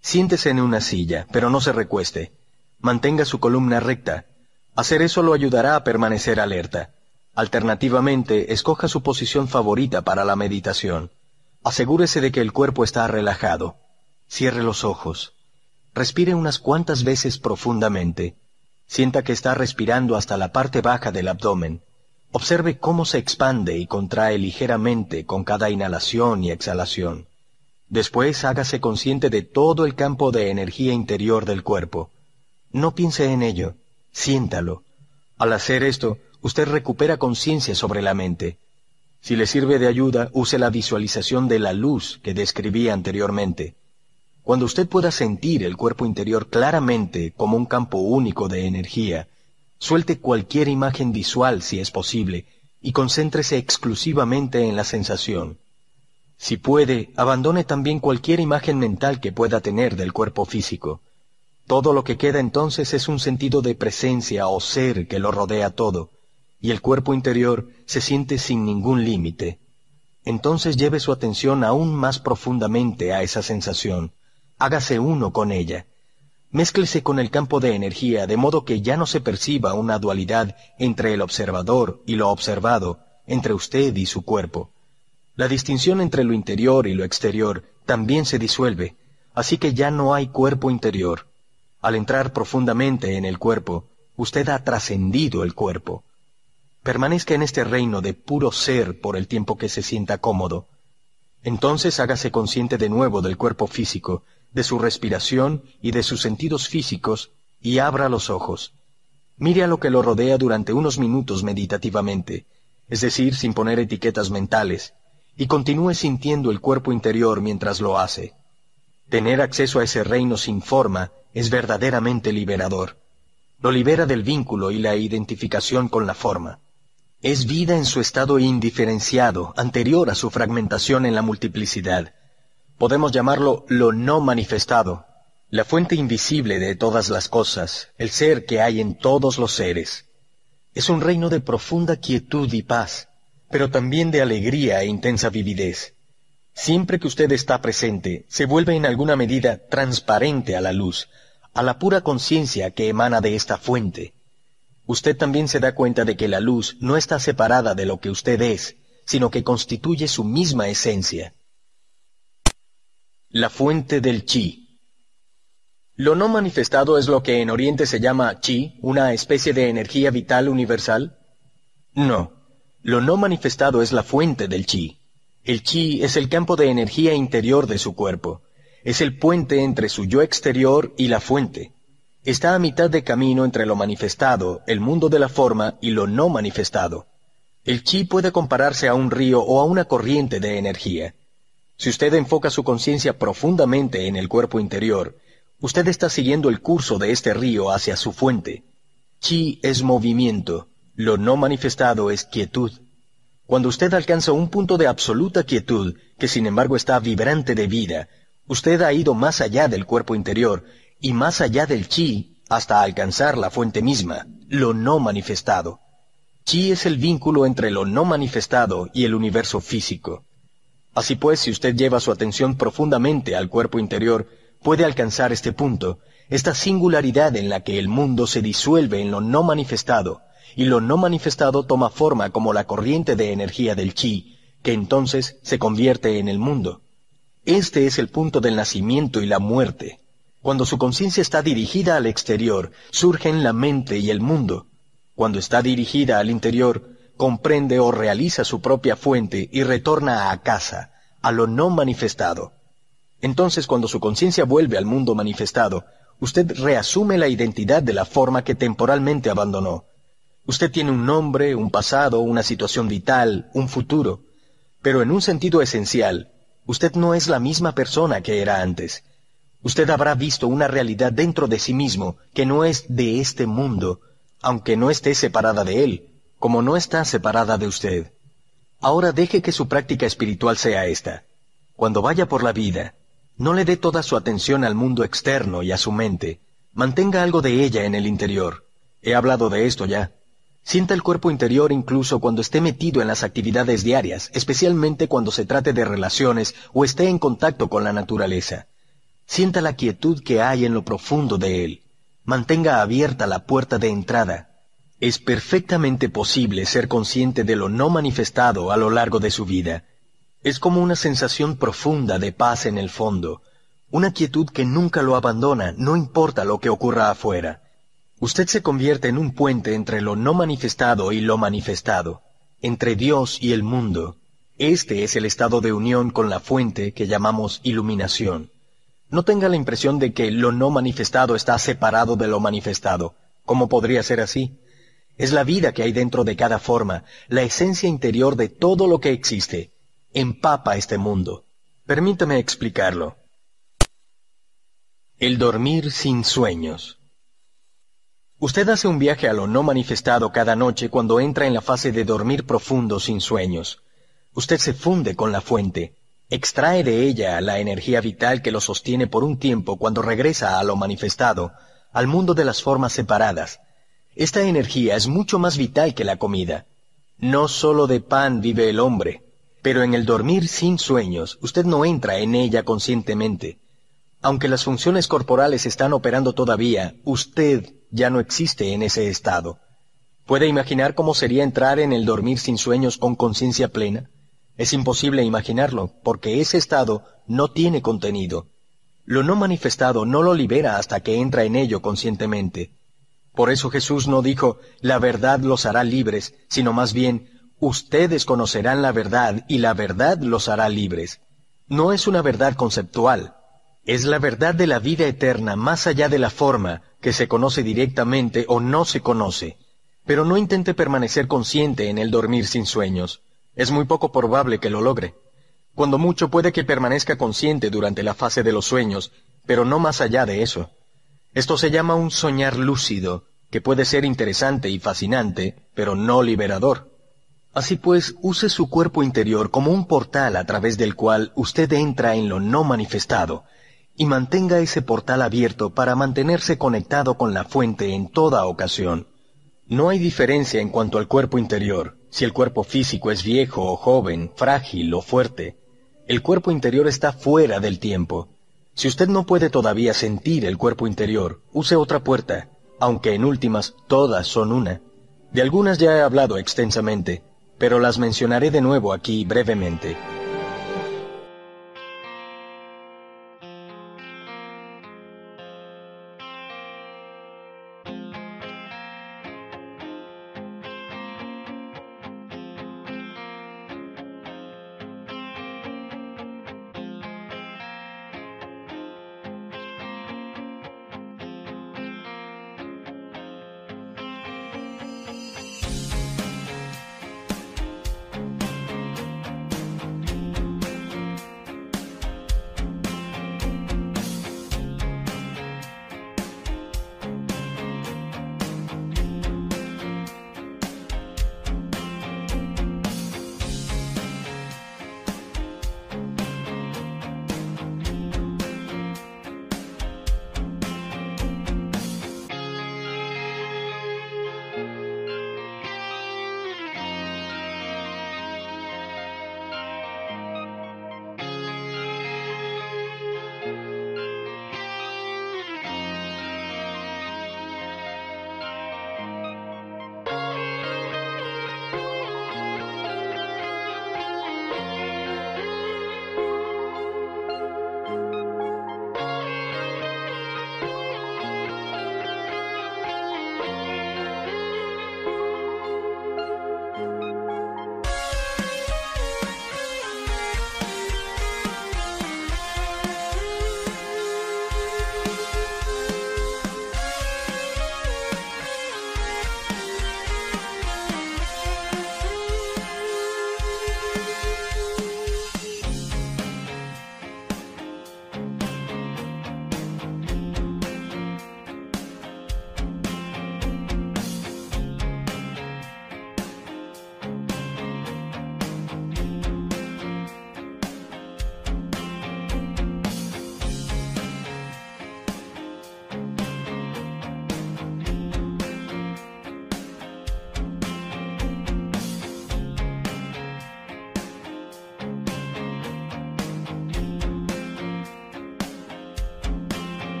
Siéntese en una silla, pero no se recueste. Mantenga su columna recta. Hacer eso lo ayudará a permanecer alerta. Alternativamente, escoja su posición favorita para la meditación. Asegúrese de que el cuerpo está relajado. Cierre los ojos. Respire unas cuantas veces profundamente. Sienta que está respirando hasta la parte baja del abdomen. Observe cómo se expande y contrae ligeramente con cada inhalación y exhalación. Después hágase consciente de todo el campo de energía interior del cuerpo. No piense en ello, siéntalo. Al hacer esto, usted recupera conciencia sobre la mente. Si le sirve de ayuda, use la visualización de la luz que describí anteriormente. Cuando usted pueda sentir el cuerpo interior claramente como un campo único de energía, suelte cualquier imagen visual si es posible y concéntrese exclusivamente en la sensación. Si puede, abandone también cualquier imagen mental que pueda tener del cuerpo físico. Todo lo que queda entonces es un sentido de presencia o ser que lo rodea todo, y el cuerpo interior se siente sin ningún límite. Entonces lleve su atención aún más profundamente a esa sensación. Hágase uno con ella. Mézclese con el campo de energía de modo que ya no se perciba una dualidad entre el observador y lo observado, entre usted y su cuerpo. La distinción entre lo interior y lo exterior también se disuelve, así que ya no hay cuerpo interior. Al entrar profundamente en el cuerpo, usted ha trascendido el cuerpo. Permanezca en este reino de puro ser por el tiempo que se sienta cómodo. Entonces hágase consciente de nuevo del cuerpo físico, de su respiración y de sus sentidos físicos, y abra los ojos. Mire a lo que lo rodea durante unos minutos meditativamente, es decir, sin poner etiquetas mentales, y continúe sintiendo el cuerpo interior mientras lo hace. Tener acceso a ese reino sin forma es verdaderamente liberador. Lo libera del vínculo y la identificación con la forma. Es vida en su estado indiferenciado, anterior a su fragmentación en la multiplicidad. Podemos llamarlo lo no manifestado, la fuente invisible de todas las cosas, el ser que hay en todos los seres. Es un reino de profunda quietud y paz, pero también de alegría e intensa vividez. Siempre que usted está presente, se vuelve en alguna medida transparente a la luz, a la pura conciencia que emana de esta fuente. Usted también se da cuenta de que la luz no está separada de lo que usted es, sino que constituye su misma esencia. La fuente del chi. Lo no manifestado es lo que en Oriente se llama chi, una especie de energía vital universal. No, lo no manifestado es la fuente del chi. El chi es el campo de energía interior de su cuerpo. Es el puente entre su yo exterior y la fuente. Está a mitad de camino entre lo manifestado, el mundo de la forma, y lo no manifestado. El chi puede compararse a un río o a una corriente de energía. Si usted enfoca su conciencia profundamente en el cuerpo interior, usted está siguiendo el curso de este río hacia su fuente. Chi es movimiento, lo no manifestado es quietud. Cuando usted alcanza un punto de absoluta quietud, que sin embargo está vibrante de vida, usted ha ido más allá del cuerpo interior y más allá del chi hasta alcanzar la fuente misma, lo no manifestado. Chi es el vínculo entre lo no manifestado y el universo físico. Así pues, si usted lleva su atención profundamente al cuerpo interior, puede alcanzar este punto, esta singularidad en la que el mundo se disuelve en lo no manifestado, y lo no manifestado toma forma como la corriente de energía del chi, que entonces se convierte en el mundo. Este es el punto del nacimiento y la muerte. Cuando su conciencia está dirigida al exterior, surgen la mente y el mundo. Cuando está dirigida al interior, comprende o realiza su propia fuente y retorna a casa, a lo no manifestado. Entonces, cuando su conciencia vuelve al mundo manifestado, usted reasume la identidad de la forma que temporalmente abandonó. Usted tiene un nombre, un pasado, una situación vital, un futuro, pero en un sentido esencial, usted no es la misma persona que era antes. Usted habrá visto una realidad dentro de sí mismo que no es de este mundo, aunque no esté separada de él, como no está separada de usted. Ahora deje que su práctica espiritual sea esta. Cuando vaya por la vida, no le dé toda su atención al mundo externo y a su mente. Mantenga algo de ella en el interior. He hablado de esto ya. Sienta el cuerpo interior incluso cuando esté metido en las actividades diarias, especialmente cuando se trate de relaciones o esté en contacto con la naturaleza. Sienta la quietud que hay en lo profundo de él. Mantenga abierta la puerta de entrada. Es perfectamente posible ser consciente de lo no manifestado a lo largo de su vida. Es como una sensación profunda de paz en el fondo, una quietud que nunca lo abandona, no importa lo que ocurra afuera. Usted se convierte en un puente entre lo no manifestado y lo manifestado, entre Dios y el mundo. Este es el estado de unión con la fuente que llamamos iluminación. No tenga la impresión de que lo no manifestado está separado de lo manifestado. ¿Cómo podría ser así? Es la vida que hay dentro de cada forma, la esencia interior de todo lo que existe. Empapa este mundo. Permítame explicarlo. El dormir sin sueños. Usted hace un viaje a lo no manifestado cada noche cuando entra en la fase de dormir profundo sin sueños. Usted se funde con la fuente, Extrae de ella la energía vital que lo sostiene por un tiempo cuando regresa a lo manifestado, al mundo de las formas separadas. Esta energía es mucho más vital que la comida. No solo de pan vive el hombre, pero en el dormir sin sueños usted no entra en ella conscientemente. Aunque las funciones corporales están operando todavía, usted ya no existe en ese estado. ¿Puede imaginar cómo sería entrar en el dormir sin sueños con conciencia plena? Es imposible imaginarlo, porque ese estado no tiene contenido. Lo no manifestado no lo libera hasta que entra en ello conscientemente. Por eso Jesús no dijo, la verdad los hará libres, sino más bien, ustedes conocerán la verdad y la verdad los hará libres. No es una verdad conceptual, es la verdad de la vida eterna más allá de la forma que se conoce directamente o no se conoce. Pero no intente permanecer consciente en el dormir sin sueños. Es muy poco probable que lo logre. Cuando mucho puede que permanezca consciente durante la fase de los sueños, pero no más allá de eso. Esto se llama un soñar lúcido, que puede ser interesante y fascinante, pero no liberador. Así pues, use su cuerpo interior como un portal a través del cual usted entra en lo no manifestado, y mantenga ese portal abierto para mantenerse conectado con la fuente en toda ocasión. No hay diferencia en cuanto al cuerpo interior, si el cuerpo físico es viejo o joven, frágil o fuerte. El cuerpo interior está fuera del tiempo. Si usted no puede todavía sentir el cuerpo interior, use otra puerta, aunque en últimas todas son una. De algunas ya he hablado extensamente, pero las mencionaré de nuevo aquí brevemente.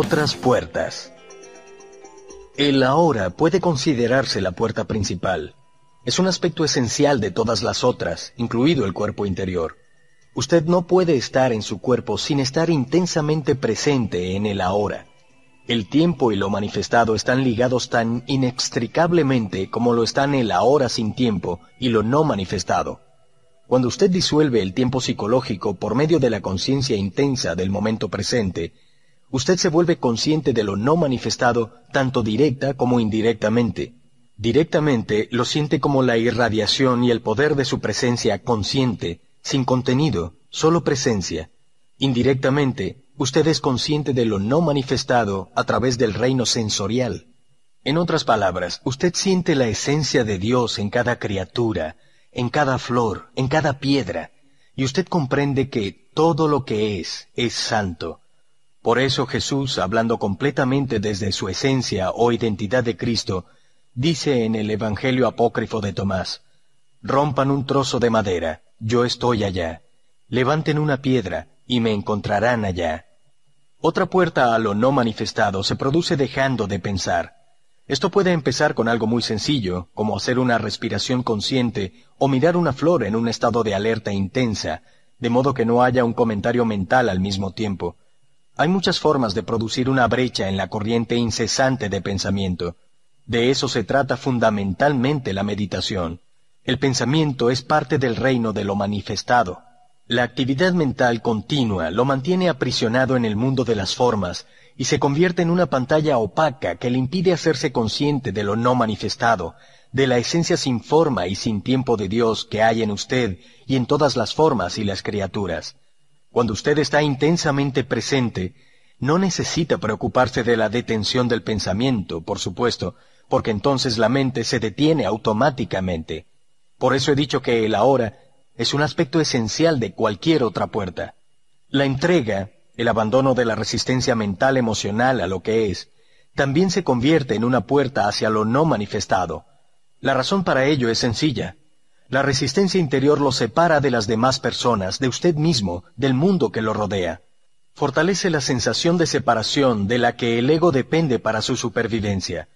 Otras puertas. El ahora puede considerarse la puerta principal. Es un aspecto esencial de todas las otras, incluido el cuerpo interior. Usted no puede estar en su cuerpo sin estar intensamente presente en el ahora. El tiempo y lo manifestado están ligados tan inextricablemente como lo están el ahora sin tiempo y lo no manifestado. Cuando usted disuelve el tiempo psicológico por medio de la conciencia intensa del momento presente, usted se vuelve consciente de lo no manifestado tanto directa como indirectamente. Directamente lo siente como la irradiación y el poder de su presencia consciente, sin contenido, solo presencia. Indirectamente, usted es consciente de lo no manifestado a través del reino sensorial. En otras palabras, usted siente la esencia de Dios en cada criatura, en cada flor, en cada piedra, y usted comprende que todo lo que es es santo. Por eso Jesús, hablando completamente desde su esencia o identidad de Cristo, dice en el Evangelio apócrifo de Tomás, Rompan un trozo de madera, yo estoy allá. Levanten una piedra, y me encontrarán allá. Otra puerta a lo no manifestado se produce dejando de pensar. Esto puede empezar con algo muy sencillo, como hacer una respiración consciente o mirar una flor en un estado de alerta intensa, de modo que no haya un comentario mental al mismo tiempo. Hay muchas formas de producir una brecha en la corriente incesante de pensamiento. De eso se trata fundamentalmente la meditación. El pensamiento es parte del reino de lo manifestado. La actividad mental continua lo mantiene aprisionado en el mundo de las formas y se convierte en una pantalla opaca que le impide hacerse consciente de lo no manifestado, de la esencia sin forma y sin tiempo de Dios que hay en usted y en todas las formas y las criaturas. Cuando usted está intensamente presente, no necesita preocuparse de la detención del pensamiento, por supuesto, porque entonces la mente se detiene automáticamente. Por eso he dicho que el ahora es un aspecto esencial de cualquier otra puerta. La entrega el abandono de la resistencia mental emocional a lo que es, también se convierte en una puerta hacia lo no manifestado. La razón para ello es sencilla. La resistencia interior lo separa de las demás personas, de usted mismo, del mundo que lo rodea. Fortalece la sensación de separación de la que el ego depende para su supervivencia.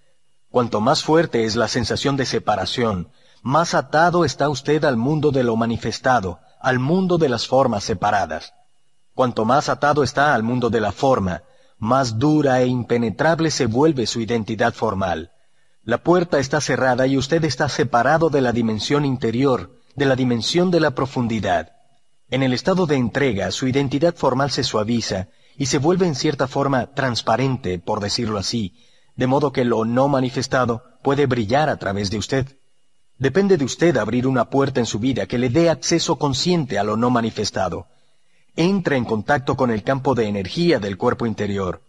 Cuanto más fuerte es la sensación de separación, más atado está usted al mundo de lo manifestado, al mundo de las formas separadas. Cuanto más atado está al mundo de la forma, más dura e impenetrable se vuelve su identidad formal. La puerta está cerrada y usted está separado de la dimensión interior, de la dimensión de la profundidad. En el estado de entrega, su identidad formal se suaviza y se vuelve en cierta forma transparente, por decirlo así, de modo que lo no manifestado puede brillar a través de usted. Depende de usted abrir una puerta en su vida que le dé acceso consciente a lo no manifestado entra en contacto con el campo de energía del cuerpo interior,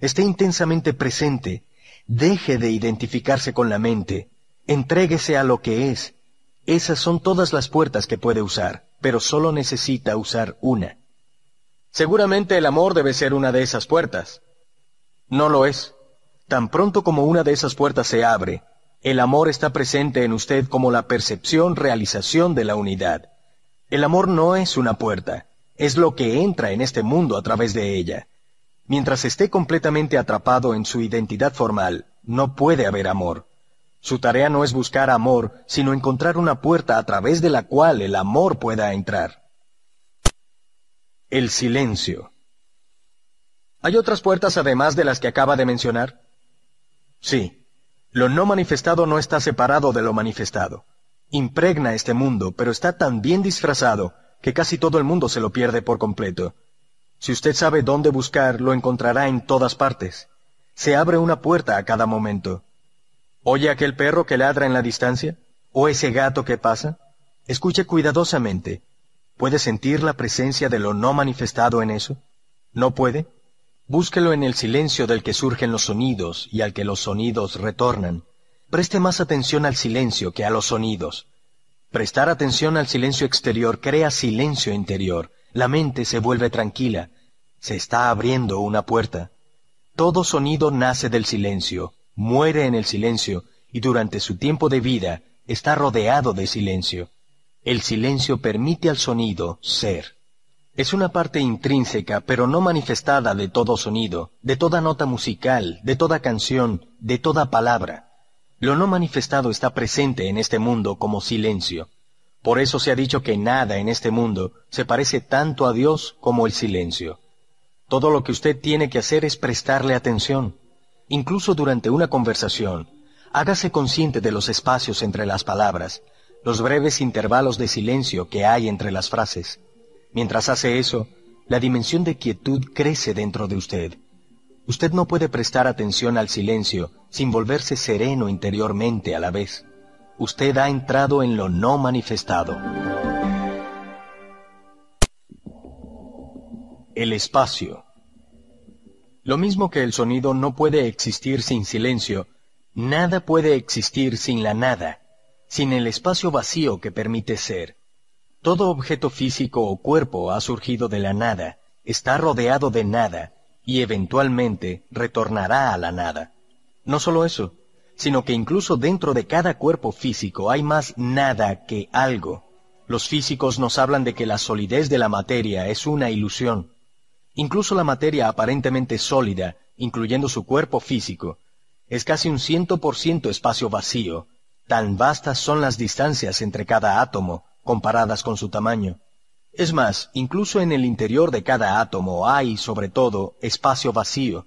esté intensamente presente, deje de identificarse con la mente, entréguese a lo que es. Esas son todas las puertas que puede usar, pero solo necesita usar una. Seguramente el amor debe ser una de esas puertas. No lo es. Tan pronto como una de esas puertas se abre, el amor está presente en usted como la percepción, realización de la unidad. El amor no es una puerta, es lo que entra en este mundo a través de ella. Mientras esté completamente atrapado en su identidad formal, no puede haber amor. Su tarea no es buscar amor, sino encontrar una puerta a través de la cual el amor pueda entrar. El silencio. ¿Hay otras puertas además de las que acaba de mencionar? Sí. Lo no manifestado no está separado de lo manifestado. Impregna este mundo, pero está tan bien disfrazado que casi todo el mundo se lo pierde por completo. Si usted sabe dónde buscar, lo encontrará en todas partes. Se abre una puerta a cada momento. ¿Oye aquel perro que ladra en la distancia? ¿O ese gato que pasa? Escuche cuidadosamente. ¿Puede sentir la presencia de lo no manifestado en eso? ¿No puede? Búsquelo en el silencio del que surgen los sonidos y al que los sonidos retornan. Preste más atención al silencio que a los sonidos. Prestar atención al silencio exterior crea silencio interior. La mente se vuelve tranquila. Se está abriendo una puerta. Todo sonido nace del silencio, muere en el silencio y durante su tiempo de vida está rodeado de silencio. El silencio permite al sonido ser. Es una parte intrínseca, pero no manifestada de todo sonido, de toda nota musical, de toda canción, de toda palabra. Lo no manifestado está presente en este mundo como silencio. Por eso se ha dicho que nada en este mundo se parece tanto a Dios como el silencio. Todo lo que usted tiene que hacer es prestarle atención. Incluso durante una conversación, hágase consciente de los espacios entre las palabras, los breves intervalos de silencio que hay entre las frases. Mientras hace eso, la dimensión de quietud crece dentro de usted. Usted no puede prestar atención al silencio sin volverse sereno interiormente a la vez. Usted ha entrado en lo no manifestado. El espacio. Lo mismo que el sonido no puede existir sin silencio, nada puede existir sin la nada, sin el espacio vacío que permite ser. Todo objeto físico o cuerpo ha surgido de la nada, está rodeado de nada, y eventualmente retornará a la nada. No solo eso, sino que incluso dentro de cada cuerpo físico hay más nada que algo. Los físicos nos hablan de que la solidez de la materia es una ilusión. Incluso la materia aparentemente sólida, incluyendo su cuerpo físico, es casi un ciento por ciento espacio vacío, tan vastas son las distancias entre cada átomo, comparadas con su tamaño. Es más, incluso en el interior de cada átomo hay, sobre todo, espacio vacío.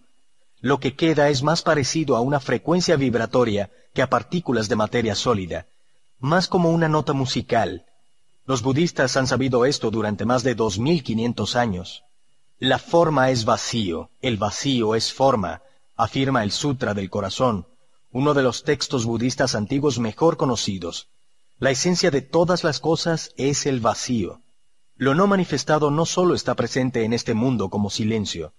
Lo que queda es más parecido a una frecuencia vibratoria que a partículas de materia sólida, más como una nota musical. Los budistas han sabido esto durante más de 2500 años. La forma es vacío, el vacío es forma, afirma el Sutra del Corazón, uno de los textos budistas antiguos mejor conocidos. La esencia de todas las cosas es el vacío. Lo no manifestado no solo está presente en este mundo como silencio,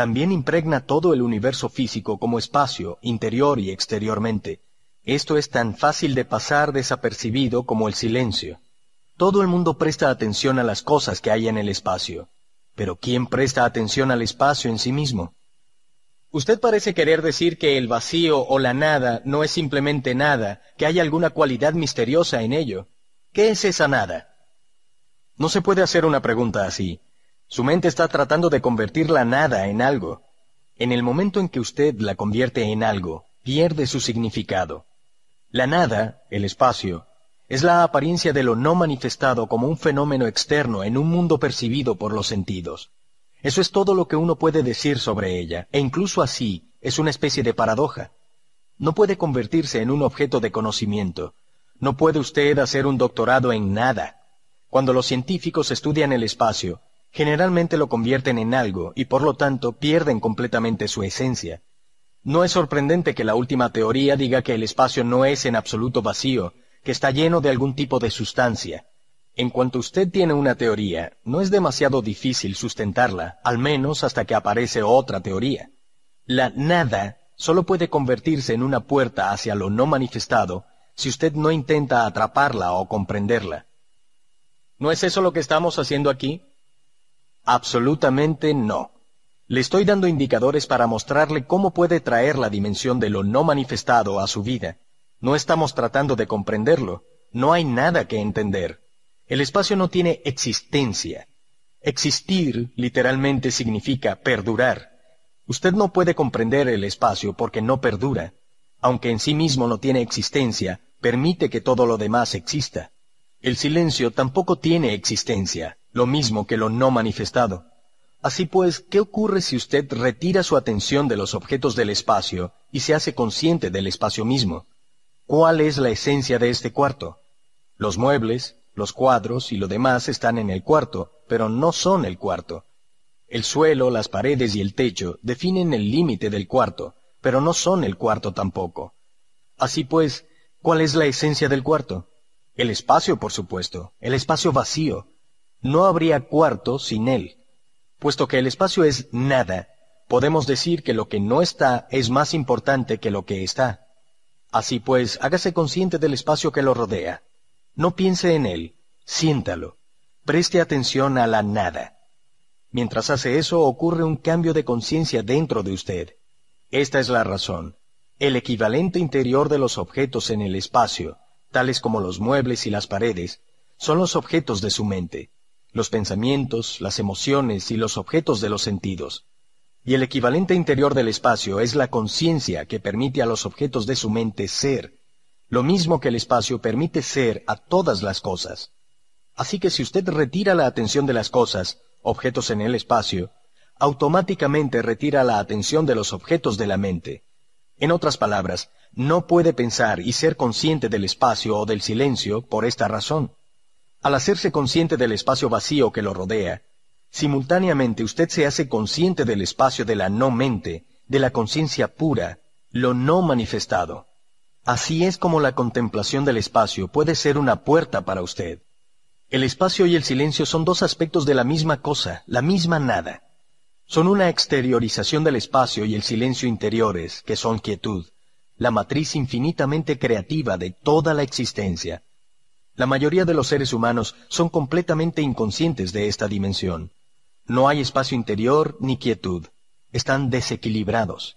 también impregna todo el universo físico como espacio, interior y exteriormente. Esto es tan fácil de pasar desapercibido como el silencio. Todo el mundo presta atención a las cosas que hay en el espacio, pero ¿quién presta atención al espacio en sí mismo? Usted parece querer decir que el vacío o la nada no es simplemente nada, que hay alguna cualidad misteriosa en ello. ¿Qué es esa nada? No se puede hacer una pregunta así. Su mente está tratando de convertir la nada en algo. En el momento en que usted la convierte en algo, pierde su significado. La nada, el espacio, es la apariencia de lo no manifestado como un fenómeno externo en un mundo percibido por los sentidos. Eso es todo lo que uno puede decir sobre ella, e incluso así es una especie de paradoja. No puede convertirse en un objeto de conocimiento. No puede usted hacer un doctorado en nada. Cuando los científicos estudian el espacio, generalmente lo convierten en algo y por lo tanto pierden completamente su esencia. No es sorprendente que la última teoría diga que el espacio no es en absoluto vacío, que está lleno de algún tipo de sustancia. En cuanto usted tiene una teoría, no es demasiado difícil sustentarla, al menos hasta que aparece otra teoría. La nada solo puede convertirse en una puerta hacia lo no manifestado si usted no intenta atraparla o comprenderla. ¿No es eso lo que estamos haciendo aquí? Absolutamente no. Le estoy dando indicadores para mostrarle cómo puede traer la dimensión de lo no manifestado a su vida. No estamos tratando de comprenderlo. No hay nada que entender. El espacio no tiene existencia. Existir literalmente significa perdurar. Usted no puede comprender el espacio porque no perdura. Aunque en sí mismo no tiene existencia, permite que todo lo demás exista. El silencio tampoco tiene existencia, lo mismo que lo no manifestado. Así pues, ¿qué ocurre si usted retira su atención de los objetos del espacio y se hace consciente del espacio mismo? ¿Cuál es la esencia de este cuarto? Los muebles, los cuadros y lo demás están en el cuarto, pero no son el cuarto. El suelo, las paredes y el techo definen el límite del cuarto, pero no son el cuarto tampoco. Así pues, ¿cuál es la esencia del cuarto? El espacio, por supuesto, el espacio vacío. No habría cuarto sin él. Puesto que el espacio es nada, podemos decir que lo que no está es más importante que lo que está. Así pues, hágase consciente del espacio que lo rodea. No piense en él, siéntalo. Preste atención a la nada. Mientras hace eso ocurre un cambio de conciencia dentro de usted. Esta es la razón. El equivalente interior de los objetos en el espacio, tales como los muebles y las paredes, son los objetos de su mente. Los pensamientos, las emociones y los objetos de los sentidos. Y el equivalente interior del espacio es la conciencia que permite a los objetos de su mente ser, lo mismo que el espacio permite ser a todas las cosas. Así que si usted retira la atención de las cosas, objetos en el espacio, automáticamente retira la atención de los objetos de la mente. En otras palabras, no puede pensar y ser consciente del espacio o del silencio por esta razón. Al hacerse consciente del espacio vacío que lo rodea, simultáneamente usted se hace consciente del espacio de la no mente, de la conciencia pura, lo no manifestado. Así es como la contemplación del espacio puede ser una puerta para usted. El espacio y el silencio son dos aspectos de la misma cosa, la misma nada. Son una exteriorización del espacio y el silencio interiores, que son quietud, la matriz infinitamente creativa de toda la existencia. La mayoría de los seres humanos son completamente inconscientes de esta dimensión. No hay espacio interior ni quietud. Están desequilibrados.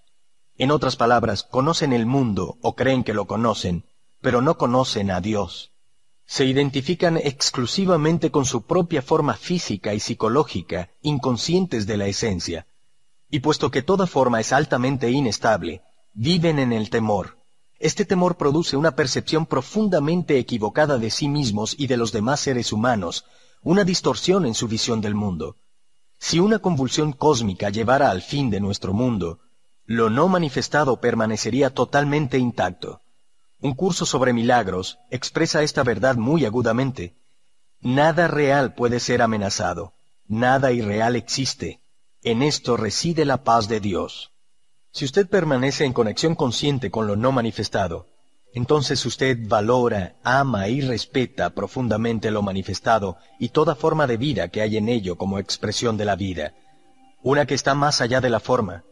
En otras palabras, conocen el mundo o creen que lo conocen, pero no conocen a Dios se identifican exclusivamente con su propia forma física y psicológica, inconscientes de la esencia. Y puesto que toda forma es altamente inestable, viven en el temor. Este temor produce una percepción profundamente equivocada de sí mismos y de los demás seres humanos, una distorsión en su visión del mundo. Si una convulsión cósmica llevara al fin de nuestro mundo, lo no manifestado permanecería totalmente intacto. Un curso sobre milagros expresa esta verdad muy agudamente. Nada real puede ser amenazado, nada irreal existe. En esto reside la paz de Dios. Si usted permanece en conexión consciente con lo no manifestado, entonces usted valora, ama y respeta profundamente lo manifestado y toda forma de vida que hay en ello como expresión de la vida, una que está más allá de la forma.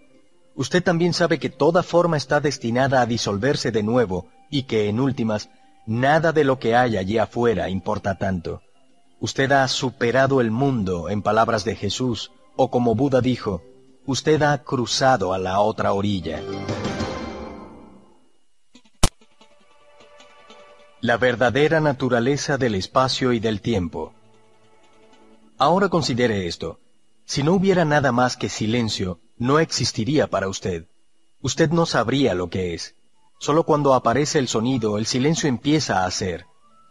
Usted también sabe que toda forma está destinada a disolverse de nuevo y que, en últimas, nada de lo que hay allí afuera importa tanto. Usted ha superado el mundo, en palabras de Jesús, o como Buda dijo, usted ha cruzado a la otra orilla. La verdadera naturaleza del espacio y del tiempo. Ahora considere esto. Si no hubiera nada más que silencio, no existiría para usted. Usted no sabría lo que es. Solo cuando aparece el sonido, el silencio empieza a ser.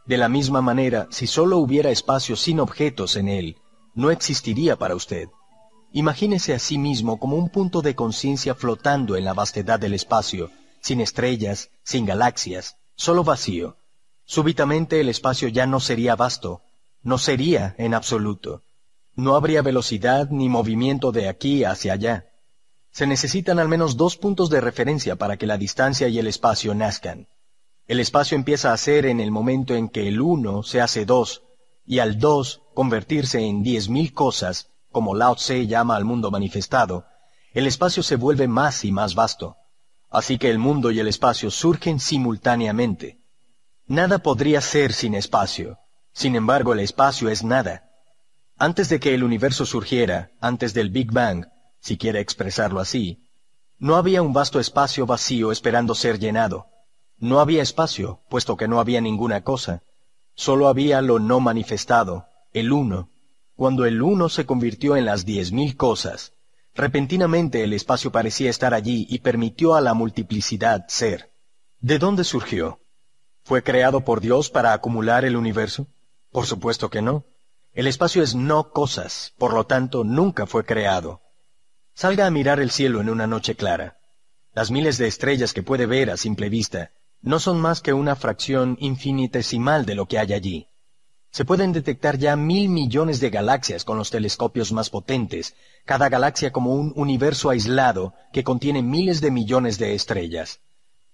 De la misma manera, si solo hubiera espacio sin objetos en él, no existiría para usted. Imagínese a sí mismo como un punto de conciencia flotando en la vastedad del espacio, sin estrellas, sin galaxias, solo vacío. Súbitamente el espacio ya no sería vasto, no sería en absoluto. No habría velocidad ni movimiento de aquí hacia allá. Se necesitan al menos dos puntos de referencia para que la distancia y el espacio nazcan. El espacio empieza a ser en el momento en que el uno se hace dos, y al dos convertirse en diez mil cosas, como Lao Tse llama al mundo manifestado, el espacio se vuelve más y más vasto. Así que el mundo y el espacio surgen simultáneamente. Nada podría ser sin espacio. Sin embargo, el espacio es nada. Antes de que el universo surgiera, antes del Big Bang, si quiere expresarlo así, no había un vasto espacio vacío esperando ser llenado. No había espacio, puesto que no había ninguna cosa. Solo había lo no manifestado, el uno. Cuando el uno se convirtió en las diez mil cosas, repentinamente el espacio parecía estar allí y permitió a la multiplicidad ser. ¿De dónde surgió? ¿Fue creado por Dios para acumular el universo? Por supuesto que no. El espacio es no cosas, por lo tanto nunca fue creado. Salga a mirar el cielo en una noche clara. Las miles de estrellas que puede ver a simple vista no son más que una fracción infinitesimal de lo que hay allí. Se pueden detectar ya mil millones de galaxias con los telescopios más potentes, cada galaxia como un universo aislado que contiene miles de millones de estrellas.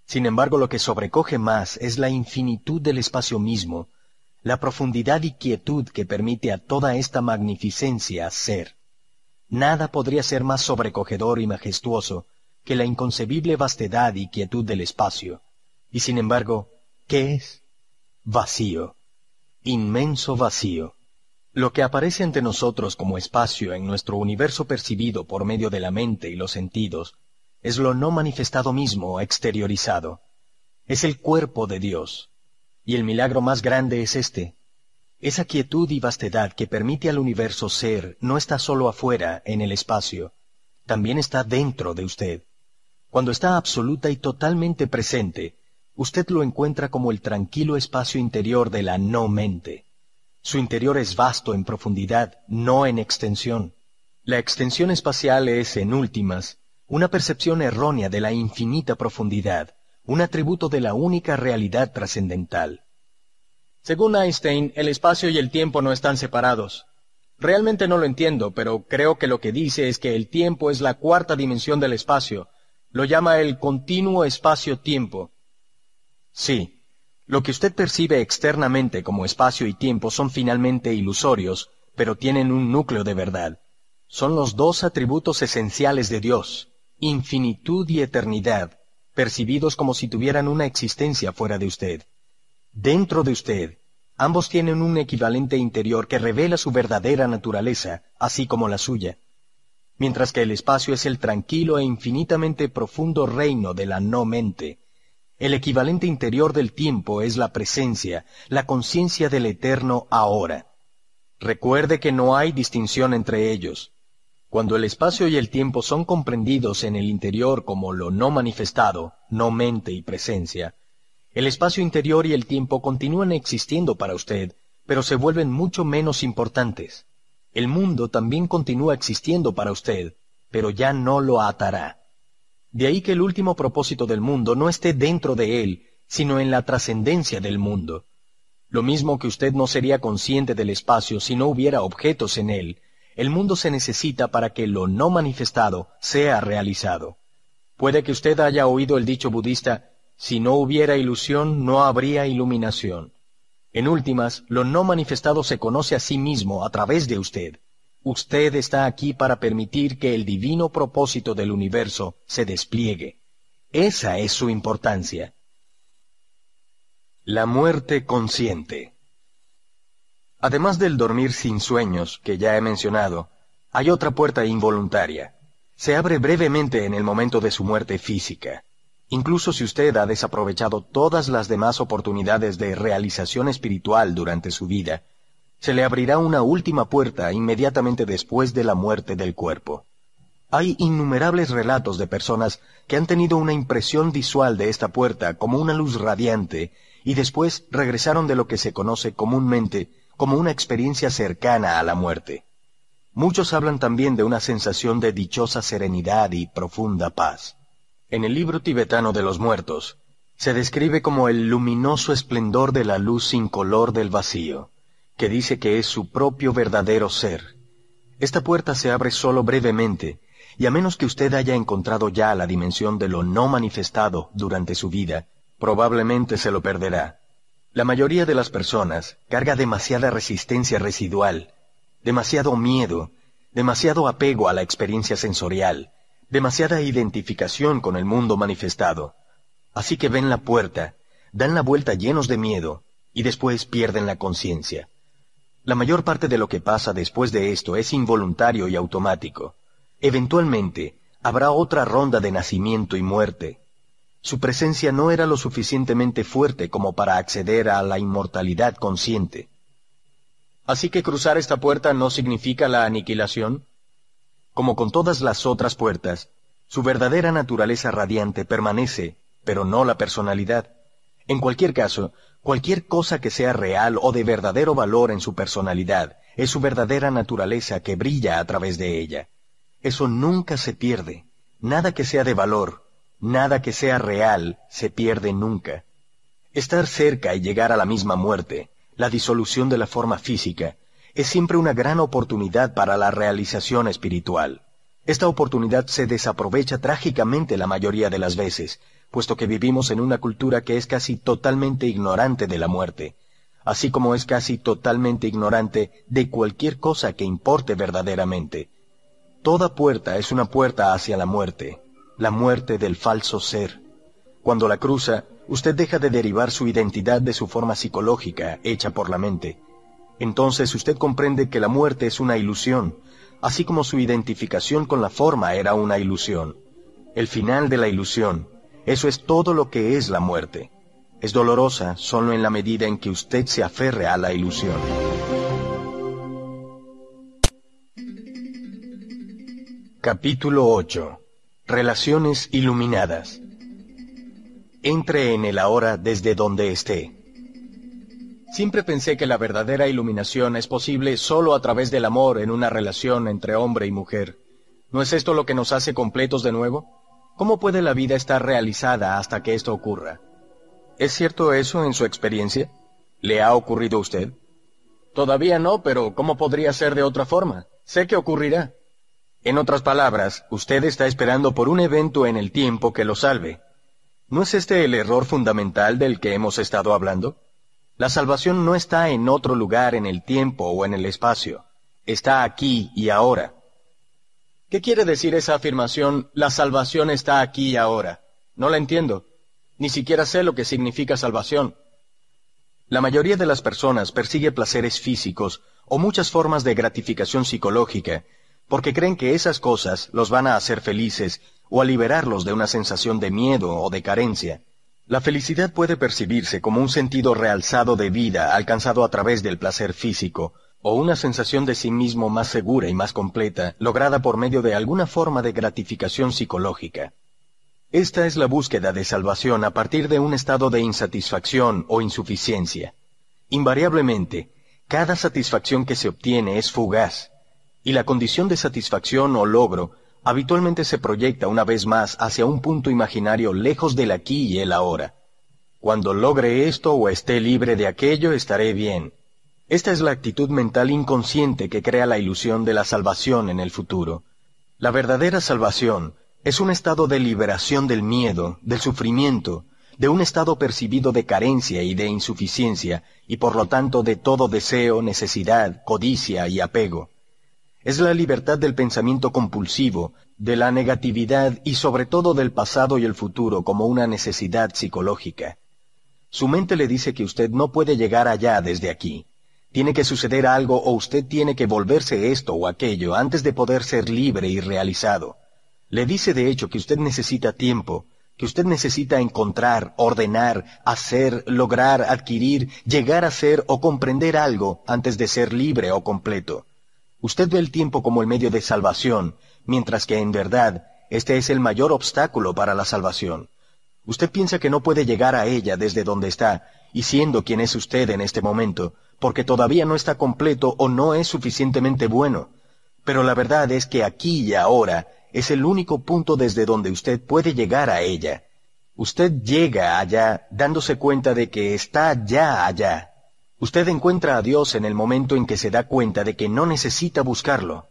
Sin embargo, lo que sobrecoge más es la infinitud del espacio mismo, la profundidad y quietud que permite a toda esta magnificencia ser. Nada podría ser más sobrecogedor y majestuoso que la inconcebible vastedad y quietud del espacio. Y sin embargo, ¿qué es? Vacío. Inmenso vacío. Lo que aparece ante nosotros como espacio en nuestro universo percibido por medio de la mente y los sentidos, es lo no manifestado mismo exteriorizado. Es el cuerpo de Dios. Y el milagro más grande es este. Esa quietud y vastedad que permite al universo ser no está solo afuera, en el espacio, también está dentro de usted. Cuando está absoluta y totalmente presente, usted lo encuentra como el tranquilo espacio interior de la no mente. Su interior es vasto en profundidad, no en extensión. La extensión espacial es, en últimas, una percepción errónea de la infinita profundidad, un atributo de la única realidad trascendental. Según Einstein, el espacio y el tiempo no están separados. Realmente no lo entiendo, pero creo que lo que dice es que el tiempo es la cuarta dimensión del espacio. Lo llama el continuo espacio-tiempo. Sí, lo que usted percibe externamente como espacio y tiempo son finalmente ilusorios, pero tienen un núcleo de verdad. Son los dos atributos esenciales de Dios, infinitud y eternidad, percibidos como si tuvieran una existencia fuera de usted. Dentro de usted, ambos tienen un equivalente interior que revela su verdadera naturaleza, así como la suya. Mientras que el espacio es el tranquilo e infinitamente profundo reino de la no mente, el equivalente interior del tiempo es la presencia, la conciencia del eterno ahora. Recuerde que no hay distinción entre ellos. Cuando el espacio y el tiempo son comprendidos en el interior como lo no manifestado, no mente y presencia, el espacio interior y el tiempo continúan existiendo para usted, pero se vuelven mucho menos importantes. El mundo también continúa existiendo para usted, pero ya no lo atará. De ahí que el último propósito del mundo no esté dentro de él, sino en la trascendencia del mundo. Lo mismo que usted no sería consciente del espacio si no hubiera objetos en él, el mundo se necesita para que lo no manifestado sea realizado. Puede que usted haya oído el dicho budista, si no hubiera ilusión no habría iluminación. En últimas, lo no manifestado se conoce a sí mismo a través de usted. Usted está aquí para permitir que el divino propósito del universo se despliegue. Esa es su importancia. La muerte consciente. Además del dormir sin sueños, que ya he mencionado, hay otra puerta involuntaria. Se abre brevemente en el momento de su muerte física. Incluso si usted ha desaprovechado todas las demás oportunidades de realización espiritual durante su vida, se le abrirá una última puerta inmediatamente después de la muerte del cuerpo. Hay innumerables relatos de personas que han tenido una impresión visual de esta puerta como una luz radiante y después regresaron de lo que se conoce comúnmente como una experiencia cercana a la muerte. Muchos hablan también de una sensación de dichosa serenidad y profunda paz. En el libro tibetano de los muertos, se describe como el luminoso esplendor de la luz sin color del vacío que dice que es su propio verdadero ser. Esta puerta se abre solo brevemente, y a menos que usted haya encontrado ya la dimensión de lo no manifestado durante su vida, probablemente se lo perderá. La mayoría de las personas carga demasiada resistencia residual, demasiado miedo, demasiado apego a la experiencia sensorial, demasiada identificación con el mundo manifestado. Así que ven la puerta, dan la vuelta llenos de miedo, y después pierden la conciencia. La mayor parte de lo que pasa después de esto es involuntario y automático. Eventualmente, habrá otra ronda de nacimiento y muerte. Su presencia no era lo suficientemente fuerte como para acceder a la inmortalidad consciente. Así que cruzar esta puerta no significa la aniquilación. Como con todas las otras puertas, su verdadera naturaleza radiante permanece, pero no la personalidad. En cualquier caso, Cualquier cosa que sea real o de verdadero valor en su personalidad es su verdadera naturaleza que brilla a través de ella. Eso nunca se pierde. Nada que sea de valor, nada que sea real, se pierde nunca. Estar cerca y llegar a la misma muerte, la disolución de la forma física, es siempre una gran oportunidad para la realización espiritual. Esta oportunidad se desaprovecha trágicamente la mayoría de las veces, puesto que vivimos en una cultura que es casi totalmente ignorante de la muerte, así como es casi totalmente ignorante de cualquier cosa que importe verdaderamente. Toda puerta es una puerta hacia la muerte, la muerte del falso ser. Cuando la cruza, usted deja de derivar su identidad de su forma psicológica, hecha por la mente. Entonces usted comprende que la muerte es una ilusión, así como su identificación con la forma era una ilusión. El final de la ilusión, eso es todo lo que es la muerte. Es dolorosa solo en la medida en que usted se aferre a la ilusión. Capítulo 8. Relaciones iluminadas. Entre en el ahora desde donde esté. Siempre pensé que la verdadera iluminación es posible solo a través del amor en una relación entre hombre y mujer. ¿No es esto lo que nos hace completos de nuevo? ¿Cómo puede la vida estar realizada hasta que esto ocurra? ¿Es cierto eso en su experiencia? ¿Le ha ocurrido a usted? Todavía no, pero ¿cómo podría ser de otra forma? Sé que ocurrirá. En otras palabras, usted está esperando por un evento en el tiempo que lo salve. ¿No es este el error fundamental del que hemos estado hablando? La salvación no está en otro lugar en el tiempo o en el espacio. Está aquí y ahora. ¿Qué quiere decir esa afirmación, la salvación está aquí y ahora? No la entiendo. Ni siquiera sé lo que significa salvación. La mayoría de las personas persigue placeres físicos o muchas formas de gratificación psicológica porque creen que esas cosas los van a hacer felices o a liberarlos de una sensación de miedo o de carencia. La felicidad puede percibirse como un sentido realzado de vida alcanzado a través del placer físico, o una sensación de sí mismo más segura y más completa, lograda por medio de alguna forma de gratificación psicológica. Esta es la búsqueda de salvación a partir de un estado de insatisfacción o insuficiencia. Invariablemente, cada satisfacción que se obtiene es fugaz, y la condición de satisfacción o logro habitualmente se proyecta una vez más hacia un punto imaginario lejos del aquí y el ahora. Cuando logre esto o esté libre de aquello, estaré bien. Esta es la actitud mental inconsciente que crea la ilusión de la salvación en el futuro. La verdadera salvación es un estado de liberación del miedo, del sufrimiento, de un estado percibido de carencia y de insuficiencia, y por lo tanto de todo deseo, necesidad, codicia y apego es la libertad del pensamiento compulsivo, de la negatividad y sobre todo del pasado y el futuro como una necesidad psicológica. Su mente le dice que usted no puede llegar allá desde aquí. Tiene que suceder algo o usted tiene que volverse esto o aquello antes de poder ser libre y realizado. Le dice de hecho que usted necesita tiempo, que usted necesita encontrar, ordenar, hacer, lograr, adquirir, llegar a ser o comprender algo antes de ser libre o completo. Usted ve el tiempo como el medio de salvación, mientras que en verdad este es el mayor obstáculo para la salvación. Usted piensa que no puede llegar a ella desde donde está, y siendo quien es usted en este momento, porque todavía no está completo o no es suficientemente bueno. Pero la verdad es que aquí y ahora es el único punto desde donde usted puede llegar a ella. Usted llega allá dándose cuenta de que está ya allá. Usted encuentra a Dios en el momento en que se da cuenta de que no necesita buscarlo.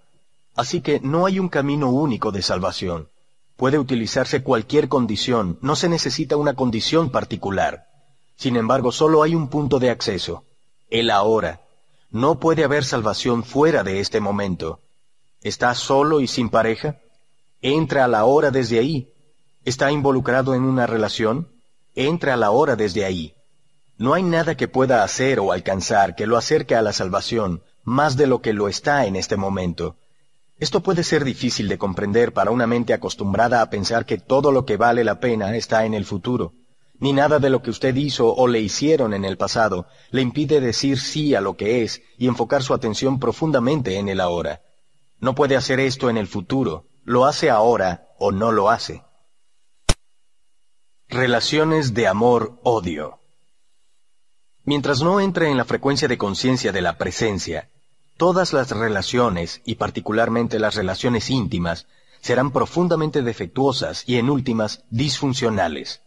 Así que no hay un camino único de salvación. Puede utilizarse cualquier condición, no se necesita una condición particular. Sin embargo, solo hay un punto de acceso, el ahora. No puede haber salvación fuera de este momento. ¿Está solo y sin pareja? Entra a la hora desde ahí. ¿Está involucrado en una relación? Entra a la hora desde ahí. No hay nada que pueda hacer o alcanzar que lo acerque a la salvación más de lo que lo está en este momento. Esto puede ser difícil de comprender para una mente acostumbrada a pensar que todo lo que vale la pena está en el futuro. Ni nada de lo que usted hizo o le hicieron en el pasado le impide decir sí a lo que es y enfocar su atención profundamente en el ahora. No puede hacer esto en el futuro, lo hace ahora o no lo hace. Relaciones de amor-odio. Mientras no entre en la frecuencia de conciencia de la presencia, todas las relaciones, y particularmente las relaciones íntimas, serán profundamente defectuosas y en últimas disfuncionales.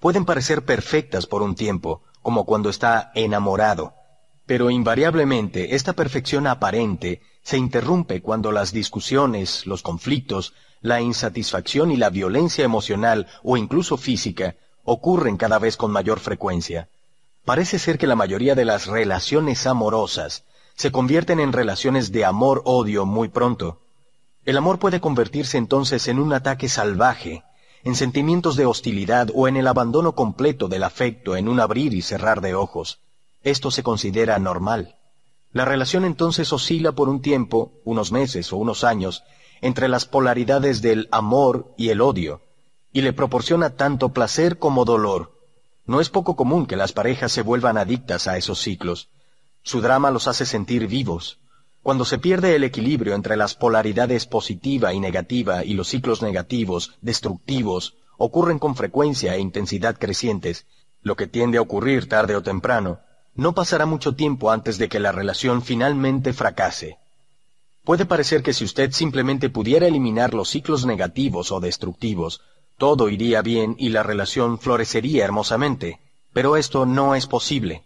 Pueden parecer perfectas por un tiempo, como cuando está enamorado, pero invariablemente esta perfección aparente se interrumpe cuando las discusiones, los conflictos, la insatisfacción y la violencia emocional o incluso física ocurren cada vez con mayor frecuencia. Parece ser que la mayoría de las relaciones amorosas se convierten en relaciones de amor-odio muy pronto. El amor puede convertirse entonces en un ataque salvaje, en sentimientos de hostilidad o en el abandono completo del afecto en un abrir y cerrar de ojos. Esto se considera normal. La relación entonces oscila por un tiempo, unos meses o unos años, entre las polaridades del amor y el odio, y le proporciona tanto placer como dolor, No es poco común que las parejas se vuelvan adictas a esos ciclos. Su drama los hace sentir vivos. Cuando se pierde el equilibrio entre las polaridades positiva y negativa y los ciclos negativos, destructivos, ocurren con frecuencia e intensidad crecientes, lo que tiende a ocurrir tarde o temprano, no pasará mucho tiempo antes de que la relación finalmente fracase. Puede parecer que si usted simplemente pudiera eliminar los ciclos negativos o destructivos, todo iría bien y la relación florecería hermosamente, pero esto no es posible.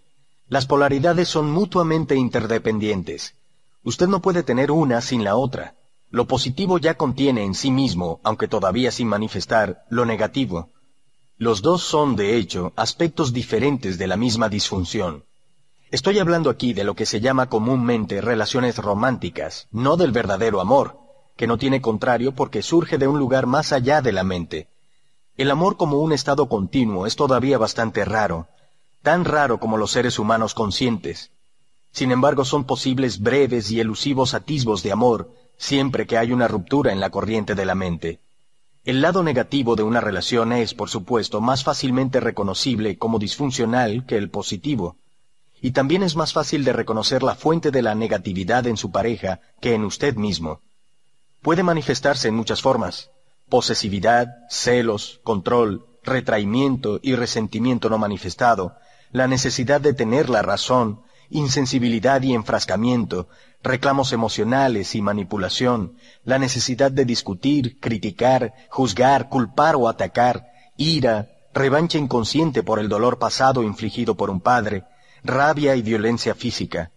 Las polaridades son mutuamente interdependientes. Usted no puede tener una sin la otra. Lo positivo ya contiene en sí mismo, aunque todavía sin manifestar, lo negativo. Los dos son, de hecho, aspectos diferentes de la misma disfunción. Estoy hablando aquí de lo que se llama comúnmente relaciones románticas, no del verdadero amor, que no tiene contrario porque surge de un lugar más allá de la mente. El amor como un estado continuo es todavía bastante raro, tan raro como los seres humanos conscientes. Sin embargo, son posibles breves y elusivos atisbos de amor, siempre que hay una ruptura en la corriente de la mente. El lado negativo de una relación es, por supuesto, más fácilmente reconocible como disfuncional que el positivo. Y también es más fácil de reconocer la fuente de la negatividad en su pareja que en usted mismo. Puede manifestarse en muchas formas. Posesividad, celos, control, retraimiento y resentimiento no manifestado, la necesidad de tener la razón, insensibilidad y enfrascamiento, reclamos emocionales y manipulación, la necesidad de discutir, criticar, juzgar, culpar o atacar, ira, revancha inconsciente por el dolor pasado infligido por un padre, rabia y violencia física.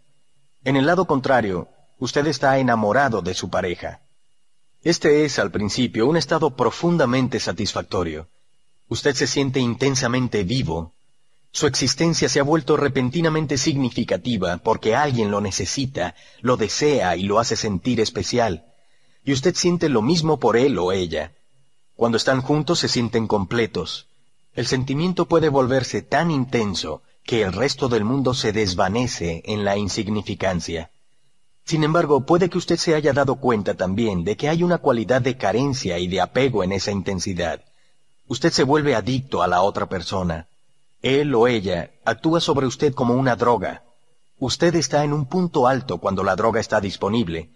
En el lado contrario, usted está enamorado de su pareja. Este es, al principio, un estado profundamente satisfactorio. Usted se siente intensamente vivo, su existencia se ha vuelto repentinamente significativa porque alguien lo necesita, lo desea y lo hace sentir especial. Y usted siente lo mismo por él o ella. Cuando están juntos se sienten completos. El sentimiento puede volverse tan intenso que el resto del mundo se desvanece en la insignificancia. Sin embargo, puede que usted se haya dado cuenta también de que hay una cualidad de carencia y de apego en esa intensidad. Usted se vuelve adicto a la otra persona. Él o ella actúa sobre usted como una droga. Usted está en un punto alto cuando la droga está disponible,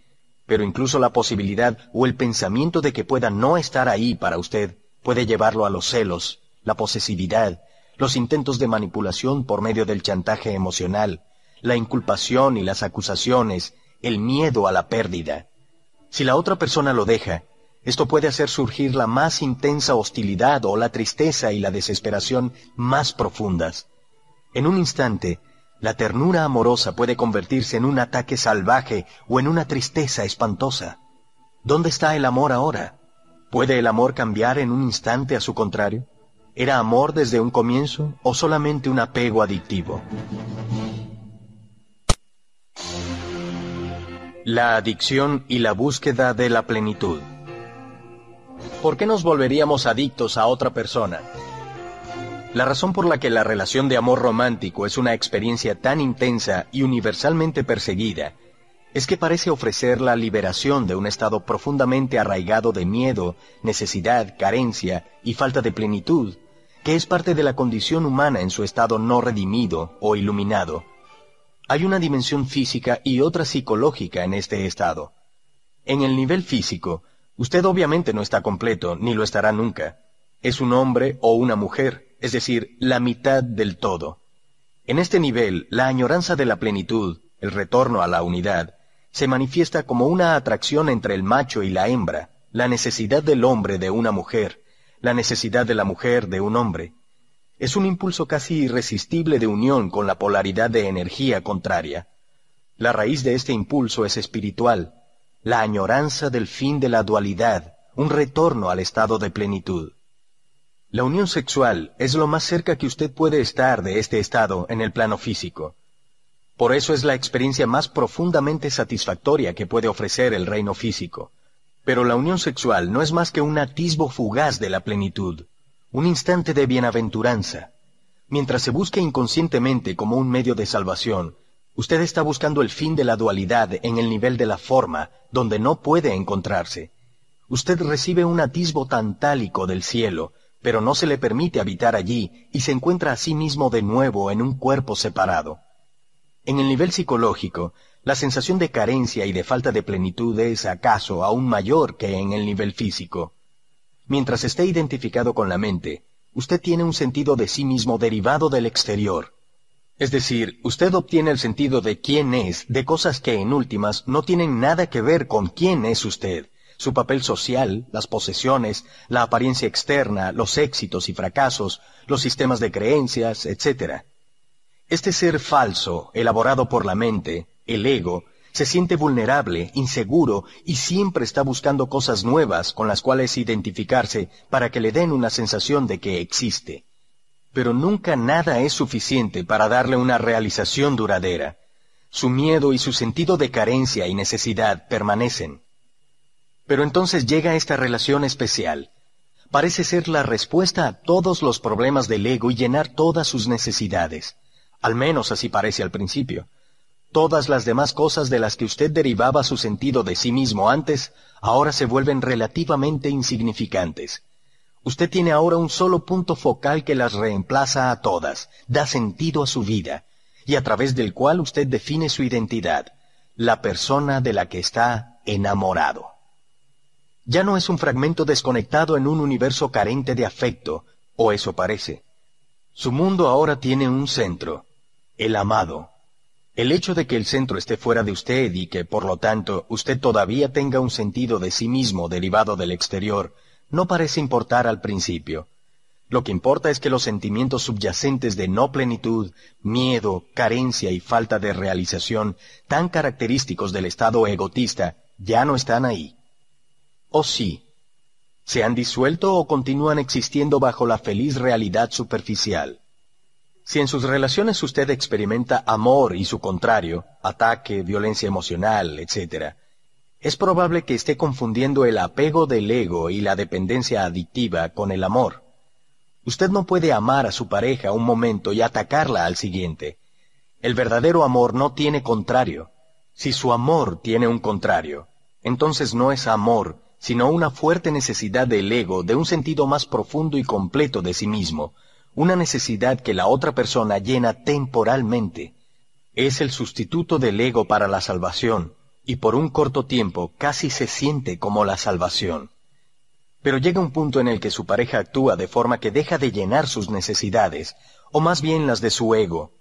pero incluso la posibilidad o el pensamiento de que pueda no estar ahí para usted puede llevarlo a los celos, la posesividad, los intentos de manipulación por medio del chantaje emocional, la inculpación y las acusaciones, el miedo a la pérdida. Si la otra persona lo deja, esto puede hacer surgir la más intensa hostilidad o la tristeza y la desesperación más profundas. En un instante, la ternura amorosa puede convertirse en un ataque salvaje o en una tristeza espantosa. ¿Dónde está el amor ahora? ¿Puede el amor cambiar en un instante a su contrario? ¿Era amor desde un comienzo o solamente un apego adictivo? La adicción y la búsqueda de la plenitud. ¿Por qué nos volveríamos adictos a otra persona? La razón por la que la relación de amor romántico es una experiencia tan intensa y universalmente perseguida es que parece ofrecer la liberación de un estado profundamente arraigado de miedo, necesidad, carencia y falta de plenitud, que es parte de la condición humana en su estado no redimido o iluminado. Hay una dimensión física y otra psicológica en este estado. En el nivel físico, Usted obviamente no está completo, ni lo estará nunca. Es un hombre o una mujer, es decir, la mitad del todo. En este nivel, la añoranza de la plenitud, el retorno a la unidad, se manifiesta como una atracción entre el macho y la hembra, la necesidad del hombre de una mujer, la necesidad de la mujer de un hombre. Es un impulso casi irresistible de unión con la polaridad de energía contraria. La raíz de este impulso es espiritual, la añoranza del fin de la dualidad, un retorno al estado de plenitud. La unión sexual es lo más cerca que usted puede estar de este estado en el plano físico. Por eso es la experiencia más profundamente satisfactoria que puede ofrecer el reino físico. Pero la unión sexual no es más que un atisbo fugaz de la plenitud, un instante de bienaventuranza. Mientras se busque inconscientemente como un medio de salvación, Usted está buscando el fin de la dualidad en el nivel de la forma, donde no puede encontrarse. Usted recibe un atisbo tantálico del cielo, pero no se le permite habitar allí y se encuentra a sí mismo de nuevo en un cuerpo separado. En el nivel psicológico, la sensación de carencia y de falta de plenitud es acaso aún mayor que en el nivel físico. Mientras esté identificado con la mente, usted tiene un sentido de sí mismo derivado del exterior. Es decir, usted obtiene el sentido de quién es de cosas que en últimas no tienen nada que ver con quién es usted, su papel social, las posesiones, la apariencia externa, los éxitos y fracasos, los sistemas de creencias, etc. Este ser falso, elaborado por la mente, el ego, se siente vulnerable, inseguro y siempre está buscando cosas nuevas con las cuales identificarse para que le den una sensación de que existe. Pero nunca nada es suficiente para darle una realización duradera. Su miedo y su sentido de carencia y necesidad permanecen. Pero entonces llega esta relación especial. Parece ser la respuesta a todos los problemas del ego y llenar todas sus necesidades. Al menos así parece al principio. Todas las demás cosas de las que usted derivaba su sentido de sí mismo antes, ahora se vuelven relativamente insignificantes. Usted tiene ahora un solo punto focal que las reemplaza a todas, da sentido a su vida, y a través del cual usted define su identidad, la persona de la que está enamorado. Ya no es un fragmento desconectado en un universo carente de afecto, o eso parece. Su mundo ahora tiene un centro, el amado, el hecho de que el centro esté fuera de usted y que, por lo tanto, usted todavía tenga un sentido de sí mismo derivado del exterior, no parece importar al principio. Lo que importa es que los sentimientos subyacentes de no plenitud, miedo, carencia y falta de realización, tan característicos del estado egotista, ya no están ahí. ¿O sí? ¿Se han disuelto o continúan existiendo bajo la feliz realidad superficial? Si en sus relaciones usted experimenta amor y su contrario, ataque, violencia emocional, etc., es probable que esté confundiendo el apego del ego y la dependencia adictiva con el amor. Usted no puede amar a su pareja un momento y atacarla al siguiente. El verdadero amor no tiene contrario. Si su amor tiene un contrario, entonces no es amor, sino una fuerte necesidad del ego de un sentido más profundo y completo de sí mismo, una necesidad que la otra persona llena temporalmente. Es el sustituto del ego para la salvación, y por un corto tiempo casi se siente como la salvación. Pero llega un punto en el que su pareja actúa de forma que deja de llenar sus necesidades, o más bien las de su ego.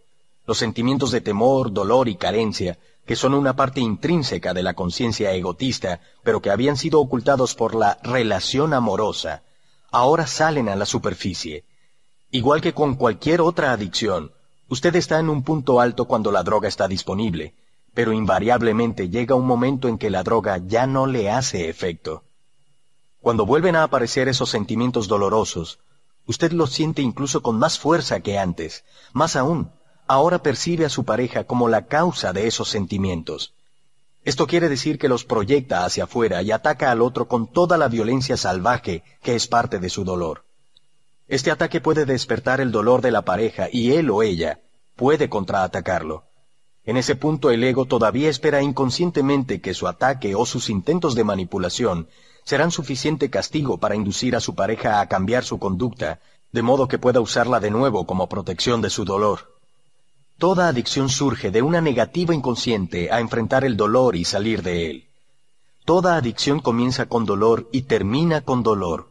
Los sentimientos de temor, dolor y carencia, que son una parte intrínseca de la conciencia egotista, pero que habían sido ocultados por la relación amorosa, ahora salen a la superficie Igual que con cualquier otra adicción, usted está en un punto alto cuando la droga está disponible, pero invariablemente llega un momento en que la droga ya no le hace efecto. Cuando vuelven a aparecer esos sentimientos dolorosos, usted los siente incluso con más fuerza que antes. Más aún, ahora percibe a su pareja como la causa de esos sentimientos. Esto quiere decir que los proyecta hacia afuera y ataca al otro con toda la violencia salvaje que es parte de su dolor. Este ataque puede despertar el dolor de la pareja y él o ella puede contraatacarlo. En ese punto el ego todavía espera inconscientemente que su ataque o sus intentos de manipulación serán suficiente castigo para inducir a su pareja a cambiar su conducta, de modo que pueda usarla de nuevo como protección de su dolor. Toda adicción surge de una negativa inconsciente a enfrentar el dolor y salir de él. Toda adicción comienza con dolor y termina con dolor.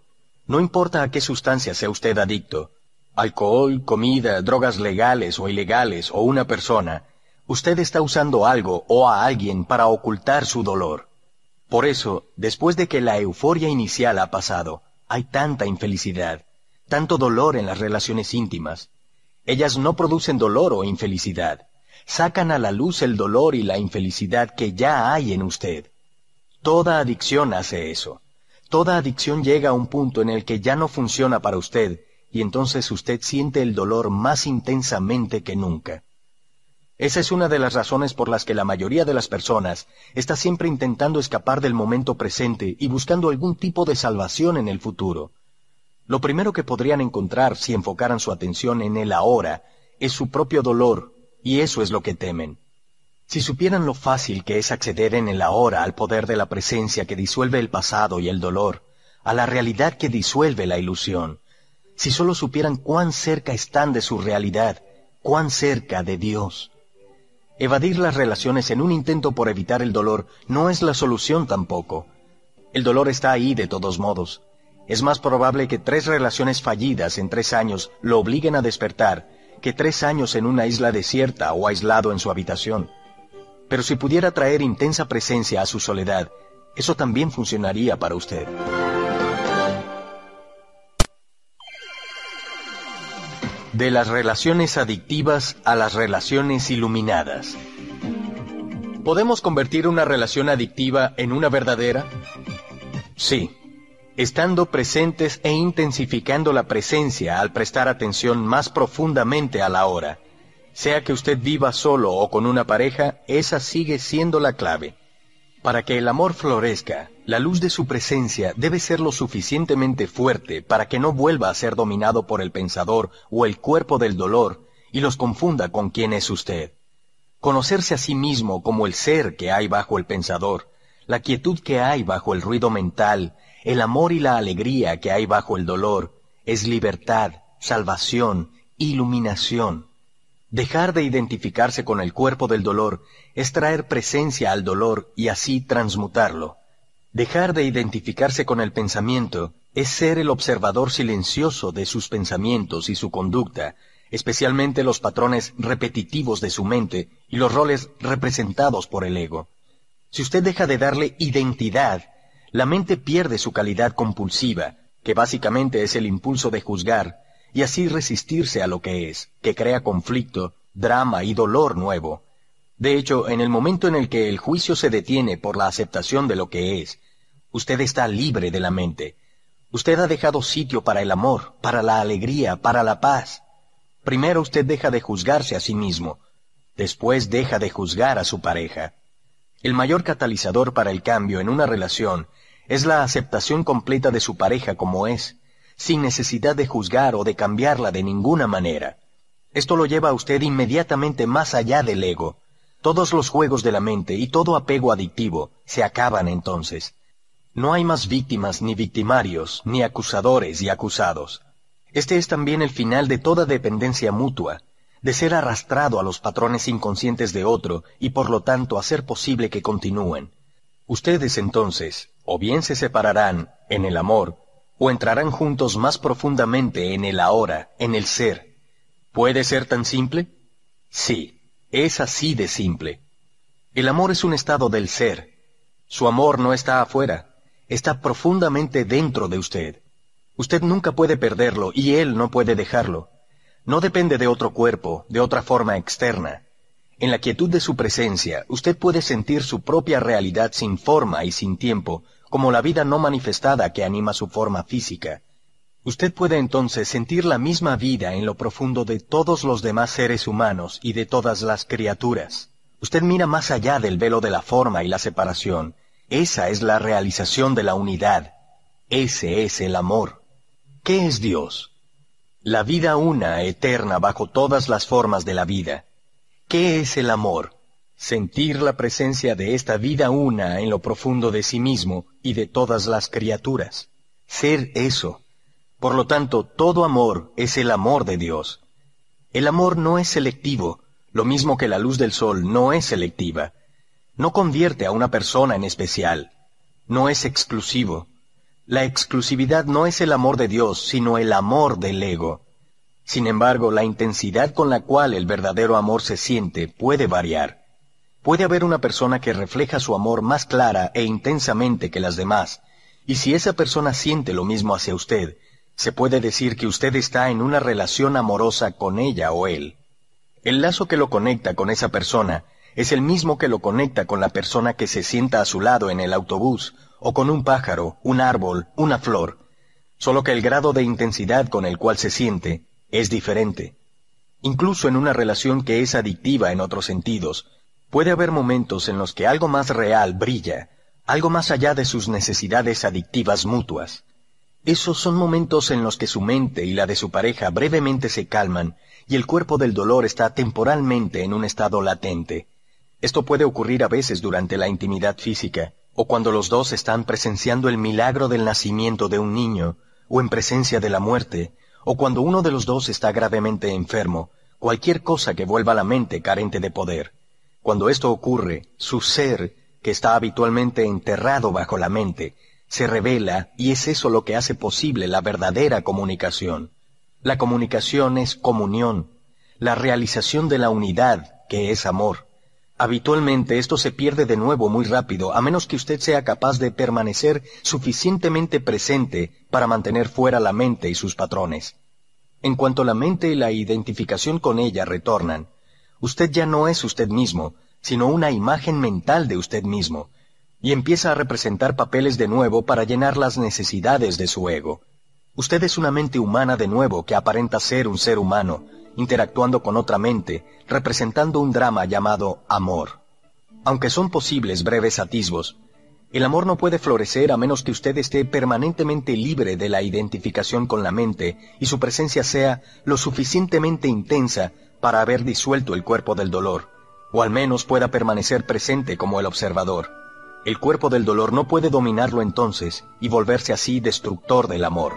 No importa a qué sustancia sea usted adicto, alcohol, comida, drogas legales o ilegales o una persona, usted está usando algo o a alguien para ocultar su dolor. Por eso, después de que la euforia inicial ha pasado, hay tanta infelicidad, tanto dolor en las relaciones íntimas. Ellas no producen dolor o infelicidad, sacan a la luz el dolor y la infelicidad que ya hay en usted. Toda adicción hace eso. Toda adicción llega a un punto en el que ya no funciona para usted y entonces usted siente el dolor más intensamente que nunca. Esa es una de las razones por las que la mayoría de las personas está siempre intentando escapar del momento presente y buscando algún tipo de salvación en el futuro. Lo primero que podrían encontrar si enfocaran su atención en el ahora es su propio dolor, y eso es lo que temen. Si supieran lo fácil que es acceder en el ahora al poder de la presencia que disuelve el pasado y el dolor, a la realidad que disuelve la ilusión, Si solo supieran cuán cerca están de su realidad, cuán cerca de Dios. Evadir las relaciones en un intento por evitar el dolor no es la solución tampoco. El dolor está ahí de todos modos. Es más probable que tres relaciones fallidas en tres años lo obliguen a despertar que tres años en una isla desierta o aislado en su habitación. Pero si pudiera traer intensa presencia a su soledad, eso también funcionaría para usted. De las relaciones adictivas a las relaciones iluminadas. ¿Podemos convertir una relación adictiva en una verdadera? Sí, estando presentes e intensificando la presencia al prestar atención más profundamente a la hora. Sea que usted viva solo o con una pareja, esa sigue siendo la clave. Para que el amor florezca, la luz de su presencia debe ser lo suficientemente fuerte para que no vuelva a ser dominado por el pensador o el cuerpo del dolor y los confunda con quién es usted. Conocerse a sí mismo como el ser que hay bajo el pensador, la quietud que hay bajo el ruido mental, el amor y la alegría que hay bajo el dolor, es libertad, salvación, iluminación. Dejar de identificarse con el cuerpo del dolor es traer presencia al dolor y así transmutarlo. Dejar de identificarse con el pensamiento es ser el observador silencioso de sus pensamientos y su conducta, especialmente los patrones repetitivos de su mente y los roles representados por el ego. Si usted deja de darle identidad, la mente pierde su calidad compulsiva, que básicamente es el impulso de juzgar, y así resistirse a lo que es, que crea conflicto, drama y dolor nuevo. De hecho, en el momento en el que el juicio se detiene por la aceptación de lo que es, usted está libre de la mente. Usted ha dejado sitio para el amor, para la alegría, para la paz. Primero usted deja de juzgarse a sí mismo, después deja de juzgar a su pareja. El mayor catalizador para el cambio en una relación es la aceptación completa de su pareja como es, sin necesidad de juzgar o de cambiarla de ninguna manera. Esto lo lleva a usted inmediatamente más allá del ego. Todos los juegos de la mente y todo apego adictivo se acaban entonces. No hay más víctimas ni victimarios, ni acusadores y acusados. Este es también el final de toda dependencia mutua, de ser arrastrado a los patrones inconscientes de otro y por lo tanto hacer posible que continúen. Ustedes entonces, o bien se separarán en el amor, o entrarán juntos más profundamente en el ahora, en el ser. ¿Puede ser tan simple? Sí, es así de simple. El amor es un estado del ser. Su amor no está afuera, está profundamente dentro de usted. Usted nunca puede perderlo y él no puede dejarlo. No depende de otro cuerpo, de otra forma externa. En la quietud de su presencia, usted puede sentir su propia realidad sin forma y sin tiempo, como la vida no manifestada que anima su forma física. Usted puede entonces sentir la misma vida en lo profundo de todos los demás seres humanos y de todas las criaturas. Usted mira más allá del velo de la forma y la separación. Esa es la realización de la unidad. Ese es el amor. ¿Qué es Dios? La vida una, eterna, bajo todas las formas de la vida. ¿Qué es el amor? Sentir la presencia de esta vida una en lo profundo de sí mismo y de todas las criaturas. Ser eso. Por lo tanto, todo amor es el amor de Dios. El amor no es selectivo, lo mismo que la luz del sol no es selectiva. No convierte a una persona en especial. No es exclusivo. La exclusividad no es el amor de Dios, sino el amor del ego. Sin embargo, la intensidad con la cual el verdadero amor se siente puede variar. Puede haber una persona que refleja su amor más clara e intensamente que las demás, y si esa persona siente lo mismo hacia usted, se puede decir que usted está en una relación amorosa con ella o él. El lazo que lo conecta con esa persona es el mismo que lo conecta con la persona que se sienta a su lado en el autobús, o con un pájaro, un árbol, una flor, solo que el grado de intensidad con el cual se siente es diferente. Incluso en una relación que es adictiva en otros sentidos, puede haber momentos en los que algo más real brilla, algo más allá de sus necesidades adictivas mutuas. Esos son momentos en los que su mente y la de su pareja brevemente se calman y el cuerpo del dolor está temporalmente en un estado latente. Esto puede ocurrir a veces durante la intimidad física, o cuando los dos están presenciando el milagro del nacimiento de un niño, o en presencia de la muerte, o cuando uno de los dos está gravemente enfermo, cualquier cosa que vuelva a la mente carente de poder. Cuando esto ocurre, su ser, que está habitualmente enterrado bajo la mente, se revela y es eso lo que hace posible la verdadera comunicación. La comunicación es comunión, la realización de la unidad, que es amor. Habitualmente esto se pierde de nuevo muy rápido, a menos que usted sea capaz de permanecer suficientemente presente para mantener fuera la mente y sus patrones. En cuanto la mente y la identificación con ella retornan, usted ya no es usted mismo, sino una imagen mental de usted mismo, y empieza a representar papeles de nuevo para llenar las necesidades de su ego. Usted es una mente humana de nuevo que aparenta ser un ser humano, interactuando con otra mente, representando un drama llamado amor. Aunque son posibles breves atisbos, el amor no puede florecer a menos que usted esté permanentemente libre de la identificación con la mente y su presencia sea lo suficientemente intensa para haber disuelto el cuerpo del dolor, o al menos pueda permanecer presente como el observador. El cuerpo del dolor no puede dominarlo entonces y volverse así destructor del amor.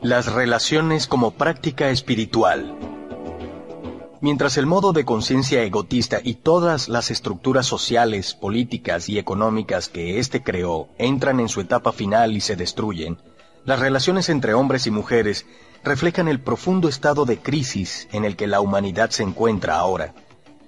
Las relaciones como práctica espiritual. Mientras el modo de conciencia egotista y todas las estructuras sociales, políticas y económicas que éste creó entran en su etapa final y se destruyen, las relaciones entre hombres y mujeres reflejan el profundo estado de crisis en el que la humanidad se encuentra ahora.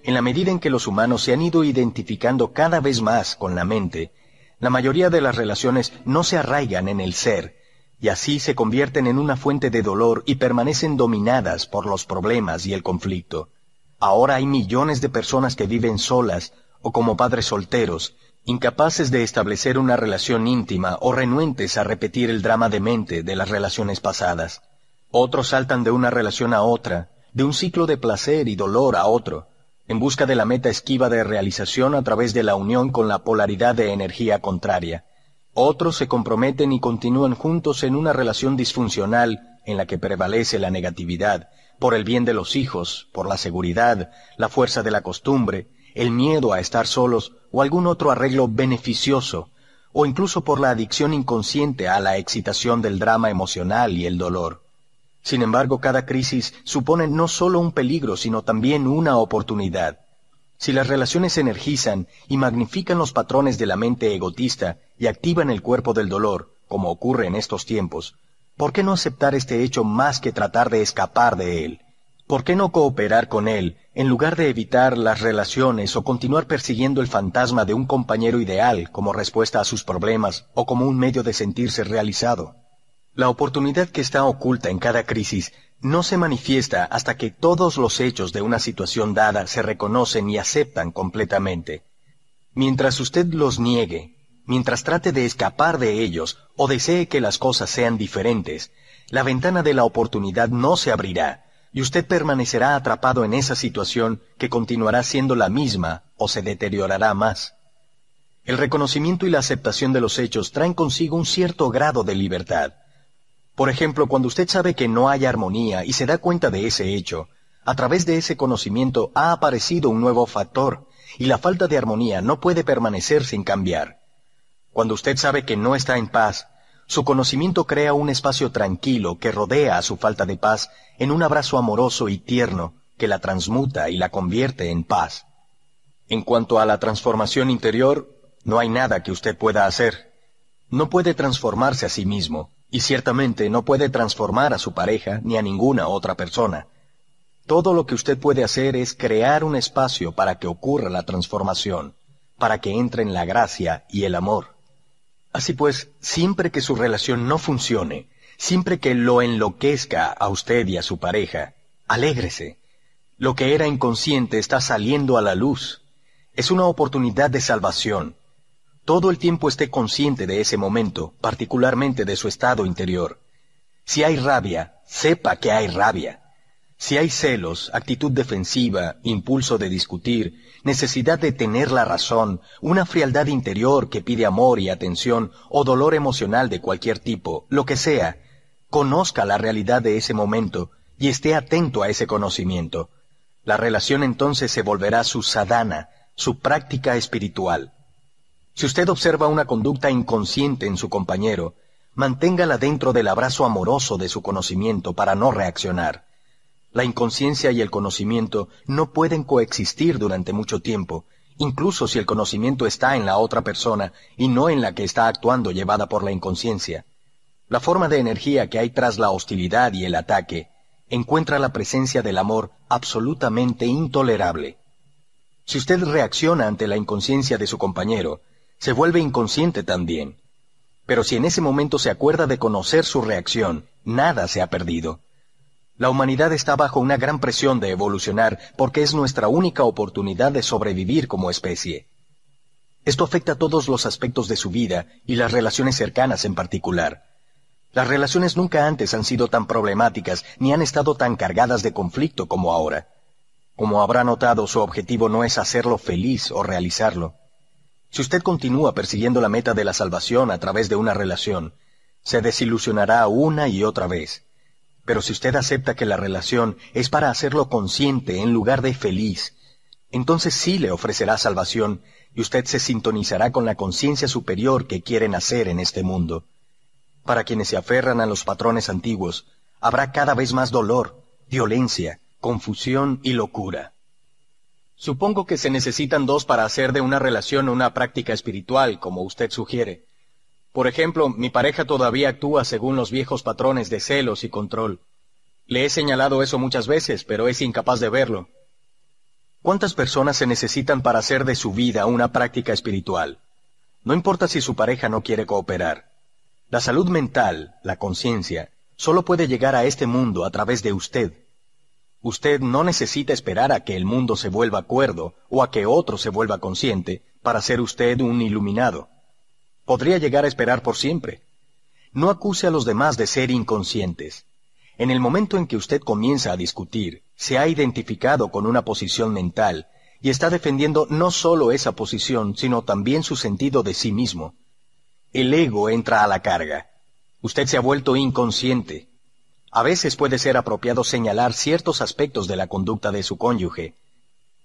En la medida en que los humanos se han ido identificando cada vez más con la mente, la mayoría de las relaciones no se arraigan en el ser, y así se convierten en una fuente de dolor y permanecen dominadas por los problemas y el conflicto. Ahora hay millones de personas que viven solas o como padres solteros, incapaces de establecer una relación íntima o renuentes a repetir el drama de mente de las relaciones pasadas. Otros saltan de una relación a otra, de un ciclo de placer y dolor a otro, en busca de la meta esquiva de realización a través de la unión con la polaridad de energía contraria. Otros se comprometen y continúan juntos en una relación disfuncional en la que prevalece la negatividad, por el bien de los hijos, por la seguridad, la fuerza de la costumbre, el miedo a estar solos o algún otro arreglo beneficioso, o incluso por la adicción inconsciente a la excitación del drama emocional y el dolor. Sin embargo, cada crisis supone no solo un peligro, sino también una oportunidad. Si las relaciones energizan y magnifican los patrones de la mente egotista y activan el cuerpo del dolor, como ocurre en estos tiempos, ¿por qué no aceptar este hecho más que tratar de escapar de él? ¿Por qué no cooperar con él, en lugar de evitar las relaciones o continuar persiguiendo el fantasma de un compañero ideal como respuesta a sus problemas o como un medio de sentirse realizado? La oportunidad que está oculta en cada crisis no se manifiesta hasta que todos los hechos de una situación dada se reconocen y aceptan completamente. Mientras usted los niegue, mientras trate de escapar de ellos o desee que las cosas sean diferentes, la ventana de la oportunidad no se abrirá y usted permanecerá atrapado en esa situación que continuará siendo la misma o se deteriorará más. El reconocimiento y la aceptación de los hechos traen consigo un cierto grado de libertad. Por ejemplo, cuando usted sabe que no hay armonía y se da cuenta de ese hecho, a través de ese conocimiento ha aparecido un nuevo factor, y la falta de armonía no puede permanecer sin cambiar. Cuando usted sabe que no está en paz, su conocimiento crea un espacio tranquilo que rodea a su falta de paz en un abrazo amoroso y tierno que la transmuta y la convierte en paz. En cuanto a la transformación interior, no hay nada que usted pueda hacer. No puede transformarse a sí mismo, y ciertamente no puede transformar a su pareja ni a ninguna otra persona. Todo lo que usted puede hacer es crear un espacio para que ocurra la transformación, para que entre en la gracia y el amor. Así pues, siempre que su relación no funcione, siempre que lo enloquezca a usted y a su pareja, alégrese. Lo que era inconsciente está saliendo a la luz. Es una oportunidad de salvación, todo el tiempo esté consciente de ese momento, particularmente de su estado interior. Si hay rabia, sepa que hay rabia. Si hay celos, actitud defensiva, impulso de discutir, necesidad de tener la razón, una frialdad interior que pide amor y atención, o dolor emocional de cualquier tipo, lo que sea, conozca la realidad de ese momento y esté atento a ese conocimiento. La relación entonces se volverá su sadhana, su práctica espiritual. Si usted observa una conducta inconsciente en su compañero, manténgala dentro del abrazo amoroso de su conocimiento para no reaccionar. La inconsciencia y el conocimiento no pueden coexistir durante mucho tiempo, incluso si el conocimiento está en la otra persona y no en la que está actuando llevada por la inconsciencia. La forma de energía que hay tras la hostilidad y el ataque encuentra la presencia del amor absolutamente intolerable. Si usted reacciona ante la inconsciencia de su compañero, se vuelve inconsciente también. Pero si en ese momento se acuerda de conocer su reacción, nada se ha perdido. La humanidad está bajo una gran presión de evolucionar porque es nuestra única oportunidad de sobrevivir como especie. Esto afecta a todos los aspectos de su vida y las relaciones cercanas en particular. Las relaciones nunca antes han sido tan problemáticas ni han estado tan cargadas de conflicto como ahora. Como habrá notado, su objetivo no es hacerlo feliz o realizarlo. Si usted continúa persiguiendo la meta de la salvación a través de una relación, se desilusionará una y otra vez. Pero si usted acepta que la relación es para hacerlo consciente en lugar de feliz, entonces sí le ofrecerá salvación y usted se sintonizará con la conciencia superior que quieren hacer en este mundo. Para quienes se aferran a los patrones antiguos, habrá cada vez más dolor, violencia, confusión y locura. Supongo que se necesitan dos para hacer de una relación una práctica espiritual, como usted sugiere. Por ejemplo, mi pareja todavía actúa según los viejos patrones de celos y control. Le he señalado eso muchas veces, pero es incapaz de verlo. ¿Cuántas personas se necesitan para hacer de su vida una práctica espiritual? No importa si su pareja no quiere cooperar. La salud mental, la conciencia, solo puede llegar a este mundo a través de usted. Usted no necesita esperar a que el mundo se vuelva cuerdo o a que otro se vuelva consciente para ser usted un iluminado. Podría llegar a esperar por siempre. No acuse a los demás de ser inconscientes. En el momento en que usted comienza a discutir, se ha identificado con una posición mental y está defendiendo no solo esa posición, sino también su sentido de sí mismo. El ego entra a la carga. Usted se ha vuelto inconsciente. A veces puede ser apropiado señalar ciertos aspectos de la conducta de su cónyuge.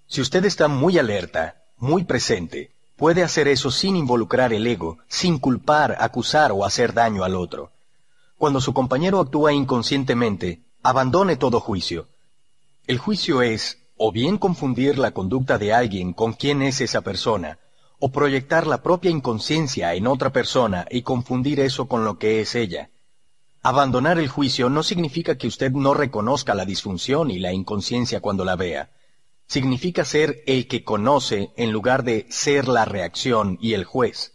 Si usted está muy alerta, muy presente, Puede hacer eso sin involucrar el ego, sin culpar, acusar o hacer daño al otro. Cuando su compañero actúa inconscientemente, abandone todo juicio. El juicio es o bien confundir la conducta de alguien con quién es esa persona, o proyectar la propia inconsciencia en otra persona y confundir eso con lo que es ella. Abandonar el juicio no significa que usted no reconozca la disfunción y la inconsciencia cuando la vea significa ser el que conoce en lugar de ser la reacción y el juez.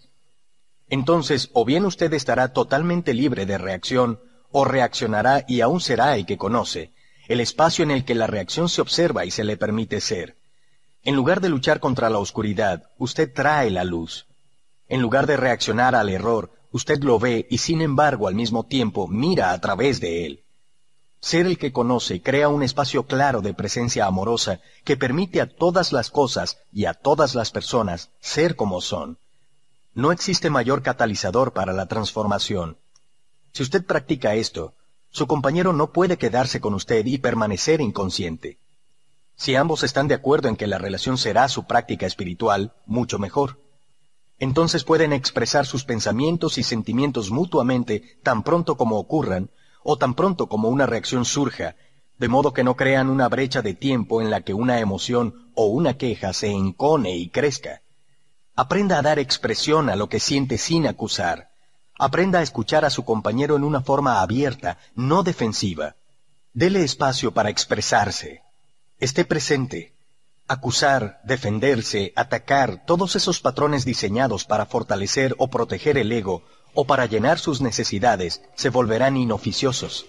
Entonces, o bien usted estará totalmente libre de reacción, o reaccionará y aún será el que conoce, el espacio en el que la reacción se observa y se le permite ser. En lugar de luchar contra la oscuridad, usted trae la luz. En lugar de reaccionar al error, usted lo ve y sin embargo al mismo tiempo mira a través de él. Ser el que conoce crea un espacio claro de presencia amorosa que permite a todas las cosas y a todas las personas ser como son. No existe mayor catalizador para la transformación. Si usted practica esto, su compañero no puede quedarse con usted y permanecer inconsciente. Si ambos están de acuerdo en que la relación será su práctica espiritual, mucho mejor. Entonces pueden expresar sus pensamientos y sentimientos mutuamente tan pronto como ocurran o tan pronto como una reacción surja, de modo que no crean una brecha de tiempo en la que una emoción o una queja se encone y crezca. Aprenda a dar expresión a lo que siente sin acusar. Aprenda a escuchar a su compañero en una forma abierta, no defensiva. Dele espacio para expresarse. Esté presente. Acusar, defenderse, atacar, todos esos patrones diseñados para fortalecer o proteger el ego o para llenar sus necesidades se volverán inoficiosos.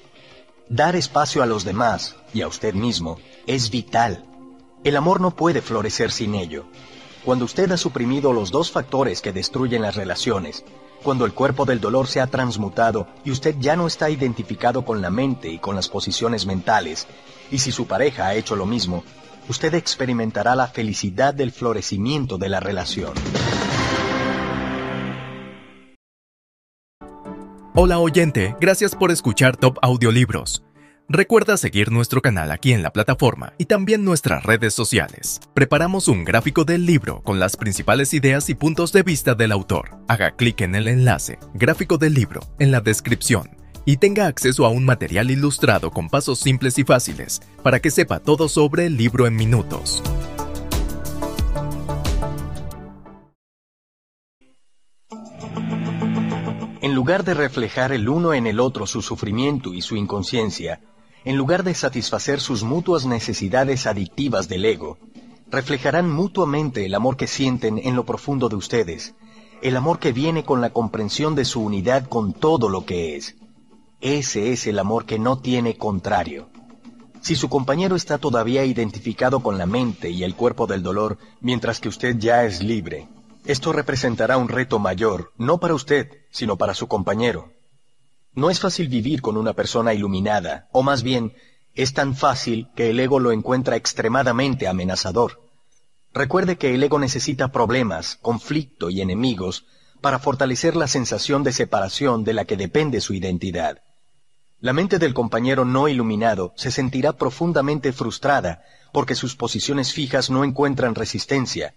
Dar espacio a los demás y a usted mismo es vital. El amor no puede florecer sin ello. Cuando usted ha suprimido los dos factores que destruyen las relaciones, cuando el cuerpo del dolor se ha transmutado y usted ya no está identificado con la mente y con las posiciones mentales, y si su pareja ha hecho lo mismo, usted experimentará la felicidad del florecimiento de la relación. Hola oyente, gracias por escuchar Top Audiolibros. Recuerda seguir nuestro canal aquí en la plataforma y también nuestras redes sociales. Preparamos un gráfico del libro con las principales ideas y puntos de vista del autor. Haga clic en el enlace, gráfico del libro, en la descripción y tenga acceso a un material ilustrado con pasos simples y fáciles para que sepa todo sobre el libro en minutos. En lugar de reflejar el uno en el otro su sufrimiento y su inconsciencia, en lugar de satisfacer sus mutuas necesidades adictivas del ego, reflejarán mutuamente el amor que sienten en lo profundo de ustedes, el amor que viene con la comprensión de su unidad con todo lo que es. Ese es el amor que no tiene contrario. Si su compañero está todavía identificado con la mente y el cuerpo del dolor, mientras que usted ya es libre, esto representará un reto mayor, no para usted, sino para su compañero. No es fácil vivir con una persona iluminada, o más bien, es tan fácil que el ego lo encuentra extremadamente amenazador. Recuerde que el ego necesita problemas, conflicto y enemigos para fortalecer la sensación de separación de la que depende su identidad. La mente del compañero no iluminado se sentirá profundamente frustrada porque sus posiciones fijas no encuentran resistencia,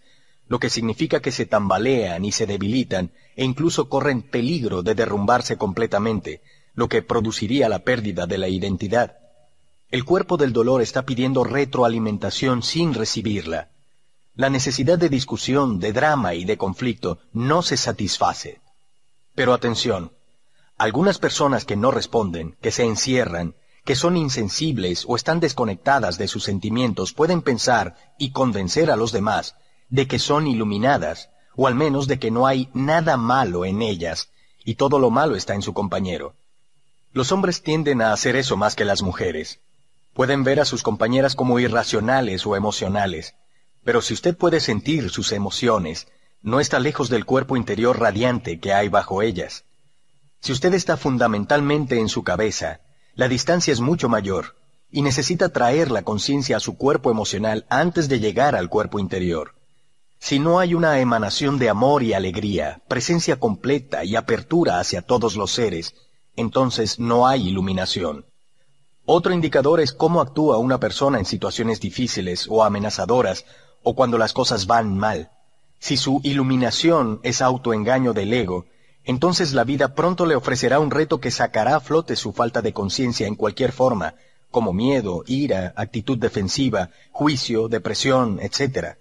lo que significa que se tambalean y se debilitan e incluso corren peligro de derrumbarse completamente, lo que produciría la pérdida de la identidad. El cuerpo del dolor está pidiendo retroalimentación sin recibirla. La necesidad de discusión, de drama y de conflicto no se satisface. Pero atención, algunas personas que no responden, que se encierran, que son insensibles o están desconectadas de sus sentimientos pueden pensar y convencer a los demás de que son iluminadas, o al menos de que no hay nada malo en ellas, y todo lo malo está en su compañero. Los hombres tienden a hacer eso más que las mujeres. Pueden ver a sus compañeras como irracionales o emocionales, pero si usted puede sentir sus emociones, no está lejos del cuerpo interior radiante que hay bajo ellas. Si usted está fundamentalmente en su cabeza, la distancia es mucho mayor, y necesita traer la conciencia a su cuerpo emocional antes de llegar al cuerpo interior. Si no hay una emanación de amor y alegría, presencia completa y apertura hacia todos los seres, entonces no hay iluminación. Otro indicador es cómo actúa una persona en situaciones difíciles o amenazadoras o cuando las cosas van mal. Si su iluminación es autoengaño del ego, entonces la vida pronto le ofrecerá un reto que sacará a flote su falta de conciencia en cualquier forma, como miedo, ira, actitud defensiva, juicio, depresión, etc.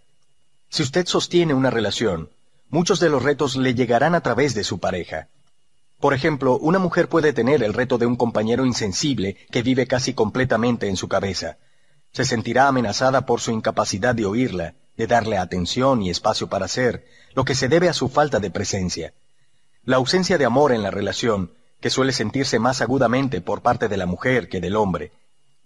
Si usted sostiene una relación, muchos de los retos le llegarán a través de su pareja. Por ejemplo, una mujer puede tener el reto de un compañero insensible que vive casi completamente en su cabeza. Se sentirá amenazada por su incapacidad de oírla, de darle atención y espacio para ser, lo que se debe a su falta de presencia. La ausencia de amor en la relación, que suele sentirse más agudamente por parte de la mujer que del hombre,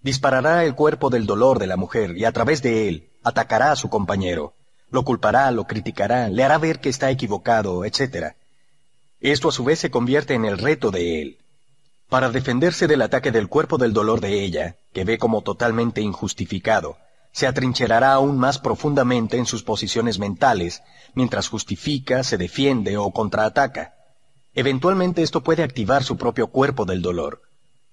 disparará el cuerpo del dolor de la mujer y a través de él atacará a su compañero. Lo culpará, lo criticará, le hará ver que está equivocado, etc. Esto a su vez se convierte en el reto de él. Para defenderse del ataque del cuerpo del dolor de ella, que ve como totalmente injustificado, se atrincherará aún más profundamente en sus posiciones mentales, mientras justifica, se defiende o contraataca. Eventualmente esto puede activar su propio cuerpo del dolor.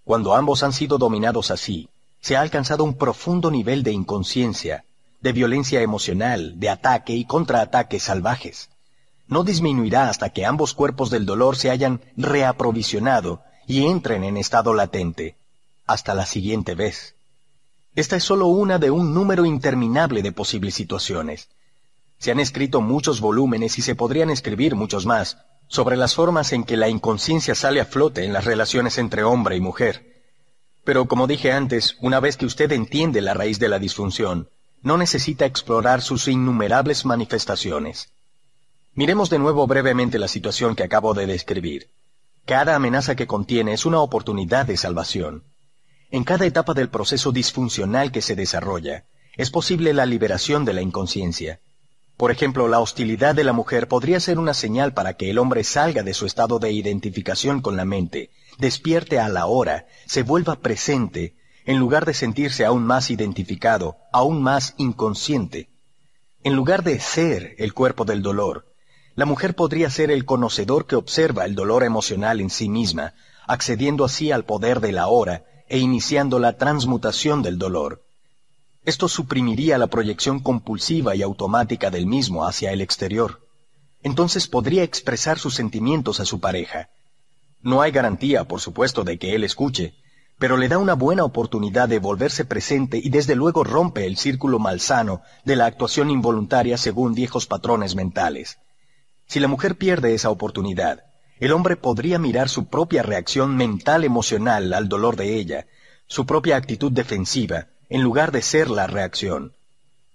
Cuando ambos han sido dominados así, se ha alcanzado un profundo nivel de inconsciencia, de violencia emocional, de ataque y contraataque salvajes. No disminuirá hasta que ambos cuerpos del dolor se hayan reaprovisionado y entren en estado latente. Hasta la siguiente vez. Esta es solo una de un número interminable de posibles situaciones. Se han escrito muchos volúmenes y se podrían escribir muchos más sobre las formas en que la inconsciencia sale a flote en las relaciones entre hombre y mujer. Pero como dije antes, una vez que usted entiende la raíz de la disfunción, no necesita explorar sus innumerables manifestaciones. Miremos de nuevo brevemente la situación que acabo de describir. Cada amenaza que contiene es una oportunidad de salvación. En cada etapa del proceso disfuncional que se desarrolla, es posible la liberación de la inconsciencia. Por ejemplo, la hostilidad de la mujer podría ser una señal para que el hombre salga de su estado de identificación con la mente, despierte a la hora, se vuelva presente en lugar de sentirse aún más identificado, aún más inconsciente. En lugar de ser el cuerpo del dolor, la mujer podría ser el conocedor que observa el dolor emocional en sí misma, accediendo así al poder de la hora e iniciando la transmutación del dolor. Esto suprimiría la proyección compulsiva y automática del mismo hacia el exterior. Entonces podría expresar sus sentimientos a su pareja. No hay garantía, por supuesto, de que él escuche, pero le da una buena oportunidad de volverse presente y desde luego rompe el círculo malsano de la actuación involuntaria según viejos patrones mentales. Si la mujer pierde esa oportunidad, el hombre podría mirar su propia reacción mental emocional al dolor de ella, su propia actitud defensiva, en lugar de ser la reacción.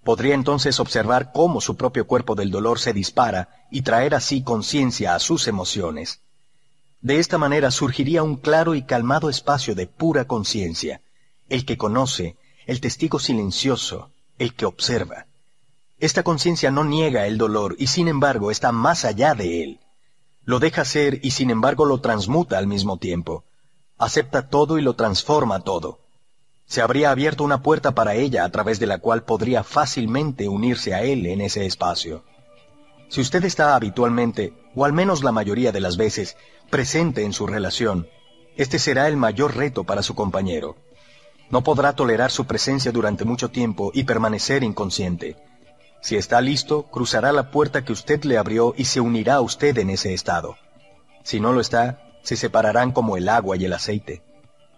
Podría entonces observar cómo su propio cuerpo del dolor se dispara y traer así conciencia a sus emociones. De esta manera surgiría un claro y calmado espacio de pura conciencia, el que conoce, el testigo silencioso, el que observa. Esta conciencia no niega el dolor y sin embargo está más allá de él. Lo deja ser y sin embargo lo transmuta al mismo tiempo. Acepta todo y lo transforma todo. Se habría abierto una puerta para ella a través de la cual podría fácilmente unirse a él en ese espacio. Si usted está habitualmente, o al menos la mayoría de las veces, presente en su relación, este será el mayor reto para su compañero. No podrá tolerar su presencia durante mucho tiempo y permanecer inconsciente. Si está listo, cruzará la puerta que usted le abrió y se unirá a usted en ese estado. Si no lo está, se separarán como el agua y el aceite.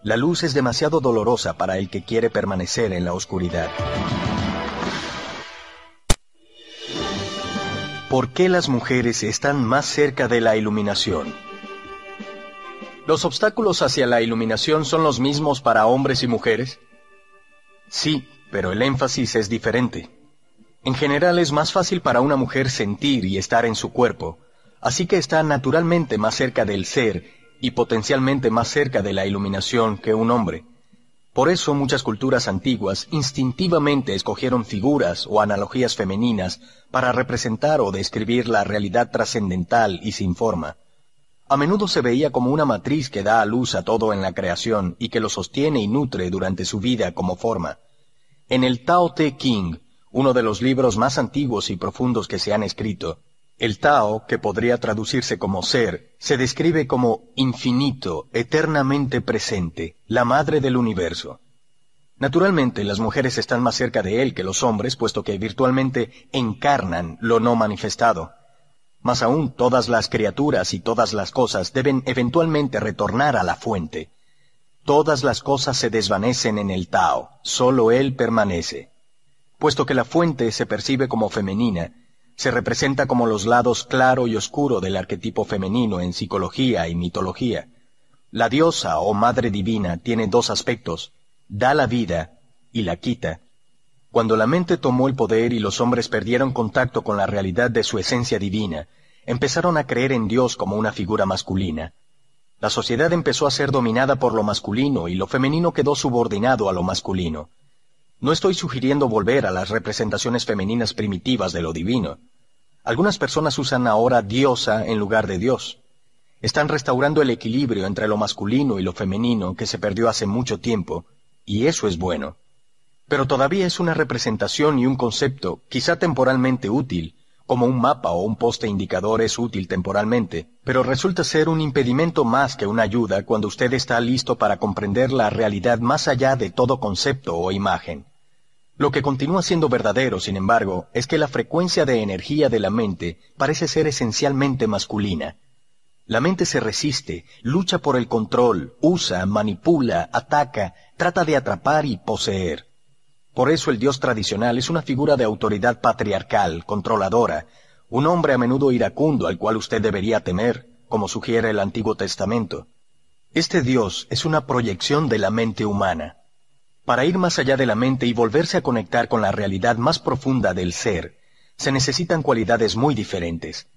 La luz es demasiado dolorosa para el que quiere permanecer en la oscuridad. ¿Por qué las mujeres están más cerca de la iluminación? ¿Los obstáculos hacia la iluminación son los mismos para hombres y mujeres? Sí, pero el énfasis es diferente. En general es más fácil para una mujer sentir y estar en su cuerpo, así que está naturalmente más cerca del ser y potencialmente más cerca de la iluminación que un hombre. Por eso muchas culturas antiguas instintivamente escogieron figuras o analogías femeninas para representar o describir la realidad trascendental y sin forma. A menudo se veía como una matriz que da a luz a todo en la creación y que lo sostiene y nutre durante su vida como forma. En el Tao Te King, uno de los libros más antiguos y profundos que se han escrito, el Tao, que podría traducirse como ser, se describe como infinito, eternamente presente, la madre del universo. Naturalmente, las mujeres están más cerca de él que los hombres, puesto que virtualmente encarnan lo no manifestado. Más aún, todas las criaturas y todas las cosas deben eventualmente retornar a la fuente. Todas las cosas se desvanecen en el Tao, solo él permanece. Puesto que la fuente se percibe como femenina, se representa como los lados claro y oscuro del arquetipo femenino en psicología y mitología. La diosa o madre divina tiene dos aspectos, da la vida y la quita. Cuando la mente tomó el poder y los hombres perdieron contacto con la realidad de su esencia divina, empezaron a creer en Dios como una figura masculina. La sociedad empezó a ser dominada por lo masculino y lo femenino quedó subordinado a lo masculino. No estoy sugiriendo volver a las representaciones femeninas primitivas de lo divino. Algunas personas usan ahora diosa en lugar de Dios. Están restaurando el equilibrio entre lo masculino y lo femenino que se perdió hace mucho tiempo, y eso es bueno. Pero todavía es una representación y un concepto, quizá temporalmente útil, como un mapa o un poste indicador es útil temporalmente, pero resulta ser un impedimento más que una ayuda cuando usted está listo para comprender la realidad más allá de todo concepto o imagen. Lo que continúa siendo verdadero, sin embargo, es que la frecuencia de energía de la mente parece ser esencialmente masculina. La mente se resiste, lucha por el control, usa, manipula, ataca, trata de atrapar y poseer. Por eso el dios tradicional es una figura de autoridad patriarcal, controladora, un hombre a menudo iracundo al cual usted debería temer, como sugiere el Antiguo Testamento. Este dios es una proyección de la mente humana. Para ir más allá de la mente y volverse a conectar con la realidad más profunda del ser, se necesitan cualidades muy diferentes.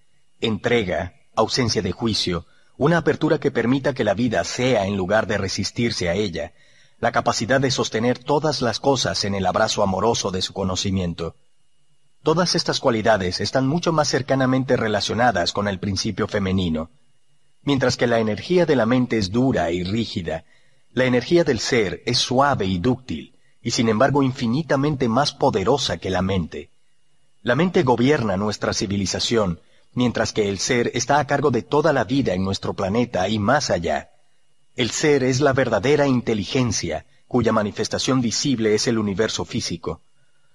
Entrega, ausencia de juicio, una apertura que permita que la vida sea en lugar de resistirse a ella, la capacidad de sostener todas las cosas en el abrazo amoroso de su conocimiento. Todas estas cualidades están mucho más cercanamente relacionadas con el principio femenino. Mientras que la energía de la mente es dura y rígida, la energía del ser es suave y dúctil, y sin embargo infinitamente más poderosa que la mente. La mente gobierna nuestra civilización, mientras que el ser está a cargo de toda la vida en nuestro planeta y más allá. El ser es la verdadera inteligencia, cuya manifestación visible es el universo físico.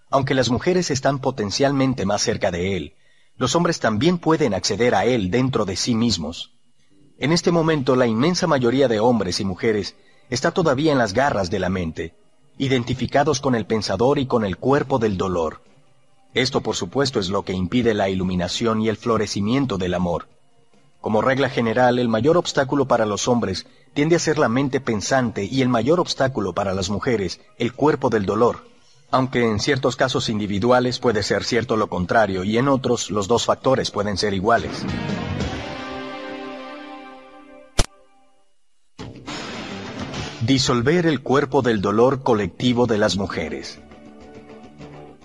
Aunque las mujeres están potencialmente más cerca de él, los hombres también pueden acceder a él dentro de sí mismos. En este momento la inmensa mayoría de hombres y mujeres está todavía en las garras de la mente, identificados con el pensador y con el cuerpo del dolor. Esto por supuesto es lo que impide la iluminación y el florecimiento del amor. Como regla general, el mayor obstáculo para los hombres tiende a ser la mente pensante y el mayor obstáculo para las mujeres, el cuerpo del dolor. Aunque en ciertos casos individuales puede ser cierto lo contrario y en otros los dos factores pueden ser iguales. Disolver el cuerpo del dolor colectivo de las mujeres.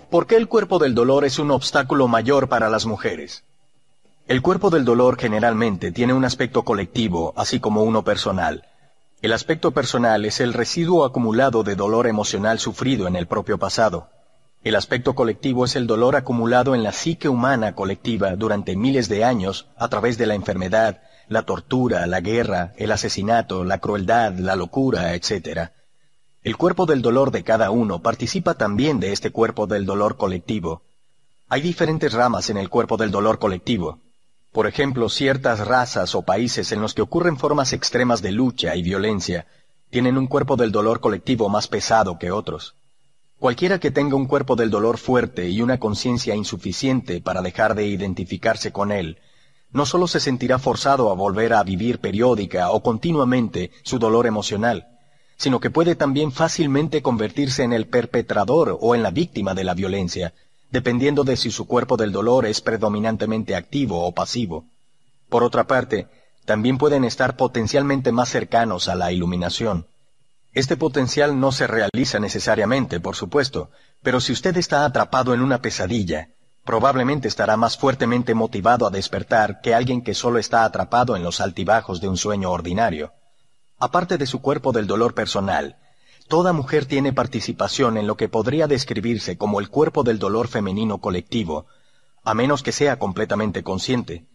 ¿Por qué el cuerpo del dolor es un obstáculo mayor para las mujeres? El cuerpo del dolor generalmente tiene un aspecto colectivo, así como uno personal. El aspecto personal es el residuo acumulado de dolor emocional sufrido en el propio pasado. El aspecto colectivo es el dolor acumulado en la psique humana colectiva durante miles de años a través de la enfermedad, la tortura, la guerra, el asesinato, la crueldad, la locura, etc. El cuerpo del dolor de cada uno participa también de este cuerpo del dolor colectivo. Hay diferentes ramas en el cuerpo del dolor colectivo. Por ejemplo, ciertas razas o países en los que ocurren formas extremas de lucha y violencia tienen un cuerpo del dolor colectivo más pesado que otros. Cualquiera que tenga un cuerpo del dolor fuerte y una conciencia insuficiente para dejar de identificarse con él, no solo se sentirá forzado a volver a vivir periódica o continuamente su dolor emocional, sino que puede también fácilmente convertirse en el perpetrador o en la víctima de la violencia, dependiendo de si su cuerpo del dolor es predominantemente activo o pasivo. Por otra parte, también pueden estar potencialmente más cercanos a la iluminación. Este potencial no se realiza necesariamente, por supuesto, pero si usted está atrapado en una pesadilla, Probablemente estará más fuertemente motivado a despertar que alguien que solo está atrapado en los altibajos de un sueño ordinario. Aparte de su cuerpo del dolor personal, toda mujer tiene participación en lo que podría describirse como el cuerpo del dolor femenino colectivo, a menos que sea completamente consciente.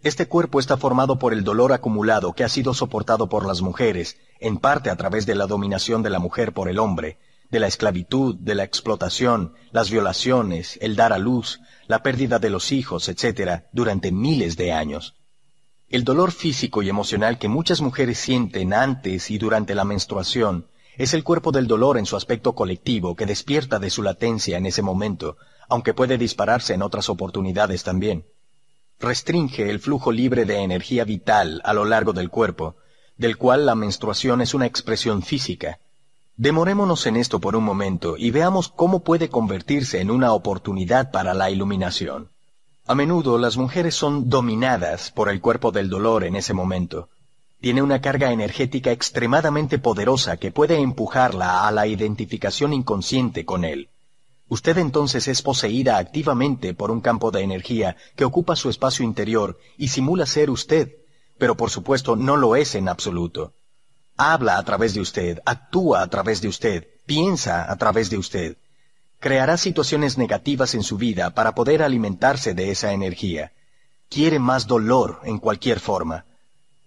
Este cuerpo está formado por el dolor acumulado que ha sido soportado por las mujeres, en parte a través de la dominación de la mujer por el hombre, de la esclavitud, de la explotación, las violaciones, el dar a luz, la pérdida de los hijos, etc., durante miles de años. El dolor físico y emocional que muchas mujeres sienten antes y durante la menstruación es el cuerpo del dolor en su aspecto colectivo que despierta de su latencia en ese momento, aunque puede dispararse en otras oportunidades también. Restringe el flujo libre de energía vital a lo largo del cuerpo, del cual la menstruación es una expresión física, Demorémonos en esto por un momento y veamos cómo puede convertirse en una oportunidad para la iluminación. A menudo las mujeres son dominadas por el cuerpo del dolor en ese momento. Tiene una carga energética extremadamente poderosa que puede empujarla a la identificación inconsciente con él. Usted entonces es poseída activamente por un campo de energía que ocupa su espacio interior y simula ser usted, pero por supuesto no lo es en absoluto habla a través de usted, actúa a través de usted, piensa a través de usted. Creará situaciones negativas en su vida para poder alimentarse de esa energía. Quiere más dolor en cualquier forma.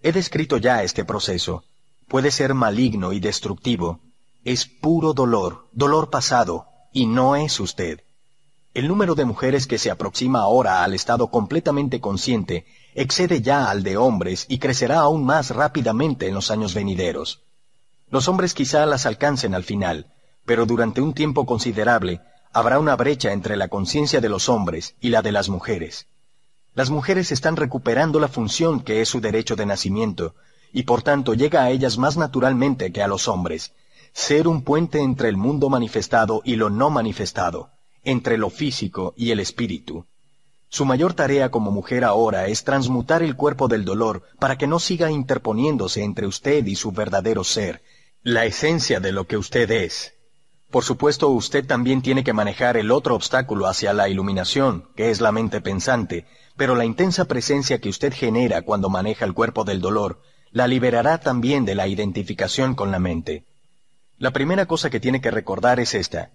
He descrito ya este proceso. Puede ser maligno y destructivo. Es puro dolor, dolor pasado, y no es usted. El número de mujeres que se aproxima ahora al estado completamente consciente excede ya al de hombres y crecerá aún más rápidamente en los años venideros. Los hombres quizá las alcancen al final, pero durante un tiempo considerable habrá una brecha entre la conciencia de los hombres y la de las mujeres. Las mujeres están recuperando la función que es su derecho de nacimiento, y por tanto llega a ellas más naturalmente que a los hombres, ser un puente entre el mundo manifestado y lo no manifestado, entre lo físico y el espíritu. Su mayor tarea como mujer ahora es transmutar el cuerpo del dolor para que no siga interponiéndose entre usted y su verdadero ser, la esencia de lo que usted es. Por supuesto, usted también tiene que manejar el otro obstáculo hacia la iluminación, que es la mente pensante, pero la intensa presencia que usted genera cuando maneja el cuerpo del dolor la liberará también de la identificación con la mente. La primera cosa que tiene que recordar es esta.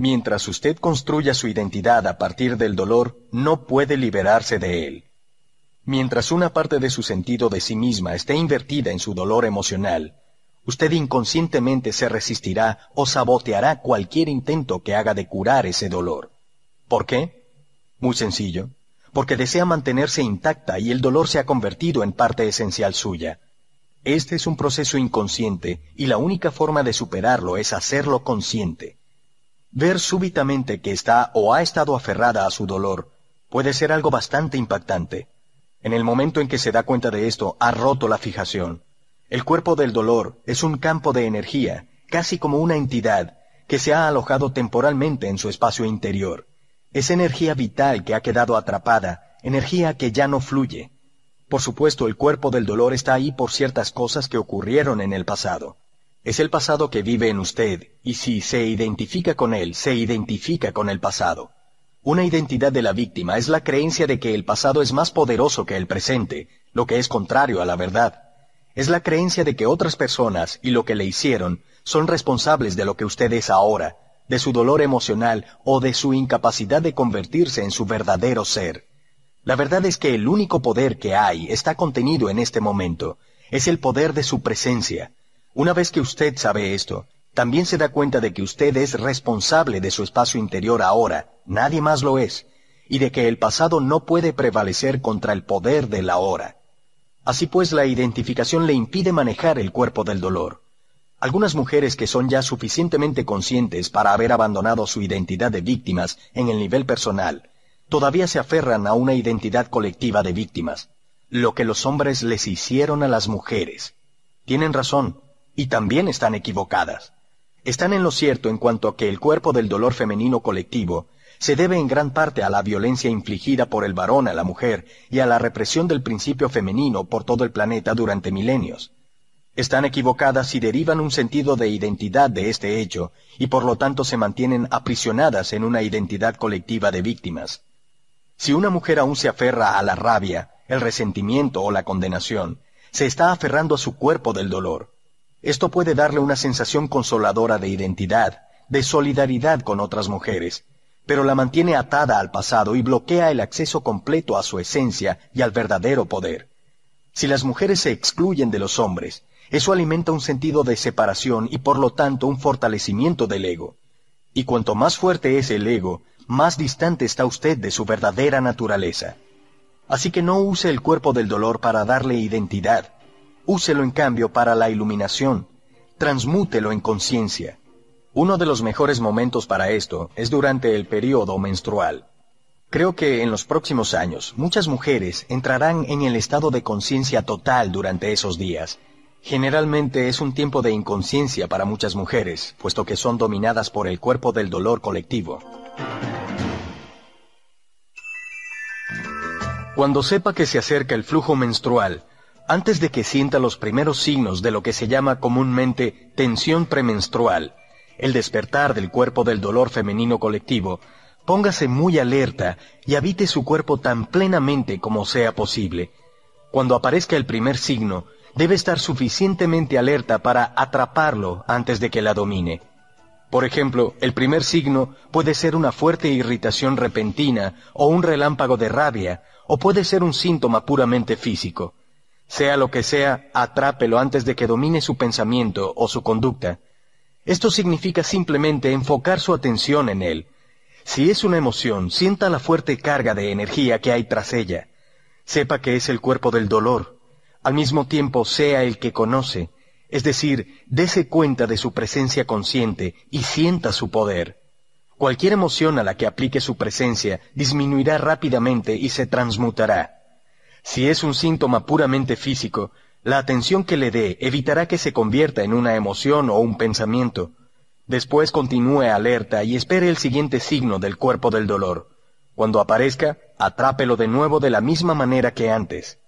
Mientras usted construya su identidad a partir del dolor, no puede liberarse de él. Mientras una parte de su sentido de sí misma esté invertida en su dolor emocional, usted inconscientemente se resistirá o saboteará cualquier intento que haga de curar ese dolor. ¿Por qué? Muy sencillo, porque desea mantenerse intacta y el dolor se ha convertido en parte esencial suya. Este es un proceso inconsciente y la única forma de superarlo es hacerlo consciente. Ver súbitamente que está o ha estado aferrada a su dolor puede ser algo bastante impactante. En el momento en que se da cuenta de esto, ha roto la fijación. El cuerpo del dolor es un campo de energía, casi como una entidad, que se ha alojado temporalmente en su espacio interior. Es energía vital que ha quedado atrapada, energía que ya no fluye. Por supuesto, el cuerpo del dolor está ahí por ciertas cosas que ocurrieron en el pasado. Es el pasado que vive en usted, y si se identifica con él, se identifica con el pasado. Una identidad de la víctima es la creencia de que el pasado es más poderoso que el presente, lo que es contrario a la verdad. Es la creencia de que otras personas y lo que le hicieron son responsables de lo que usted es ahora, de su dolor emocional o de su incapacidad de convertirse en su verdadero ser. La verdad es que el único poder que hay está contenido en este momento. Es el poder de su presencia. Una vez que usted sabe esto, también se da cuenta de que usted es responsable de su espacio interior ahora, nadie más lo es, y de que el pasado no puede prevalecer contra el poder del ahora. Así pues, la identificación le impide manejar el cuerpo del dolor. Algunas mujeres que son ya suficientemente conscientes para haber abandonado su identidad de víctimas en el nivel personal, todavía se aferran a una identidad colectiva de víctimas, lo que los hombres les hicieron a las mujeres. Tienen razón, y también están equivocadas. Están en lo cierto en cuanto a que el cuerpo del dolor femenino colectivo se debe en gran parte a la violencia infligida por el varón a la mujer y a la represión del principio femenino por todo el planeta durante milenios. Están equivocadas y derivan un sentido de identidad de este hecho, y por lo tanto se mantienen aprisionadas en una identidad colectiva de víctimas. Si una mujer aún se aferra a la rabia, el resentimiento o la condenación, se está aferrando a su cuerpo del dolor. Esto puede darle una sensación consoladora de identidad, de solidaridad con otras mujeres, pero la mantiene atada al pasado y bloquea el acceso completo a su esencia y al verdadero poder. Si las mujeres se excluyen de los hombres, eso alimenta un sentido de separación y por lo tanto un fortalecimiento del ego. Y cuanto más fuerte es el ego, más distante está usted de su verdadera naturaleza. Así que no use el cuerpo del dolor para darle identidad. Úselo en cambio para la iluminación. Transmútelo en conciencia. Uno de los mejores momentos para esto es durante el periodo menstrual. Creo que en los próximos años muchas mujeres entrarán en el estado de conciencia total durante esos días. Generalmente es un tiempo de inconsciencia para muchas mujeres, puesto que son dominadas por el cuerpo del dolor colectivo. Cuando sepa que se acerca el flujo menstrual, antes de que sienta los primeros signos de lo que se llama comúnmente tensión premenstrual, el despertar del cuerpo del dolor femenino colectivo, póngase muy alerta y habite su cuerpo tan plenamente como sea posible. Cuando aparezca el primer signo, debe estar suficientemente alerta para atraparlo antes de que la domine. Por ejemplo, el primer signo puede ser una fuerte irritación repentina o un relámpago de rabia, o puede ser un síntoma puramente físico. Sea lo que sea, atrápelo antes de que domine su pensamiento o su conducta. Esto significa simplemente enfocar su atención en él. Si es una emoción, sienta la fuerte carga de energía que hay tras ella. Sepa que es el cuerpo del dolor. Al mismo tiempo sea el que conoce, es decir, dése cuenta de su presencia consciente y sienta su poder. Cualquier emoción a la que aplique su presencia disminuirá rápidamente y se transmutará. Si es un síntoma puramente físico, la atención que le dé evitará que se convierta en una emoción o un pensamiento. Después continúe alerta y espere el siguiente signo del cuerpo del dolor. Cuando aparezca, atrápelo de nuevo de la misma manera que antes.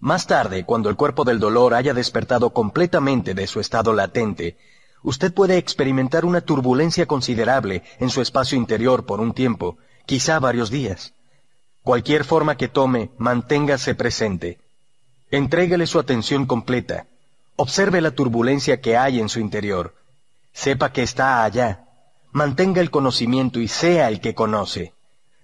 Más tarde, cuando el cuerpo del dolor haya despertado completamente de su estado latente, usted puede experimentar una turbulencia considerable en su espacio interior por un tiempo, quizá varios días. Cualquier forma que tome, manténgase presente. Entrégale su atención completa. Observe la turbulencia que hay en su interior. Sepa que está allá. Mantenga el conocimiento y sea el que conoce.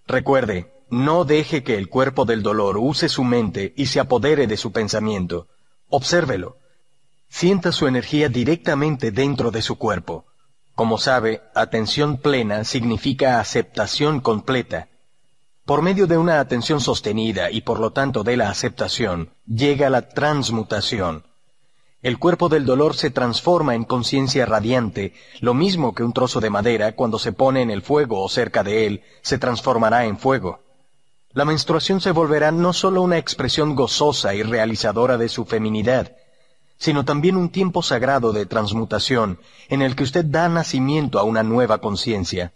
Recuerde, No deje que el cuerpo del dolor use su mente y se apodere de su pensamiento. Obsérvelo. Sienta su energía directamente dentro de su cuerpo. Como sabe, atención plena significa aceptación completa. Por medio de una atención sostenida y por lo tanto de la aceptación, llega la transmutación. El cuerpo del dolor se transforma en conciencia radiante, lo mismo que un trozo de madera cuando se pone en el fuego o cerca de él, se transformará en fuego. La menstruación se volverá no solo una expresión gozosa y realizadora de su feminidad, sino también un tiempo sagrado de transmutación en el que usted da nacimiento a una nueva conciencia.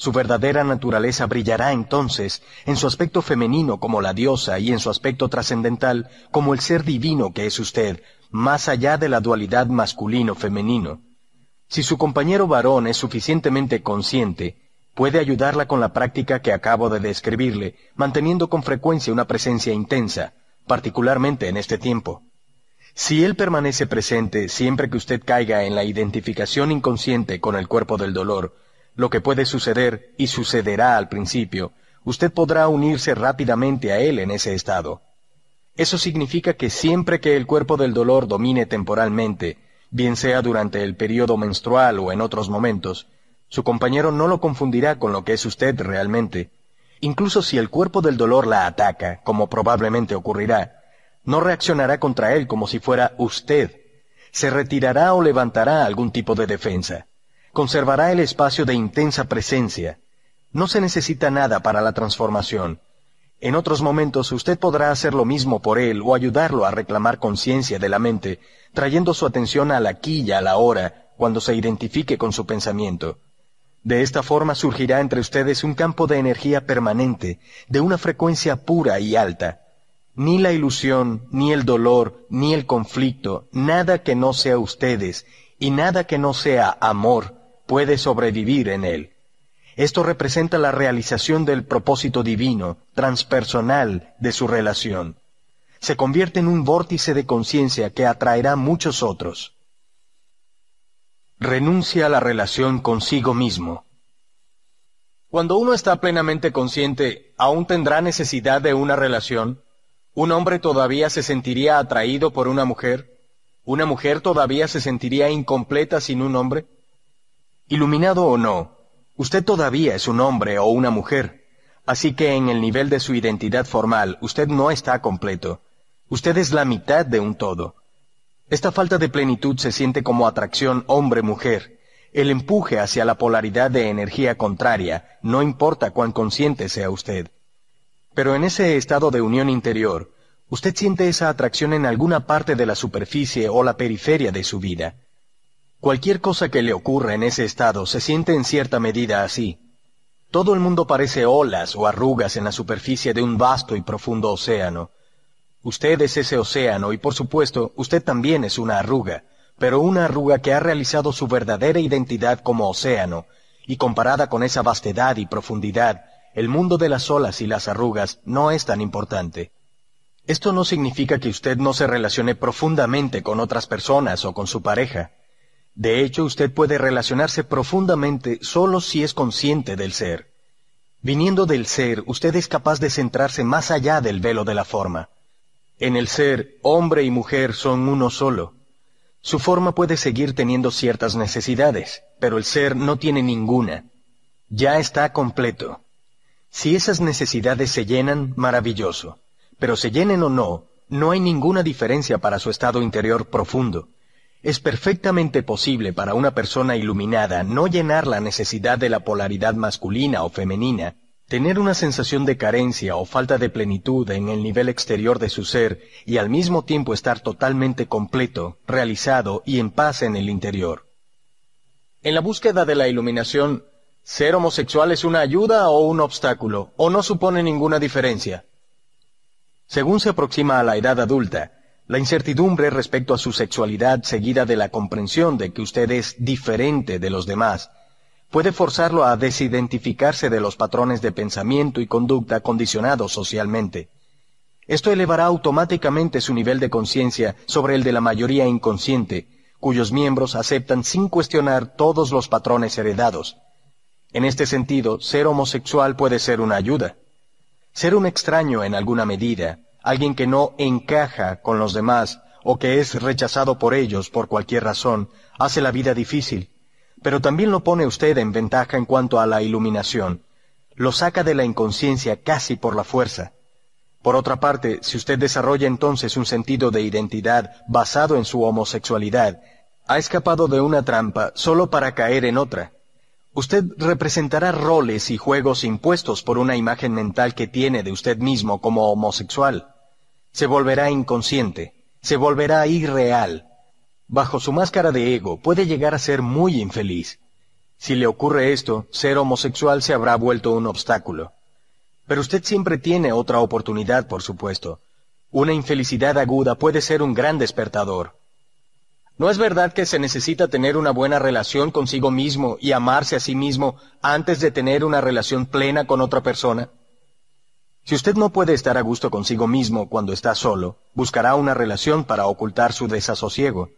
Su verdadera naturaleza brillará entonces en su aspecto femenino como la diosa y en su aspecto trascendental como el ser divino que es usted, más allá de la dualidad masculino-femenino. Si su compañero varón es suficientemente consciente, puede ayudarla con la práctica que acabo de describirle, manteniendo con frecuencia una presencia intensa, particularmente en este tiempo. Si él permanece presente siempre que usted caiga en la identificación inconsciente con el cuerpo del dolor, lo que puede suceder y sucederá al principio, usted podrá unirse rápidamente a él en ese estado. Eso significa que siempre que el cuerpo del dolor domine temporalmente, bien sea durante el periodo menstrual o en otros momentos, su compañero no lo confundirá con lo que es usted realmente. Incluso si el cuerpo del dolor la ataca, como probablemente ocurrirá, no reaccionará contra él como si fuera usted. Se retirará o levantará algún tipo de defensa conservará el espacio de intensa presencia. No se necesita nada para la transformación. En otros momentos usted podrá hacer lo mismo por él o ayudarlo a reclamar conciencia de la mente, trayendo su atención al aquí y a la hora, cuando se identifique con su pensamiento. De esta forma surgirá entre ustedes un campo de energía permanente, de una frecuencia pura y alta. Ni la ilusión, ni el dolor, ni el conflicto, nada que no sea ustedes, y nada que no sea amor, puede sobrevivir en él. Esto representa la realización del propósito divino, transpersonal de su relación. Se convierte en un vórtice de conciencia que atraerá muchos otros. Renuncia a la relación consigo mismo. Cuando uno está plenamente consciente, ¿aún tendrá necesidad de una relación? ¿Un hombre todavía se sentiría atraído por una mujer? ¿Una mujer todavía se sentiría incompleta sin un hombre? Iluminado o no, usted todavía es un hombre o una mujer, así que en el nivel de su identidad formal usted no está completo. Usted es la mitad de un todo. Esta falta de plenitud se siente como atracción hombre-mujer, el empuje hacia la polaridad de energía contraria, no importa cuán consciente sea usted. Pero en ese estado de unión interior, usted siente esa atracción en alguna parte de la superficie o la periferia de su vida. Cualquier cosa que le ocurra en ese estado se siente en cierta medida así. Todo el mundo parece olas o arrugas en la superficie de un vasto y profundo océano. Usted es ese océano y por supuesto usted también es una arruga, pero una arruga que ha realizado su verdadera identidad como océano, y comparada con esa vastedad y profundidad, el mundo de las olas y las arrugas no es tan importante. Esto no significa que usted no se relacione profundamente con otras personas o con su pareja. De hecho, usted puede relacionarse profundamente solo si es consciente del ser. Viniendo del ser, usted es capaz de centrarse más allá del velo de la forma. En el ser, hombre y mujer son uno solo. Su forma puede seguir teniendo ciertas necesidades, pero el ser no tiene ninguna. Ya está completo. Si esas necesidades se llenan, maravilloso. Pero se llenen o no, no hay ninguna diferencia para su estado interior profundo. Es perfectamente posible para una persona iluminada no llenar la necesidad de la polaridad masculina o femenina, tener una sensación de carencia o falta de plenitud en el nivel exterior de su ser y al mismo tiempo estar totalmente completo, realizado y en paz en el interior. En la búsqueda de la iluminación, ¿ser homosexual es una ayuda o un obstáculo, o no supone ninguna diferencia? Según se aproxima a la edad adulta, la incertidumbre respecto a su sexualidad seguida de la comprensión de que usted es diferente de los demás puede forzarlo a desidentificarse de los patrones de pensamiento y conducta condicionados socialmente. Esto elevará automáticamente su nivel de conciencia sobre el de la mayoría inconsciente, cuyos miembros aceptan sin cuestionar todos los patrones heredados. En este sentido, ser homosexual puede ser una ayuda. Ser un extraño en alguna medida, alguien que no encaja con los demás o que es rechazado por ellos por cualquier razón, hace la vida difícil. Pero también lo pone usted en ventaja en cuanto a la iluminación. Lo saca de la inconsciencia casi por la fuerza. Por otra parte, si usted desarrolla entonces un sentido de identidad basado en su homosexualidad, ha escapado de una trampa solo para caer en otra. Usted representará roles y juegos impuestos por una imagen mental que tiene de usted mismo como homosexual. Se volverá inconsciente, se volverá irreal. Bajo su máscara de ego puede llegar a ser muy infeliz. Si le ocurre esto, ser homosexual se habrá vuelto un obstáculo. Pero usted siempre tiene otra oportunidad, por supuesto. Una infelicidad aguda puede ser un gran despertador. ¿No es verdad que se necesita tener una buena relación consigo mismo y amarse a sí mismo antes de tener una relación plena con otra persona? Si usted no puede estar a gusto consigo mismo cuando está solo, buscará una relación para ocultar su desasosiego.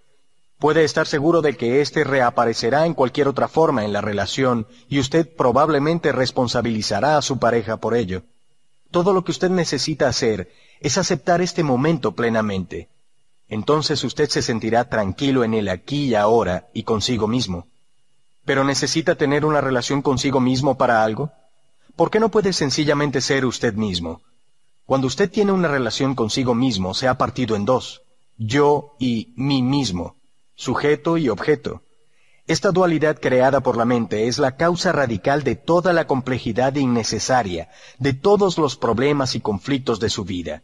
Puede estar seguro de que éste reaparecerá en cualquier otra forma en la relación y usted probablemente responsabilizará a su pareja por ello. Todo lo que usted necesita hacer es aceptar este momento plenamente. Entonces usted se sentirá tranquilo en el aquí y ahora y consigo mismo. ¿Pero necesita tener una relación consigo mismo para algo? ¿Por qué no puede sencillamente ser usted mismo? Cuando usted tiene una relación consigo mismo, se ha partido en dos, yo y mí mismo sujeto y objeto. Esta dualidad creada por la mente es la causa radical de toda la complejidad innecesaria, de todos los problemas y conflictos de su vida.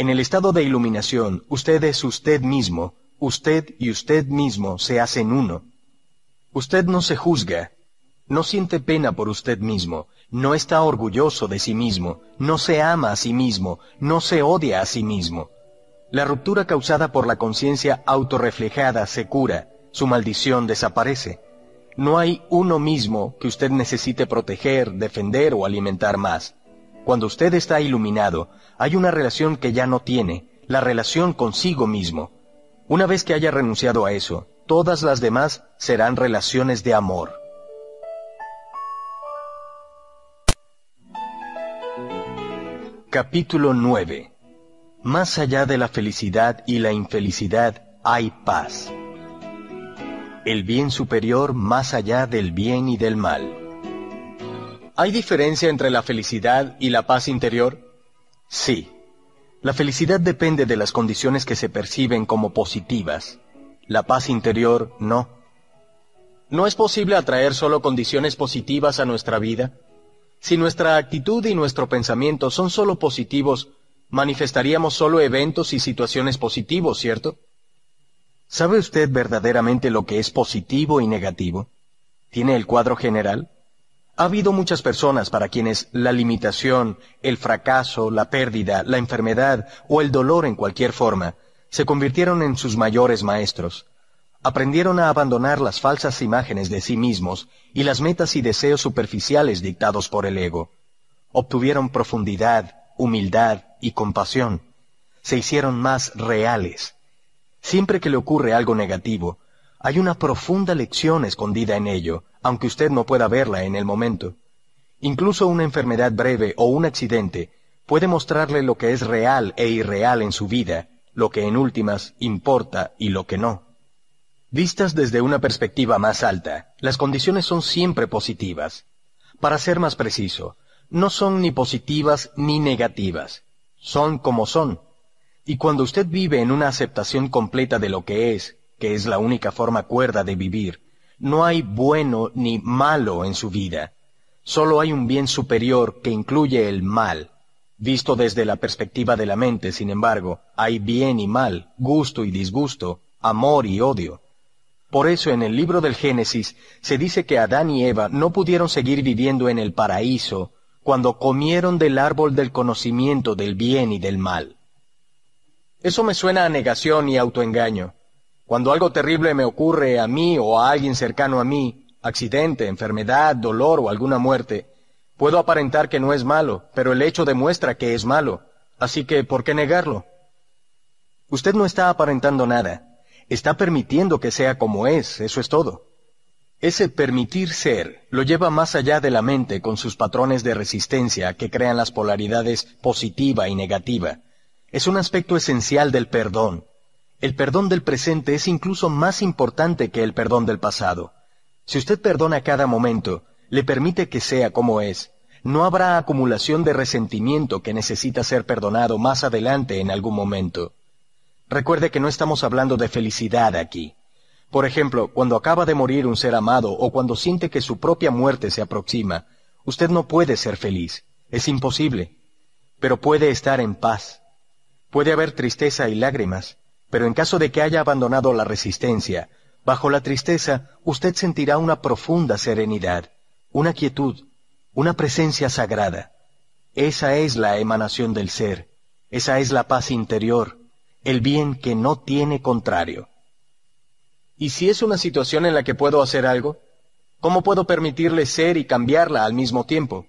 En el estado de iluminación, usted es usted mismo, usted y usted mismo se hacen uno. Usted no se juzga, no siente pena por usted mismo, no está orgulloso de sí mismo, no se ama a sí mismo, no se odia a sí mismo. La ruptura causada por la conciencia autorreflejada se cura, su maldición desaparece. No hay uno mismo que usted necesite proteger, defender o alimentar más. Cuando usted está iluminado, hay una relación que ya no tiene, la relación consigo mismo. Una vez que haya renunciado a eso, todas las demás serán relaciones de amor. Capítulo 9 más allá de la felicidad y la infelicidad hay paz. El bien superior más allá del bien y del mal. ¿Hay diferencia entre la felicidad y la paz interior? Sí. La felicidad depende de las condiciones que se perciben como positivas. La paz interior no. ¿No es posible atraer solo condiciones positivas a nuestra vida? Si nuestra actitud y nuestro pensamiento son solo positivos, manifestaríamos solo eventos y situaciones positivos, ¿cierto? ¿Sabe usted verdaderamente lo que es positivo y negativo? ¿Tiene el cuadro general? Ha habido muchas personas para quienes la limitación, el fracaso, la pérdida, la enfermedad o el dolor en cualquier forma se convirtieron en sus mayores maestros. Aprendieron a abandonar las falsas imágenes de sí mismos y las metas y deseos superficiales dictados por el ego. Obtuvieron profundidad, humildad y compasión. Se hicieron más reales. Siempre que le ocurre algo negativo, hay una profunda lección escondida en ello, aunque usted no pueda verla en el momento. Incluso una enfermedad breve o un accidente puede mostrarle lo que es real e irreal en su vida, lo que en últimas importa y lo que no. Vistas desde una perspectiva más alta, las condiciones son siempre positivas. Para ser más preciso, no son ni positivas ni negativas, son como son. Y cuando usted vive en una aceptación completa de lo que es, que es la única forma cuerda de vivir, no hay bueno ni malo en su vida. Solo hay un bien superior que incluye el mal. Visto desde la perspectiva de la mente, sin embargo, hay bien y mal, gusto y disgusto, amor y odio. Por eso en el libro del Génesis se dice que Adán y Eva no pudieron seguir viviendo en el paraíso cuando comieron del árbol del conocimiento del bien y del mal. Eso me suena a negación y autoengaño. Cuando algo terrible me ocurre a mí o a alguien cercano a mí, accidente, enfermedad, dolor o alguna muerte, puedo aparentar que no es malo, pero el hecho demuestra que es malo, así que ¿por qué negarlo? Usted no está aparentando nada, está permitiendo que sea como es, eso es todo. Ese permitir ser lo lleva más allá de la mente con sus patrones de resistencia que crean las polaridades positiva y negativa. Es un aspecto esencial del perdón. El perdón del presente es incluso más importante que el perdón del pasado. Si usted perdona cada momento, le permite que sea como es, no habrá acumulación de resentimiento que necesita ser perdonado más adelante en algún momento. Recuerde que no estamos hablando de felicidad aquí. Por ejemplo, cuando acaba de morir un ser amado o cuando siente que su propia muerte se aproxima, usted no puede ser feliz. Es imposible. Pero puede estar en paz. Puede haber tristeza y lágrimas, pero en caso de que haya abandonado la resistencia, bajo la tristeza usted sentirá una profunda serenidad, una quietud, una presencia sagrada. Esa es la emanación del ser, esa es la paz interior, el bien que no tiene contrario. ¿Y si es una situación en la que puedo hacer algo? ¿Cómo puedo permitirle ser y cambiarla al mismo tiempo?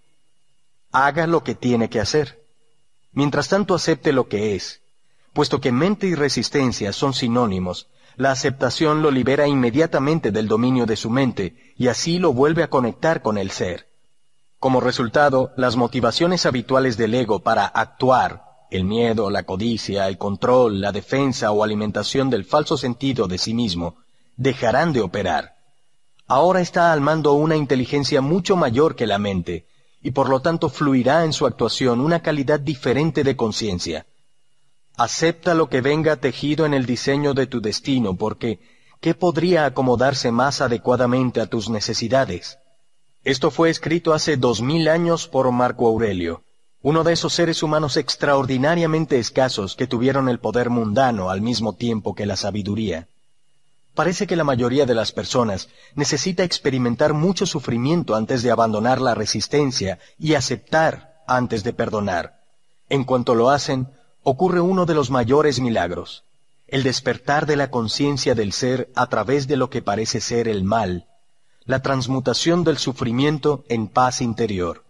Haga lo que tiene que hacer. Mientras tanto acepte lo que es, Puesto que mente y resistencia son sinónimos, la aceptación lo libera inmediatamente del dominio de su mente y así lo vuelve a conectar con el ser. Como resultado, las motivaciones habituales del ego para actuar, el miedo, la codicia, el control, la defensa o alimentación del falso sentido de sí mismo, dejarán de operar. Ahora está al mando una inteligencia mucho mayor que la mente, y por lo tanto fluirá en su actuación una calidad diferente de conciencia. Acepta lo que venga tejido en el diseño de tu destino, porque ¿qué podría acomodarse más adecuadamente a tus necesidades? Esto fue escrito hace dos mil años por Marco Aurelio, uno de esos seres humanos extraordinariamente escasos que tuvieron el poder mundano al mismo tiempo que la sabiduría. Parece que la mayoría de las personas necesita experimentar mucho sufrimiento antes de abandonar la resistencia y aceptar antes de perdonar. En cuanto lo hacen, ocurre uno de los mayores milagros, el despertar de la conciencia del ser a través de lo que parece ser el mal, la transmutación del sufrimiento en paz interior.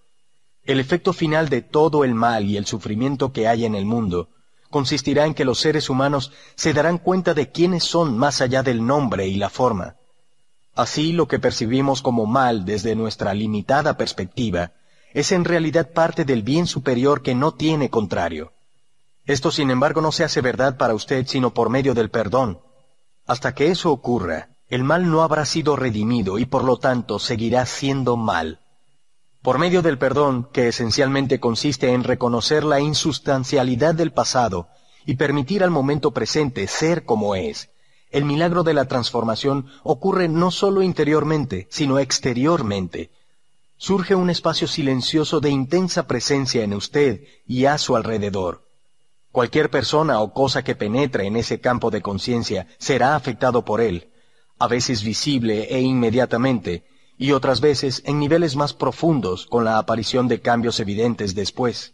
El efecto final de todo el mal y el sufrimiento que hay en el mundo consistirá en que los seres humanos se darán cuenta de quiénes son más allá del nombre y la forma. Así lo que percibimos como mal desde nuestra limitada perspectiva es en realidad parte del bien superior que no tiene contrario. Esto, sin embargo, no se hace verdad para usted sino por medio del perdón. Hasta que eso ocurra, el mal no habrá sido redimido y por lo tanto seguirá siendo mal. Por medio del perdón, que esencialmente consiste en reconocer la insustancialidad del pasado y permitir al momento presente ser como es, el milagro de la transformación ocurre no solo interiormente, sino exteriormente. Surge un espacio silencioso de intensa presencia en usted y a su alrededor. Cualquier persona o cosa que penetre en ese campo de conciencia será afectado por él, a veces visible e inmediatamente, y otras veces en niveles más profundos con la aparición de cambios evidentes después.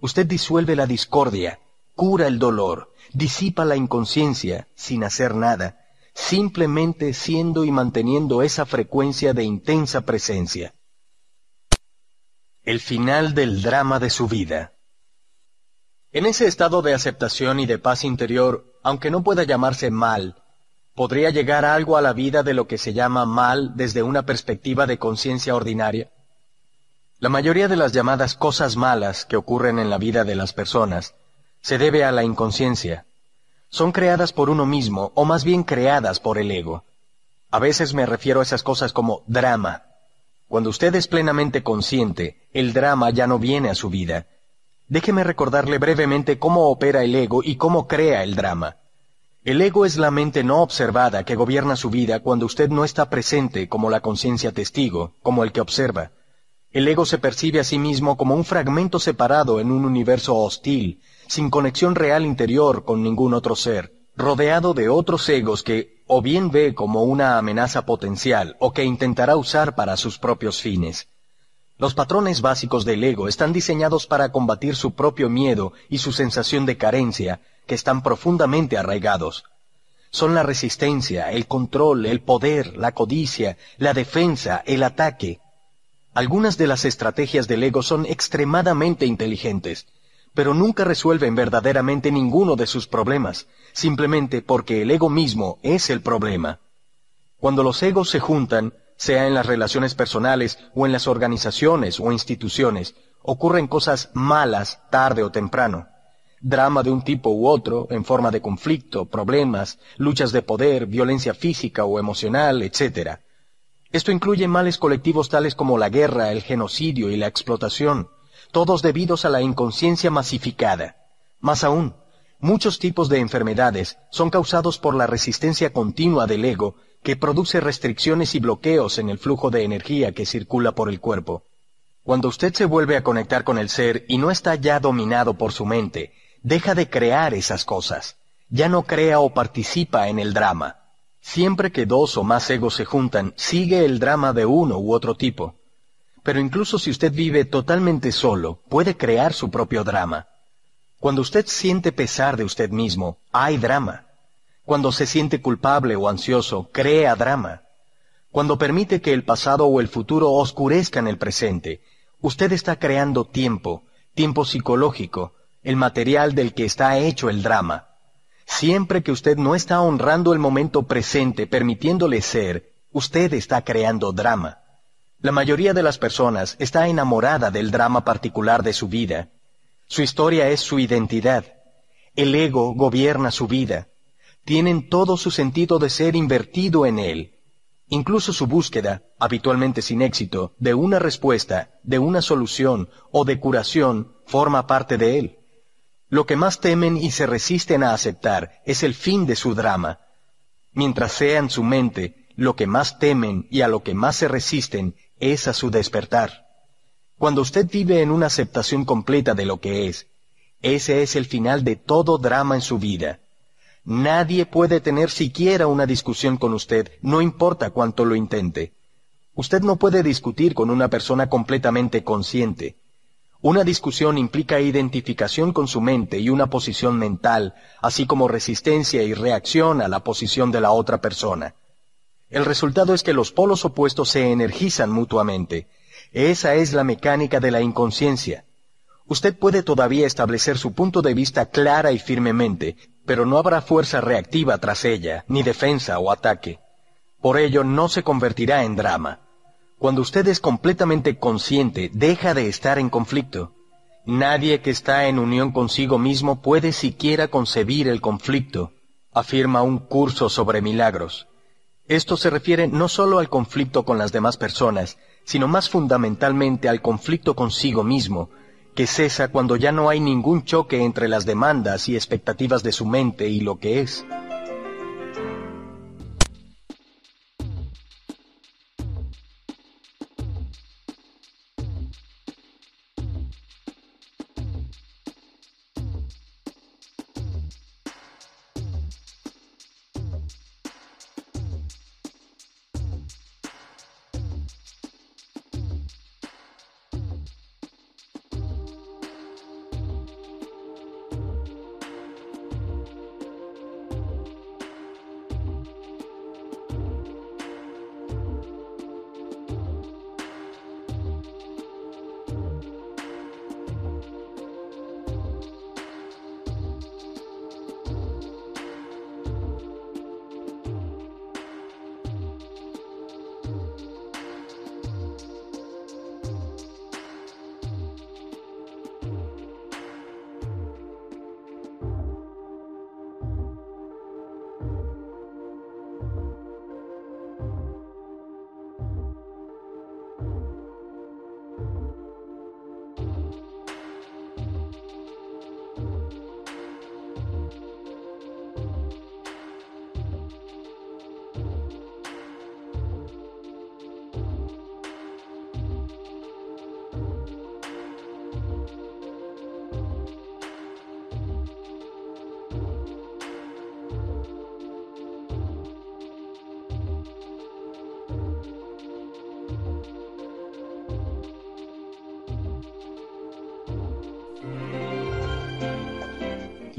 Usted disuelve la discordia, cura el dolor, disipa la inconsciencia sin hacer nada, simplemente siendo y manteniendo esa frecuencia de intensa presencia. El final del drama de su vida. En ese estado de aceptación y de paz interior, aunque no pueda llamarse mal, ¿podría llegar algo a la vida de lo que se llama mal desde una perspectiva de conciencia ordinaria? La mayoría de las llamadas cosas malas que ocurren en la vida de las personas se debe a la inconsciencia. Son creadas por uno mismo, o más bien creadas por el ego. A veces me refiero a esas cosas como drama. Cuando usted es plenamente consciente, el drama ya no viene a su vida, Déjeme recordarle brevemente cómo opera el ego y cómo crea el drama. El ego es la mente no observada que gobierna su vida cuando usted no está presente como la conciencia testigo, como el que observa. El ego se percibe a sí mismo como un fragmento separado en un universo hostil, sin conexión real interior con ningún otro ser, rodeado de otros egos que o bien ve como una amenaza potencial o que intentará usar para sus propios fines. Los patrones básicos del ego están diseñados para combatir su propio miedo y su sensación de carencia, que están profundamente arraigados. Son la resistencia, el control, el poder, la codicia, la defensa, el ataque. Algunas de las estrategias del ego son extremadamente inteligentes, pero nunca resuelven verdaderamente ninguno de sus problemas, simplemente porque el ego mismo es el problema. Cuando los egos se juntan, sea en las relaciones personales o en las organizaciones o instituciones, ocurren cosas malas tarde o temprano. Drama de un tipo u otro, en forma de conflicto, problemas, luchas de poder, violencia física o emocional, etc. Esto incluye males colectivos tales como la guerra, el genocidio y la explotación, todos debidos a la inconsciencia masificada. Más aún, muchos tipos de enfermedades son causados por la resistencia continua del ego que produce restricciones y bloqueos en el flujo de energía que circula por el cuerpo. Cuando usted se vuelve a conectar con el ser y no está ya dominado por su mente, deja de crear esas cosas. Ya no crea o participa en el drama. Siempre que dos o más egos se juntan, sigue el drama de uno u otro tipo. Pero incluso si usted vive totalmente solo, puede crear su propio drama. Cuando usted siente pesar de usted mismo, hay drama. Cuando se siente culpable o ansioso, crea drama. Cuando permite que el pasado o el futuro oscurezcan el presente, usted está creando tiempo, tiempo psicológico, el material del que está hecho el drama. Siempre que usted no está honrando el momento presente, permitiéndole ser, usted está creando drama. La mayoría de las personas está enamorada del drama particular de su vida. Su historia es su identidad. El ego gobierna su vida tienen todo su sentido de ser invertido en él. Incluso su búsqueda, habitualmente sin éxito, de una respuesta, de una solución o de curación forma parte de él. Lo que más temen y se resisten a aceptar es el fin de su drama. Mientras sea en su mente, lo que más temen y a lo que más se resisten es a su despertar. Cuando usted vive en una aceptación completa de lo que es, ese es el final de todo drama en su vida. Nadie puede tener siquiera una discusión con usted, no importa cuánto lo intente. Usted no puede discutir con una persona completamente consciente. Una discusión implica identificación con su mente y una posición mental, así como resistencia y reacción a la posición de la otra persona. El resultado es que los polos opuestos se energizan mutuamente. Esa es la mecánica de la inconsciencia. Usted puede todavía establecer su punto de vista clara y firmemente, pero no habrá fuerza reactiva tras ella, ni defensa o ataque. Por ello no se convertirá en drama. Cuando usted es completamente consciente, deja de estar en conflicto. Nadie que está en unión consigo mismo puede siquiera concebir el conflicto, afirma un curso sobre milagros. Esto se refiere no solo al conflicto con las demás personas, sino más fundamentalmente al conflicto consigo mismo, que cesa cuando ya no hay ningún choque entre las demandas y expectativas de su mente y lo que es.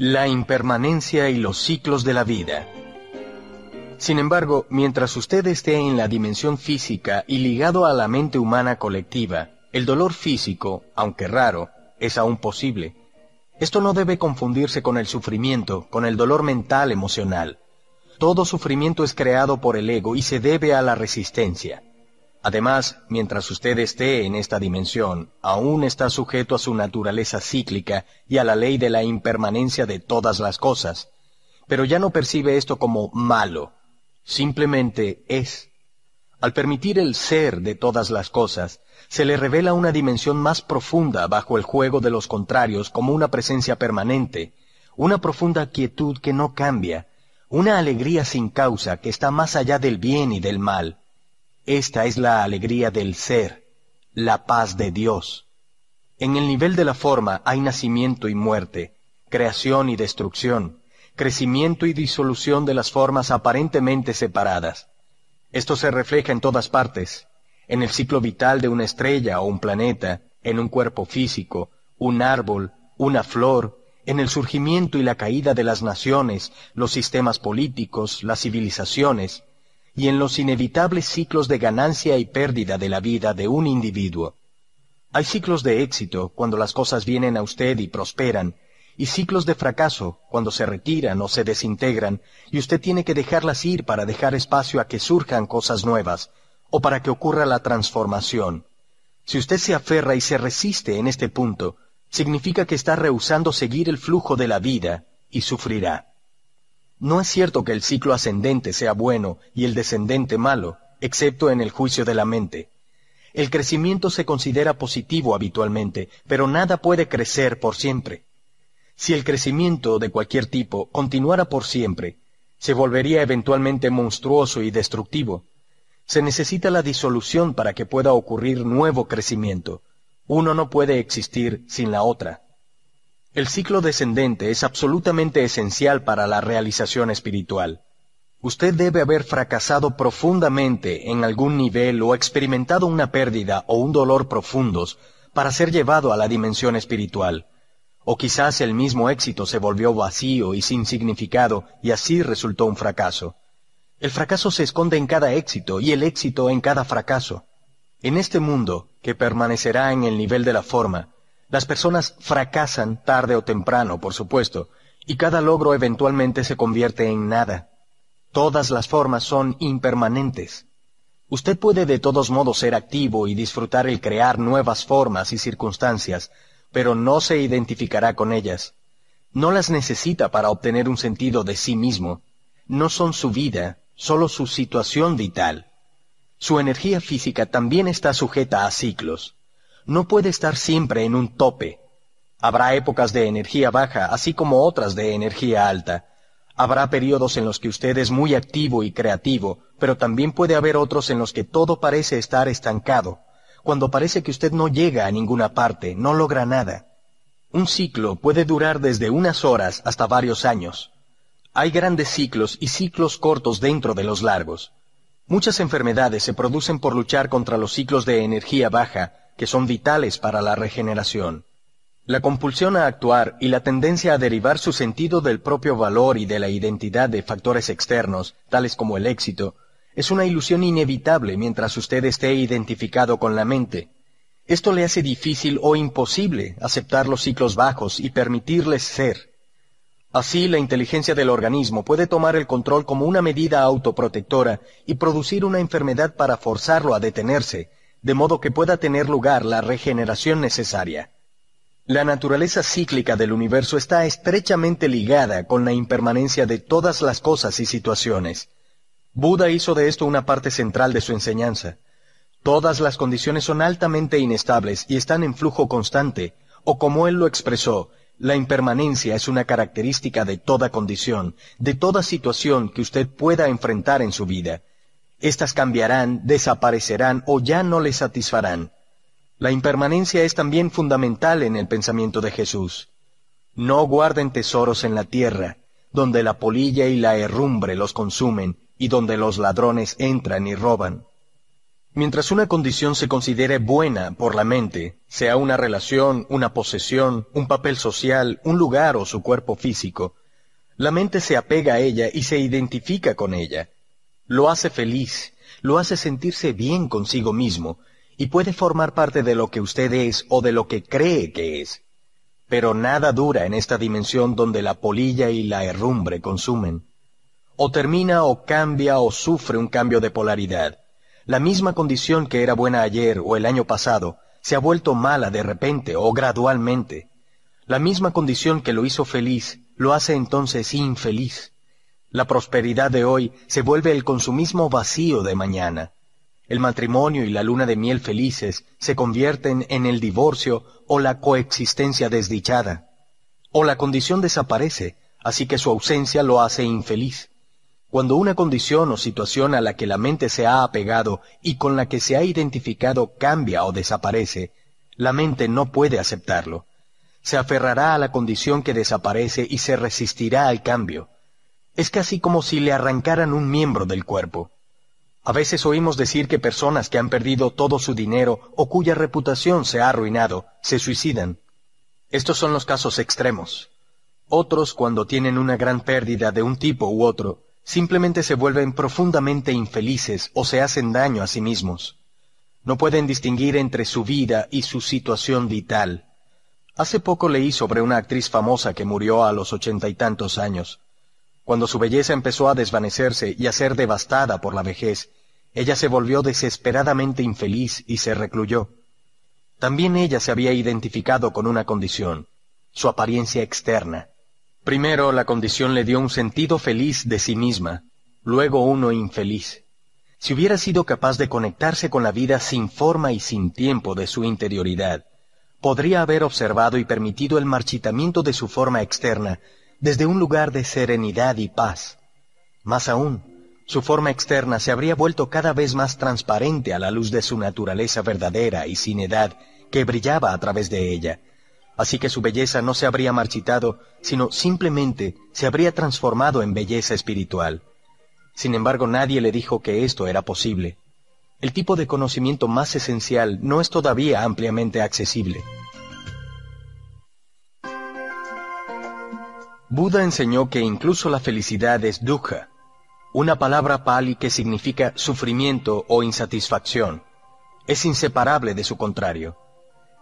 La impermanencia y los ciclos de la vida. Sin embargo, mientras usted esté en la dimensión física y ligado a la mente humana colectiva, el dolor físico, aunque raro, es aún posible. Esto no debe confundirse con el sufrimiento, con el dolor mental emocional. Todo sufrimiento es creado por el ego y se debe a la resistencia. Además, mientras usted esté en esta dimensión, aún está sujeto a su naturaleza cíclica y a la ley de la impermanencia de todas las cosas. Pero ya no percibe esto como malo, simplemente es. Al permitir el ser de todas las cosas, se le revela una dimensión más profunda bajo el juego de los contrarios como una presencia permanente, una profunda quietud que no cambia, una alegría sin causa que está más allá del bien y del mal, esta es la alegría del ser, la paz de Dios. En el nivel de la forma hay nacimiento y muerte, creación y destrucción, crecimiento y disolución de las formas aparentemente separadas. Esto se refleja en todas partes, en el ciclo vital de una estrella o un planeta, en un cuerpo físico, un árbol, una flor, en el surgimiento y la caída de las naciones, los sistemas políticos, las civilizaciones, y en los inevitables ciclos de ganancia y pérdida de la vida de un individuo. Hay ciclos de éxito cuando las cosas vienen a usted y prosperan, y ciclos de fracaso cuando se retiran o se desintegran y usted tiene que dejarlas ir para dejar espacio a que surjan cosas nuevas o para que ocurra la transformación. Si usted se aferra y se resiste en este punto, significa que está rehusando seguir el flujo de la vida y sufrirá. No es cierto que el ciclo ascendente sea bueno y el descendente malo, excepto en el juicio de la mente. El crecimiento se considera positivo habitualmente, pero nada puede crecer por siempre. Si el crecimiento de cualquier tipo continuara por siempre, se volvería eventualmente monstruoso y destructivo. Se necesita la disolución para que pueda ocurrir nuevo crecimiento. Uno no puede existir sin la otra. El ciclo descendente es absolutamente esencial para la realización espiritual. Usted debe haber fracasado profundamente en algún nivel o experimentado una pérdida o un dolor profundos para ser llevado a la dimensión espiritual. O quizás el mismo éxito se volvió vacío y sin significado y así resultó un fracaso. El fracaso se esconde en cada éxito y el éxito en cada fracaso. En este mundo, que permanecerá en el nivel de la forma, las personas fracasan tarde o temprano, por supuesto, y cada logro eventualmente se convierte en nada. Todas las formas son impermanentes. Usted puede de todos modos ser activo y disfrutar el crear nuevas formas y circunstancias, pero no se identificará con ellas. No las necesita para obtener un sentido de sí mismo. No son su vida, solo su situación vital. Su energía física también está sujeta a ciclos no puede estar siempre en un tope. Habrá épocas de energía baja, así como otras de energía alta. Habrá periodos en los que usted es muy activo y creativo, pero también puede haber otros en los que todo parece estar estancado, cuando parece que usted no llega a ninguna parte, no logra nada. Un ciclo puede durar desde unas horas hasta varios años. Hay grandes ciclos y ciclos cortos dentro de los largos. Muchas enfermedades se producen por luchar contra los ciclos de energía baja, que son vitales para la regeneración. La compulsión a actuar y la tendencia a derivar su sentido del propio valor y de la identidad de factores externos, tales como el éxito, es una ilusión inevitable mientras usted esté identificado con la mente. Esto le hace difícil o imposible aceptar los ciclos bajos y permitirles ser. Así, la inteligencia del organismo puede tomar el control como una medida autoprotectora y producir una enfermedad para forzarlo a detenerse, de modo que pueda tener lugar la regeneración necesaria. La naturaleza cíclica del universo está estrechamente ligada con la impermanencia de todas las cosas y situaciones. Buda hizo de esto una parte central de su enseñanza. Todas las condiciones son altamente inestables y están en flujo constante, o como él lo expresó, la impermanencia es una característica de toda condición, de toda situación que usted pueda enfrentar en su vida. Estas cambiarán, desaparecerán o ya no le satisfarán. La impermanencia es también fundamental en el pensamiento de Jesús. No guarden tesoros en la tierra, donde la polilla y la herrumbre los consumen y donde los ladrones entran y roban. Mientras una condición se considere buena por la mente, sea una relación, una posesión, un papel social, un lugar o su cuerpo físico, la mente se apega a ella y se identifica con ella, lo hace feliz, lo hace sentirse bien consigo mismo, y puede formar parte de lo que usted es o de lo que cree que es. Pero nada dura en esta dimensión donde la polilla y la herrumbre consumen. O termina o cambia o sufre un cambio de polaridad. La misma condición que era buena ayer o el año pasado se ha vuelto mala de repente o gradualmente. La misma condición que lo hizo feliz lo hace entonces infeliz. La prosperidad de hoy se vuelve el consumismo vacío de mañana. El matrimonio y la luna de miel felices se convierten en el divorcio o la coexistencia desdichada. O la condición desaparece, así que su ausencia lo hace infeliz. Cuando una condición o situación a la que la mente se ha apegado y con la que se ha identificado cambia o desaparece, la mente no puede aceptarlo. Se aferrará a la condición que desaparece y se resistirá al cambio. Es casi como si le arrancaran un miembro del cuerpo. A veces oímos decir que personas que han perdido todo su dinero o cuya reputación se ha arruinado, se suicidan. Estos son los casos extremos. Otros, cuando tienen una gran pérdida de un tipo u otro, simplemente se vuelven profundamente infelices o se hacen daño a sí mismos. No pueden distinguir entre su vida y su situación vital. Hace poco leí sobre una actriz famosa que murió a los ochenta y tantos años. Cuando su belleza empezó a desvanecerse y a ser devastada por la vejez, ella se volvió desesperadamente infeliz y se recluyó. También ella se había identificado con una condición, su apariencia externa. Primero la condición le dio un sentido feliz de sí misma, luego uno infeliz. Si hubiera sido capaz de conectarse con la vida sin forma y sin tiempo de su interioridad, podría haber observado y permitido el marchitamiento de su forma externa desde un lugar de serenidad y paz. Más aún, su forma externa se habría vuelto cada vez más transparente a la luz de su naturaleza verdadera y sin edad que brillaba a través de ella, Así que su belleza no se habría marchitado, sino simplemente se habría transformado en belleza espiritual. Sin embargo, nadie le dijo que esto era posible. El tipo de conocimiento más esencial no es todavía ampliamente accesible. Buda enseñó que incluso la felicidad es dukkha, una palabra pali que significa sufrimiento o insatisfacción. Es inseparable de su contrario.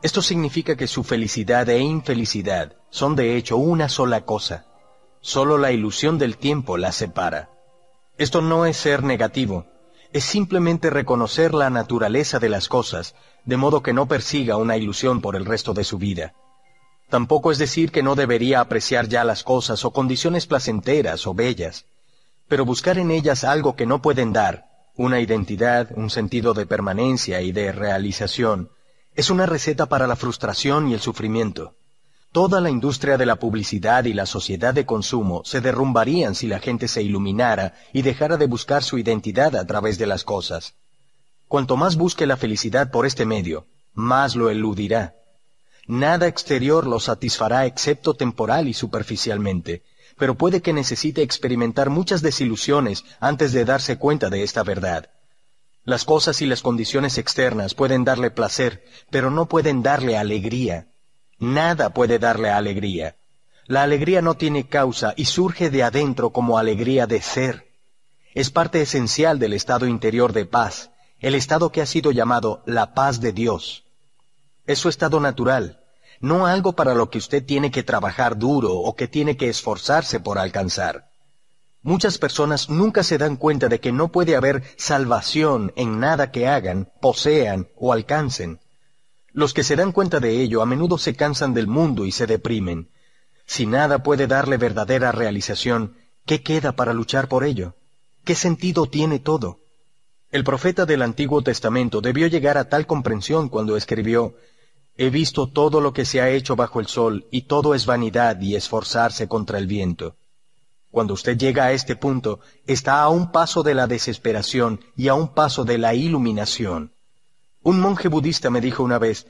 Esto significa que su felicidad e infelicidad son de hecho una sola cosa. Solo la ilusión del tiempo las separa. Esto no es ser negativo, es simplemente reconocer la naturaleza de las cosas, de modo que no persiga una ilusión por el resto de su vida. Tampoco es decir que no debería apreciar ya las cosas o condiciones placenteras o bellas, pero buscar en ellas algo que no pueden dar, una identidad, un sentido de permanencia y de realización, es una receta para la frustración y el sufrimiento. Toda la industria de la publicidad y la sociedad de consumo se derrumbarían si la gente se iluminara y dejara de buscar su identidad a través de las cosas. Cuanto más busque la felicidad por este medio, más lo eludirá. Nada exterior lo satisfará excepto temporal y superficialmente, pero puede que necesite experimentar muchas desilusiones antes de darse cuenta de esta verdad. Las cosas y las condiciones externas pueden darle placer, pero no pueden darle alegría. Nada puede darle alegría. La alegría no tiene causa y surge de adentro como alegría de ser. Es parte esencial del estado interior de paz, el estado que ha sido llamado la paz de Dios. Es su estado natural, no algo para lo que usted tiene que trabajar duro o que tiene que esforzarse por alcanzar. Muchas personas nunca se dan cuenta de que no puede haber salvación en nada que hagan, posean o alcancen. Los que se dan cuenta de ello a menudo se cansan del mundo y se deprimen. Si nada puede darle verdadera realización, ¿qué queda para luchar por ello? ¿Qué sentido tiene todo? El profeta del Antiguo Testamento debió llegar a tal comprensión cuando escribió, He visto todo lo que se ha hecho bajo el sol, y todo es vanidad y esforzarse contra el viento. Cuando usted llega a este punto, está a un paso de la desesperación y a un paso de la iluminación. Un monje budista me dijo una vez,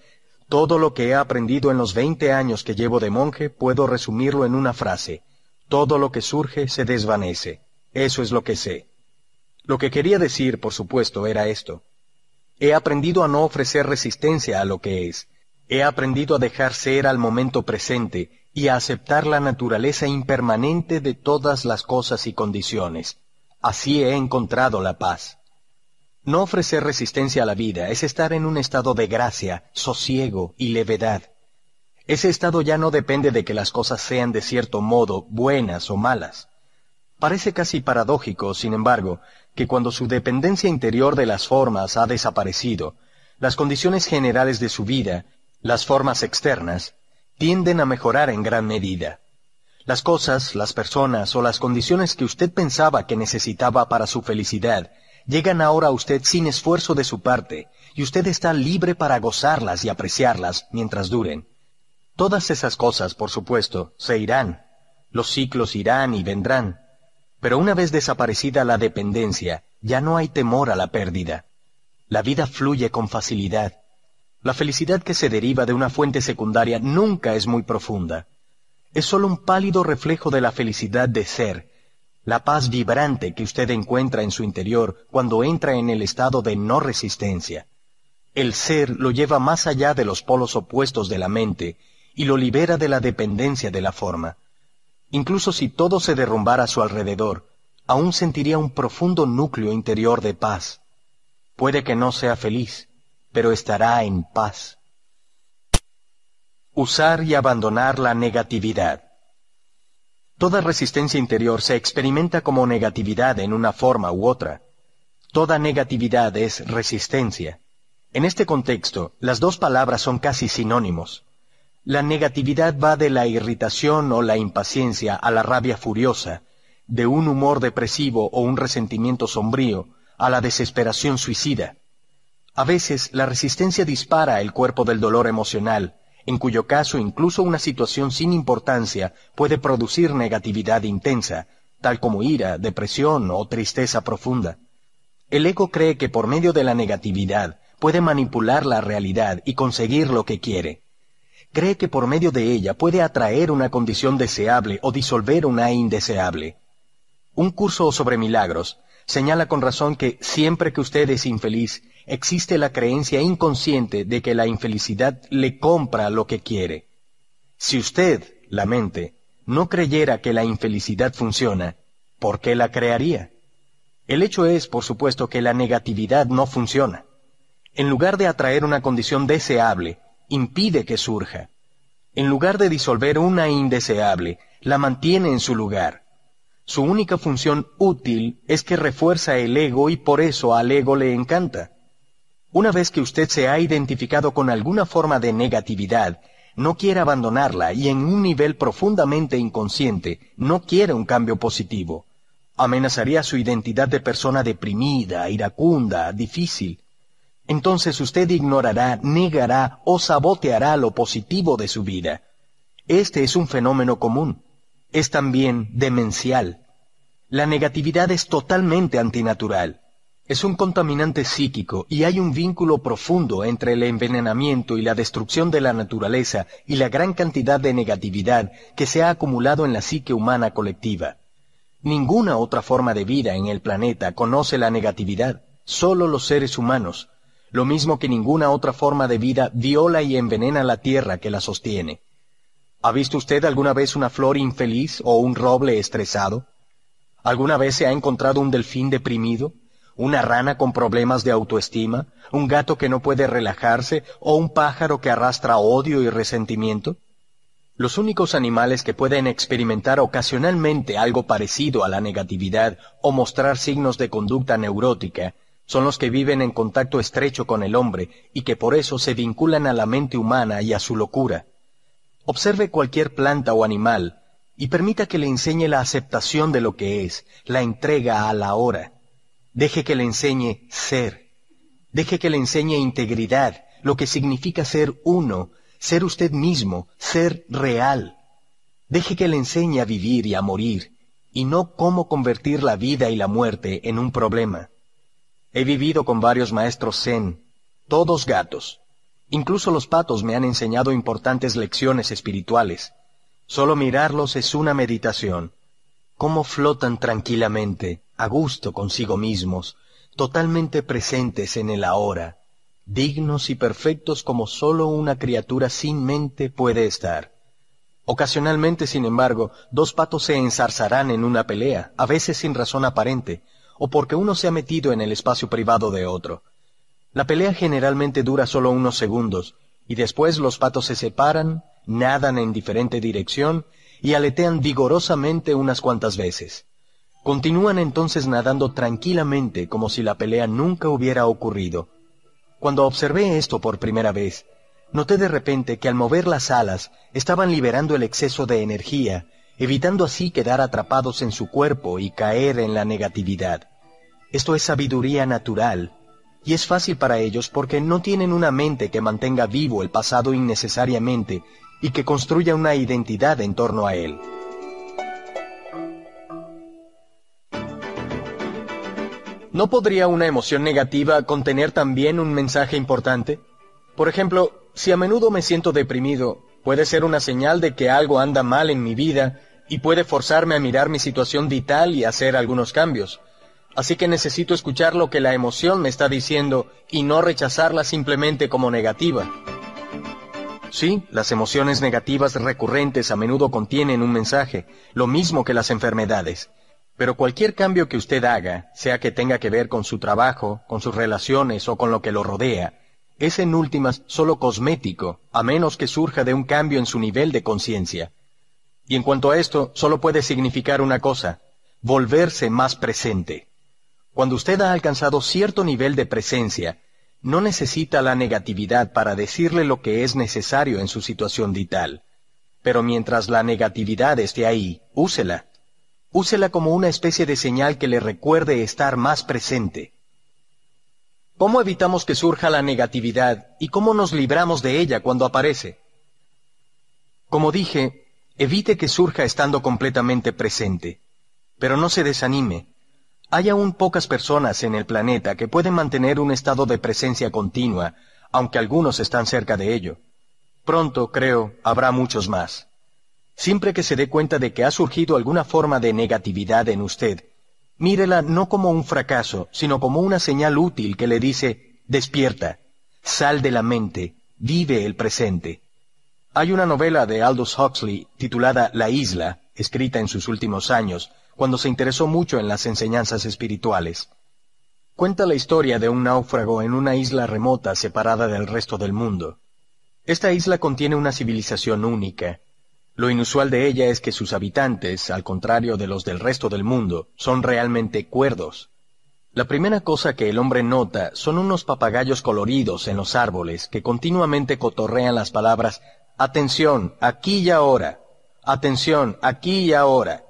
todo lo que he aprendido en los veinte años que llevo de monje puedo resumirlo en una frase. Todo lo que surge se desvanece. Eso es lo que sé. Lo que quería decir, por supuesto, era esto. He aprendido a no ofrecer resistencia a lo que es. He aprendido a dejar ser al momento presente y a aceptar la naturaleza impermanente de todas las cosas y condiciones. Así he encontrado la paz. No ofrecer resistencia a la vida es estar en un estado de gracia, sosiego y levedad. Ese estado ya no depende de que las cosas sean de cierto modo buenas o malas. Parece casi paradójico, sin embargo, que cuando su dependencia interior de las formas ha desaparecido, las condiciones generales de su vida, las formas externas, tienden a mejorar en gran medida. Las cosas, las personas o las condiciones que usted pensaba que necesitaba para su felicidad llegan ahora a usted sin esfuerzo de su parte, y usted está libre para gozarlas y apreciarlas mientras duren. Todas esas cosas, por supuesto, se irán. Los ciclos irán y vendrán. Pero una vez desaparecida la dependencia, ya no hay temor a la pérdida. La vida fluye con facilidad. La felicidad que se deriva de una fuente secundaria nunca es muy profunda. Es sólo un pálido reflejo de la felicidad de ser, la paz vibrante que usted encuentra en su interior cuando entra en el estado de no resistencia. El ser lo lleva más allá de los polos opuestos de la mente y lo libera de la dependencia de la forma. Incluso si todo se derrumbara a su alrededor, aún sentiría un profundo núcleo interior de paz. Puede que no sea feliz, pero estará en paz. Usar y abandonar la negatividad. Toda resistencia interior se experimenta como negatividad en una forma u otra. Toda negatividad es resistencia. En este contexto, las dos palabras son casi sinónimos. La negatividad va de la irritación o la impaciencia a la rabia furiosa, de un humor depresivo o un resentimiento sombrío a la desesperación suicida. A veces la resistencia dispara el cuerpo del dolor emocional, en cuyo caso incluso una situación sin importancia puede producir negatividad intensa, tal como ira, depresión o tristeza profunda. El ego cree que por medio de la negatividad puede manipular la realidad y conseguir lo que quiere. Cree que por medio de ella puede atraer una condición deseable o disolver una indeseable. Un curso sobre milagros señala con razón que siempre que usted es infeliz, existe la creencia inconsciente de que la infelicidad le compra lo que quiere. Si usted, la mente, no creyera que la infelicidad funciona, ¿por qué la crearía? El hecho es, por supuesto, que la negatividad no funciona. En lugar de atraer una condición deseable, impide que surja. En lugar de disolver una indeseable, la mantiene en su lugar. Su única función útil es que refuerza el ego y por eso al ego le encanta. Una vez que usted se ha identificado con alguna forma de negatividad, no quiere abandonarla y en un nivel profundamente inconsciente no quiere un cambio positivo. Amenazaría su identidad de persona deprimida, iracunda, difícil. Entonces usted ignorará, negará o saboteará lo positivo de su vida. Este es un fenómeno común es también demencial. La negatividad es totalmente antinatural. Es un contaminante psíquico y hay un vínculo profundo entre el envenenamiento y la destrucción de la naturaleza y la gran cantidad de negatividad que se ha acumulado en la psique humana colectiva. Ninguna otra forma de vida en el planeta conoce la negatividad, solo los seres humanos, lo mismo que ninguna otra forma de vida viola y envenena la tierra que la sostiene. ¿Ha visto usted alguna vez una flor infeliz o un roble estresado? ¿Alguna vez se ha encontrado un delfín deprimido? ¿Una rana con problemas de autoestima? ¿Un gato que no puede relajarse? ¿O un pájaro que arrastra odio y resentimiento? Los únicos animales que pueden experimentar ocasionalmente algo parecido a la negatividad o mostrar signos de conducta neurótica son los que viven en contacto estrecho con el hombre y que por eso se vinculan a la mente humana y a su locura. Observe cualquier planta o animal y permita que le enseñe la aceptación de lo que es, la entrega a la hora. Deje que le enseñe ser. Deje que le enseñe integridad, lo que significa ser uno, ser usted mismo, ser real. Deje que le enseñe a vivir y a morir, y no cómo convertir la vida y la muerte en un problema. He vivido con varios maestros zen, todos gatos, Incluso los patos me han enseñado importantes lecciones espirituales. Solo mirarlos es una meditación. Cómo flotan tranquilamente, a gusto consigo mismos, totalmente presentes en el ahora, dignos y perfectos como sólo una criatura sin mente puede estar. Ocasionalmente, sin embargo, dos patos se ensarzarán en una pelea, a veces sin razón aparente, o porque uno se ha metido en el espacio privado de otro. La pelea generalmente dura solo unos segundos, y después los patos se separan, nadan en diferente dirección y aletean vigorosamente unas cuantas veces. Continúan entonces nadando tranquilamente como si la pelea nunca hubiera ocurrido. Cuando observé esto por primera vez, noté de repente que al mover las alas estaban liberando el exceso de energía, evitando así quedar atrapados en su cuerpo y caer en la negatividad. Esto es sabiduría natural, y es fácil para ellos porque no tienen una mente que mantenga vivo el pasado innecesariamente y que construya una identidad en torno a él. ¿No podría una emoción negativa contener también un mensaje importante? Por ejemplo, si a menudo me siento deprimido, puede ser una señal de que algo anda mal en mi vida y puede forzarme a mirar mi situación vital y hacer algunos cambios. Así que necesito escuchar lo que la emoción me está diciendo y no rechazarla simplemente como negativa. Sí, las emociones negativas recurrentes a menudo contienen un mensaje, lo mismo que las enfermedades. Pero cualquier cambio que usted haga, sea que tenga que ver con su trabajo, con sus relaciones o con lo que lo rodea, es en últimas solo cosmético, a menos que surja de un cambio en su nivel de conciencia. Y en cuanto a esto, solo puede significar una cosa, volverse más presente. Cuando usted ha alcanzado cierto nivel de presencia, no necesita la negatividad para decirle lo que es necesario en su situación vital. Pero mientras la negatividad esté ahí, úsela. Úsela como una especie de señal que le recuerde estar más presente. ¿Cómo evitamos que surja la negatividad y cómo nos libramos de ella cuando aparece? Como dije, evite que surja estando completamente presente. Pero no se desanime. Hay aún pocas personas en el planeta que pueden mantener un estado de presencia continua, aunque algunos están cerca de ello. Pronto, creo, habrá muchos más. Siempre que se dé cuenta de que ha surgido alguna forma de negatividad en usted, mírela no como un fracaso, sino como una señal útil que le dice, despierta, sal de la mente, vive el presente. Hay una novela de Aldous Huxley titulada La isla, escrita en sus últimos años, cuando se interesó mucho en las enseñanzas espirituales. Cuenta la historia de un náufrago en una isla remota separada del resto del mundo. Esta isla contiene una civilización única. Lo inusual de ella es que sus habitantes, al contrario de los del resto del mundo, son realmente cuerdos. La primera cosa que el hombre nota son unos papagayos coloridos en los árboles que continuamente cotorrean las palabras Atención, aquí y ahora. Atención, aquí y ahora.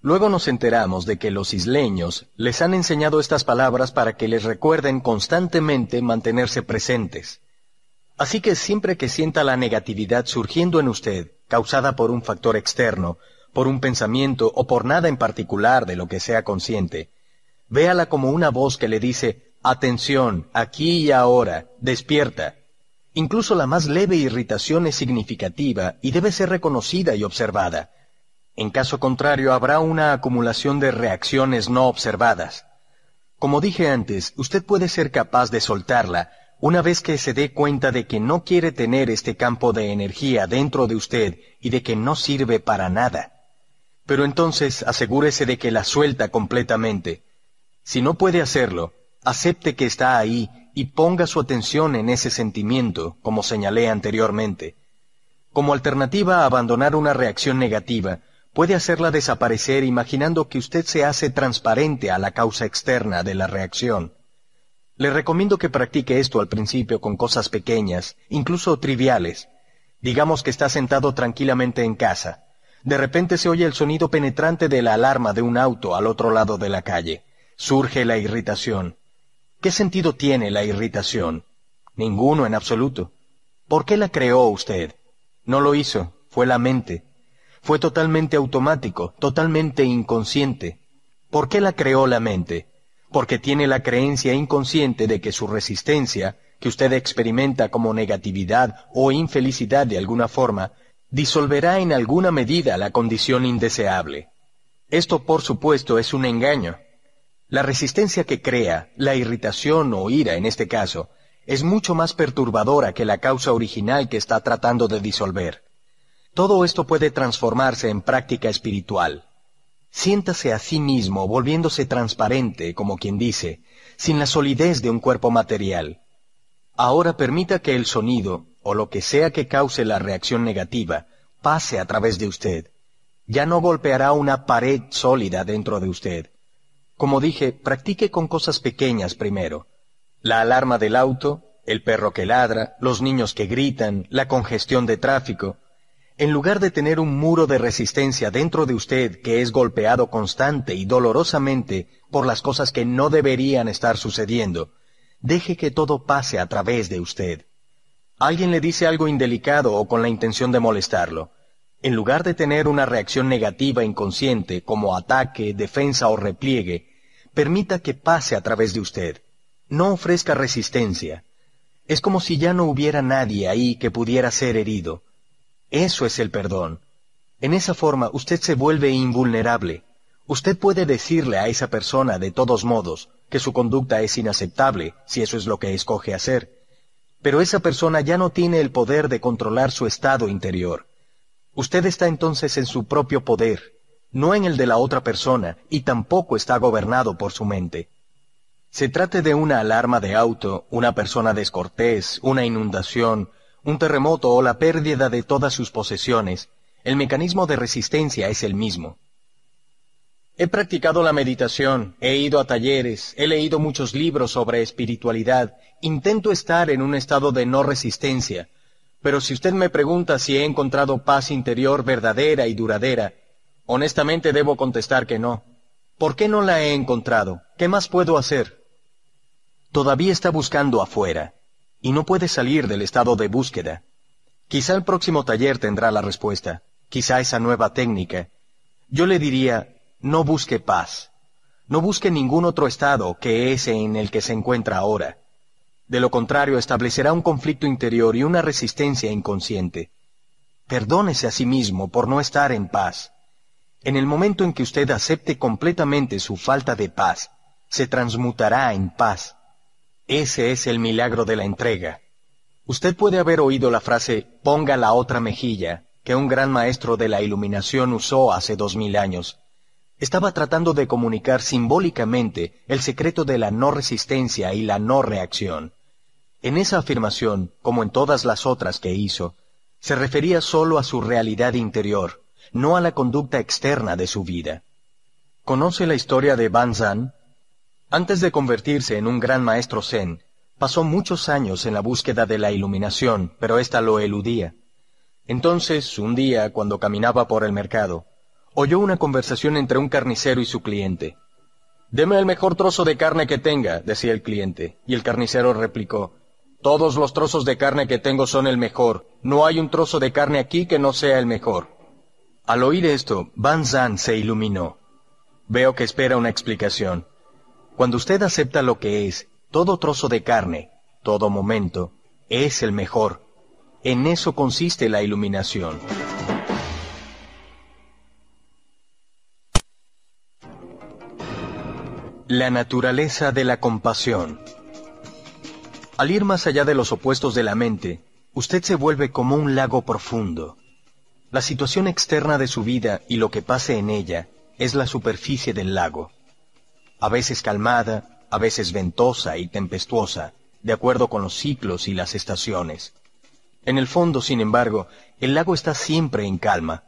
Luego nos enteramos de que los isleños les han enseñado estas palabras para que les recuerden constantemente mantenerse presentes. Así que siempre que sienta la negatividad surgiendo en usted, causada por un factor externo, por un pensamiento o por nada en particular de lo que sea consciente, véala como una voz que le dice, atención, aquí y ahora, despierta. Incluso la más leve irritación es significativa y debe ser reconocida y observada. En caso contrario, habrá una acumulación de reacciones no observadas. Como dije antes, usted puede ser capaz de soltarla una vez que se dé cuenta de que no quiere tener este campo de energía dentro de usted y de que no sirve para nada. Pero entonces asegúrese de que la suelta completamente. Si no puede hacerlo, acepte que está ahí y ponga su atención en ese sentimiento, como señalé anteriormente. Como alternativa a abandonar una reacción negativa, puede hacerla desaparecer imaginando que usted se hace transparente a la causa externa de la reacción. Le recomiendo que practique esto al principio con cosas pequeñas, incluso triviales. Digamos que está sentado tranquilamente en casa. De repente se oye el sonido penetrante de la alarma de un auto al otro lado de la calle. Surge la irritación. ¿Qué sentido tiene la irritación? Ninguno en absoluto. ¿Por qué la creó usted? No lo hizo, fue la mente. Fue totalmente automático, totalmente inconsciente. ¿Por qué la creó la mente? Porque tiene la creencia inconsciente de que su resistencia, que usted experimenta como negatividad o infelicidad de alguna forma, disolverá en alguna medida la condición indeseable. Esto, por supuesto, es un engaño. La resistencia que crea, la irritación o ira en este caso, es mucho más perturbadora que la causa original que está tratando de disolver. Todo esto puede transformarse en práctica espiritual. Siéntase a sí mismo volviéndose transparente, como quien dice, sin la solidez de un cuerpo material. Ahora permita que el sonido, o lo que sea que cause la reacción negativa, pase a través de usted. ya no golpeará una pared sólida dentro de usted. Como dije, practique con cosas pequeñas primero. La alarma del auto, el perro que ladra, los niños que gritan, la congestión de tráfico. En lugar de tener un muro de resistencia dentro de usted que es golpeado constante y dolorosamente por las cosas que no deberían estar sucediendo, deje que todo pase a través de usted. Alguien le dice algo indelicado o con la intención de molestarlo. En lugar de tener una reacción negativa inconsciente como ataque, defensa o repliegue, permita que pase a través de usted. No ofrezca resistencia. Es como si ya no hubiera nadie ahí que pudiera ser herido. Eso es el perdón. En esa forma usted se vuelve invulnerable. Usted puede decirle a esa persona de todos modos que su conducta es inaceptable, si eso es lo que escoge hacer. Pero esa persona ya no tiene el poder de controlar su estado interior. Usted está entonces en su propio poder, no en el de la otra persona, y tampoco está gobernado por su mente. Se trate de una alarma de auto, una persona descortés, una inundación, un terremoto o la pérdida de todas sus posesiones, el mecanismo de resistencia es el mismo. He practicado la meditación, he ido a talleres, he leído muchos libros sobre espiritualidad, intento estar en un estado de no resistencia, pero si usted me pregunta si he encontrado paz interior verdadera y duradera, honestamente debo contestar que no. ¿Por qué no la he encontrado? ¿Qué más puedo hacer? Todavía está buscando afuera y no puede salir del estado de búsqueda. Quizá el próximo taller tendrá la respuesta, quizá esa nueva técnica. Yo le diría, no busque paz, no busque ningún otro estado que ese en el que se encuentra ahora. De lo contrario, establecerá un conflicto interior y una resistencia inconsciente. Perdónese a sí mismo por no estar en paz. En el momento en que usted acepte completamente su falta de paz, se transmutará en paz ese es el milagro de la entrega. Usted puede haber oído la frase ponga la otra mejilla, que un gran maestro de la iluminación usó hace dos mil años. Estaba tratando de comunicar simbólicamente el secreto de la no resistencia y la no reacción. En esa afirmación, como en todas las otras que hizo, se refería solo a su realidad interior, no a la conducta externa de su vida. ¿Conoce la historia de Zan? Antes de convertirse en un gran maestro zen, pasó muchos años en la búsqueda de la iluminación, pero ésta lo eludía. Entonces, un día, cuando caminaba por el mercado, oyó una conversación entre un carnicero y su cliente. Deme el mejor trozo de carne que tenga, decía el cliente, y el carnicero replicó, Todos los trozos de carne que tengo son el mejor, no hay un trozo de carne aquí que no sea el mejor. Al oír esto, Ban Zan se iluminó. Veo que espera una explicación. Cuando usted acepta lo que es, todo trozo de carne, todo momento, es el mejor. En eso consiste la iluminación. La naturaleza de la compasión. Al ir más allá de los opuestos de la mente, usted se vuelve como un lago profundo. La situación externa de su vida y lo que pase en ella es la superficie del lago a veces calmada, a veces ventosa y tempestuosa, de acuerdo con los ciclos y las estaciones. En el fondo, sin embargo, el lago está siempre en calma.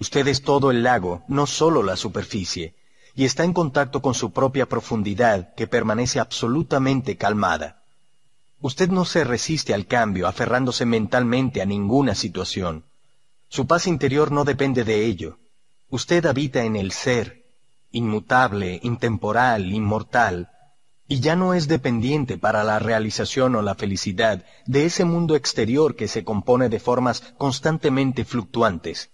Usted es todo el lago, no solo la superficie, y está en contacto con su propia profundidad que permanece absolutamente calmada. Usted no se resiste al cambio aferrándose mentalmente a ninguna situación. Su paz interior no depende de ello. Usted habita en el ser, inmutable, intemporal, inmortal, y ya no es dependiente para la realización o la felicidad de ese mundo exterior que se compone de formas constantemente fluctuantes.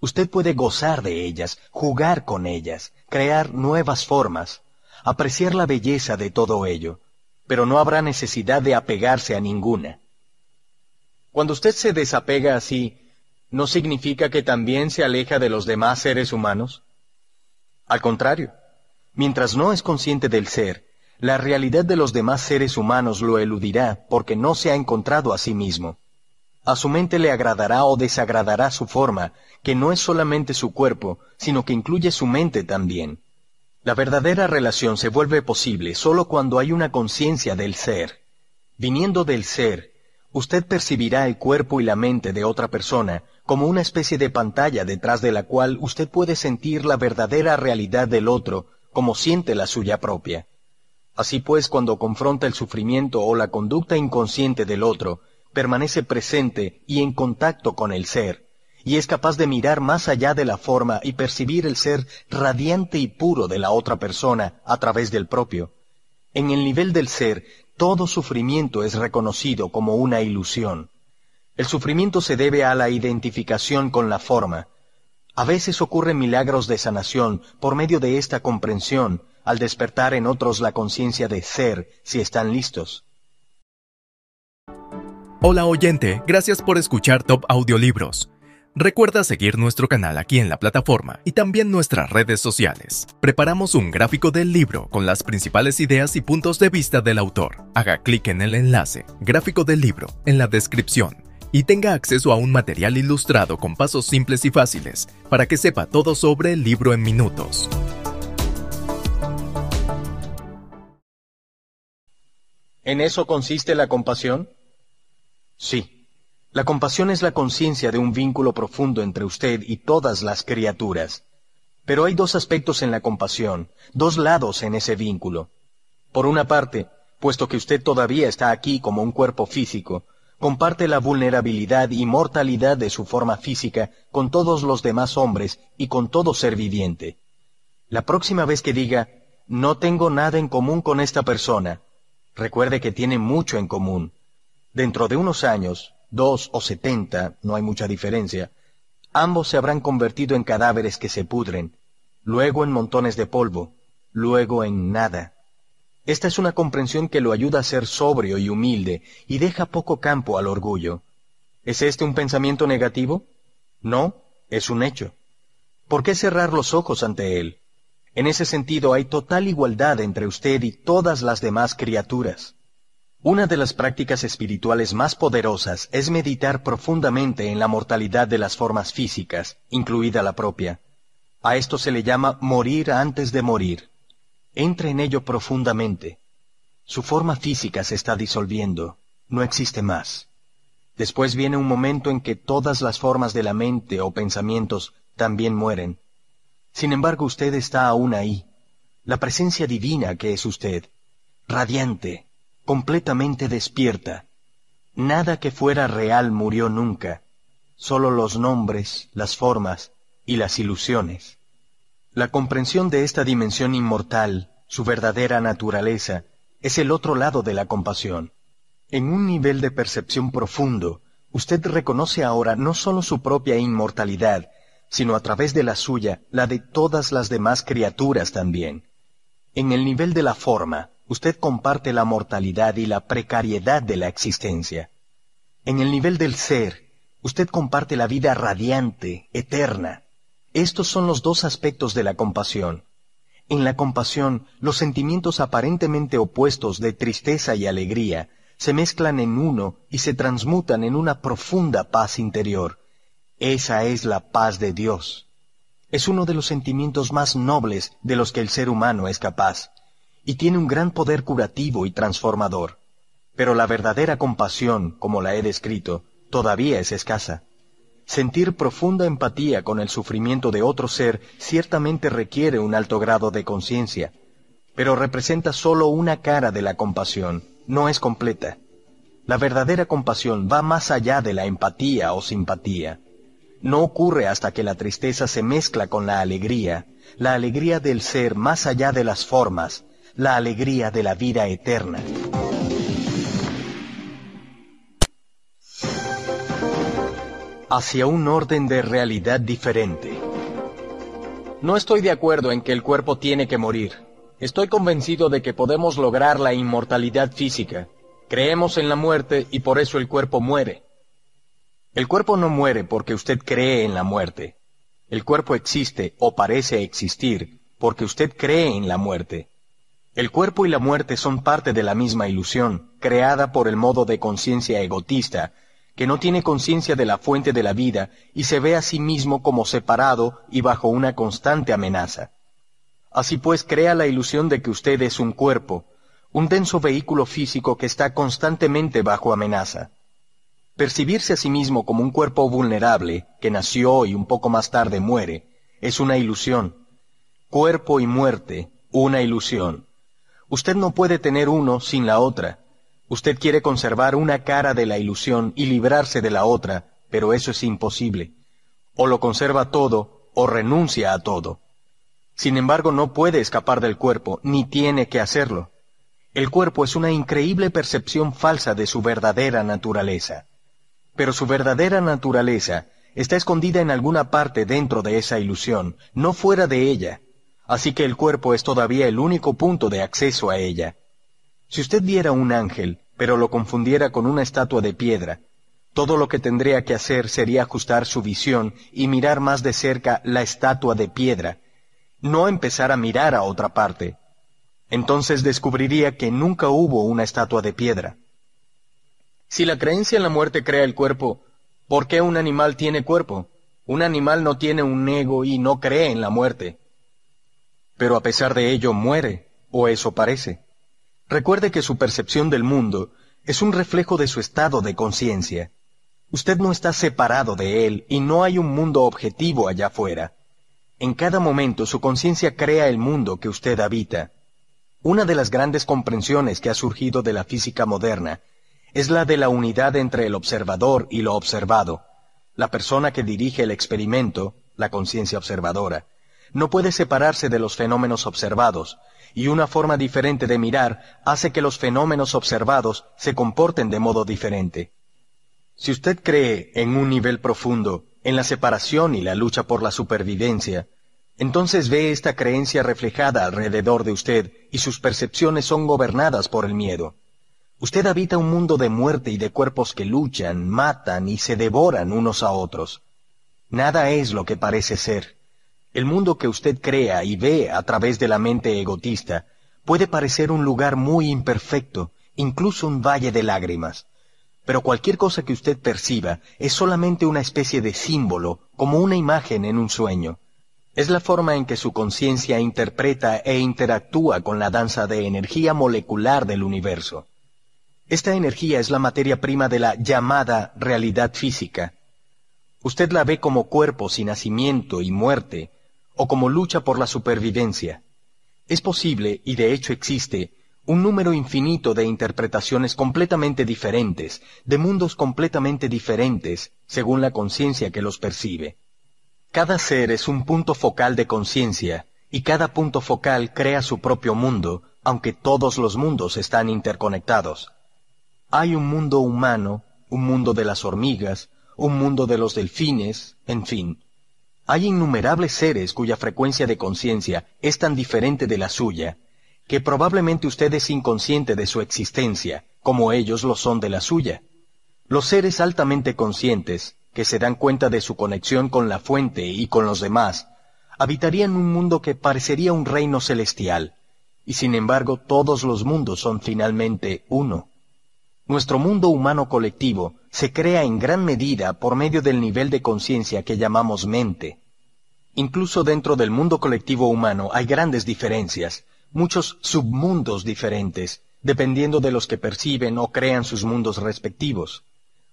Usted puede gozar de ellas, jugar con ellas, crear nuevas formas, apreciar la belleza de todo ello, pero no habrá necesidad de apegarse a ninguna. Cuando usted se desapega así, ¿no significa que también se aleja de los demás seres humanos? Al contrario, mientras no es consciente del ser, la realidad de los demás seres humanos lo eludirá porque no se ha encontrado a sí mismo. A su mente le agradará o desagradará su forma, que no es solamente su cuerpo, sino que incluye su mente también. La verdadera relación se vuelve posible solo cuando hay una conciencia del ser. Viniendo del ser, usted percibirá el cuerpo y la mente de otra persona como una especie de pantalla detrás de la cual usted puede sentir la verdadera realidad del otro como siente la suya propia. Así pues, cuando confronta el sufrimiento o la conducta inconsciente del otro, permanece presente y en contacto con el ser, y es capaz de mirar más allá de la forma y percibir el ser radiante y puro de la otra persona a través del propio. En el nivel del ser, todo sufrimiento es reconocido como una ilusión. El sufrimiento se debe a la identificación con la forma. A veces ocurren milagros de sanación por medio de esta comprensión, al despertar en otros la conciencia de ser, si están listos. Hola oyente, gracias por escuchar Top Audiolibros. Recuerda seguir nuestro canal aquí en la plataforma y también nuestras redes sociales. Preparamos un gráfico del libro con las principales ideas y puntos de vista del autor. Haga clic en el enlace, gráfico del libro, en la descripción y tenga acceso a un material ilustrado con pasos simples y fáciles para que sepa todo sobre el libro en minutos. ¿En eso consiste la compasión? Sí. La compasión es la conciencia de un vínculo profundo entre usted y todas las criaturas. Pero hay dos aspectos en la compasión, dos lados en ese vínculo. Por una parte, puesto que usted todavía está aquí como un cuerpo físico, comparte la vulnerabilidad y mortalidad de su forma física con todos los demás hombres y con todo ser viviente. La próxima vez que diga, no tengo nada en común con esta persona, recuerde que tiene mucho en común. Dentro de unos años, dos o setenta, no hay mucha diferencia, ambos se habrán convertido en cadáveres que se pudren, luego en montones de polvo, luego en nada. Esta es una comprensión que lo ayuda a ser sobrio y humilde y deja poco campo al orgullo. ¿Es este un pensamiento negativo? No, es un hecho. ¿Por qué cerrar los ojos ante él? En ese sentido hay total igualdad entre usted y todas las demás criaturas. Una de las prácticas espirituales más poderosas es meditar profundamente en la mortalidad de las formas físicas, incluida la propia. A esto se le llama morir antes de morir. Entre en ello profundamente. Su forma física se está disolviendo, no existe más. Después viene un momento en que todas las formas de la mente o pensamientos también mueren. Sin embargo, usted está aún ahí, la presencia divina que es usted, radiante, completamente despierta. Nada que fuera real murió nunca, solo los nombres, las formas y las ilusiones. La comprensión de esta dimensión inmortal, su verdadera naturaleza, es el otro lado de la compasión. En un nivel de percepción profundo, usted reconoce ahora no solo su propia inmortalidad, sino a través de la suya, la de todas las demás criaturas también. En el nivel de la forma, usted comparte la mortalidad y la precariedad de la existencia. En el nivel del ser, usted comparte la vida radiante, eterna. Estos son los dos aspectos de la compasión. En la compasión, los sentimientos aparentemente opuestos de tristeza y alegría se mezclan en uno y se transmutan en una profunda paz interior. Esa es la paz de Dios. Es uno de los sentimientos más nobles de los que el ser humano es capaz y tiene un gran poder curativo y transformador. Pero la verdadera compasión, como la he descrito, todavía es escasa. Sentir profunda empatía con el sufrimiento de otro ser ciertamente requiere un alto grado de conciencia, pero representa solo una cara de la compasión, no es completa. La verdadera compasión va más allá de la empatía o simpatía. No ocurre hasta que la tristeza se mezcla con la alegría, la alegría del ser más allá de las formas, la alegría de la vida eterna. Hacia un orden de realidad diferente. No estoy de acuerdo en que el cuerpo tiene que morir. Estoy convencido de que podemos lograr la inmortalidad física. Creemos en la muerte y por eso el cuerpo muere. El cuerpo no muere porque usted cree en la muerte. El cuerpo existe o parece existir porque usted cree en la muerte. El cuerpo y la muerte son parte de la misma ilusión, creada por el modo de conciencia egotista, que no tiene conciencia de la fuente de la vida y se ve a sí mismo como separado y bajo una constante amenaza. Así pues crea la ilusión de que usted es un cuerpo, un denso vehículo físico que está constantemente bajo amenaza. Percibirse a sí mismo como un cuerpo vulnerable, que nació y un poco más tarde muere, es una ilusión. Cuerpo y muerte, una ilusión. Usted no puede tener uno sin la otra. Usted quiere conservar una cara de la ilusión y librarse de la otra, pero eso es imposible. O lo conserva todo, o renuncia a todo. Sin embargo, no puede escapar del cuerpo, ni tiene que hacerlo. El cuerpo es una increíble percepción falsa de su verdadera naturaleza. Pero su verdadera naturaleza está escondida en alguna parte dentro de esa ilusión, no fuera de ella. Así que el cuerpo es todavía el único punto de acceso a ella. Si usted viera un ángel, pero lo confundiera con una estatua de piedra, todo lo que tendría que hacer sería ajustar su visión y mirar más de cerca la estatua de piedra, no empezar a mirar a otra parte, entonces descubriría que nunca hubo una estatua de piedra. Si la creencia en la muerte crea el cuerpo, ¿por qué un animal tiene cuerpo? Un animal no tiene un ego y no cree en la muerte. Pero a pesar de ello muere, o eso parece. Recuerde que su percepción del mundo es un reflejo de su estado de conciencia. Usted no está separado de él y no hay un mundo objetivo allá afuera. En cada momento su conciencia crea el mundo que usted habita. Una de las grandes comprensiones que ha surgido de la física moderna es la de la unidad entre el observador y lo observado. La persona que dirige el experimento, la conciencia observadora, no puede separarse de los fenómenos observados, y una forma diferente de mirar hace que los fenómenos observados se comporten de modo diferente. Si usted cree en un nivel profundo, en la separación y la lucha por la supervivencia, entonces ve esta creencia reflejada alrededor de usted y sus percepciones son gobernadas por el miedo. Usted habita un mundo de muerte y de cuerpos que luchan, matan y se devoran unos a otros. Nada es lo que parece ser. El mundo que usted crea y ve a través de la mente egotista puede parecer un lugar muy imperfecto, incluso un valle de lágrimas. Pero cualquier cosa que usted perciba es solamente una especie de símbolo, como una imagen en un sueño. Es la forma en que su conciencia interpreta e interactúa con la danza de energía molecular del universo. Esta energía es la materia prima de la llamada realidad física. Usted la ve como cuerpo sin nacimiento y muerte, o como lucha por la supervivencia. Es posible, y de hecho existe, un número infinito de interpretaciones completamente diferentes, de mundos completamente diferentes, según la conciencia que los percibe. Cada ser es un punto focal de conciencia, y cada punto focal crea su propio mundo, aunque todos los mundos están interconectados. Hay un mundo humano, un mundo de las hormigas, un mundo de los delfines, en fin. Hay innumerables seres cuya frecuencia de conciencia es tan diferente de la suya, que probablemente usted es inconsciente de su existencia, como ellos lo son de la suya. Los seres altamente conscientes, que se dan cuenta de su conexión con la fuente y con los demás, habitarían un mundo que parecería un reino celestial, y sin embargo todos los mundos son finalmente uno. Nuestro mundo humano colectivo se crea en gran medida por medio del nivel de conciencia que llamamos mente. Incluso dentro del mundo colectivo humano hay grandes diferencias, muchos submundos diferentes, dependiendo de los que perciben o crean sus mundos respectivos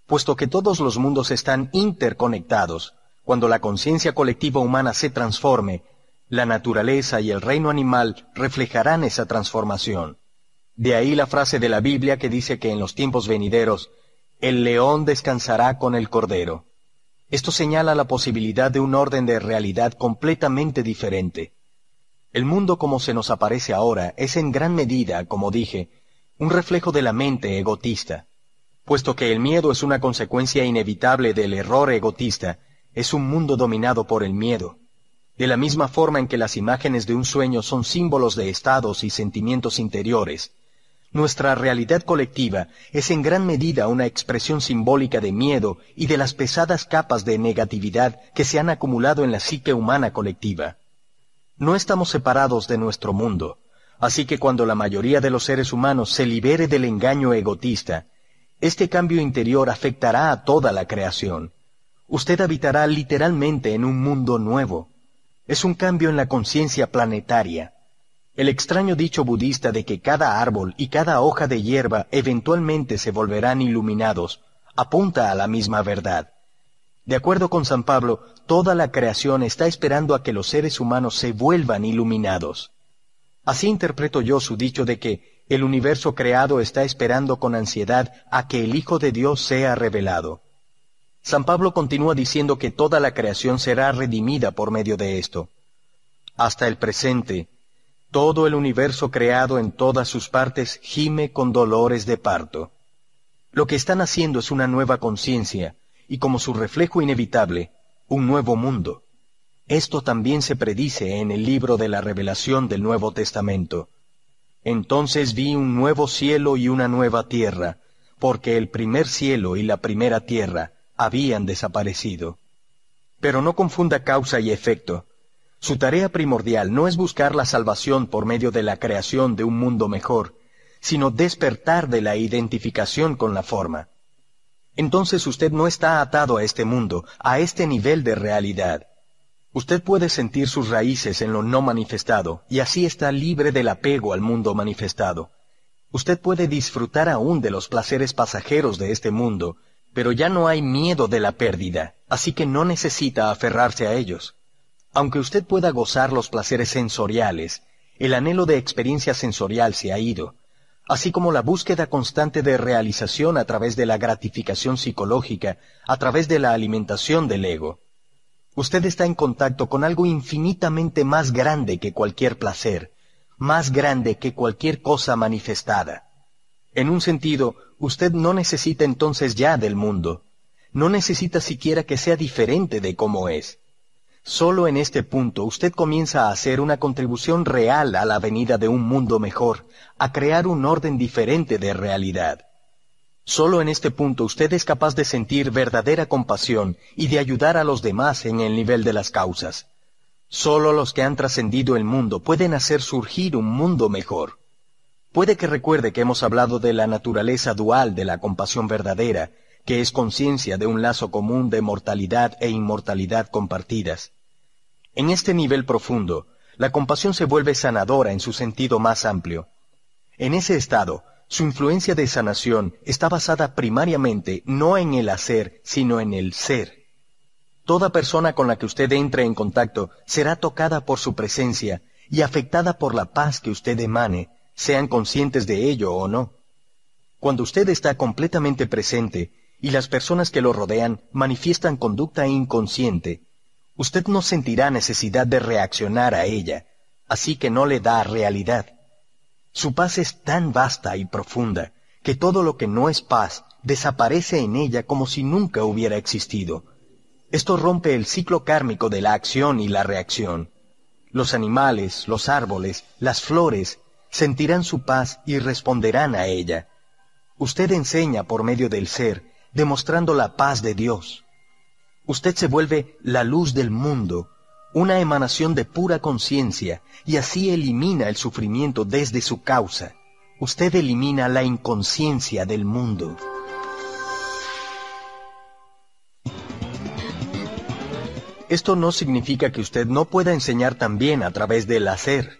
puesto que todos los mundos están interconectados, cuando la conciencia colectiva humana se transforme, la naturaleza y el reino animal reflejarán esa transformación. De ahí la frase de la Biblia que dice que en los tiempos venideros, el león descansará con el cordero. Esto señala la posibilidad de un orden de realidad completamente diferente. El mundo como se nos aparece ahora es en gran medida, como dije, un reflejo de la mente egotista puesto que el miedo es una consecuencia inevitable del error egotista, es un mundo dominado por el miedo. De la misma forma en que las imágenes de un sueño son símbolos de estados y sentimientos interiores, nuestra realidad colectiva es en gran medida una expresión simbólica de miedo y de las pesadas capas de negatividad que se han acumulado en la psique humana colectiva. No estamos separados de nuestro mundo, así que cuando la mayoría de los seres humanos se libere del engaño egotista, este cambio interior afectará a toda la creación. Usted habitará literalmente en un mundo nuevo. Es un cambio en la conciencia planetaria. El extraño dicho budista de que cada árbol y cada hoja de hierba eventualmente se volverán iluminados apunta a la misma verdad. De acuerdo con San Pablo, toda la creación está esperando a que los seres humanos se vuelvan iluminados. Así interpreto yo su dicho de que el universo creado está esperando con ansiedad a que el Hijo de Dios sea revelado. San Pablo continúa diciendo que toda la creación será redimida por medio de esto. Hasta el presente, todo el universo creado en todas sus partes gime con dolores de parto. Lo que están haciendo es una nueva conciencia, y como su reflejo inevitable, un nuevo mundo. Esto también se predice en el libro de la revelación del Nuevo Testamento. Entonces vi un nuevo cielo y una nueva tierra, porque el primer cielo y la primera tierra habían desaparecido. Pero no confunda causa y efecto. Su tarea primordial no es buscar la salvación por medio de la creación de un mundo mejor, sino despertar de la identificación con la forma. Entonces usted no está atado a este mundo, a este nivel de realidad. Usted puede sentir sus raíces en lo no manifestado, y así está libre del apego al mundo manifestado. Usted puede disfrutar aún de los placeres pasajeros de este mundo, pero ya no hay miedo de la pérdida, así que no necesita aferrarse a ellos. Aunque usted pueda gozar los placeres sensoriales, el anhelo de experiencia sensorial se ha ido, así como la búsqueda constante de realización a través de la gratificación psicológica, a través de la alimentación del ego. Usted está en contacto con algo infinitamente más grande que cualquier placer, más grande que cualquier cosa manifestada. En un sentido, usted no necesita entonces ya del mundo. No necesita siquiera que sea diferente de cómo es. Solo en este punto usted comienza a hacer una contribución real a la venida de un mundo mejor, a crear un orden diferente de realidad. Solo en este punto usted es capaz de sentir verdadera compasión y de ayudar a los demás en el nivel de las causas. Solo los que han trascendido el mundo pueden hacer surgir un mundo mejor. Puede que recuerde que hemos hablado de la naturaleza dual de la compasión verdadera, que es conciencia de un lazo común de mortalidad e inmortalidad compartidas. En este nivel profundo, la compasión se vuelve sanadora en su sentido más amplio. En ese estado, su influencia de sanación está basada primariamente no en el hacer, sino en el ser. Toda persona con la que usted entre en contacto será tocada por su presencia y afectada por la paz que usted emane, sean conscientes de ello o no. Cuando usted está completamente presente y las personas que lo rodean manifiestan conducta inconsciente, usted no sentirá necesidad de reaccionar a ella, así que no le da realidad. Su paz es tan vasta y profunda que todo lo que no es paz desaparece en ella como si nunca hubiera existido. Esto rompe el ciclo kármico de la acción y la reacción. Los animales, los árboles, las flores, sentirán su paz y responderán a ella. Usted enseña por medio del ser, demostrando la paz de Dios. Usted se vuelve la luz del mundo, una emanación de pura conciencia, y así elimina el sufrimiento desde su causa. Usted elimina la inconsciencia del mundo. Esto no significa que usted no pueda enseñar también a través del hacer.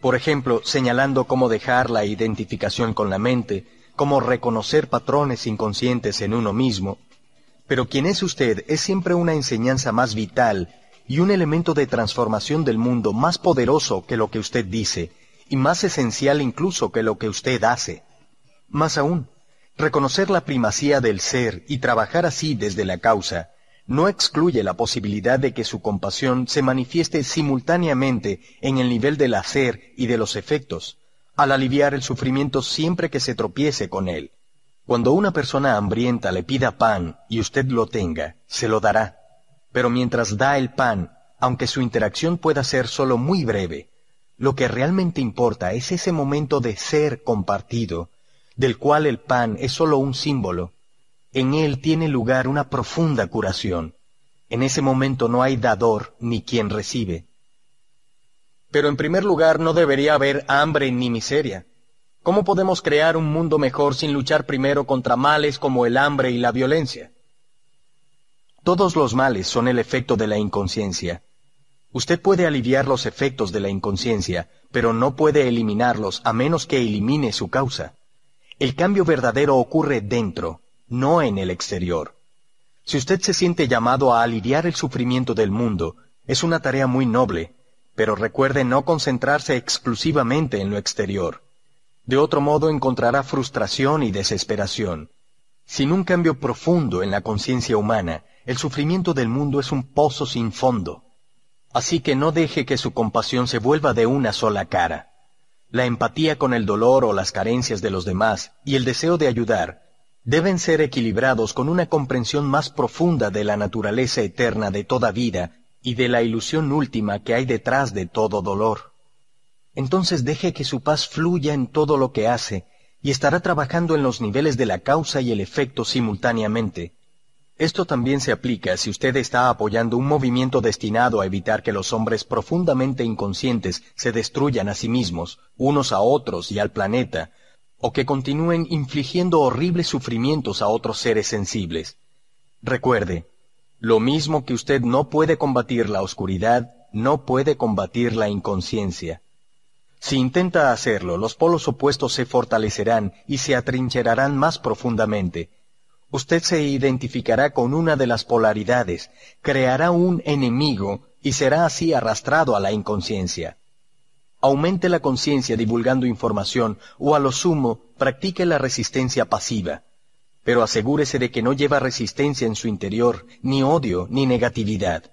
Por ejemplo, señalando cómo dejar la identificación con la mente, cómo reconocer patrones inconscientes en uno mismo. Pero quien es usted es siempre una enseñanza más vital y un elemento de transformación del mundo más poderoso que lo que usted dice, y más esencial incluso que lo que usted hace. Más aún, reconocer la primacía del ser y trabajar así desde la causa, no excluye la posibilidad de que su compasión se manifieste simultáneamente en el nivel del hacer y de los efectos, al aliviar el sufrimiento siempre que se tropiece con él. Cuando una persona hambrienta le pida pan y usted lo tenga, se lo dará. Pero mientras da el pan, aunque su interacción pueda ser solo muy breve, lo que realmente importa es ese momento de ser compartido, del cual el pan es solo un símbolo, en él tiene lugar una profunda curación. En ese momento no hay dador ni quien recibe. Pero en primer lugar no debería haber hambre ni miseria. ¿Cómo podemos crear un mundo mejor sin luchar primero contra males como el hambre y la violencia? Todos los males son el efecto de la inconsciencia. Usted puede aliviar los efectos de la inconsciencia, pero no puede eliminarlos a menos que elimine su causa. El cambio verdadero ocurre dentro, no en el exterior. Si usted se siente llamado a aliviar el sufrimiento del mundo, es una tarea muy noble, pero recuerde no concentrarse exclusivamente en lo exterior. De otro modo encontrará frustración y desesperación. Sin un cambio profundo en la conciencia humana, el sufrimiento del mundo es un pozo sin fondo. Así que no deje que su compasión se vuelva de una sola cara. La empatía con el dolor o las carencias de los demás y el deseo de ayudar deben ser equilibrados con una comprensión más profunda de la naturaleza eterna de toda vida y de la ilusión última que hay detrás de todo dolor. Entonces deje que su paz fluya en todo lo que hace y estará trabajando en los niveles de la causa y el efecto simultáneamente. Esto también se aplica si usted está apoyando un movimiento destinado a evitar que los hombres profundamente inconscientes se destruyan a sí mismos, unos a otros y al planeta, o que continúen infligiendo horribles sufrimientos a otros seres sensibles. Recuerde, lo mismo que usted no puede combatir la oscuridad, no puede combatir la inconsciencia. Si intenta hacerlo, los polos opuestos se fortalecerán y se atrincherarán más profundamente. Usted se identificará con una de las polaridades, creará un enemigo y será así arrastrado a la inconsciencia. Aumente la conciencia divulgando información o a lo sumo practique la resistencia pasiva. Pero asegúrese de que no lleva resistencia en su interior, ni odio, ni negatividad.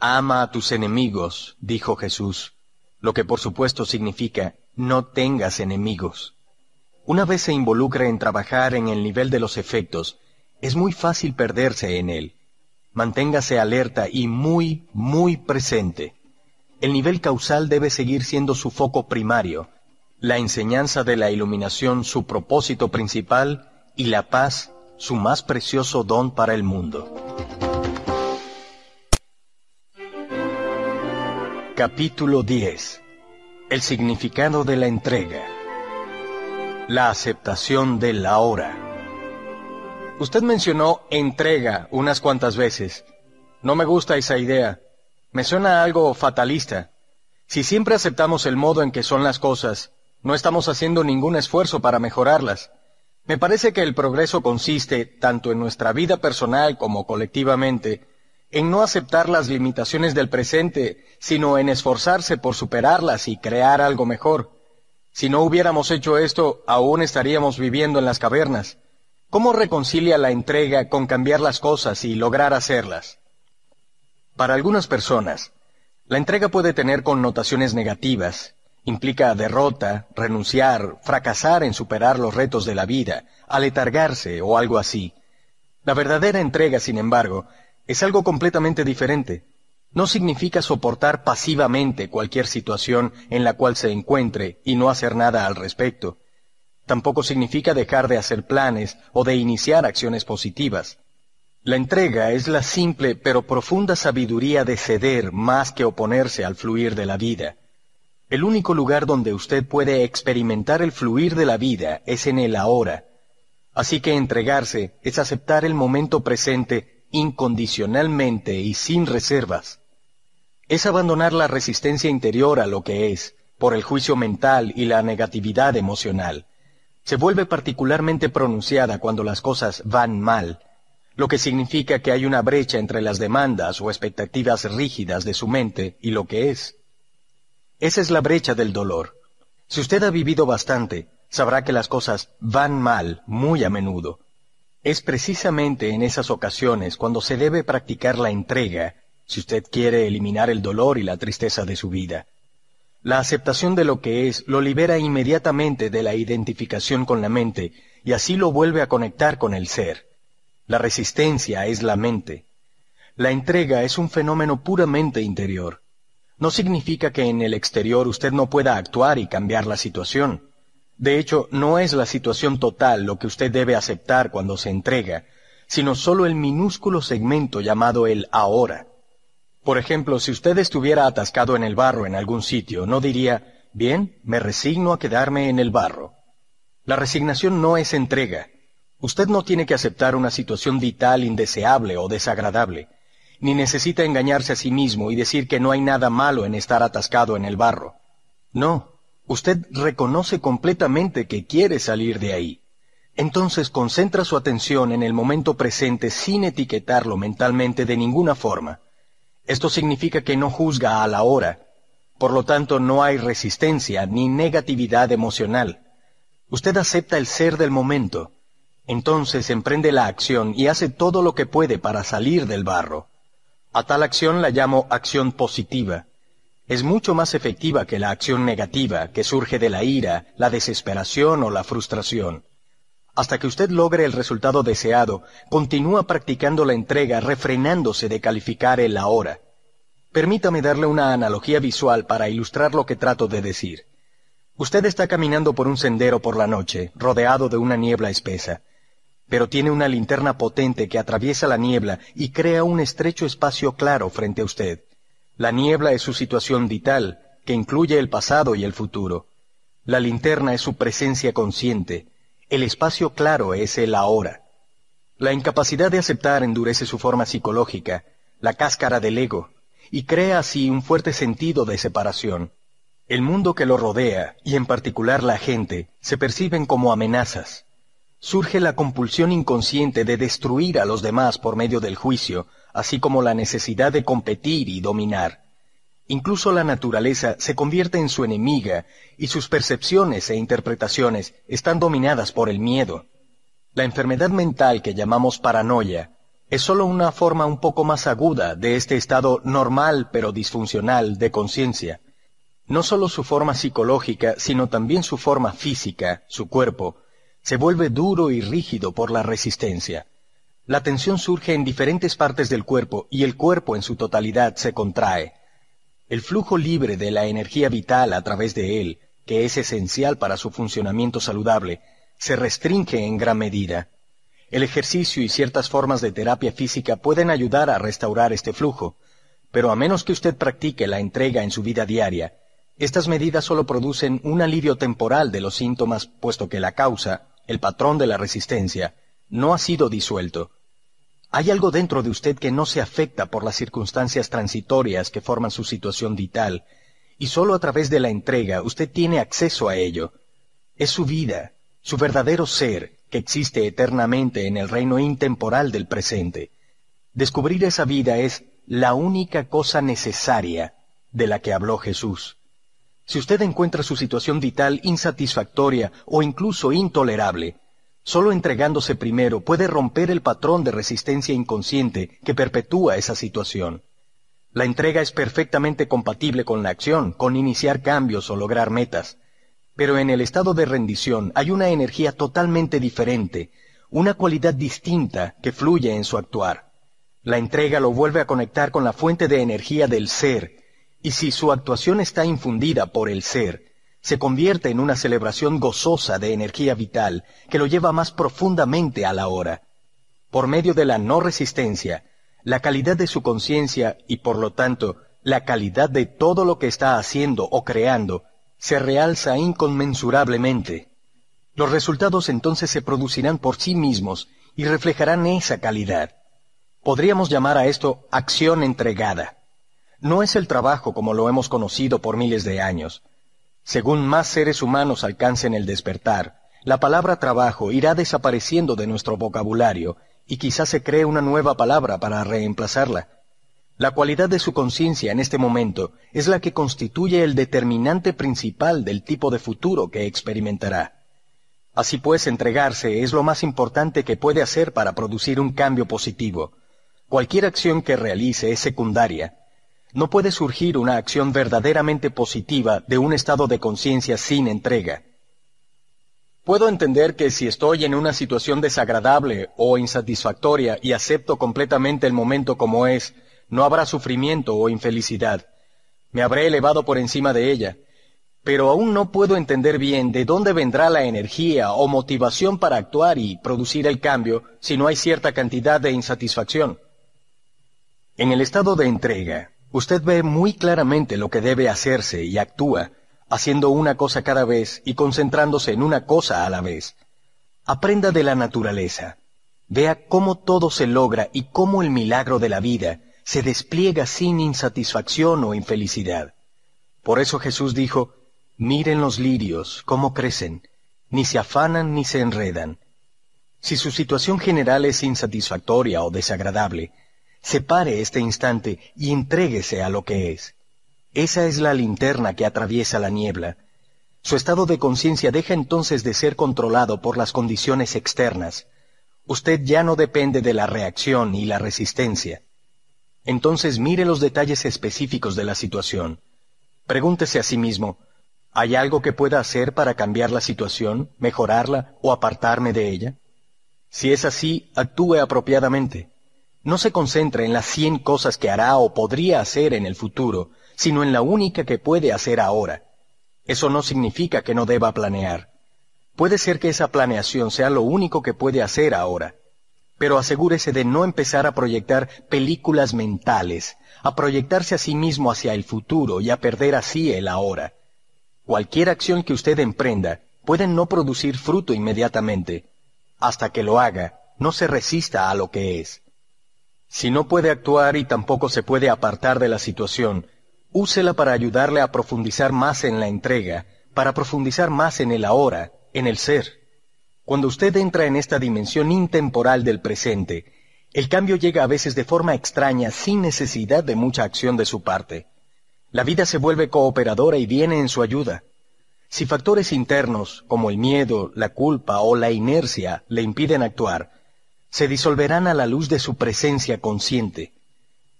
Ama a tus enemigos, dijo Jesús, lo que por supuesto significa no tengas enemigos. Una vez se involucra en trabajar en el nivel de los efectos, es muy fácil perderse en él. Manténgase alerta y muy, muy presente el nivel causal debe seguir siendo su foco primario, la enseñanza de la iluminación su propósito principal y la paz su más precioso don para el mundo. Capítulo 10 El significado de la entrega La aceptación de la hora Usted mencionó entrega unas cuantas veces. No me gusta esa idea. Me suena algo fatalista. Si siempre aceptamos el modo en que son las cosas, no estamos haciendo ningún esfuerzo para mejorarlas. Me parece que el progreso consiste, tanto en nuestra vida personal como colectivamente, en no aceptar las limitaciones del presente, sino en esforzarse por superarlas y crear algo mejor. Si no hubiéramos hecho esto, aún estaríamos viviendo en las cavernas. ¿Cómo reconcilia la entrega con cambiar las cosas y lograr hacerlas? Para algunas personas, la entrega puede tener connotaciones negativas. Implica derrota, renunciar, fracasar en superar los retos de la vida, aletargarse o algo así. La verdadera entrega, sin embargo, es algo completamente diferente. No significa soportar pasivamente cualquier situación en la cual se encuentre y no hacer nada al respecto. Tampoco significa dejar de hacer planes o de iniciar acciones positivas. La entrega es la simple pero profunda sabiduría de ceder más que oponerse al fluir de la vida. El único lugar donde usted puede experimentar el fluir de la vida es en el ahora. Así que entregarse es aceptar el momento presente incondicionalmente y sin reservas. Es abandonar la resistencia interior a lo que es, por el juicio mental y la negatividad emocional. Se vuelve particularmente pronunciada cuando las cosas van mal, lo que significa que hay una brecha entre las demandas o expectativas rígidas de su mente y lo que es. Esa es la brecha del dolor. Si usted ha vivido bastante, sabrá que las cosas van mal muy a menudo. Es precisamente en esas ocasiones cuando se debe practicar la entrega, si usted quiere eliminar el dolor y la tristeza de su vida. La aceptación de lo que es lo libera inmediatamente de la identificación con la mente y así lo vuelve a conectar con el ser. La resistencia es la mente. La entrega es un fenómeno puramente interior. No significa que en el exterior usted no pueda actuar y cambiar la situación. De hecho, no es la situación total lo que usted debe aceptar cuando se entrega, sino solo el minúsculo segmento llamado el ahora. Por ejemplo, si usted estuviera atascado en el barro en algún sitio, no diría, bien, me resigno a quedarme en el barro. La resignación no es entrega, Usted no tiene que aceptar una situación vital indeseable o desagradable, ni necesita engañarse a sí mismo y decir que no hay nada malo en estar atascado en el barro. No, usted reconoce completamente que quiere salir de ahí. Entonces concentra su atención en el momento presente sin etiquetarlo mentalmente de ninguna forma. Esto significa que no juzga a la hora. Por lo tanto, no hay resistencia ni negatividad emocional. Usted acepta el ser del momento. Entonces emprende la acción y hace todo lo que puede para salir del barro. A tal acción la llamo acción positiva. Es mucho más efectiva que la acción negativa que surge de la ira, la desesperación o la frustración. Hasta que usted logre el resultado deseado, continúa practicando la entrega refrenándose de calificar el ahora. Permítame darle una analogía visual para ilustrar lo que trato de decir. Usted está caminando por un sendero por la noche, rodeado de una niebla espesa, pero tiene una linterna potente que atraviesa la niebla y crea un estrecho espacio claro frente a usted. La niebla es su situación vital, que incluye el pasado y el futuro. La linterna es su presencia consciente, el espacio claro es el ahora. La incapacidad de aceptar endurece su forma psicológica, la cáscara del ego, y crea así un fuerte sentido de separación. El mundo que lo rodea, y en particular la gente, se perciben como amenazas. Surge la compulsión inconsciente de destruir a los demás por medio del juicio, así como la necesidad de competir y dominar. Incluso la naturaleza se convierte en su enemiga y sus percepciones e interpretaciones están dominadas por el miedo. La enfermedad mental que llamamos paranoia es sólo una forma un poco más aguda de este estado normal pero disfuncional de conciencia. No sólo su forma psicológica, sino también su forma física, su cuerpo, se vuelve duro y rígido por la resistencia. La tensión surge en diferentes partes del cuerpo y el cuerpo en su totalidad se contrae. El flujo libre de la energía vital a través de él, que es esencial para su funcionamiento saludable, se restringe en gran medida. El ejercicio y ciertas formas de terapia física pueden ayudar a restaurar este flujo, pero a menos que usted practique la entrega en su vida diaria, estas medidas solo producen un alivio temporal de los síntomas, puesto que la causa, el patrón de la resistencia, no ha sido disuelto. Hay algo dentro de usted que no se afecta por las circunstancias transitorias que forman su situación vital, y solo a través de la entrega usted tiene acceso a ello. Es su vida, su verdadero ser, que existe eternamente en el reino intemporal del presente. Descubrir esa vida es la única cosa necesaria de la que habló Jesús. Si usted encuentra su situación vital insatisfactoria o incluso intolerable, Solo entregándose primero puede romper el patrón de resistencia inconsciente que perpetúa esa situación. La entrega es perfectamente compatible con la acción, con iniciar cambios o lograr metas. Pero en el estado de rendición hay una energía totalmente diferente, una cualidad distinta que fluye en su actuar. La entrega lo vuelve a conectar con la fuente de energía del ser, y si su actuación está infundida por el ser, se convierte en una celebración gozosa de energía vital que lo lleva más profundamente a la hora. Por medio de la no resistencia, la calidad de su conciencia y por lo tanto la calidad de todo lo que está haciendo o creando se realza inconmensurablemente. Los resultados entonces se producirán por sí mismos y reflejarán esa calidad. Podríamos llamar a esto acción entregada. No es el trabajo como lo hemos conocido por miles de años, según más seres humanos alcancen el despertar, la palabra trabajo irá desapareciendo de nuestro vocabulario y quizás se cree una nueva palabra para reemplazarla. La cualidad de su conciencia en este momento es la que constituye el determinante principal del tipo de futuro que experimentará. Así pues, entregarse es lo más importante que puede hacer para producir un cambio positivo. Cualquier acción que realice es secundaria, no puede surgir una acción verdaderamente positiva de un estado de conciencia sin entrega. Puedo entender que si estoy en una situación desagradable o insatisfactoria y acepto completamente el momento como es, no habrá sufrimiento o infelicidad. Me habré elevado por encima de ella. Pero aún no puedo entender bien de dónde vendrá la energía o motivación para actuar y producir el cambio si no hay cierta cantidad de insatisfacción. En el estado de entrega, Usted ve muy claramente lo que debe hacerse y actúa, haciendo una cosa cada vez y concentrándose en una cosa a la vez. Aprenda de la naturaleza. Vea cómo todo se logra y cómo el milagro de la vida se despliega sin insatisfacción o infelicidad. Por eso Jesús dijo, miren los lirios, cómo crecen, ni se afanan ni se enredan. Si su situación general es insatisfactoria o desagradable, separe este instante y entréguese a lo que es. Esa es la linterna que atraviesa la niebla. Su estado de conciencia deja entonces de ser controlado por las condiciones externas. Usted ya no depende de la reacción y la resistencia. Entonces mire los detalles específicos de la situación. Pregúntese a sí mismo, ¿hay algo que pueda hacer para cambiar la situación, mejorarla o apartarme de ella? Si es así, actúe apropiadamente. No se concentre en las cien cosas que hará o podría hacer en el futuro, sino en la única que puede hacer ahora. Eso no significa que no deba planear. Puede ser que esa planeación sea lo único que puede hacer ahora. Pero asegúrese de no empezar a proyectar películas mentales, a proyectarse a sí mismo hacia el futuro y a perder así el ahora. Cualquier acción que usted emprenda puede no producir fruto inmediatamente. Hasta que lo haga, no se resista a lo que es. Si no puede actuar y tampoco se puede apartar de la situación, úsela para ayudarle a profundizar más en la entrega, para profundizar más en el ahora, en el ser. Cuando usted entra en esta dimensión intemporal del presente, el cambio llega a veces de forma extraña sin necesidad de mucha acción de su parte. La vida se vuelve cooperadora y viene en su ayuda. Si factores internos, como el miedo, la culpa o la inercia, le impiden actuar, se disolverán a la luz de su presencia consciente.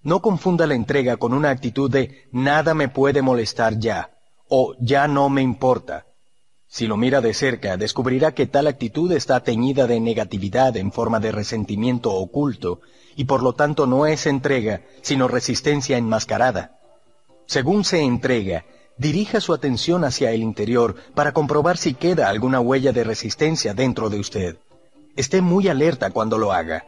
No confunda la entrega con una actitud de nada me puede molestar ya o ya no me importa. Si lo mira de cerca, descubrirá que tal actitud está teñida de negatividad en forma de resentimiento oculto, y por lo tanto no es entrega, sino resistencia enmascarada. Según se entrega, dirija su atención hacia el interior para comprobar si queda alguna huella de resistencia dentro de usted. Esté muy alerta cuando lo haga.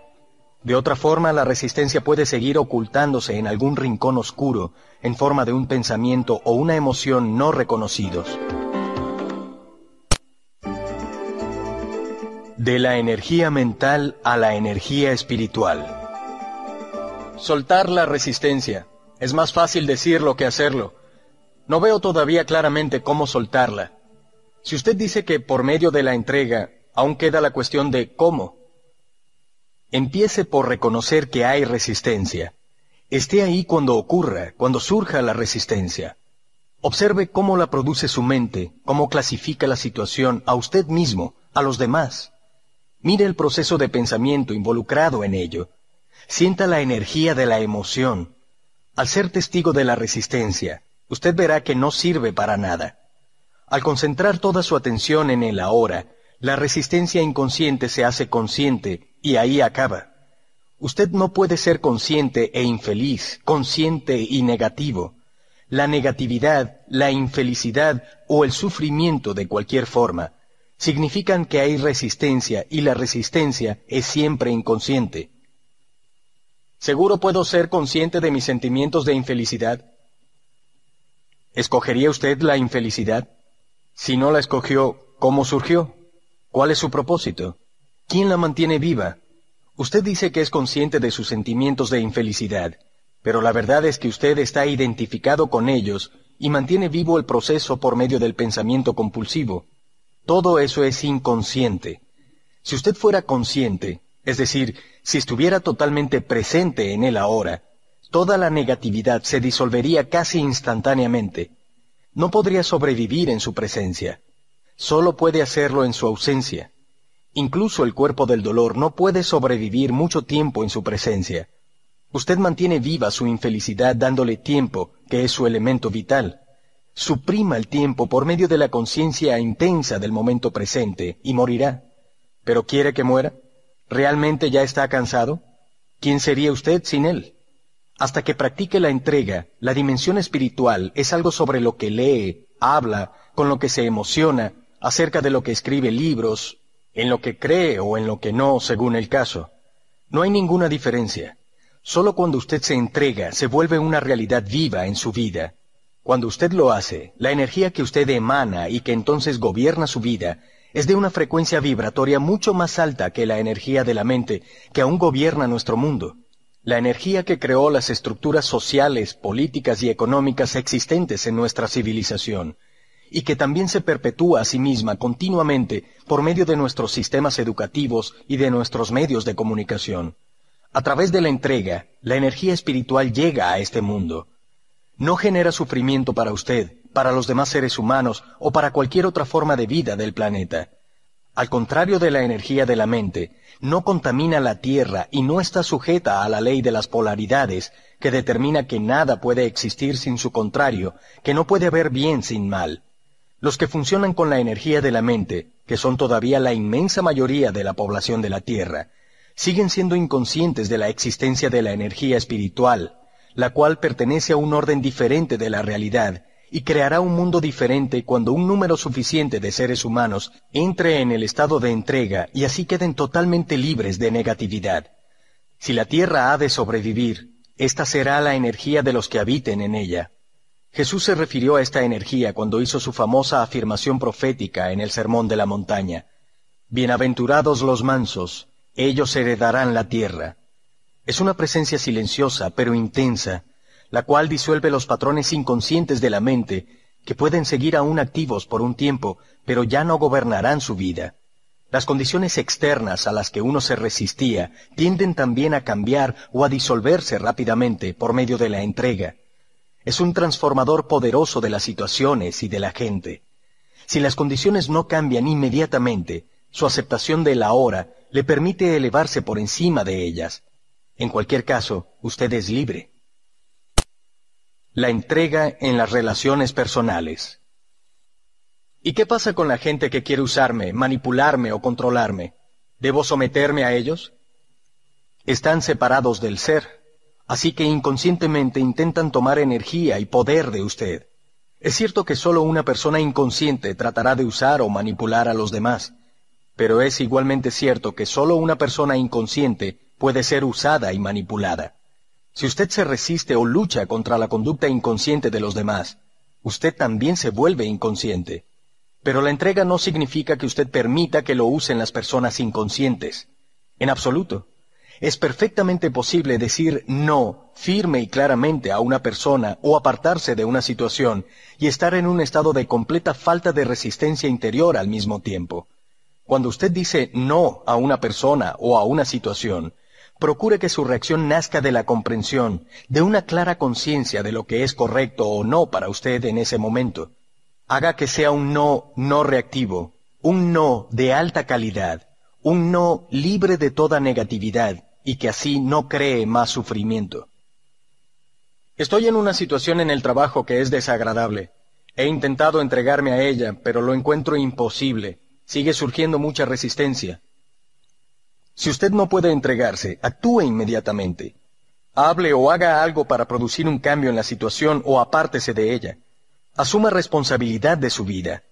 De otra forma, la resistencia puede seguir ocultándose en algún rincón oscuro, en forma de un pensamiento o una emoción no reconocidos. De la energía mental a la energía espiritual. Soltar la resistencia. Es más fácil decirlo que hacerlo. No veo todavía claramente cómo soltarla. Si usted dice que por medio de la entrega, aún queda la cuestión de cómo. Empiece por reconocer que hay resistencia. Esté ahí cuando ocurra, cuando surja la resistencia. Observe cómo la produce su mente, cómo clasifica la situación a usted mismo, a los demás. Mire el proceso de pensamiento involucrado en ello. Sienta la energía de la emoción. Al ser testigo de la resistencia, usted verá que no sirve para nada. Al concentrar toda su atención en el ahora, la resistencia inconsciente se hace consciente y ahí acaba. Usted no puede ser consciente e infeliz, consciente y negativo. La negatividad, la infelicidad o el sufrimiento de cualquier forma significan que hay resistencia y la resistencia es siempre inconsciente. ¿Seguro puedo ser consciente de mis sentimientos de infelicidad? ¿Escogería usted la infelicidad? Si no la escogió, ¿cómo surgió? ¿Cuál es su propósito? ¿Quién la mantiene viva? Usted dice que es consciente de sus sentimientos de infelicidad, pero la verdad es que usted está identificado con ellos y mantiene vivo el proceso por medio del pensamiento compulsivo. Todo eso es inconsciente. Si usted fuera consciente, es decir, si estuviera totalmente presente en él ahora, toda la negatividad se disolvería casi instantáneamente. No podría sobrevivir en su presencia. Solo puede hacerlo en su ausencia. Incluso el cuerpo del dolor no puede sobrevivir mucho tiempo en su presencia. Usted mantiene viva su infelicidad dándole tiempo, que es su elemento vital. Suprima el tiempo por medio de la conciencia intensa del momento presente y morirá. ¿Pero quiere que muera? ¿Realmente ya está cansado? ¿Quién sería usted sin él? Hasta que practique la entrega, la dimensión espiritual es algo sobre lo que lee, habla, con lo que se emociona, acerca de lo que escribe libros, en lo que cree o en lo que no, según el caso. No hay ninguna diferencia. Solo cuando usted se entrega se vuelve una realidad viva en su vida. Cuando usted lo hace, la energía que usted emana y que entonces gobierna su vida es de una frecuencia vibratoria mucho más alta que la energía de la mente que aún gobierna nuestro mundo. La energía que creó las estructuras sociales, políticas y económicas existentes en nuestra civilización y que también se perpetúa a sí misma continuamente por medio de nuestros sistemas educativos y de nuestros medios de comunicación. A través de la entrega, la energía espiritual llega a este mundo. No genera sufrimiento para usted, para los demás seres humanos o para cualquier otra forma de vida del planeta. Al contrario de la energía de la mente, no contamina la Tierra y no está sujeta a la ley de las polaridades, que determina que nada puede existir sin su contrario, que no puede haber bien sin mal. Los que funcionan con la energía de la mente, que son todavía la inmensa mayoría de la población de la Tierra, siguen siendo inconscientes de la existencia de la energía espiritual, la cual pertenece a un orden diferente de la realidad y creará un mundo diferente cuando un número suficiente de seres humanos entre en el estado de entrega y así queden totalmente libres de negatividad. Si la Tierra ha de sobrevivir, esta será la energía de los que habiten en ella. Jesús se refirió a esta energía cuando hizo su famosa afirmación profética en el Sermón de la Montaña. Bienaventurados los mansos, ellos heredarán la tierra. Es una presencia silenciosa pero intensa, la cual disuelve los patrones inconscientes de la mente, que pueden seguir aún activos por un tiempo, pero ya no gobernarán su vida. Las condiciones externas a las que uno se resistía tienden también a cambiar o a disolverse rápidamente por medio de la entrega. Es un transformador poderoso de las situaciones y de la gente. Si las condiciones no cambian inmediatamente, su aceptación de la hora le permite elevarse por encima de ellas. En cualquier caso, usted es libre. La entrega en las relaciones personales. ¿Y qué pasa con la gente que quiere usarme, manipularme o controlarme? ¿Debo someterme a ellos? Están separados del ser, así que inconscientemente intentan tomar energía y poder de usted. Es cierto que solo una persona inconsciente tratará de usar o manipular a los demás, pero es igualmente cierto que solo una persona inconsciente puede ser usada y manipulada. Si usted se resiste o lucha contra la conducta inconsciente de los demás, usted también se vuelve inconsciente. Pero la entrega no significa que usted permita que lo usen las personas inconscientes. En absoluto. Es perfectamente posible decir no firme y claramente a una persona o apartarse de una situación y estar en un estado de completa falta de resistencia interior al mismo tiempo. Cuando usted dice no a una persona o a una situación, procure que su reacción nazca de la comprensión, de una clara conciencia de lo que es correcto o no para usted en ese momento. Haga que sea un no no reactivo, un no de alta calidad, un no libre de toda negatividad y que así no cree más sufrimiento. Estoy en una situación en el trabajo que es desagradable. He intentado entregarme a ella, pero lo encuentro imposible. Sigue surgiendo mucha resistencia. Si usted no puede entregarse, actúe inmediatamente. Hable o haga algo para producir un cambio en la situación o apártese de ella. Asuma responsabilidad de su vida.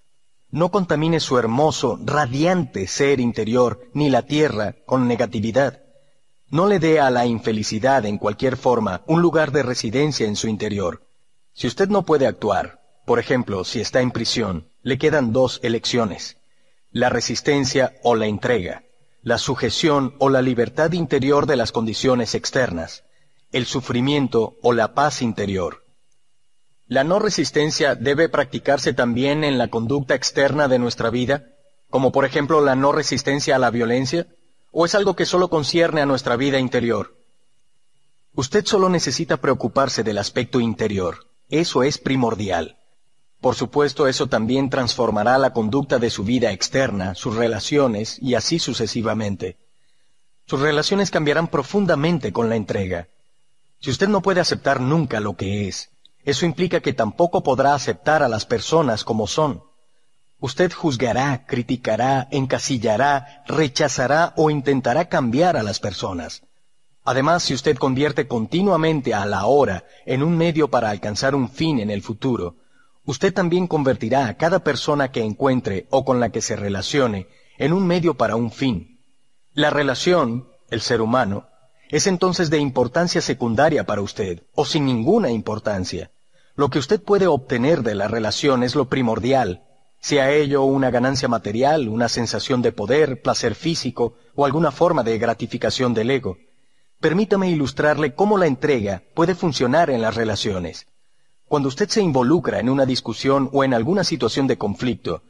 No contamine su hermoso, radiante ser interior ni la tierra con negatividad. No le dé a la infelicidad en cualquier forma un lugar de residencia en su interior. Si usted no puede actuar, por ejemplo, si está en prisión, le quedan dos elecciones, la resistencia o la entrega la sujeción o la libertad interior de las condiciones externas, el sufrimiento o la paz interior. La no resistencia debe practicarse también en la conducta externa de nuestra vida, como por ejemplo la no resistencia a la violencia, o es algo que solo concierne a nuestra vida interior. Usted solo necesita preocuparse del aspecto interior, eso es primordial. Por supuesto, eso también transformará la conducta de su vida externa, sus relaciones y así sucesivamente. Sus relaciones cambiarán profundamente con la entrega. Si usted no puede aceptar nunca lo que es, eso implica que tampoco podrá aceptar a las personas como son. Usted juzgará, criticará, encasillará, rechazará o intentará cambiar a las personas. Además, si usted convierte continuamente a la hora en un medio para alcanzar un fin en el futuro, usted también convertirá a cada persona que encuentre o con la que se relacione en un medio para un fin. La relación, el ser humano, es entonces de importancia secundaria para usted, o sin ninguna importancia. Lo que usted puede obtener de la relación es lo primordial, sea ello una ganancia material, una sensación de poder, placer físico o alguna forma de gratificación del ego. Permítame ilustrarle cómo la entrega puede funcionar en las relaciones. Cuando usted se involucra en una discusión o en alguna situación de conflicto,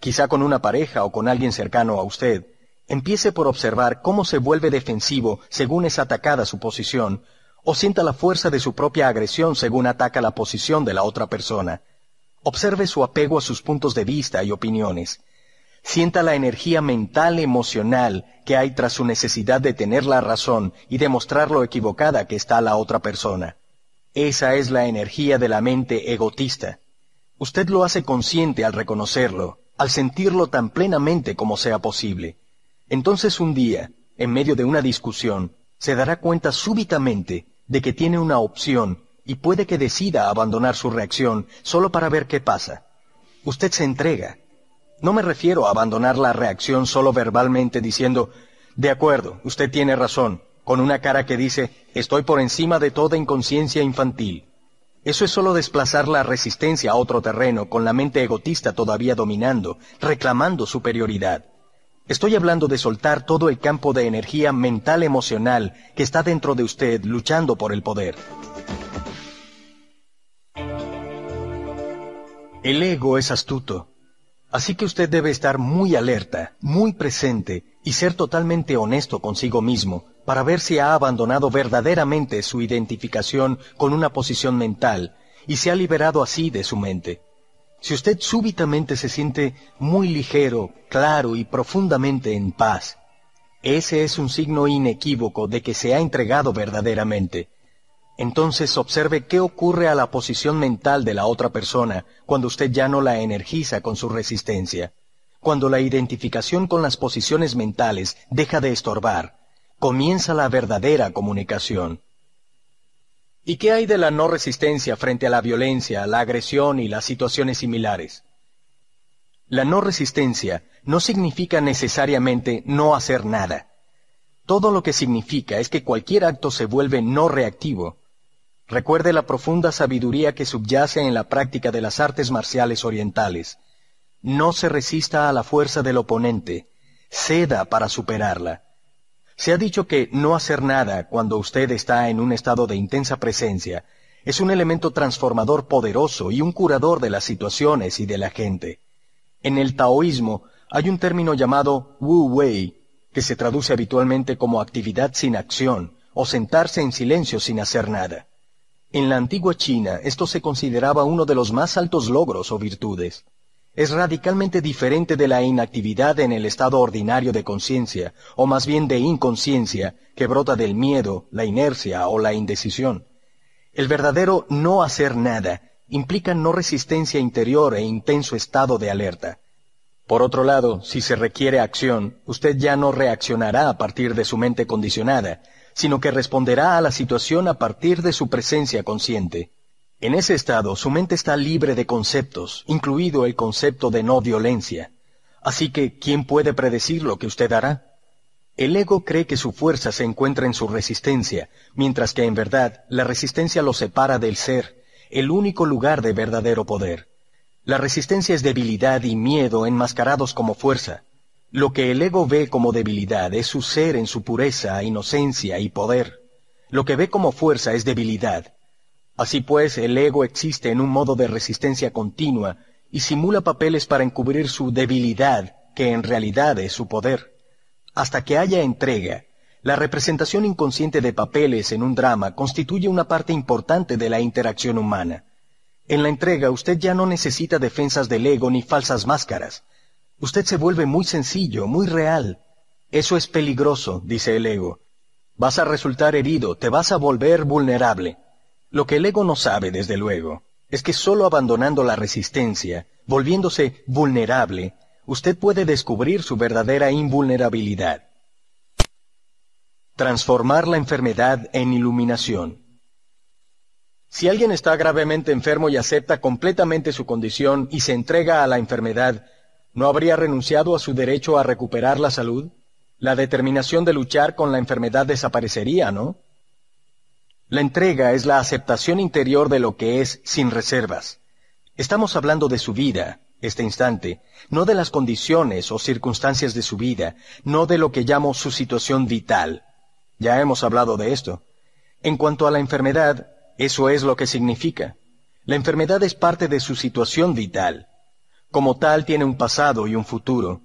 quizá con una pareja o con alguien cercano a usted, empiece por observar cómo se vuelve defensivo según es atacada su posición, o sienta la fuerza de su propia agresión según ataca la posición de la otra persona. Observe su apego a sus puntos de vista y opiniones. Sienta la energía mental emocional que hay tras su necesidad de tener la razón y demostrar lo equivocada que está la otra persona. Esa es la energía de la mente egotista. Usted lo hace consciente al reconocerlo, al sentirlo tan plenamente como sea posible. Entonces un día, en medio de una discusión, se dará cuenta súbitamente de que tiene una opción y puede que decida abandonar su reacción solo para ver qué pasa. Usted se entrega. No me refiero a abandonar la reacción solo verbalmente diciendo, de acuerdo, usted tiene razón, con una cara que dice, estoy por encima de toda inconsciencia infantil. Eso es solo desplazar la resistencia a otro terreno con la mente egotista todavía dominando, reclamando superioridad. Estoy hablando de soltar todo el campo de energía mental emocional que está dentro de usted luchando por el poder. El ego es astuto, así que usted debe estar muy alerta, muy presente y ser totalmente honesto consigo mismo para ver si ha abandonado verdaderamente su identificación con una posición mental y se ha liberado así de su mente. Si usted súbitamente se siente muy ligero, claro y profundamente en paz, ese es un signo inequívoco de que se ha entregado verdaderamente. Entonces observe qué ocurre a la posición mental de la otra persona cuando usted ya no la energiza con su resistencia. Cuando la identificación con las posiciones mentales deja de estorbar, comienza la verdadera comunicación. ¿Y qué hay de la no resistencia frente a la violencia, la agresión y las situaciones similares? La no resistencia no significa necesariamente no hacer nada. Todo lo que significa es que cualquier acto se vuelve no reactivo. Recuerde la profunda sabiduría que subyace en la práctica de las artes marciales orientales. No se resista a la fuerza del oponente, ceda para superarla. Se ha dicho que no hacer nada cuando usted está en un estado de intensa presencia es un elemento transformador poderoso y un curador de las situaciones y de la gente. En el taoísmo hay un término llamado Wu Wei, que se traduce habitualmente como actividad sin acción o sentarse en silencio sin hacer nada. En la antigua China esto se consideraba uno de los más altos logros o virtudes es radicalmente diferente de la inactividad en el estado ordinario de conciencia, o más bien de inconsciencia, que brota del miedo, la inercia o la indecisión. El verdadero no hacer nada implica no resistencia interior e intenso estado de alerta. Por otro lado, si se requiere acción, usted ya no reaccionará a partir de su mente condicionada, sino que responderá a la situación a partir de su presencia consciente. En ese estado, su mente está libre de conceptos, incluido el concepto de no violencia. Así que, ¿quién puede predecir lo que usted hará? El ego cree que su fuerza se encuentra en su resistencia, mientras que en verdad la resistencia lo separa del ser, el único lugar de verdadero poder. La resistencia es debilidad y miedo enmascarados como fuerza. Lo que el ego ve como debilidad es su ser en su pureza, inocencia y poder. Lo que ve como fuerza es debilidad, Así pues, el ego existe en un modo de resistencia continua y simula papeles para encubrir su debilidad, que en realidad es su poder. Hasta que haya entrega, la representación inconsciente de papeles en un drama constituye una parte importante de la interacción humana. En la entrega usted ya no necesita defensas del ego ni falsas máscaras. Usted se vuelve muy sencillo, muy real. Eso es peligroso, dice el ego. Vas a resultar herido, te vas a volver vulnerable. Lo que el ego no sabe, desde luego, es que solo abandonando la resistencia, volviéndose vulnerable, usted puede descubrir su verdadera invulnerabilidad. Transformar la enfermedad en iluminación. Si alguien está gravemente enfermo y acepta completamente su condición y se entrega a la enfermedad, ¿no habría renunciado a su derecho a recuperar la salud? La determinación de luchar con la enfermedad desaparecería, ¿no? La entrega es la aceptación interior de lo que es sin reservas. Estamos hablando de su vida, este instante, no de las condiciones o circunstancias de su vida, no de lo que llamo su situación vital. Ya hemos hablado de esto. En cuanto a la enfermedad, eso es lo que significa. La enfermedad es parte de su situación vital. Como tal tiene un pasado y un futuro.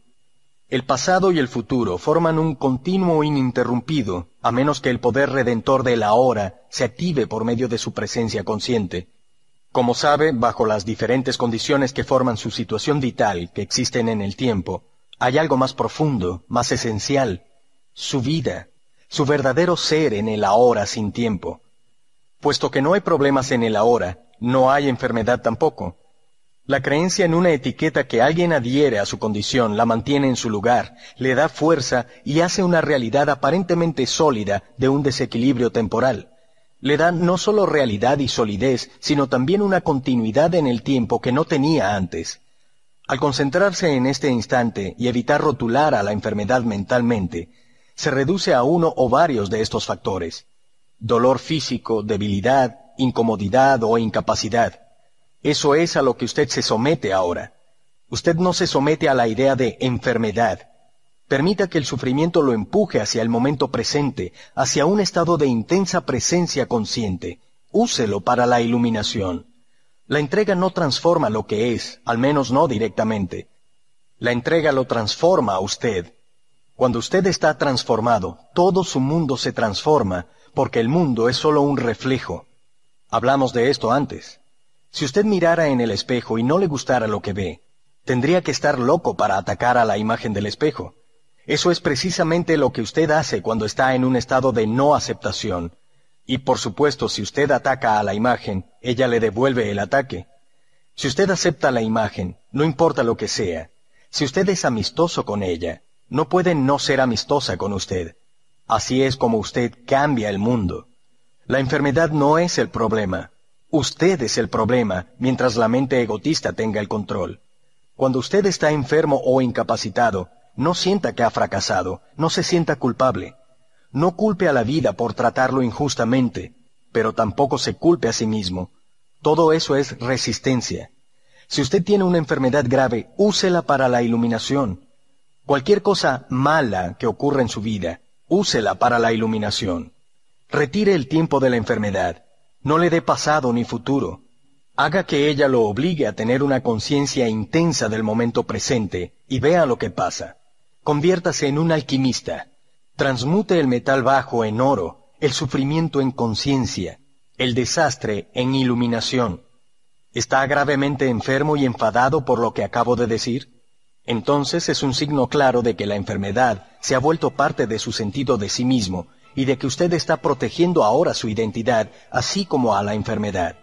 El pasado y el futuro forman un continuo ininterrumpido, a menos que el poder redentor de la hora se active por medio de su presencia consciente. Como sabe, bajo las diferentes condiciones que forman su situación vital, que existen en el tiempo, hay algo más profundo, más esencial, su vida, su verdadero ser en el ahora sin tiempo. Puesto que no hay problemas en el ahora, no hay enfermedad tampoco. La creencia en una etiqueta que alguien adhiere a su condición la mantiene en su lugar, le da fuerza y hace una realidad aparentemente sólida de un desequilibrio temporal. Le da no solo realidad y solidez, sino también una continuidad en el tiempo que no tenía antes. Al concentrarse en este instante y evitar rotular a la enfermedad mentalmente, se reduce a uno o varios de estos factores. Dolor físico, debilidad, incomodidad o incapacidad. Eso es a lo que usted se somete ahora. Usted no se somete a la idea de enfermedad. Permita que el sufrimiento lo empuje hacia el momento presente, hacia un estado de intensa presencia consciente. Úselo para la iluminación. La entrega no transforma lo que es, al menos no directamente. La entrega lo transforma a usted. Cuando usted está transformado, todo su mundo se transforma, porque el mundo es solo un reflejo. Hablamos de esto antes. Si usted mirara en el espejo y no le gustara lo que ve, tendría que estar loco para atacar a la imagen del espejo. Eso es precisamente lo que usted hace cuando está en un estado de no aceptación. Y por supuesto, si usted ataca a la imagen, ella le devuelve el ataque. Si usted acepta la imagen, no importa lo que sea, si usted es amistoso con ella, no puede no ser amistosa con usted. Así es como usted cambia el mundo. La enfermedad no es el problema, Usted es el problema mientras la mente egotista tenga el control. Cuando usted está enfermo o incapacitado, no sienta que ha fracasado, no se sienta culpable. No culpe a la vida por tratarlo injustamente, pero tampoco se culpe a sí mismo. Todo eso es resistencia. Si usted tiene una enfermedad grave, úsela para la iluminación. Cualquier cosa mala que ocurra en su vida, úsela para la iluminación. Retire el tiempo de la enfermedad no le dé pasado ni futuro. Haga que ella lo obligue a tener una conciencia intensa del momento presente y vea lo que pasa. Conviértase en un alquimista. Transmute el metal bajo en oro, el sufrimiento en conciencia, el desastre en iluminación. ¿Está gravemente enfermo y enfadado por lo que acabo de decir? Entonces es un signo claro de que la enfermedad se ha vuelto parte de su sentido de sí mismo y de que usted está protegiendo ahora su identidad, así como a la enfermedad.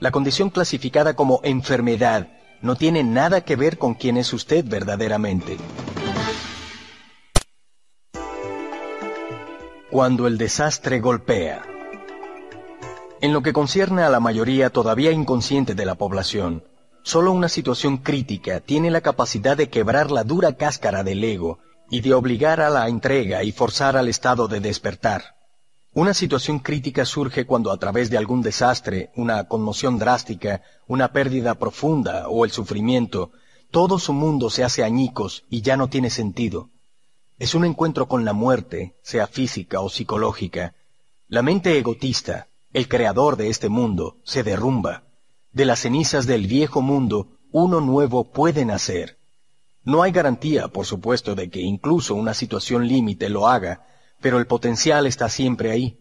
La condición clasificada como enfermedad no tiene nada que ver con quién es usted verdaderamente. Cuando el desastre golpea. En lo que concierne a la mayoría todavía inconsciente de la población, solo una situación crítica tiene la capacidad de quebrar la dura cáscara del ego y de obligar a la entrega y forzar al estado de despertar. Una situación crítica surge cuando a través de algún desastre, una conmoción drástica, una pérdida profunda o el sufrimiento, todo su mundo se hace añicos y ya no tiene sentido. Es un encuentro con la muerte, sea física o psicológica. La mente egotista, el creador de este mundo, se derrumba. De las cenizas del viejo mundo, uno nuevo puede nacer. No hay garantía, por supuesto, de que incluso una situación límite lo haga, pero el potencial está siempre ahí.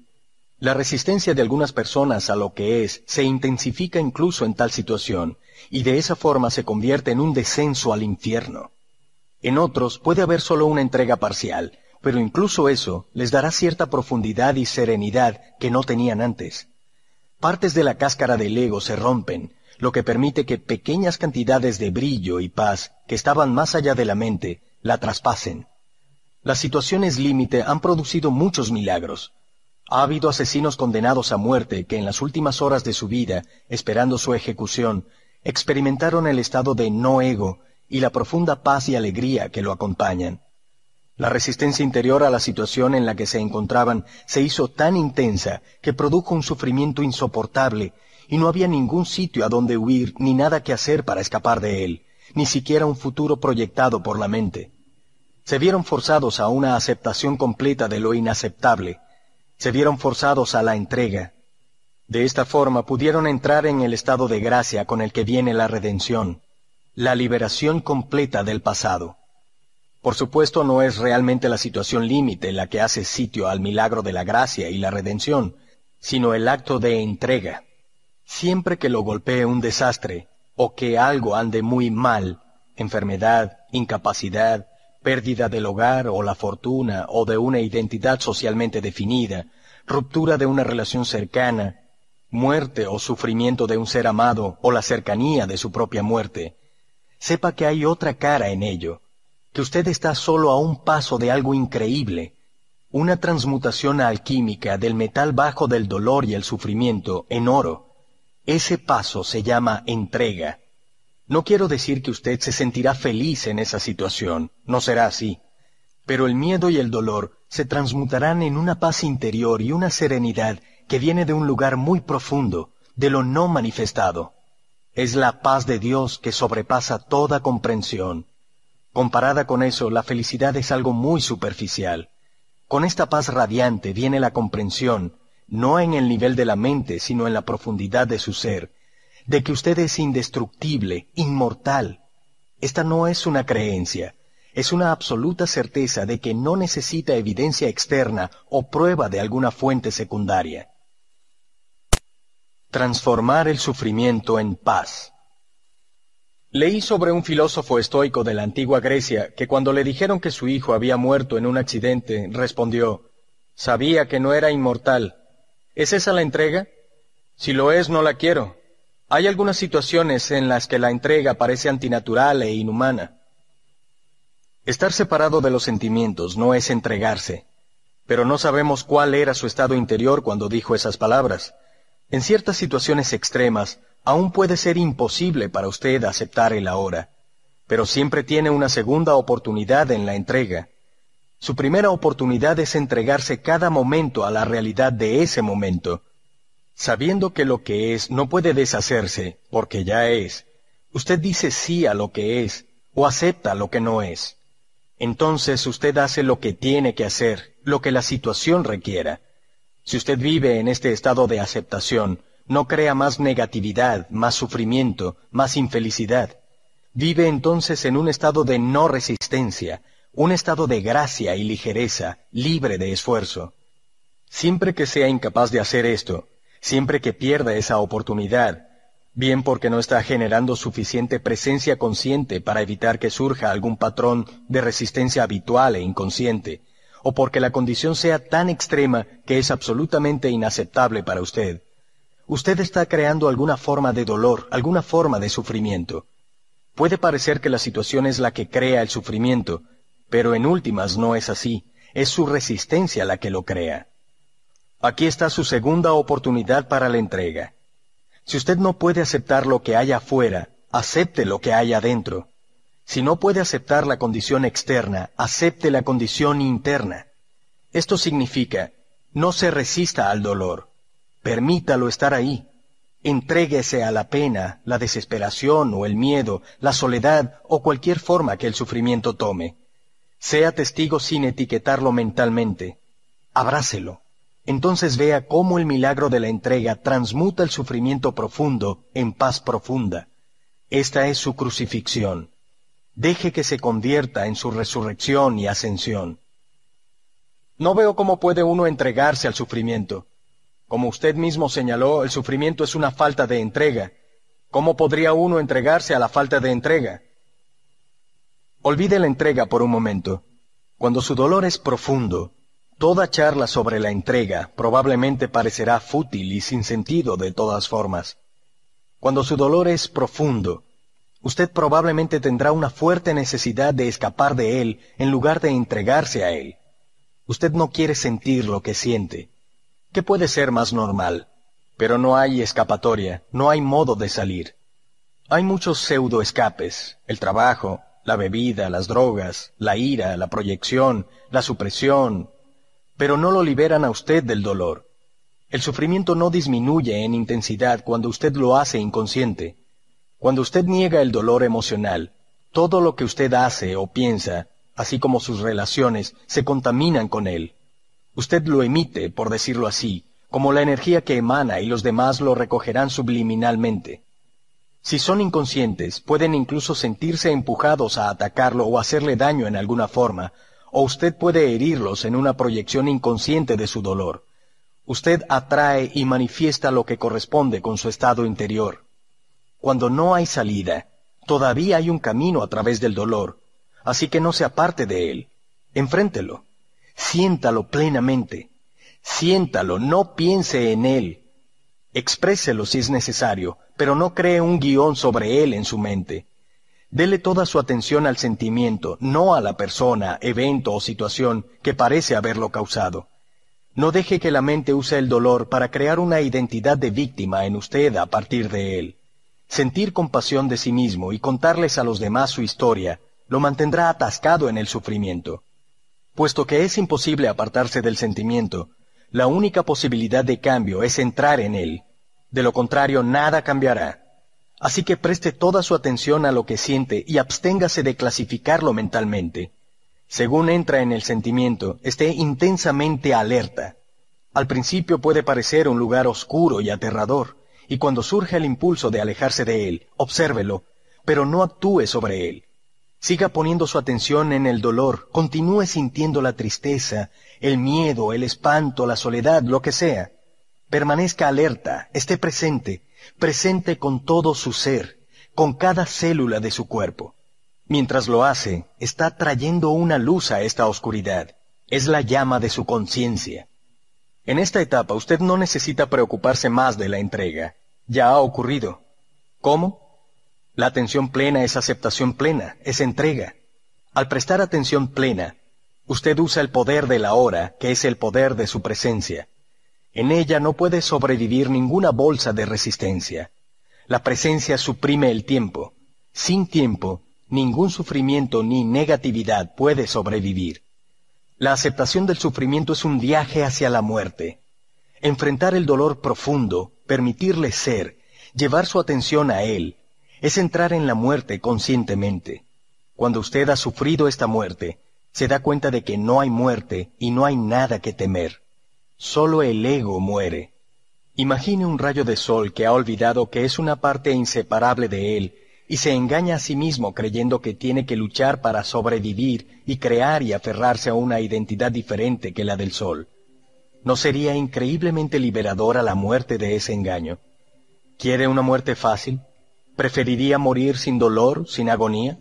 La resistencia de algunas personas a lo que es se intensifica incluso en tal situación, y de esa forma se convierte en un descenso al infierno. En otros puede haber solo una entrega parcial, pero incluso eso les dará cierta profundidad y serenidad que no tenían antes. Partes de la cáscara del ego se rompen, lo que permite que pequeñas cantidades de brillo y paz que estaban más allá de la mente la traspasen. Las situaciones límite han producido muchos milagros. Ha habido asesinos condenados a muerte que en las últimas horas de su vida, esperando su ejecución, experimentaron el estado de no ego y la profunda paz y alegría que lo acompañan. La resistencia interior a la situación en la que se encontraban se hizo tan intensa que produjo un sufrimiento insoportable y no había ningún sitio a donde huir ni nada que hacer para escapar de él, ni siquiera un futuro proyectado por la mente. Se vieron forzados a una aceptación completa de lo inaceptable, se vieron forzados a la entrega. De esta forma pudieron entrar en el estado de gracia con el que viene la redención, la liberación completa del pasado. Por supuesto no es realmente la situación límite la que hace sitio al milagro de la gracia y la redención, sino el acto de entrega. Siempre que lo golpee un desastre, o que algo ande muy mal, enfermedad, incapacidad, pérdida del hogar o la fortuna o de una identidad socialmente definida, ruptura de una relación cercana, muerte o sufrimiento de un ser amado o la cercanía de su propia muerte, sepa que hay otra cara en ello, que usted está solo a un paso de algo increíble, una transmutación alquímica del metal bajo del dolor y el sufrimiento en oro. Ese paso se llama entrega. No quiero decir que usted se sentirá feliz en esa situación, no será así, pero el miedo y el dolor se transmutarán en una paz interior y una serenidad que viene de un lugar muy profundo, de lo no manifestado. Es la paz de Dios que sobrepasa toda comprensión. Comparada con eso, la felicidad es algo muy superficial. Con esta paz radiante viene la comprensión, no en el nivel de la mente, sino en la profundidad de su ser, de que usted es indestructible, inmortal. Esta no es una creencia, es una absoluta certeza de que no necesita evidencia externa o prueba de alguna fuente secundaria transformar el sufrimiento en paz. Leí sobre un filósofo estoico de la antigua Grecia que cuando le dijeron que su hijo había muerto en un accidente, respondió, Sabía que no era inmortal. ¿Es esa la entrega? Si lo es, no la quiero. Hay algunas situaciones en las que la entrega parece antinatural e inhumana. Estar separado de los sentimientos no es entregarse, pero no sabemos cuál era su estado interior cuando dijo esas palabras. En ciertas situaciones extremas, aún puede ser imposible para usted aceptar el ahora, pero siempre tiene una segunda oportunidad en la entrega. Su primera oportunidad es entregarse cada momento a la realidad de ese momento. Sabiendo que lo que es no puede deshacerse, porque ya es, usted dice sí a lo que es, o acepta lo que no es. Entonces usted hace lo que tiene que hacer, lo que la situación requiera. Si usted vive en este estado de aceptación, no crea más negatividad, más sufrimiento, más infelicidad. Vive entonces en un estado de no resistencia, un estado de gracia y ligereza, libre de esfuerzo. Siempre que sea incapaz de hacer esto, siempre que pierda esa oportunidad, bien porque no está generando suficiente presencia consciente para evitar que surja algún patrón de resistencia habitual e inconsciente, o porque la condición sea tan extrema que es absolutamente inaceptable para usted. Usted está creando alguna forma de dolor, alguna forma de sufrimiento. Puede parecer que la situación es la que crea el sufrimiento, pero en últimas no es así, es su resistencia la que lo crea. Aquí está su segunda oportunidad para la entrega. Si usted no puede aceptar lo que hay afuera, acepte lo que hay adentro. Si no puede aceptar la condición externa, acepte la condición interna. Esto significa, no se resista al dolor, permítalo estar ahí. Entréguese a la pena, la desesperación o el miedo, la soledad o cualquier forma que el sufrimiento tome. Sea testigo sin etiquetarlo mentalmente. Abrácelo. Entonces vea cómo el milagro de la entrega transmuta el sufrimiento profundo en paz profunda. Esta es su crucifixión deje que se convierta en su resurrección y ascensión. No veo cómo puede uno entregarse al sufrimiento. Como usted mismo señaló, el sufrimiento es una falta de entrega. ¿Cómo podría uno entregarse a la falta de entrega? Olvide la entrega por un momento. Cuando su dolor es profundo, toda charla sobre la entrega probablemente parecerá fútil y sin sentido de todas formas. Cuando su dolor es profundo, usted probablemente tendrá una fuerte necesidad de escapar de él en lugar de entregarse a él. Usted no quiere sentir lo que siente. ¿Qué puede ser más normal? Pero no hay escapatoria, no hay modo de salir. Hay muchos pseudo escapes, el trabajo, la bebida, las drogas, la ira, la proyección, la supresión, pero no lo liberan a usted del dolor. El sufrimiento no disminuye en intensidad cuando usted lo hace inconsciente. Cuando usted niega el dolor emocional, todo lo que usted hace o piensa, así como sus relaciones, se contaminan con él. Usted lo emite, por decirlo así, como la energía que emana y los demás lo recogerán subliminalmente. Si son inconscientes, pueden incluso sentirse empujados a atacarlo o hacerle daño en alguna forma, o usted puede herirlos en una proyección inconsciente de su dolor. Usted atrae y manifiesta lo que corresponde con su estado interior. Cuando no hay salida, todavía hay un camino a través del dolor, así que no se aparte de él. Enfréntelo. Siéntalo plenamente. Siéntalo, no piense en él. Expréselo si es necesario, pero no cree un guion sobre él en su mente. Dele toda su atención al sentimiento, no a la persona, evento o situación que parece haberlo causado. No deje que la mente use el dolor para crear una identidad de víctima en usted a partir de él. Sentir compasión de sí mismo y contarles a los demás su historia lo mantendrá atascado en el sufrimiento. Puesto que es imposible apartarse del sentimiento, la única posibilidad de cambio es entrar en él. De lo contrario, nada cambiará. Así que preste toda su atención a lo que siente y absténgase de clasificarlo mentalmente. Según entra en el sentimiento, esté intensamente alerta. Al principio puede parecer un lugar oscuro y aterrador, y cuando surge el impulso de alejarse de él, obsérvelo, pero no actúe sobre él. Siga poniendo su atención en el dolor, continúe sintiendo la tristeza, el miedo, el espanto, la soledad, lo que sea. Permanezca alerta, esté presente, presente con todo su ser, con cada célula de su cuerpo. Mientras lo hace, está trayendo una luz a esta oscuridad. Es la llama de su conciencia. En esta etapa usted no necesita preocuparse más de la entrega. Ya ha ocurrido. ¿Cómo? La atención plena es aceptación plena, es entrega. Al prestar atención plena, usted usa el poder de la hora, que es el poder de su presencia. En ella no puede sobrevivir ninguna bolsa de resistencia. La presencia suprime el tiempo. Sin tiempo, ningún sufrimiento ni negatividad puede sobrevivir. La aceptación del sufrimiento es un viaje hacia la muerte. Enfrentar el dolor profundo, permitirle ser, llevar su atención a él, es entrar en la muerte conscientemente. Cuando usted ha sufrido esta muerte, se da cuenta de que no hay muerte y no hay nada que temer. Solo el ego muere. Imagine un rayo de sol que ha olvidado que es una parte inseparable de él y se engaña a sí mismo creyendo que tiene que luchar para sobrevivir y crear y aferrarse a una identidad diferente que la del sol. ¿No sería increíblemente liberadora la muerte de ese engaño? ¿Quiere una muerte fácil? ¿Preferiría morir sin dolor, sin agonía?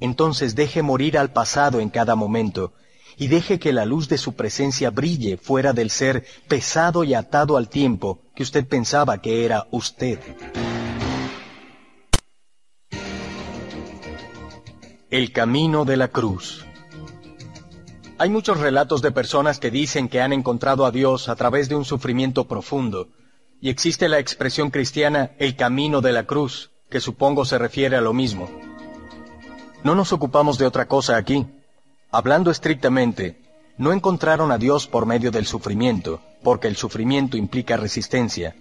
Entonces deje morir al pasado en cada momento y deje que la luz de su presencia brille fuera del ser pesado y atado al tiempo que usted pensaba que era usted. El camino de la cruz. Hay muchos relatos de personas que dicen que han encontrado a Dios a través de un sufrimiento profundo, y existe la expresión cristiana el camino de la cruz, que supongo se refiere a lo mismo. No nos ocupamos de otra cosa aquí. Hablando estrictamente, no encontraron a Dios por medio del sufrimiento, porque el sufrimiento implica resistencia.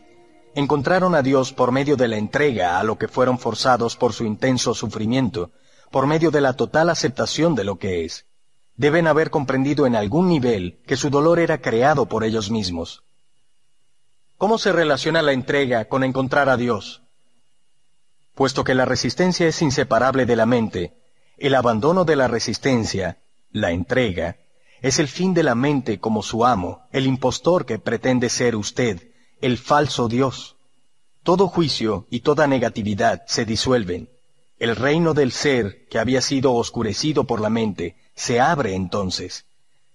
Encontraron a Dios por medio de la entrega a lo que fueron forzados por su intenso sufrimiento, por medio de la total aceptación de lo que es. Deben haber comprendido en algún nivel que su dolor era creado por ellos mismos. ¿Cómo se relaciona la entrega con encontrar a Dios? Puesto que la resistencia es inseparable de la mente, el abandono de la resistencia, la entrega, es el fin de la mente como su amo, el impostor que pretende ser usted, el falso Dios. Todo juicio y toda negatividad se disuelven. El reino del ser, que había sido oscurecido por la mente, se abre entonces.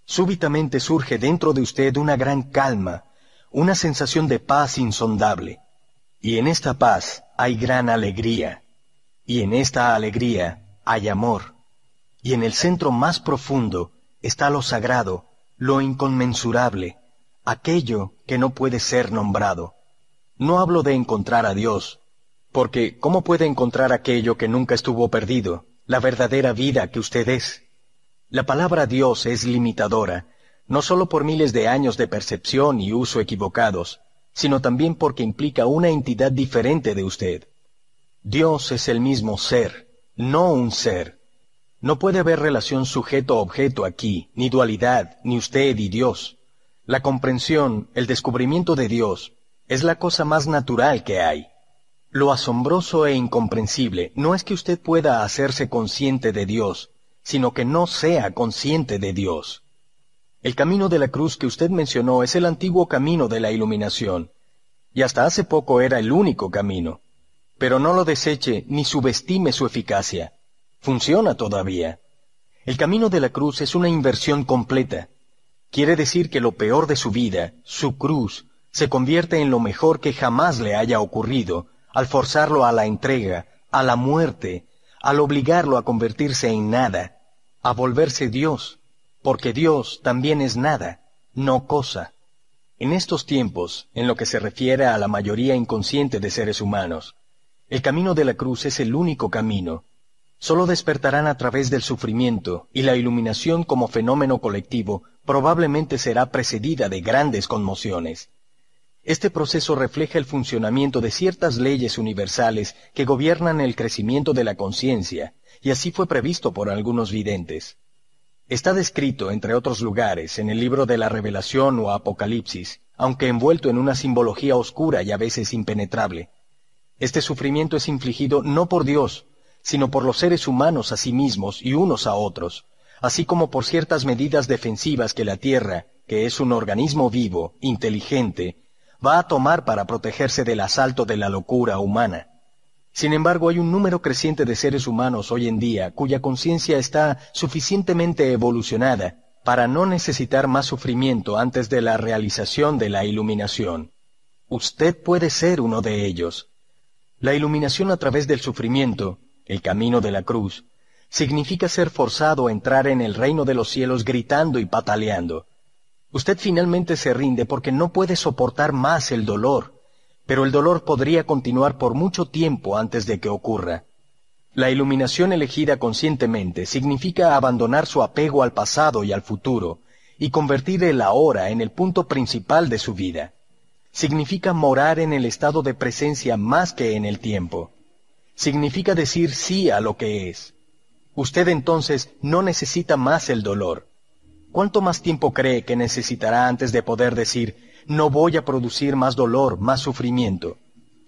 Súbitamente surge dentro de usted una gran calma, una sensación de paz insondable. Y en esta paz hay gran alegría, y en esta alegría hay amor, y en el centro más profundo está lo sagrado, lo inconmensurable, aquello que no puede ser nombrado. No hablo de encontrar a Dios, porque ¿cómo puede encontrar aquello que nunca estuvo perdido, la verdadera vida que usted es? La palabra Dios es limitadora, no sólo por miles de años de percepción y uso equivocados, sino también porque implica una entidad diferente de usted. Dios es el mismo ser, no un ser. No puede haber relación sujeto-objeto aquí, ni dualidad, ni usted y Dios. La comprensión, el descubrimiento de Dios, es la cosa más natural que hay. Lo asombroso e incomprensible no es que usted pueda hacerse consciente de Dios, sino que no sea consciente de Dios. El camino de la cruz que usted mencionó es el antiguo camino de la iluminación, y hasta hace poco era el único camino. Pero no lo deseche ni subestime su eficacia. Funciona todavía. El camino de la cruz es una inversión completa. Quiere decir que lo peor de su vida, su cruz, se convierte en lo mejor que jamás le haya ocurrido, al forzarlo a la entrega, a la muerte, al obligarlo a convertirse en nada, a volverse Dios, porque Dios también es nada, no cosa. En estos tiempos, en lo que se refiere a la mayoría inconsciente de seres humanos, el camino de la cruz es el único camino. Solo despertarán a través del sufrimiento y la iluminación como fenómeno colectivo probablemente será precedida de grandes conmociones. Este proceso refleja el funcionamiento de ciertas leyes universales que gobiernan el crecimiento de la conciencia, y así fue previsto por algunos videntes. Está descrito, entre otros lugares, en el libro de la Revelación o Apocalipsis, aunque envuelto en una simbología oscura y a veces impenetrable. Este sufrimiento es infligido no por Dios, sino por los seres humanos a sí mismos y unos a otros, así como por ciertas medidas defensivas que la Tierra, que es un organismo vivo, inteligente, va a tomar para protegerse del asalto de la locura humana. Sin embargo, hay un número creciente de seres humanos hoy en día cuya conciencia está suficientemente evolucionada para no necesitar más sufrimiento antes de la realización de la iluminación. Usted puede ser uno de ellos. La iluminación a través del sufrimiento, el camino de la cruz, significa ser forzado a entrar en el reino de los cielos gritando y pataleando, Usted finalmente se rinde porque no puede soportar más el dolor, pero el dolor podría continuar por mucho tiempo antes de que ocurra. La iluminación elegida conscientemente significa abandonar su apego al pasado y al futuro y convertir el ahora en el punto principal de su vida. Significa morar en el estado de presencia más que en el tiempo. Significa decir sí a lo que es. Usted entonces no necesita más el dolor ¿Cuánto más tiempo cree que necesitará antes de poder decir, no voy a producir más dolor, más sufrimiento?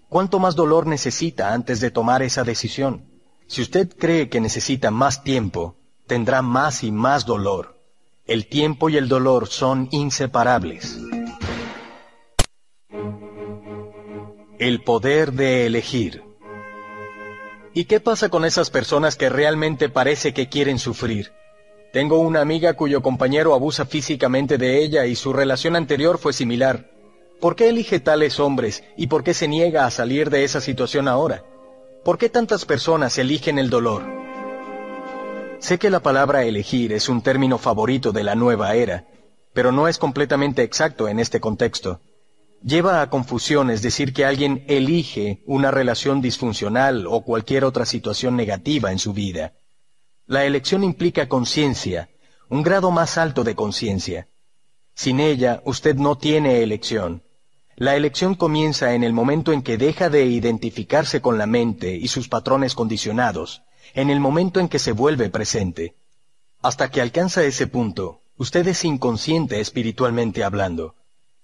¿Cuánto más dolor necesita antes de tomar esa decisión? Si usted cree que necesita más tiempo, tendrá más y más dolor. El tiempo y el dolor son inseparables. El poder de elegir. ¿Y qué pasa con esas personas que realmente parece que quieren sufrir? Tengo una amiga cuyo compañero abusa físicamente de ella y su relación anterior fue similar. ¿Por qué elige tales hombres y por qué se niega a salir de esa situación ahora? ¿Por qué tantas personas eligen el dolor? Sé que la palabra elegir es un término favorito de la nueva era, pero no es completamente exacto en este contexto. Lleva a confusiones decir que alguien elige una relación disfuncional o cualquier otra situación negativa en su vida. La elección implica conciencia, un grado más alto de conciencia. Sin ella, usted no tiene elección. La elección comienza en el momento en que deja de identificarse con la mente y sus patrones condicionados, en el momento en que se vuelve presente. Hasta que alcanza ese punto, usted es inconsciente espiritualmente hablando.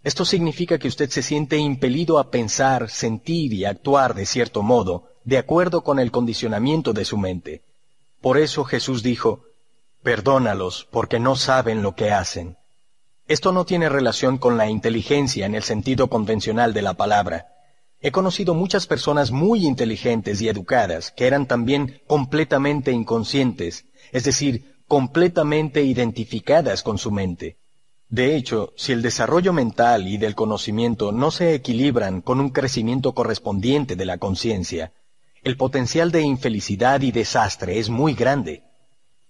Esto significa que usted se siente impelido a pensar, sentir y actuar de cierto modo, de acuerdo con el condicionamiento de su mente. Por eso Jesús dijo, Perdónalos, porque no saben lo que hacen. Esto no tiene relación con la inteligencia en el sentido convencional de la palabra. He conocido muchas personas muy inteligentes y educadas que eran también completamente inconscientes, es decir, completamente identificadas con su mente. De hecho, si el desarrollo mental y del conocimiento no se equilibran con un crecimiento correspondiente de la conciencia, el potencial de infelicidad y desastre es muy grande.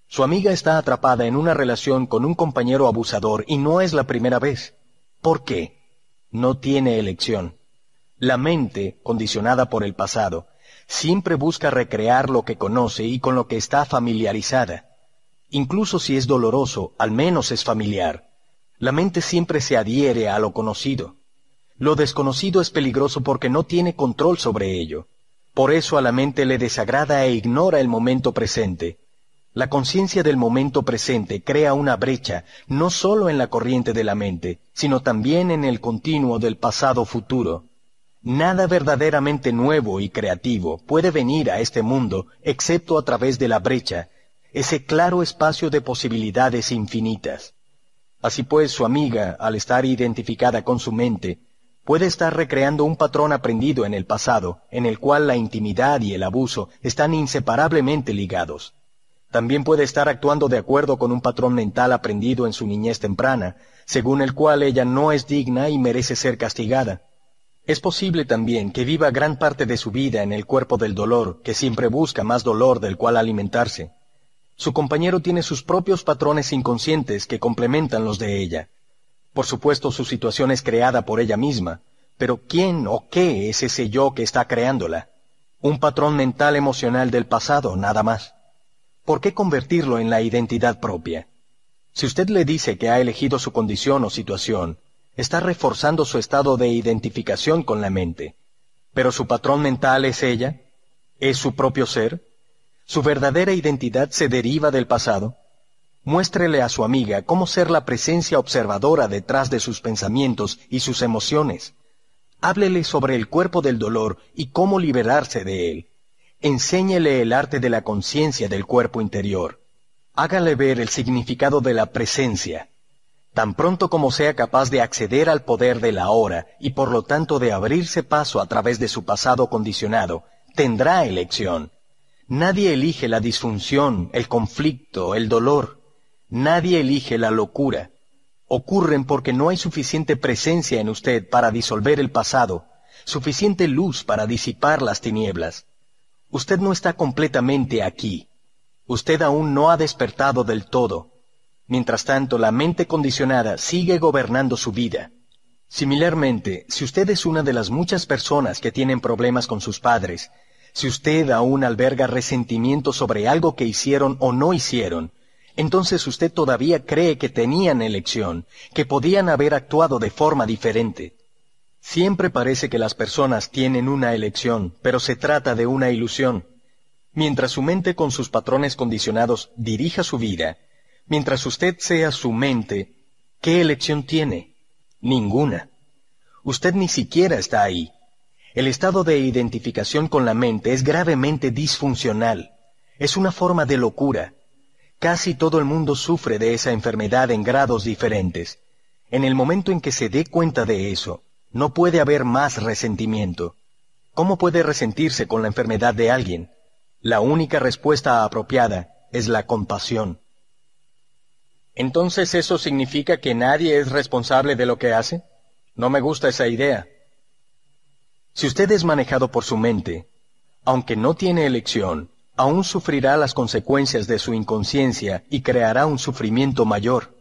Su amiga está atrapada en una relación con un compañero abusador y no es la primera vez. ¿Por qué? No tiene elección. La mente, condicionada por el pasado, siempre busca recrear lo que conoce y con lo que está familiarizada. Incluso si es doloroso, al menos es familiar. La mente siempre se adhiere a lo conocido. Lo desconocido es peligroso porque no tiene control sobre ello. Por eso a la mente le desagrada e ignora el momento presente. La conciencia del momento presente crea una brecha no solo en la corriente de la mente, sino también en el continuo del pasado futuro. Nada verdaderamente nuevo y creativo puede venir a este mundo excepto a través de la brecha, ese claro espacio de posibilidades infinitas. Así pues, su amiga, al estar identificada con su mente, puede estar recreando un patrón aprendido en el pasado, en el cual la intimidad y el abuso están inseparablemente ligados. También puede estar actuando de acuerdo con un patrón mental aprendido en su niñez temprana, según el cual ella no es digna y merece ser castigada. Es posible también que viva gran parte de su vida en el cuerpo del dolor, que siempre busca más dolor del cual alimentarse. Su compañero tiene sus propios patrones inconscientes que complementan los de ella. Por supuesto, su situación es creada por ella misma, pero ¿quién o qué es ese yo que está creándola? Un patrón mental emocional del pasado, nada más. ¿por qué convertirlo en la identidad propia? Si usted le dice que ha elegido su condición o situación, está reforzando su estado de identificación con la mente. Pero su patrón mental es ella, es su propio ser, su verdadera identidad se deriva del pasado. Muéstrele a su amiga cómo ser la presencia observadora detrás de sus pensamientos y sus emociones. Háblele sobre el cuerpo del dolor y cómo liberarse de él. Enséñele el arte de la conciencia del cuerpo interior. Hágale ver el significado de la presencia. Tan pronto como sea capaz de acceder al poder de la hora y por lo tanto de abrirse paso a través de su pasado condicionado, tendrá elección. Nadie elige la disfunción, el conflicto, el dolor. Nadie elige la locura. Ocurren porque no hay suficiente presencia en usted para disolver el pasado, suficiente luz para disipar las tinieblas. Usted no está completamente aquí. Usted aún no ha despertado del todo. Mientras tanto, la mente condicionada sigue gobernando su vida. Similarmente, si usted es una de las muchas personas que tienen problemas con sus padres, si usted aún alberga resentimiento sobre algo que hicieron o no hicieron, entonces usted todavía cree que tenían elección, que podían haber actuado de forma diferente. Siempre parece que las personas tienen una elección, pero se trata de una ilusión. Mientras su mente con sus patrones condicionados dirija su vida, mientras usted sea su mente, ¿qué elección tiene? Ninguna. Usted ni siquiera está ahí. El estado de identificación con la mente es gravemente disfuncional. Es una forma de locura. Casi todo el mundo sufre de esa enfermedad en grados diferentes. En el momento en que se dé cuenta de eso, no puede haber más resentimiento. ¿Cómo puede resentirse con la enfermedad de alguien? La única respuesta apropiada es la compasión. Entonces eso significa que nadie es responsable de lo que hace? No me gusta esa idea. Si usted es manejado por su mente, aunque no tiene elección, aún sufrirá las consecuencias de su inconsciencia y creará un sufrimiento mayor.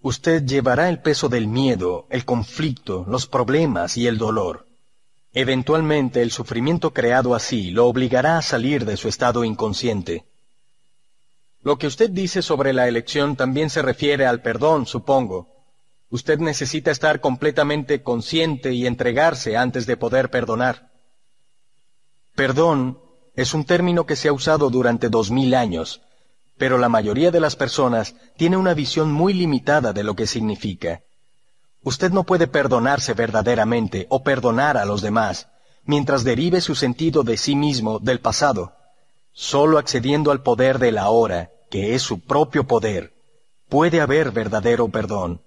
Usted llevará el peso del miedo, el conflicto, los problemas y el dolor. Eventualmente el sufrimiento creado así lo obligará a salir de su estado inconsciente. Lo que usted dice sobre la elección también se refiere al perdón, supongo. Usted necesita estar completamente consciente y entregarse antes de poder perdonar. Perdón es un término que se ha usado durante dos mil años, pero la mayoría de las personas tiene una visión muy limitada de lo que significa. Usted no puede perdonarse verdaderamente o perdonar a los demás mientras derive su sentido de sí mismo del pasado. Solo accediendo al poder de la hora, que es su propio poder, puede haber verdadero perdón.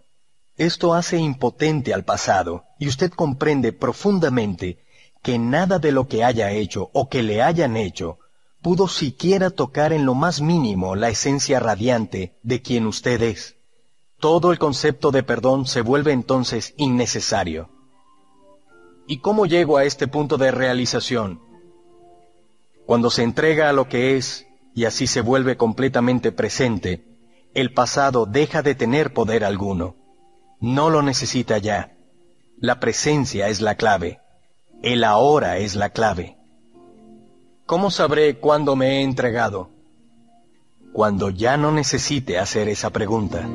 Esto hace impotente al pasado y usted comprende profundamente que nada de lo que haya hecho o que le hayan hecho pudo siquiera tocar en lo más mínimo la esencia radiante de quien usted es. Todo el concepto de perdón se vuelve entonces innecesario. ¿Y cómo llego a este punto de realización? Cuando se entrega a lo que es y así se vuelve completamente presente, el pasado deja de tener poder alguno. No lo necesita ya. La presencia es la clave. El ahora es la clave. ¿Cómo sabré cuándo me he entregado? Cuando ya no necesite hacer esa pregunta.